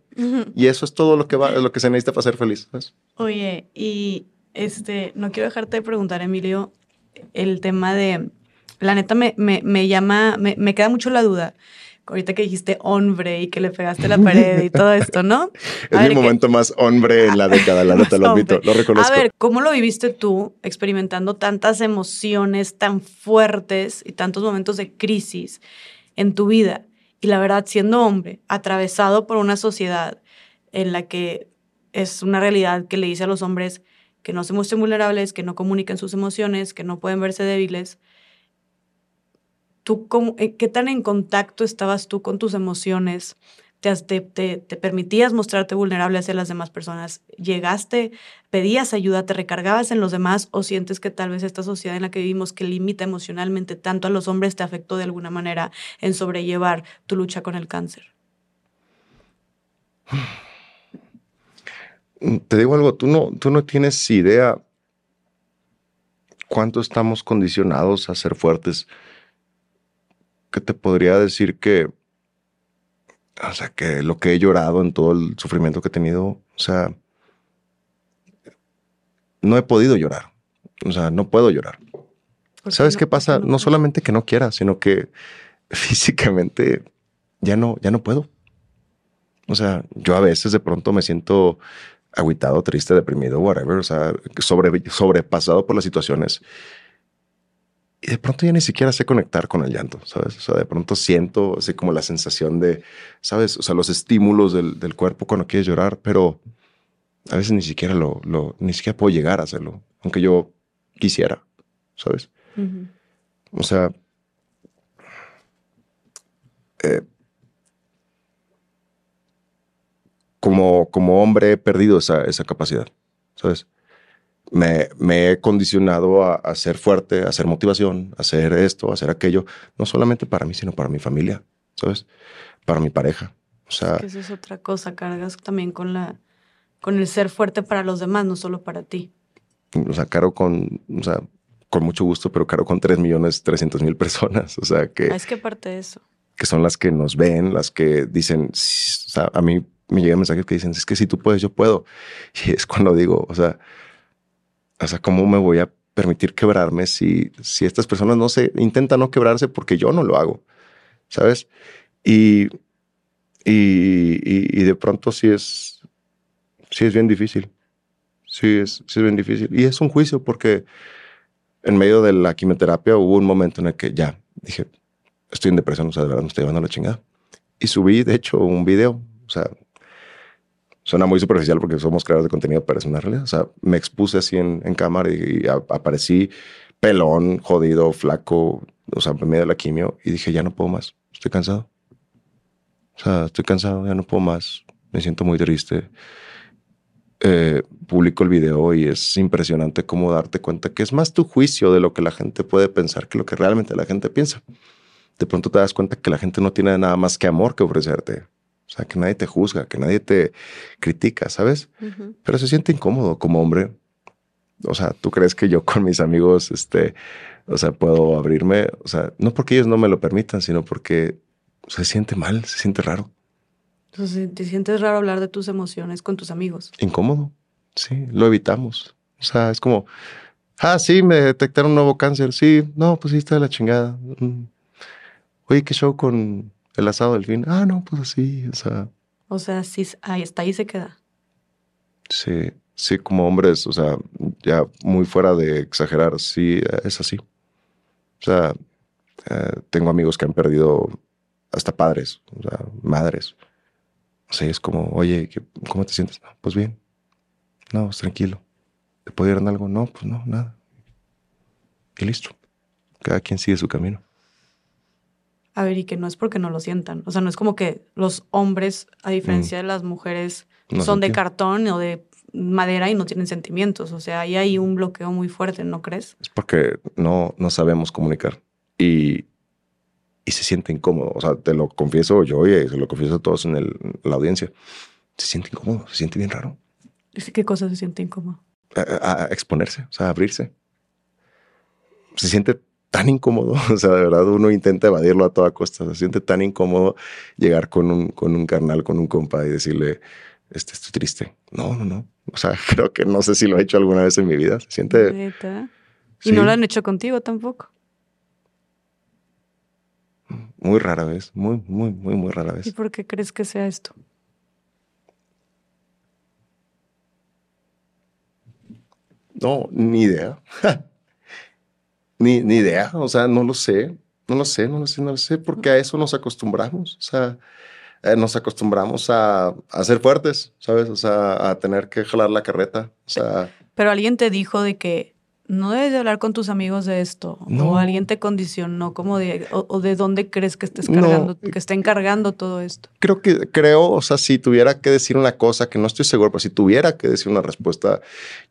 Y eso es todo lo que va, lo que se necesita para ser feliz. Oye, y este, no quiero dejarte de preguntar, Emilio, el tema de, la neta me, me, me llama, me, me, queda mucho la duda. ahorita que dijiste hombre y que le pegaste la pared y todo esto, ¿no? es mi momento más hombre en la década, la neta lo admito, lo reconozco. A ver, ¿cómo lo viviste tú experimentando tantas emociones tan fuertes y tantos momentos de crisis en tu vida? Y la verdad, siendo hombre, atravesado por una sociedad en la que es una realidad que le dice a los hombres que no se muestren vulnerables, que no comuniquen sus emociones, que no pueden verse débiles. ¿Tú eh, qué tan en contacto estabas tú con tus emociones? ¿Te, te, te, permitías mostrarte vulnerable hacia las demás personas? ¿Llegaste, pedías ayuda, te recargabas en los demás o sientes que tal vez esta sociedad en la que vivimos que limita emocionalmente tanto a los hombres te afectó de alguna manera en sobrellevar tu lucha con el cáncer? Te digo algo, tú no, tú no tienes idea cuánto estamos condicionados a ser fuertes. Que te podría decir que, o sea, que lo que he llorado en todo el sufrimiento que he tenido, o sea, no he podido llorar. O sea, no puedo llorar. ¿Sabes qué pasa? No, solamente que no quiera, sino que físicamente ya no, ya no puedo. O sea, yo a veces de pronto me siento aguitado, triste, deprimido, whatever, o sea, sobre, sobrepasado por las situaciones. Y de pronto ya ni siquiera sé conectar con el llanto, ¿sabes? O sea, de pronto siento así como la sensación de, ¿sabes? O sea, los estímulos del, del cuerpo cuando quieres llorar, pero a veces ni siquiera lo, lo, ni siquiera puedo llegar a hacerlo, aunque yo quisiera, ¿sabes? O sea, eh, como, como hombre he perdido esa, esa capacidad, ¿sabes? Me, me, he condicionado a, ser fuerte, a ser motivación, a hacer esto, a hacer aquello, no solamente para mí, sino para mi familia, ¿sabes? Para mi pareja. O sea, es que eso es otra cosa, cargas también con la con el ser fuerte para los demás, no solo para ti. O sea, caro con, o sea, con mucho gusto, pero caro con 3 millones 300 mil personas. O sea, que... Ah, es que parte de eso. Que son las que nos ven, las que dicen, o sea, a mí me llegan mensajes que dicen, es que si tú puedes, yo puedo. Y es cuando digo, o sea, o sea, ¿cómo me voy a permitir quebrarme si, si estas personas no se intentan no quebrarse porque yo no lo hago? ¿Sabes? Y, y, y, de pronto sí es, sí es bien difícil. Sí es, sí es bien difícil. Y es un juicio porque en medio de la quimioterapia hubo un momento en el que ya dije, estoy en depresión, o sea, de verdad me estoy llevando la chingada. Y subí, de hecho, un video, o sea, suena muy superficial porque somos creadores de contenido, pero es una realidad. O sea, me expuse así en, cámara y, aparecí pelón, jodido, flaco, o sea, en medio de la quimio y dije, ya no puedo más, estoy cansado. O sea, estoy cansado, ya no puedo más, me siento muy triste. Eh, publico el video y es impresionante cómo darte cuenta que es más tu juicio de lo que la gente puede pensar que lo que realmente la gente piensa. De pronto te das cuenta que la gente no tiene nada más que amor que ofrecerte. O sea, que nadie te juzga, que nadie te critica, ¿sabes? Pero se siente incómodo como hombre. O sea, ¿tú crees que yo con mis amigos, este, o sea, puedo abrirme? O sea, no porque ellos no me lo permitan, sino porque se siente mal, se siente raro. Entonces, ¿te sientes raro hablar de tus emociones con tus amigos? Incómodo, sí, lo evitamos. O sea, es como, ah, sí, me detectaron un nuevo cáncer. Sí, no, pues sí, está de la chingada. Mm. Oye, ¿qué show con el asado del fin. Ah, no, pues así, o sea. O sea, sí, ahí está, ahí se queda. Sí, sí, como hombres, o sea, ya muy fuera de exagerar, sí, es así. O sea, eh, tengo amigos que han perdido hasta padres, o sea, madres. O sea, es como, oye, ¿cómo te sientes? pues bien. No, pues tranquilo. ¿Te pudieron algo? No, pues no, nada. Y listo. Cada quien sigue su camino. A ver, y que no es porque no lo sientan. O sea, no es como que los hombres, a diferencia mm. de las mujeres, son de cartón o de madera y no tienen sentimientos. O sea, ahí hay un bloqueo muy fuerte, ¿no crees? Es porque no, no sabemos comunicar y, y se siente incómodo. O sea, te lo confieso yo y se lo confieso a todos en, el, la audiencia. Se siente incómodo, se siente bien raro. ¿Qué cosa se siente incómodo? a exponerse, o sea, abrirse. Se siente tan incómodo, o sea, de verdad uno intenta evadirlo a toda costa, se siente tan incómodo llegar con un, con un carnal, con un compa y decirle, este, estoy triste. No, no, no. O sea, creo que no sé si lo he hecho alguna vez en mi vida. Se siente... ¿Y no lo han hecho contigo tampoco? Muy rara vez, muy, muy, muy, muy rara vez. ¿Y por qué crees que sea esto? No, ni idea. ni, ni idea. O sea, no lo sé. No lo sé, no lo sé, no lo sé, porque a eso nos acostumbramos. O sea, eh, nos acostumbramos a, a, ser fuertes, ¿sabes? O sea, a tener que jalar la carreta. O sea. Pero alguien te dijo de que no debes de hablar con tus amigos de esto. O alguien te condicionó como de, o, de dónde crees que estés cargando, que está encargando todo esto. Creo que, creo, o sea, si tuviera que decir una cosa, que no estoy seguro, pero si tuviera que decir una respuesta,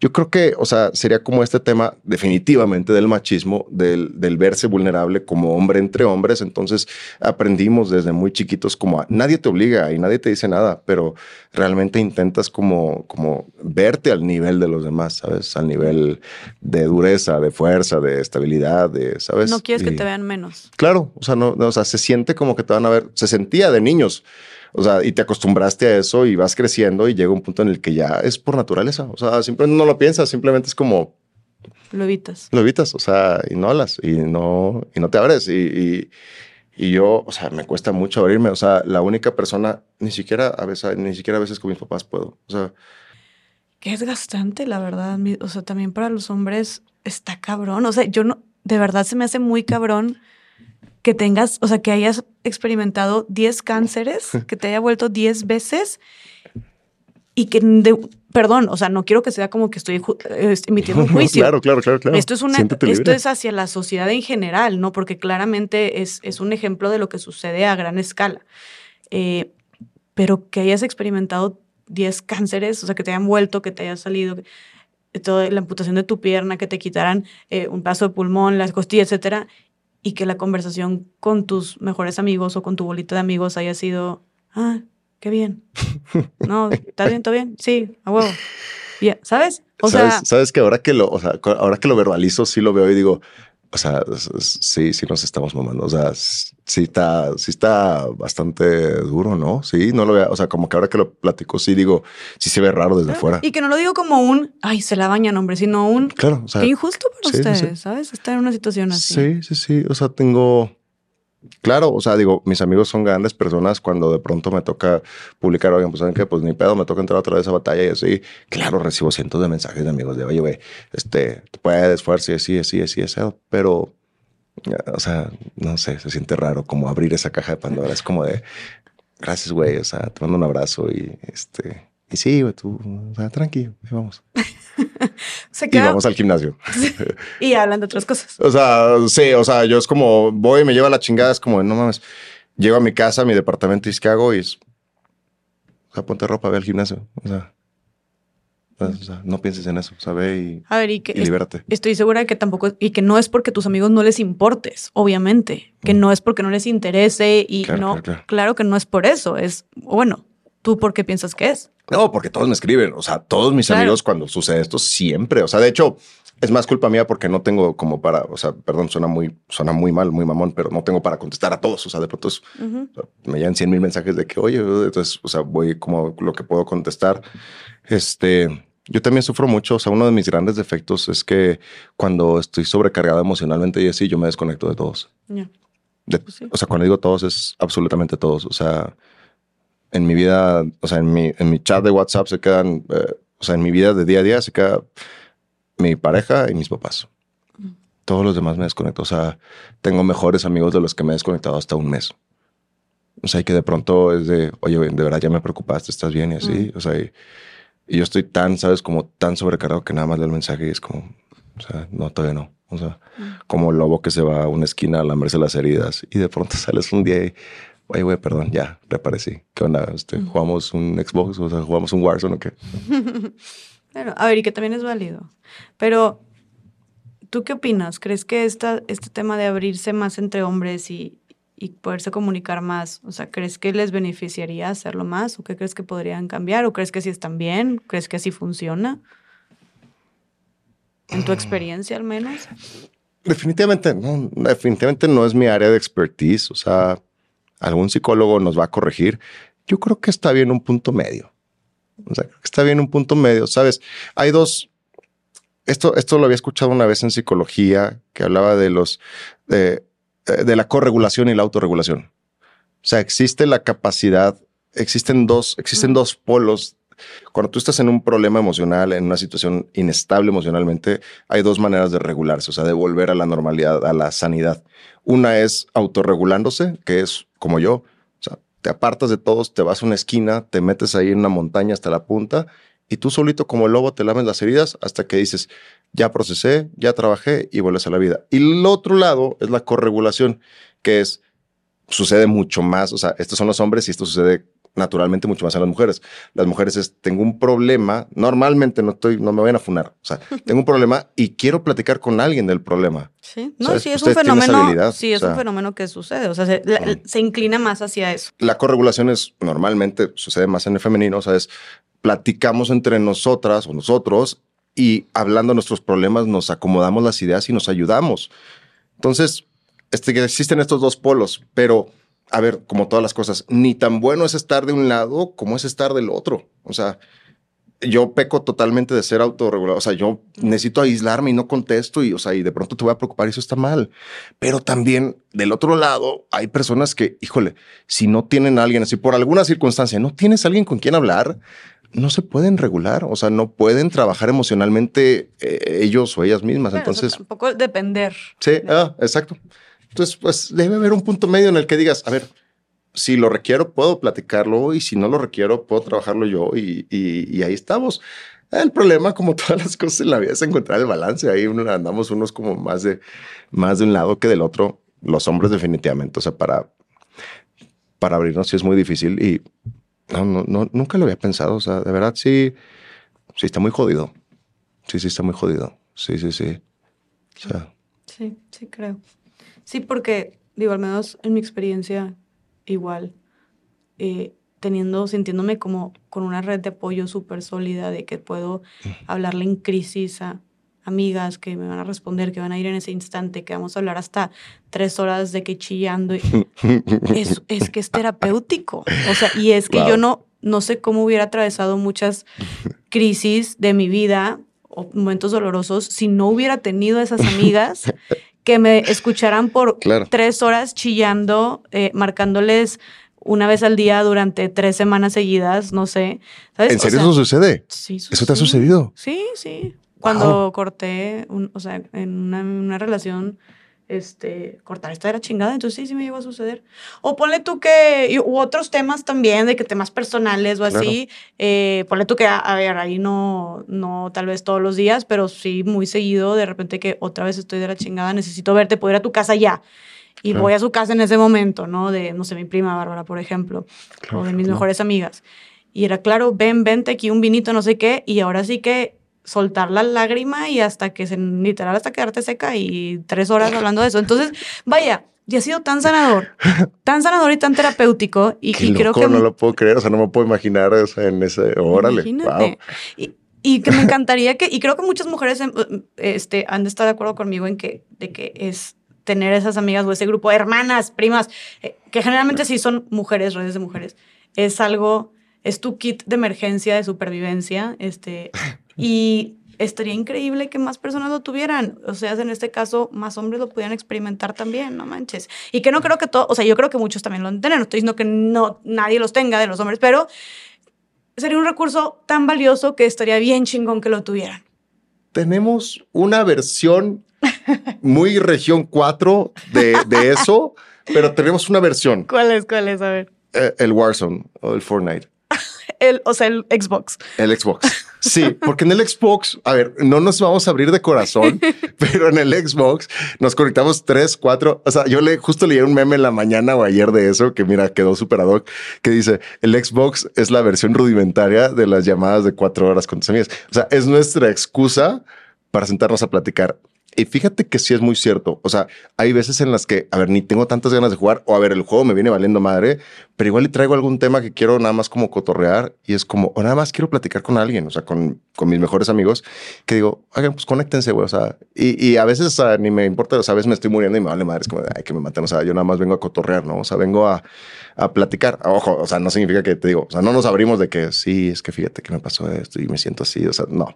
yo creo que, o sea, sería como este tema definitivamente del machismo, del, del verse vulnerable como hombre entre hombres. Entonces aprendimos desde muy chiquitos como nadie te obliga y nadie te dice nada, pero realmente intentas como, como verte al nivel de los demás, ¿sabes? Al nivel de dureza, de fuerza, de estabilidad, de, ¿sabes? No quieres que te vean menos. Claro, o sea, no, o sea, se siente como que te van a ver, se sentía de niños, o sea, y te acostumbraste a eso y vas creciendo y llega un punto en el que ya es por naturaleza, o sea, simplemente no lo piensas, simplemente es como... Lo evitas. Lo evitas, o sea, y no hablas y no, y no te abres y, y, y yo, o sea, me cuesta mucho abrirme, o sea, la única persona, ni siquiera a veces, ni siquiera a veces con mis papás puedo, o sea, Qué desgastante, la verdad. O sea, también para los hombres está cabrón. O sea, yo no, de verdad se me hace muy cabrón que tengas, o sea, que hayas experimentado 10 cánceres, que te haya vuelto 10 veces y que, perdón, o sea, no quiero que sea como que estoy emitiendo un juicio. claro, claro, claro, claro. Esto es, una, esto es hacia la sociedad en general, ¿no? Porque claramente es, es un ejemplo de lo que sucede a gran escala. Eh, pero que hayas experimentado 10 cánceres, o sea, que te hayan vuelto, que te haya salido, toda la amputación de tu pierna, que te quitaran eh, un paso de pulmón, las costillas, etcétera, y que la conversación con tus mejores amigos o con tu bolita de amigos haya sido, ah, qué bien. No, ¿estás bien? ¿Todo bien? Sí, a huevo. Yeah, ¿Sabes? O ¿Sabes, sea, sabes que ahora que lo, o sea, ahora que lo verbalizo, sí lo veo y digo, o sea, sí, sí nos estamos mamando. O sea, sí está, sí está bastante duro, ¿no? Sí, no lo veo. O sea, como que ahora que lo platico, sí digo, sí se ve raro desde afuera. Y que no lo digo como un, ay, se la bañan, hombre, sino un, claro, o sea, qué injusto para ustedes, ¿sabes? Estar en una situación así. Sí, sí, sí. O sea, tengo, Claro, o sea, digo, mis amigos son grandes personas cuando de pronto me toca publicar, oigan, pues saben que pues ni pedo, me toca entrar otra vez a batalla y así. Claro, recibo cientos de mensajes de amigos de, oye, güey, este, puedes, fuerza y así, así, así, eso, pero, o sea, no sé, se siente raro como abrir esa caja de Pandora. Es como de, gracias, güey, o sea, te mando un abrazo y este, y sí, güey, tú, o sea, tranquilo, vamos. Y vamos al gimnasio. y hablan de otras cosas. O sea, sí, o sea, yo es como voy, me lleva la chingada, es como, no mames, llego a mi casa, a mi departamento y es que hago y es, o sea, ponte ropa, ve al gimnasio. O sea, no pienses en eso, sabe y, a ver, y, que libérate. Estoy segura de que tampoco, y que no es porque tus amigos no les importes, obviamente, que no es porque no les interese y no, claro que no es por eso, es, bueno, ¿tú por qué piensas que es? No, porque todos me escriben. O sea, todos mis amigos cuando sucede esto siempre. O sea, de hecho, es más culpa mía porque no tengo como para, o sea, perdón, suena muy, suena muy mal, muy mamón, pero no tengo para contestar a todos. O sea, de pronto me llegan 100 mil mensajes de que, oye, entonces, o sea, voy como lo que puedo contestar. Este, yo también sufro mucho. O sea, uno de mis grandes defectos es que cuando estoy sobrecargado emocionalmente y así, yo me desconecto de todos. Pues o sea, cuando digo todos es absolutamente todos. O sea, en mi vida, o sea, en mi, en mi chat de WhatsApp se quedan, eh, o sea, en mi vida de día a día se queda mi pareja y mis papás. Todos los demás me desconecto. O sea, tengo mejores amigos de los que me he desconectado hasta un mes. O sea, y que de pronto es de, oye, de verdad ya me preocupaste, estás bien y así. O sea, y, yo estoy tan, sabes, como tan sobrecargado que nada más leo el mensaje y es como, o sea, no, todavía no. O sea, como el lobo que se va a una esquina a lamerse las heridas y de pronto sales un día y Oye, güey, perdón, ya, reaparecí. ¿Qué onda? Este, ¿Jugamos un Xbox? O sea, ¿jugamos un Warzone o qué? bueno, a ver, y que también es válido. Pero, ¿tú qué opinas? ¿Crees que esta, este tema de abrirse más entre hombres y, y poderse comunicar más, o sea, ¿crees que les beneficiaría hacerlo más? ¿O qué crees que podrían cambiar? ¿O crees que así están bien? ¿Crees que así funciona? ¿En tu experiencia al menos? Definitivamente, no, definitivamente no es mi área de expertise. O sea, algún psicólogo nos va a corregir. Yo creo que está bien un punto medio. O sea, está bien un punto medio. Sabes, hay dos. Esto, esto lo había escuchado una vez en psicología que hablaba de los. eh, de la corregulación y la autorregulación. O sea, existe la capacidad, existen dos, existen dos polos. Cuando tú estás en un problema emocional, en una situación inestable emocionalmente, hay dos maneras de regularse, o sea, de volver a la normalidad, a la sanidad. Una es autorregulándose, que es como yo, o sea, te apartas de todos, te vas a una esquina, te metes ahí en una montaña hasta la punta y tú solito como el lobo te lames las heridas hasta que dices, ya procesé, ya trabajé y vuelves a la vida. Y el otro lado es la corregulación, que es, sucede mucho más, o sea, estos son los hombres y esto sucede naturalmente mucho más a las mujeres. Las mujeres es, tengo un problema, normalmente no estoy, no me vayan a funar, o sea, tengo un problema y quiero platicar con alguien del problema. Sí, no, sí, es un fenómeno, sí, es un fenómeno que sucede, o sea, se, se, inclina más hacia eso. La corregulación es, normalmente sucede más en el femenino, o sea, es, platicamos entre nosotras o nosotros y hablando de nuestros problemas nos acomodamos las ideas y nos ayudamos. Entonces, este, existen estos dos polos, pero a ver, como todas las cosas, ni tan bueno es estar de un lado como es estar del otro. O sea, yo peco totalmente de ser autorregulado. O sea, yo necesito aislarme y no contesto y, o sea, y de pronto te voy a preocupar y eso está mal. Pero también del otro lado hay personas que, híjole, si no tienen a alguien así por alguna circunstancia, no tienes a alguien con quien hablar, no se pueden regular, o sea, no pueden trabajar emocionalmente eh, ellos o ellas mismas. Entonces, un poco depender. Sí, ah, exacto. Entonces, pues debe haber un punto medio en el que digas, a ver, si lo requiero, puedo platicarlo y si no lo requiero, puedo trabajarlo yo y, y, ahí estamos. El problema, como todas las cosas en la vida, es encontrar el balance. Ahí andamos unos como más de, más de un lado que del otro. Los hombres definitivamente, o sea, para, para abrirnos sí es muy difícil y no, no, no, nunca lo había pensado. O sea, de verdad sí, sí está muy jodido. Sí, sí está muy jodido. Sí, sí, sí. O sea. Sí, sí creo. Sí, porque, digo, al menos en mi experiencia, igual, eh, teniendo, sintiéndome como con una red de apoyo súper sólida, de que puedo hablarle en crisis a amigas que me van a responder, que van a ir en ese instante, que vamos a hablar hasta tres horas de que chillando. es, es que es terapéutico. O sea, y es que yo no, no sé cómo hubiera atravesado muchas crisis de mi vida o momentos dolorosos si no hubiera tenido esas amigas que me escucharan por tres horas chillando, eh, marcándoles una vez al día durante tres semanas seguidas, no sé. ¿En serio eso sucede? Sí, ¿Eso te ha sucedido? Sí, sí. Cuando corté, o sea, en una, relación, este, cortar esta era chingada, entonces sí, sí me llegó a suceder. O ponle tú que, u otros temas también, de que temas personales o así, eh, ponle tú que, a, ver, ahí no, no tal vez todos los días, pero sí muy seguido, de repente que otra vez estoy de la chingada, necesito verte, puedo ir a tu casa ya. Y voy a su casa en ese momento, ¿no? De, no sé, mi prima Bárbara, por ejemplo, o de mis mejores amigas. Y era claro, ven, vente aquí un vinito, no sé qué, y ahora sí que soltar la lágrima y hasta que se, literal, hasta quedarte seca y tres horas hablando de eso. Entonces, vaya, y ha sido tan sanador, tan sanador y tan terapéutico. Y, creo que. No lo puedo creer, o sea, no me puedo imaginar en ese. Órale. Wow. Y, y, que me encantaría que. Y creo que muchas mujeres em, este, han de estar de acuerdo conmigo en que, de que es tener esas amigas o ese grupo de hermanas, primas, eh, que generalmente sí son mujeres, redes de mujeres. Es algo. Es tu kit de emergencia, de supervivencia. Este, y estaría increíble que más personas lo tuvieran. O sea, en este caso, más hombres lo pudieran experimentar también, no manches. Y que no creo que todo, o sea, yo creo que muchos también lo tienen. No estoy diciendo que no, nadie los tenga de los hombres, pero sería un recurso tan valioso que estaría bien chingón que lo tuvieran. Tenemos una versión muy región 4 de, de eso, pero tenemos una versión. ¿Cuál es? ¿Cuál es? A ver. Eh, el Warzone o el Fortnite. el, o sea, el Xbox. El Xbox. Sí, porque en el Xbox, a ver, no nos vamos a abrir de corazón, pero en el Xbox nos conectamos tres, cuatro. O sea, yo le justo leí un meme en la mañana o ayer de eso que mira, quedó súper ad hoc, que dice el Xbox es la versión rudimentaria de las llamadas de cuatro horas con tus amigas. O sea, es nuestra excusa para sentarnos a platicar. Y fíjate que sí es muy cierto. O sea, hay veces en las que, a ver, ni tengo tantas ganas de jugar o a ver, el juego me viene valiendo madre, pero igual le traigo algún tema que quiero nada más como cotorrear y es como, o nada más quiero platicar con alguien, o sea, con, con mis mejores amigos, que digo, oigan, pues conéctense, güey. O sea, y, y a veces ni me importa, o sea, a veces me estoy muriendo y me vale madre, es como, ay, que me maten. O sea, yo nada más vengo a cotorrear, ¿no? O sea, vengo a, a platicar. Ojo, o sea, no significa que te digo, o sea, no nos abrimos de que sí, es que fíjate que me pasó esto y me siento así, o sea, no.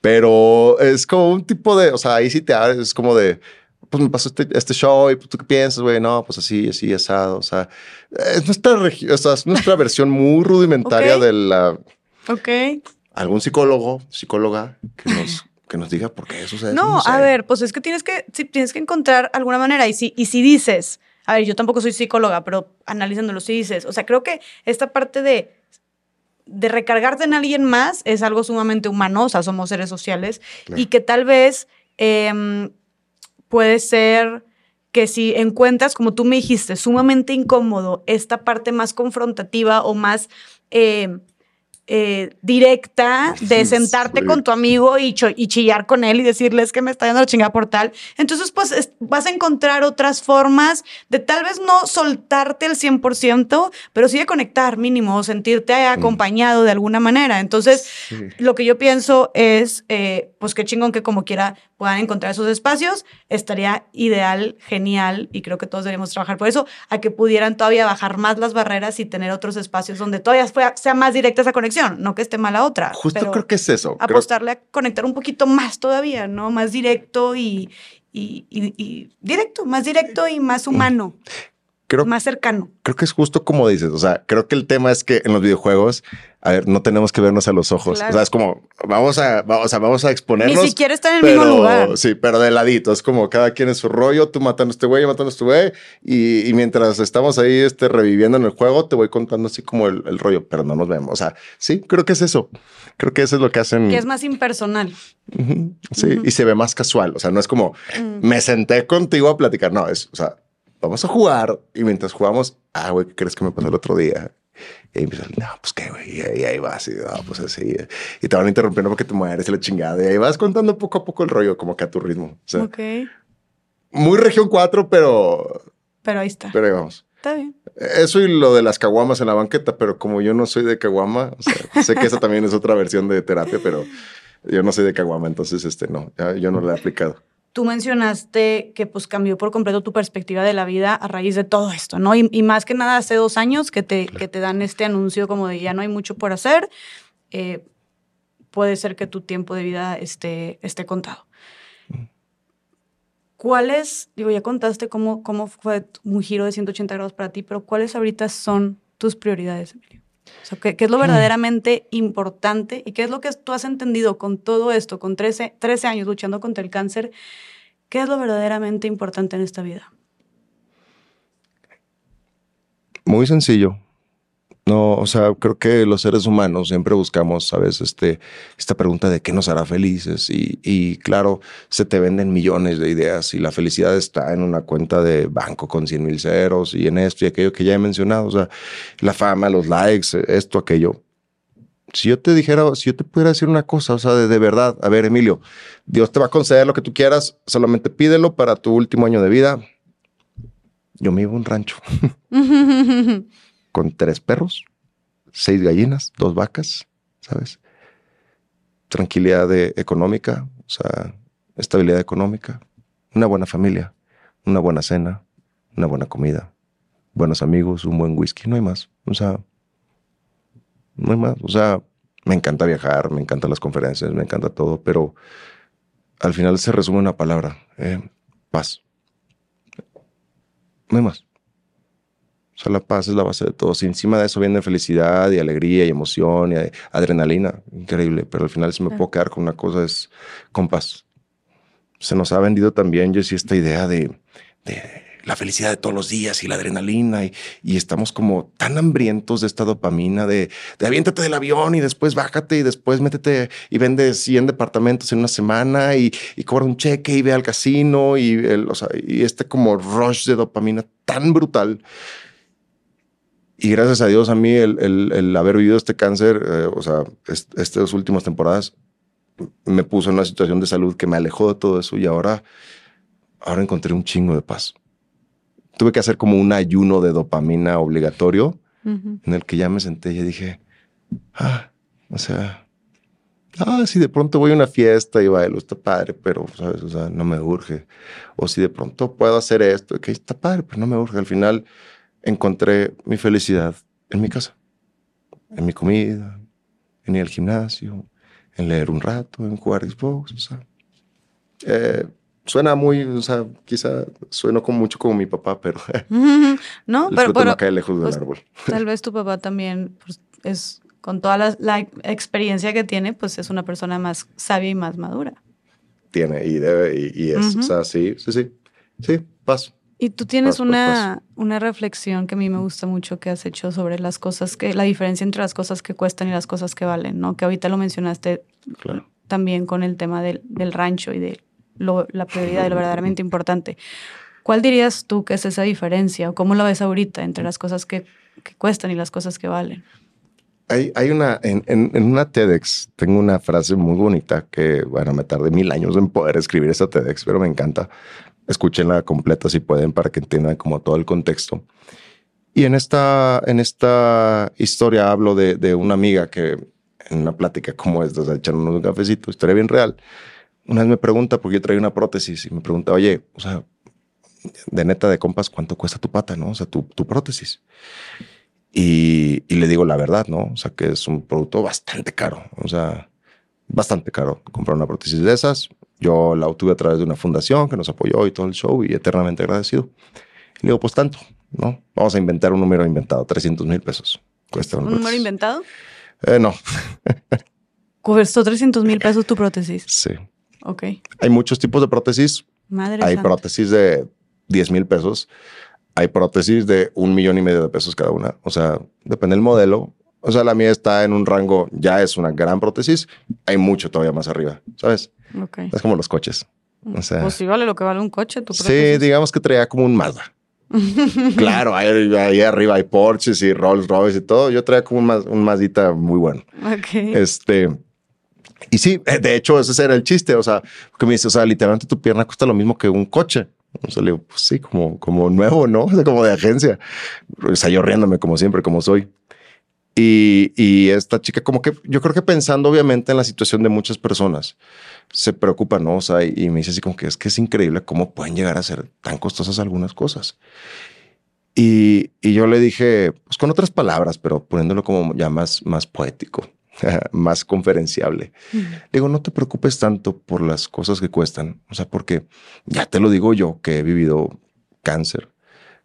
Pero es como un tipo de, o sea, ahí sí te abres, es como de, pues me pasó este, este show y pues, tú qué piensas, güey, no, pues así, así, asado, o sea, es nuestra, o sea, es nuestra versión muy rudimentaria de la, Ok. algún psicólogo, psicóloga que nos, que nos diga por qué sucede. eso, No, sé. a ver, pues es que tienes que, sí, tienes que encontrar alguna manera. Y si, y si dices, a ver, yo tampoco soy psicóloga, pero analizándolo, si dices, o sea, creo que esta parte de, de recargarte en alguien más es algo sumamente humano, o sea, somos seres sociales, Claro. y que tal vez em, puede ser que si encuentras, como tú me dijiste, sumamente incómodo esta parte más confrontativa o más em, eh, directa de sentarte Sí. con tu amigo y, y chillar con él y decirles que me está dando la chingada por tal. Entonces, pues es- vas a encontrar otras formas de tal vez no soltarte el 100%, pero sí de conectar mínimo, o sentirte acompañado de alguna manera. Entonces, Sí. lo que yo pienso es, eh, pues qué chingón que como quiera puedan encontrar esos espacios. Estaría ideal, genial, y creo que todos deberíamos trabajar por eso, a que pudieran todavía bajar más las barreras y tener otros espacios donde todavía sea más directa esa conexión, no que esté mal la otra. Justo pero creo que es eso. Creo- apostarle a conectar un poquito más todavía, ¿no? Más directo y, y- y- y directo, más directo y más humano, creo, más cercano. creo que es justo como dices. O sea, creo que el tema es que en los videojuegos, a ver, no tenemos que vernos a los ojos. Claro. O sea, es como vamos a, vamos, sea, vamos a Ni exponernos. siquiera está en el mismo lugar. Sí, pero de ladito. Es como cada quien es su rollo. Tú matando a este güey, matando a este güey. Y, y mientras estamos ahí este, reviviendo en el juego, te voy contando así como el, el rollo, pero no nos vemos. O sea, sí, creo que es eso. Creo que eso es lo que hacen. Que es más impersonal. Sí, y se ve más casual. O sea, no es como Mm. me senté contigo a platicar. No, es, o sea, vamos a jugar y mientras jugamos, ah, güey, ¿qué crees que me pasó el otro día? Y ahí empieza, no, pues qué, güey, y ahí, ahí vas, y no, pues así. Y te van interrumpiendo porque te mueres y la chingada. Y ahí vas contando poco a poco el rollo, como que a tu ritmo. O sea, Ok, muy región 4, pero, pero ahí está. pero ahí vamos. Está bien. Eso y lo de las caguamas en la banqueta, pero como yo no soy de caguama, o sea, sé que esa también es otra versión de terapia, pero yo no soy de caguama, entonces este no, ya, yo no la he aplicado. Tú mencionaste que pues cambió por completo tu perspectiva de la vida a raíz de todo esto, ¿no? Y, y más que nada hace dos años que te, que te dan este anuncio como de ya no hay mucho por hacer, eh, puede ser que tu tiempo de vida esté, esté contado. ¿Cuáles, digo, ya contaste cómo, cómo fue un giro de 180 grados para ti, pero cuáles ahorita son tus prioridades, Emilio? O sea, ¿qué, qué es lo verdaderamente importante y qué es lo que tú has entendido con todo esto, con 13, 13 años luchando contra el cáncer? ¿Qué es lo verdaderamente importante en esta vida? Muy sencillo. No, o sea, creo que los seres humanos siempre buscamos, ¿sabes? Este, esta pregunta de qué nos hará felices. Y, y claro, se te venden millones de ideas y la felicidad está en una cuenta de banco con 100 mil ceros y en esto y aquello que ya he mencionado. O sea, la fama, los likes, esto, aquello. Si yo te dijera, si yo te pudiera decir una cosa, o sea, de, de verdad, a ver, Emilio, Dios te va a conceder lo que tú quieras, solamente pídelo para tu último año de vida. Yo me iba a un rancho con tres perros, seis gallinas, dos vacas, ¿sabes? Tranquilidad de- económica, o sea, estabilidad económica, una buena familia, una buena cena, una buena comida, buenos amigos, un buen whisky, no hay más. O sea, no hay más. O sea, me encanta viajar, me encantan las conferencias, me encanta todo, pero al final se resume una palabra, eh, paz. No hay más. O sea, la paz es la base de todo. Si encima de eso viene felicidad y alegría y emoción y adrenalina, increíble. Pero al final, si me puedo quedar con una cosa, es con paz. Se nos ha vendido también, Jessy, esta idea de, de la felicidad de todos los días y la adrenalina. Y, estamos como tan hambrientos de esta dopamina de, de aviéntate del avión y después bájate y después métete y vende 100 departamentos en una semana y, y cobra un cheque y ve al casino y, el, este como rush de dopamina tan brutal. Y gracias a Dios a mí el, haber vivido este cáncer, eh, o sea, est- estas últimas temporadas, me puso en una situación de salud que me alejó de todo eso y ahora, ahora encontré un chingo de paz. Tuve que hacer como un ayuno de dopamina obligatorio en el que ya me senté y dije, ah, o sea, ah, si de pronto voy a una fiesta y bailo, está padre, pero, ¿sabes? O sea, no me urge. O si de pronto puedo hacer esto, que está padre, pero no me urge. Al final encontré mi felicidad en mi casa, en mi comida, en ir al gimnasio, en leer un rato, en jugar Xbox, o sea. eh, suena muy, o sea, quizá sueno como mucho como mi papá, pero no, pero, pero cae lejos del pues, árbol. Tal vez tu papá también pues, es con toda la, experiencia que tiene, pues es una persona más sabia y más madura. Tiene y debe y, es, o sea, sí, sí, sí, sí, paso. Y tú tienes una, una reflexión que a mí me gusta mucho que has hecho sobre las cosas que, la diferencia entre las cosas que cuestan y las cosas que valen, ¿no? Que ahorita lo mencionaste también con el tema del, del rancho y de la prioridad y lo verdaderamente importante. ¿Cuál dirías tú que es esa diferencia o cómo lo ves ahorita entre las cosas que, que cuestan y las cosas que valen? Hay, una, en, una TEDx, tengo una frase muy bonita que, bueno, me tardé mil años en poder escribir esa TEDx, pero me encanta. Escúchenla completa si pueden para que entiendan como todo el contexto. Y en esta, en esta historia hablo de, de una amiga que en una plática como esta, o sea, echándonos un cafecito, historia bien real, una vez me pregunta, porque yo traía una prótesis y me pregunta, oye, o sea, de neta de compas, ¿cuánto cuesta tu pata, no? O sea, tu, tu prótesis. Y, y, le digo la verdad, ¿no? O sea, que es un producto bastante caro, o sea, bastante caro comprar una prótesis de esas. Yo la obtuve a través de una fundación que nos apoyó y todo el show y eternamente agradecido. Y le digo, pues tanto, ¿no? Vamos a inventar un número inventado, 300 mil pesos. Cuesta ¿Un número inventado? Eh, no. ¿Costó 300 mil pesos tu prótesis? Sí. Ok. Hay muchos tipos de prótesis. Madre Hay prótesis de 10 mil pesos. Hay prótesis de un millón y medio de pesos cada una. O sea, depende del modelo. O sea, la mía está en un rango, ya es una gran prótesis. Hay mucho todavía más arriba, ¿sabes? Ok. Es como los coches. O sea, pues sí vale lo que vale un coche, tu prótesis. Sí, digamos que traía como un Mazda. claro, ahí, ahí, arriba hay Porsches y Rolls Royce y todo. Yo traía como un, un Mazdita muy bueno. Ok. Este, y sí, eh, de hecho, ese era el chiste. O sea, que me dice, o sea, literalmente tu pierna cuesta lo mismo que un coche. O sea, le digo, pues sí, como, como nuevo, ¿no? O sea, como de agencia. O sea, yo riéndome como siempre, como soy. Y, y, esta chica, como que yo creo que pensando obviamente en la situación de muchas personas, se preocupa, ¿no? O sea, y, me dice así como que es que es increíble cómo pueden llegar a ser tan costosas algunas cosas. Y, y yo le dije, pues con otras palabras, pero poniéndolo como ya más, más poético. más conferenciable. Digo, no te preocupes tanto por las cosas que cuestan, o sea, porque ya te lo digo yo que he vivido cáncer,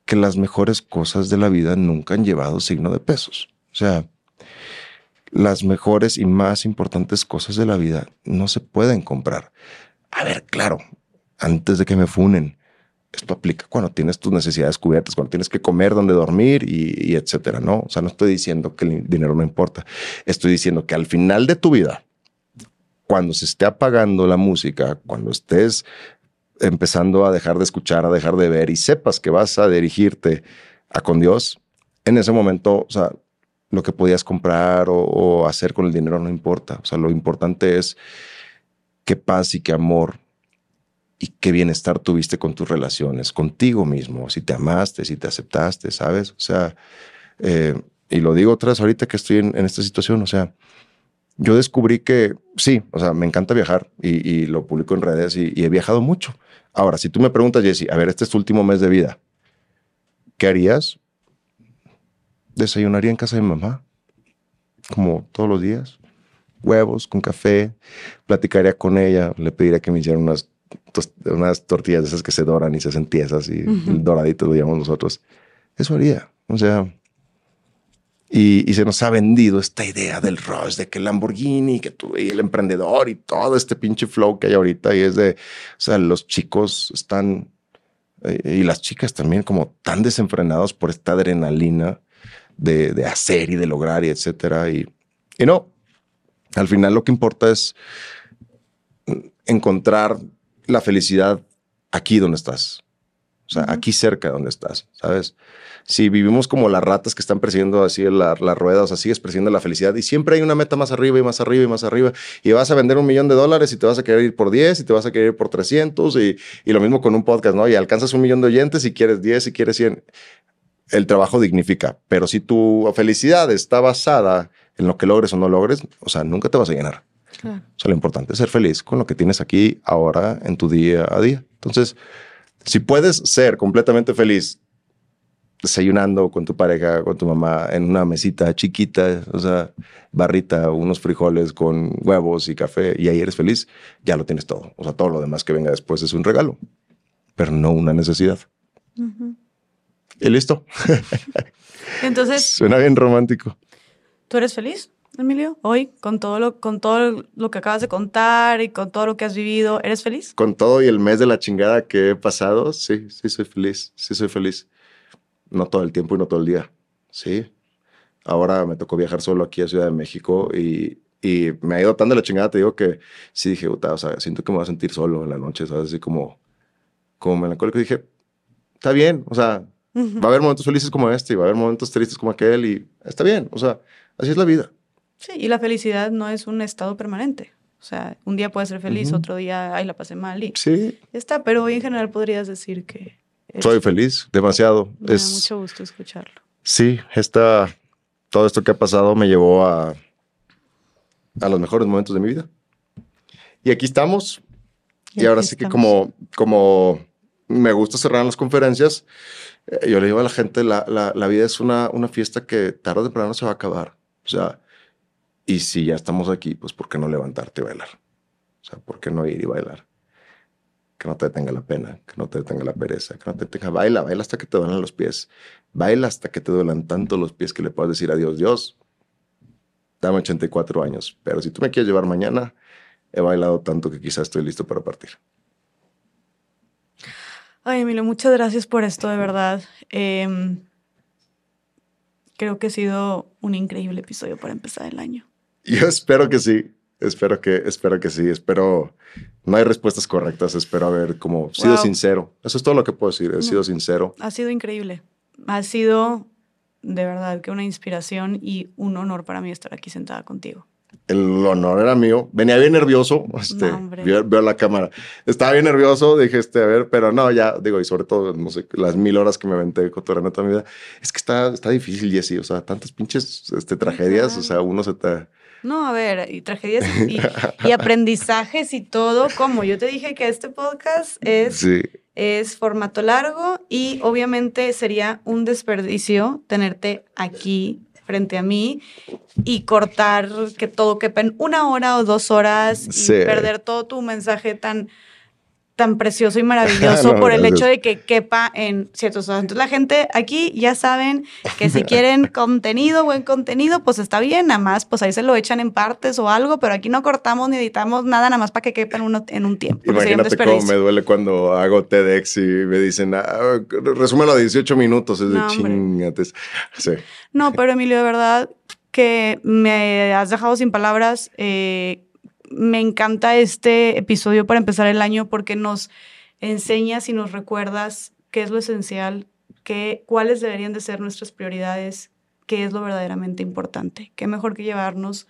que las mejores cosas de la vida nunca han llevado signo de pesos. O sea, las mejores y más importantes cosas de la vida no se pueden comprar. A ver, claro, antes de que me funen, esto aplica cuando tienes tus necesidades cubiertas, cuando tienes que comer, donde dormir y, etcétera, ¿no? O sea, no estoy diciendo que el dinero no importa. Estoy diciendo que al final de tu vida, cuando se esté apagando la música, cuando estés empezando a dejar de escuchar, a dejar de ver y sepas que vas a dirigirte a con Dios, en ese momento, o sea, lo que podías comprar o, o hacer con el dinero no importa. O sea, lo importante es qué paz y qué amor y qué bienestar tuviste con tus relaciones, contigo mismo, si te amaste, si te aceptaste, ¿sabes? O sea, eh, y lo digo otra vez ahorita que estoy en, esta situación, o sea, yo descubrí que sí, o sea, me encanta viajar y, lo publico en redes y, he viajado mucho. Ahora, si tú me preguntas, Jesse, a ver, este es tu último mes de vida, ¿qué harías? Desayunaría en casa de mi mamá, como todos los días, huevos con café, platicaría con ella, le pediría que me hiciera unas unas tortillas de esas que se doran y se hacen tiesas y doraditos lo llamamos nosotros. Eso haría. O sea, y, se nos ha vendido esta idea del rush, de que el Lamborghini, que tú y el emprendedor y todo este pinche flow que hay ahorita. Y es de, o sea, los chicos están, eh, y las chicas también, como tan desenfrenados por esta adrenalina de, de hacer y de lograr y etcétera. Y, y no, al final lo que importa es encontrar la felicidad aquí donde estás. O sea, aquí cerca de donde estás, ¿sabes? Si vivimos como las ratas que están persiguiendo así las la ruedas, así es persiguiendo la felicidad y siempre hay una meta más arriba y más arriba y más arriba y vas a vender un millón de dólares y te vas a querer ir por 10 y te vas a querer ir por 300 y, y lo mismo con un podcast, ¿no? Y alcanzas un millón de oyentes y quieres 10 y quieres 100. El trabajo dignifica, pero si tu felicidad está basada en lo que logres o no logres, o sea, nunca te vas a llenar. O sea, lo importante es ser feliz con lo que tienes aquí ahora en tu día a día. Entonces, si puedes ser completamente feliz desayunando con tu pareja, con tu mamá, en una mesita chiquita, o sea, barrita, unos frijoles con huevos y café, y ahí eres feliz, ya lo tienes todo. O sea, todo lo demás que venga después es un regalo, pero no una necesidad. Y listo. Entonces. Suena bien romántico. ¿Tú eres feliz, Emilio? Hoy, con todo, lo, con todo lo que acabas de contar y con todo lo que has vivido, ¿eres feliz? Con todo y el mes de la chingada que he pasado, sí, sí soy feliz, sí soy feliz. No todo el tiempo y no todo el día, sí. Ahora me tocó viajar solo aquí a Ciudad de México y, y me ha ido tan de la chingada, te digo que sí dije, o sea, siento que me voy a sentir solo en la noche, ¿sabes? Así como, como melancólico. Dije, está bien, o sea, va a haber momentos felices como este y va a haber momentos tristes como aquel y está bien, o sea, así es la vida. Sí, y la felicidad no es un estado permanente. O sea, un día puedes ser feliz, otro día, ay, la pasé mal y sí. está, pero hoy en general podrías decir que... Soy feliz, demasiado. Me es, da mucho gusto escucharlo. Sí, esta, todo esto que ha pasado me llevó a, a los mejores momentos de mi vida. Y aquí estamos. Y, ahora sí que como, como me gusta cerrar las conferencias, eh, yo le digo a la gente, la, la, la, vida es una, una fiesta que tarde o temprano se va a acabar. O sea, y si ya estamos aquí, pues ¿por qué no levantarte y bailar? O sea, ¿por qué no ir y bailar? Que no te detenga la pena, que no te detenga la pereza, que no te detenga, baila, baila hasta que te duelen los pies. Baila hasta que te duelan tanto los pies que le puedas decir adiós, Dios. Dame 84 años, pero si tú me quieres llevar mañana, he bailado tanto que quizás estoy listo para partir. Ay, Emilio, muchas gracias por esto, de verdad. Em, creo que ha sido un increíble episodio para empezar el año. Yo espero que sí. Espero que, espero que sí. Espero. No hay respuestas correctas. Espero haber como sido sincero. Eso es todo lo que puedo decir. He sido sincero. Ha sido increíble. Ha sido de verdad que una inspiración y un honor para mí estar aquí sentada contigo el honor era mío. Venía bien nervioso, este, veo, la cámara. Estaba bien nervioso, dije, este, a ver, pero no, ya, digo, y sobre todo, no sé, las mil horas que me aventé cotorreando toda mi vida. Es que está, está difícil, Jessy, o sea, tantas pinches este, tragedias, o sea, uno se te... No, a ver, y tragedias y, y, aprendizajes y todo, como yo te dije que este podcast es... es formato largo y obviamente sería un desperdicio tenerte aquí frente a mí y cortar que todo quepa en una hora o dos horas y perder todo tu mensaje tan tan precioso y maravilloso por el hecho de que quepa en ciertos Entonces la gente aquí ya saben que si quieren contenido, buen contenido, pues está bien, nada más, pues ahí se lo echan en partes o algo, pero aquí no cortamos ni editamos nada, nada más para que quepa en, uno, en un tiempo. Imagínate cómo me duele cuando hago TEDx y me dicen, ah, resúmelo a 18 minutos, es de chingates. Sí. No, pero Emilio, de verdad que me has dejado sin palabras. Eh, me encanta este episodio para empezar el año porque nos enseñas y nos recuerdas qué es lo esencial, qué, cuáles deberían de ser nuestras prioridades, qué es lo verdaderamente importante. Qué mejor que llevarnos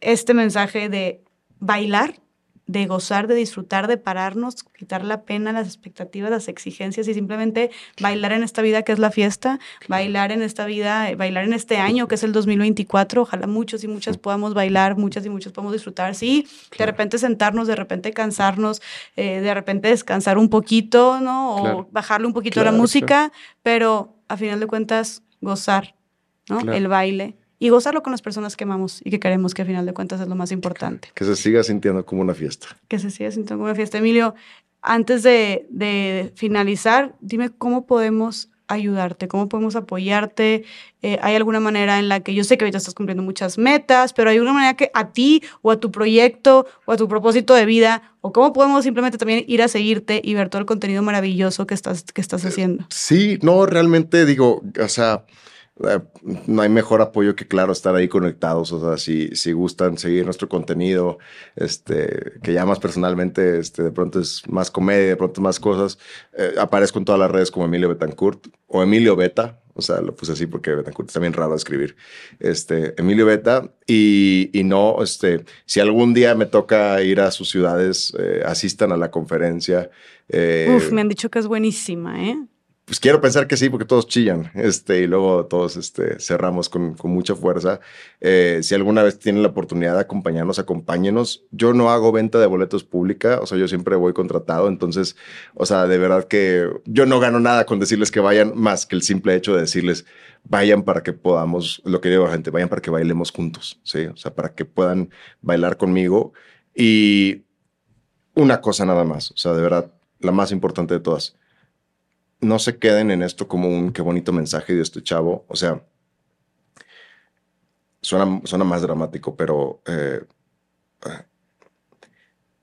este mensaje de bailar de gozar, de disfrutar, de pararnos, quitar la pena, las expectativas, las exigencias y simplemente bailar en esta vida que es la fiesta, bailar en esta vida, bailar en este año que es el 2024. Ojalá muchos y muchas podamos bailar, muchas y muchos podamos disfrutar. Sí, de repente sentarnos, de repente cansarnos, eh, de repente descansar un poquito, ¿no? O bajarle un poquito la música, pero a final de cuentas gozar, ¿no? El baile y gozarlo con las personas que amamos y que queremos, que a final de cuentas es lo más importante. Que se siga sintiendo como una fiesta. Que se siga sintiendo como una fiesta. Emilio, antes de, de finalizar, dime cómo podemos ayudarte, cómo podemos apoyarte. Eh, ¿Hay alguna manera en la que yo sé que ahorita estás cumpliendo muchas metas, pero hay alguna manera que a ti o a tu proyecto o a tu propósito de vida, o cómo podemos simplemente también ir a seguirte y ver todo el contenido maravilloso que estás, que estás haciendo? Sí, no, realmente digo, o sea eh, no hay mejor apoyo que, claro, estar ahí conectados. O sea, si, si gustan seguir nuestro contenido, este, que ya más personalmente, este, de pronto es más comedia, de pronto más cosas, eh, aparezco en todas las redes como Emilio Betancourt o Emilio Beta. O sea, lo puse así porque Betancourt está bien raro de escribir. Este, Emilio Beta. Y, y no, este, si algún día me toca ir a sus ciudades, eh, asistan a la conferencia. Uf, me han dicho que es buenísima, ¿eh? Pues quiero pensar que sí, porque todos chillan, este, y luego todos este, cerramos con, con mucha fuerza. Eh, si alguna vez tienen la oportunidad de acompañarnos, acompáñenos. Yo no hago venta de boletos pública, o sea, yo siempre voy contratado, entonces, o sea, de verdad que yo no gano nada con decirles que vayan, más que el simple hecho de decirles, vayan para que podamos, lo que digo a la gente, vayan para que bailemos juntos, ¿sí? O sea, para que puedan bailar conmigo. Y una cosa nada más, o sea, de verdad, la más importante de todas no se queden en esto como un qué bonito mensaje de este chavo. O sea, suena, suena más dramático, pero eh,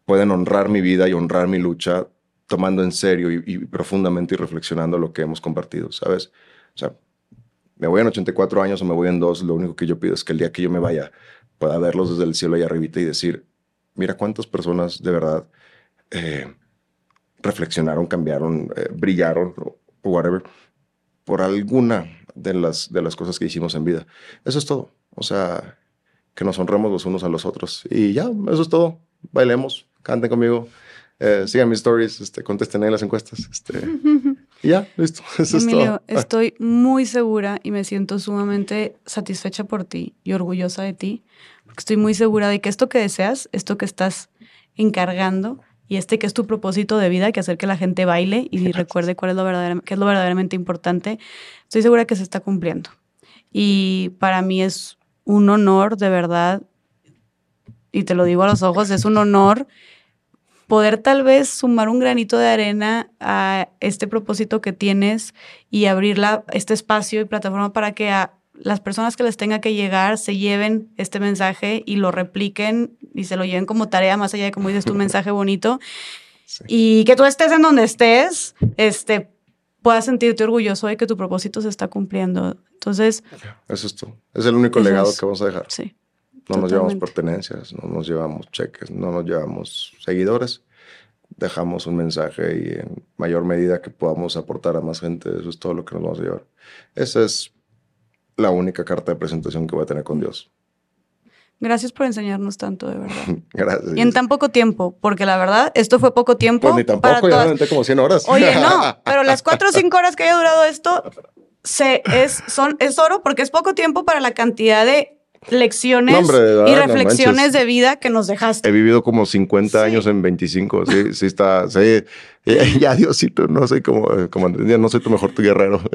pueden honrar mi vida y honrar mi lucha tomando en serio y, profundamente y reflexionando lo que hemos compartido, ¿sabes? O sea, me voy en 84 años o me voy en dos, lo único que yo pido es que el día que yo me vaya pueda verlos desde el cielo ahí arribita y decir, mira cuántas personas de verdad eh, reflexionaron, cambiaron, eh, brillaron o whatever por alguna de las, de las cosas que hicimos en vida. Eso es todo. O sea, que nos honremos los unos a los otros. Y ya, eso es todo. Bailemos, canten conmigo, eh, sigan mis stories, este, contesten en las encuestas. Este, y ya, listo. Eso es todo. Estoy muy segura y me siento sumamente satisfecha por ti y orgullosa de ti, porque estoy muy segura de que esto que deseas, esto que estás encargando, y este que es tu propósito de vida, que hacer que la gente baile y recuerde cuál es lo, qué es lo verdaderamente importante, estoy segura que se está cumpliendo. Y para mí es un honor, de verdad, y te lo digo a los ojos, es un honor poder tal vez sumar un granito de arena a este propósito que tienes y abrir este espacio y plataforma para que a las personas que les tenga que llegar se lleven este mensaje y lo repliquen y se lo lleven como tarea, más allá de como dices tu mensaje bonito. Y que tú estés en donde estés, este, puedas sentirte orgulloso de que tu propósito se está cumpliendo. Entonces... Eso es todo. Es el único legado que vamos a dejar. Sí. No nos llevamos pertenencias, no nos llevamos cheques, no nos llevamos seguidores. Dejamos un mensaje y en mayor medida que podamos aportar a más gente, eso es todo lo que nos vamos a llevar. Ese es la única carta de presentación que voy a tener con Dios. Gracias por enseñarnos tanto, de verdad. Gracias. Y en tan poco tiempo, porque la verdad, esto fue poco tiempo. Pues ni tampoco, ya como 100 horas. Oye, no, pero las 4 o 5 horas que haya durado esto se, es, son, es oro porque es poco tiempo para la cantidad de lecciones y reflexiones de vida que nos dejaste. He vivido como 50 años en 25, sí, sí está, sí, ya, Diosito, no soy como, como no soy tu mejor tu guerrero.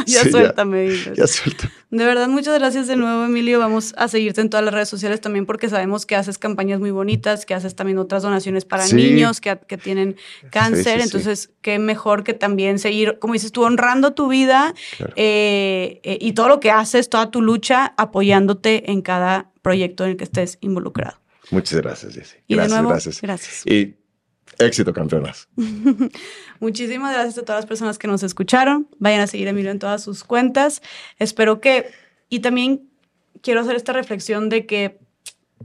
Este, ya suéltame. Ya, ya suelta. De verdad, muchas gracias de nuevo, Emilio. Vamos a seguirte en todas las redes sociales también porque sabemos que haces campañas muy bonitas, que haces también otras donaciones para niños que, que, tienen cáncer. Entonces, qué mejor que también seguir, como dices tú, honrando tu vida eh, eh, y todo lo que haces, toda tu lucha, apoyándote en cada proyecto en el que estés involucrado. Muchas gracias, Jessy. Gracias, nuevo, gracias. Gracias. Y Éxito, campeonas. Muchísimas gracias a todas las personas que nos escucharon. Vayan a seguir a Emilio en todas sus cuentas. Espero que, y también quiero hacer esta reflexión de que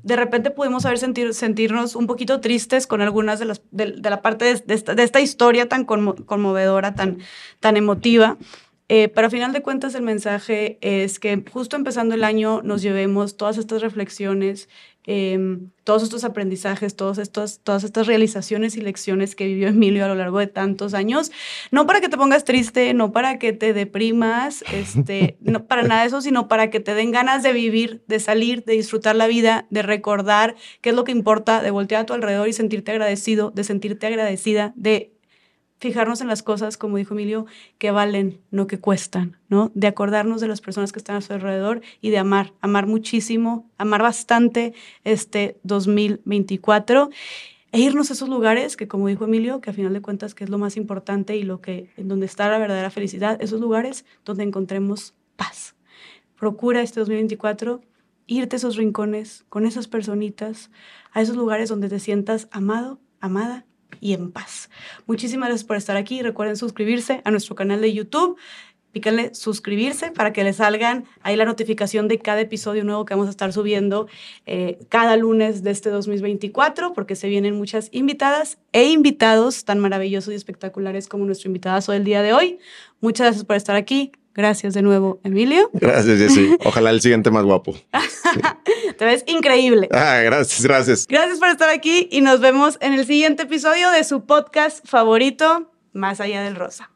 de repente pudimos haber sentir, sentirnos un poquito tristes con algunas de las de, la parte de, esta, de, esta, historia tan conmovedora, tan, tan emotiva. Eh, pero a final de cuentas el mensaje es que justo empezando el año nos llevemos todas estas reflexiones, em, todos estos aprendizajes, todos estos, todas estas realizaciones y lecciones que vivió Emilio a lo largo de tantos años, no para que te pongas triste, no para que te deprimas, este, no para nada de eso, sino para que te den ganas de vivir, de salir, de disfrutar la vida, de recordar qué es lo que importa, de voltear a tu alrededor y sentirte agradecido, de sentirte agradecida, de fijarnos en las cosas, como dijo Emilio, que valen, no que cuestan, ¿no? De acordarnos de las personas que están a su alrededor y de amar, amar muchísimo, amar bastante este 2024 e irnos a esos lugares que, como dijo Emilio, que a final de cuentas que es lo más importante y lo que, en donde está la verdadera felicidad, esos lugares donde encontremos paz. Procura este 2024 irte a esos rincones con esas personitas, a esos lugares donde te sientas amado, amada y en paz. Muchísimas gracias por estar aquí. Recuerden suscribirse a nuestro canal de YouTube. Pícanle suscribirse para que les salgan ahí la notificación de cada episodio nuevo que vamos a estar subiendo eh, cada lunes de este 2024, porque se vienen muchas invitadas e invitados tan maravillosos y espectaculares como nuestro invitado del día de hoy. Muchas gracias por estar aquí. Gracias de nuevo, Emilio. Gracias, Jessy. Ojalá el siguiente más guapo. Te ves increíble. Ah, gracias, gracias. Gracias por estar aquí y nos vemos en el siguiente episodio de su podcast favorito, Más allá del rosa.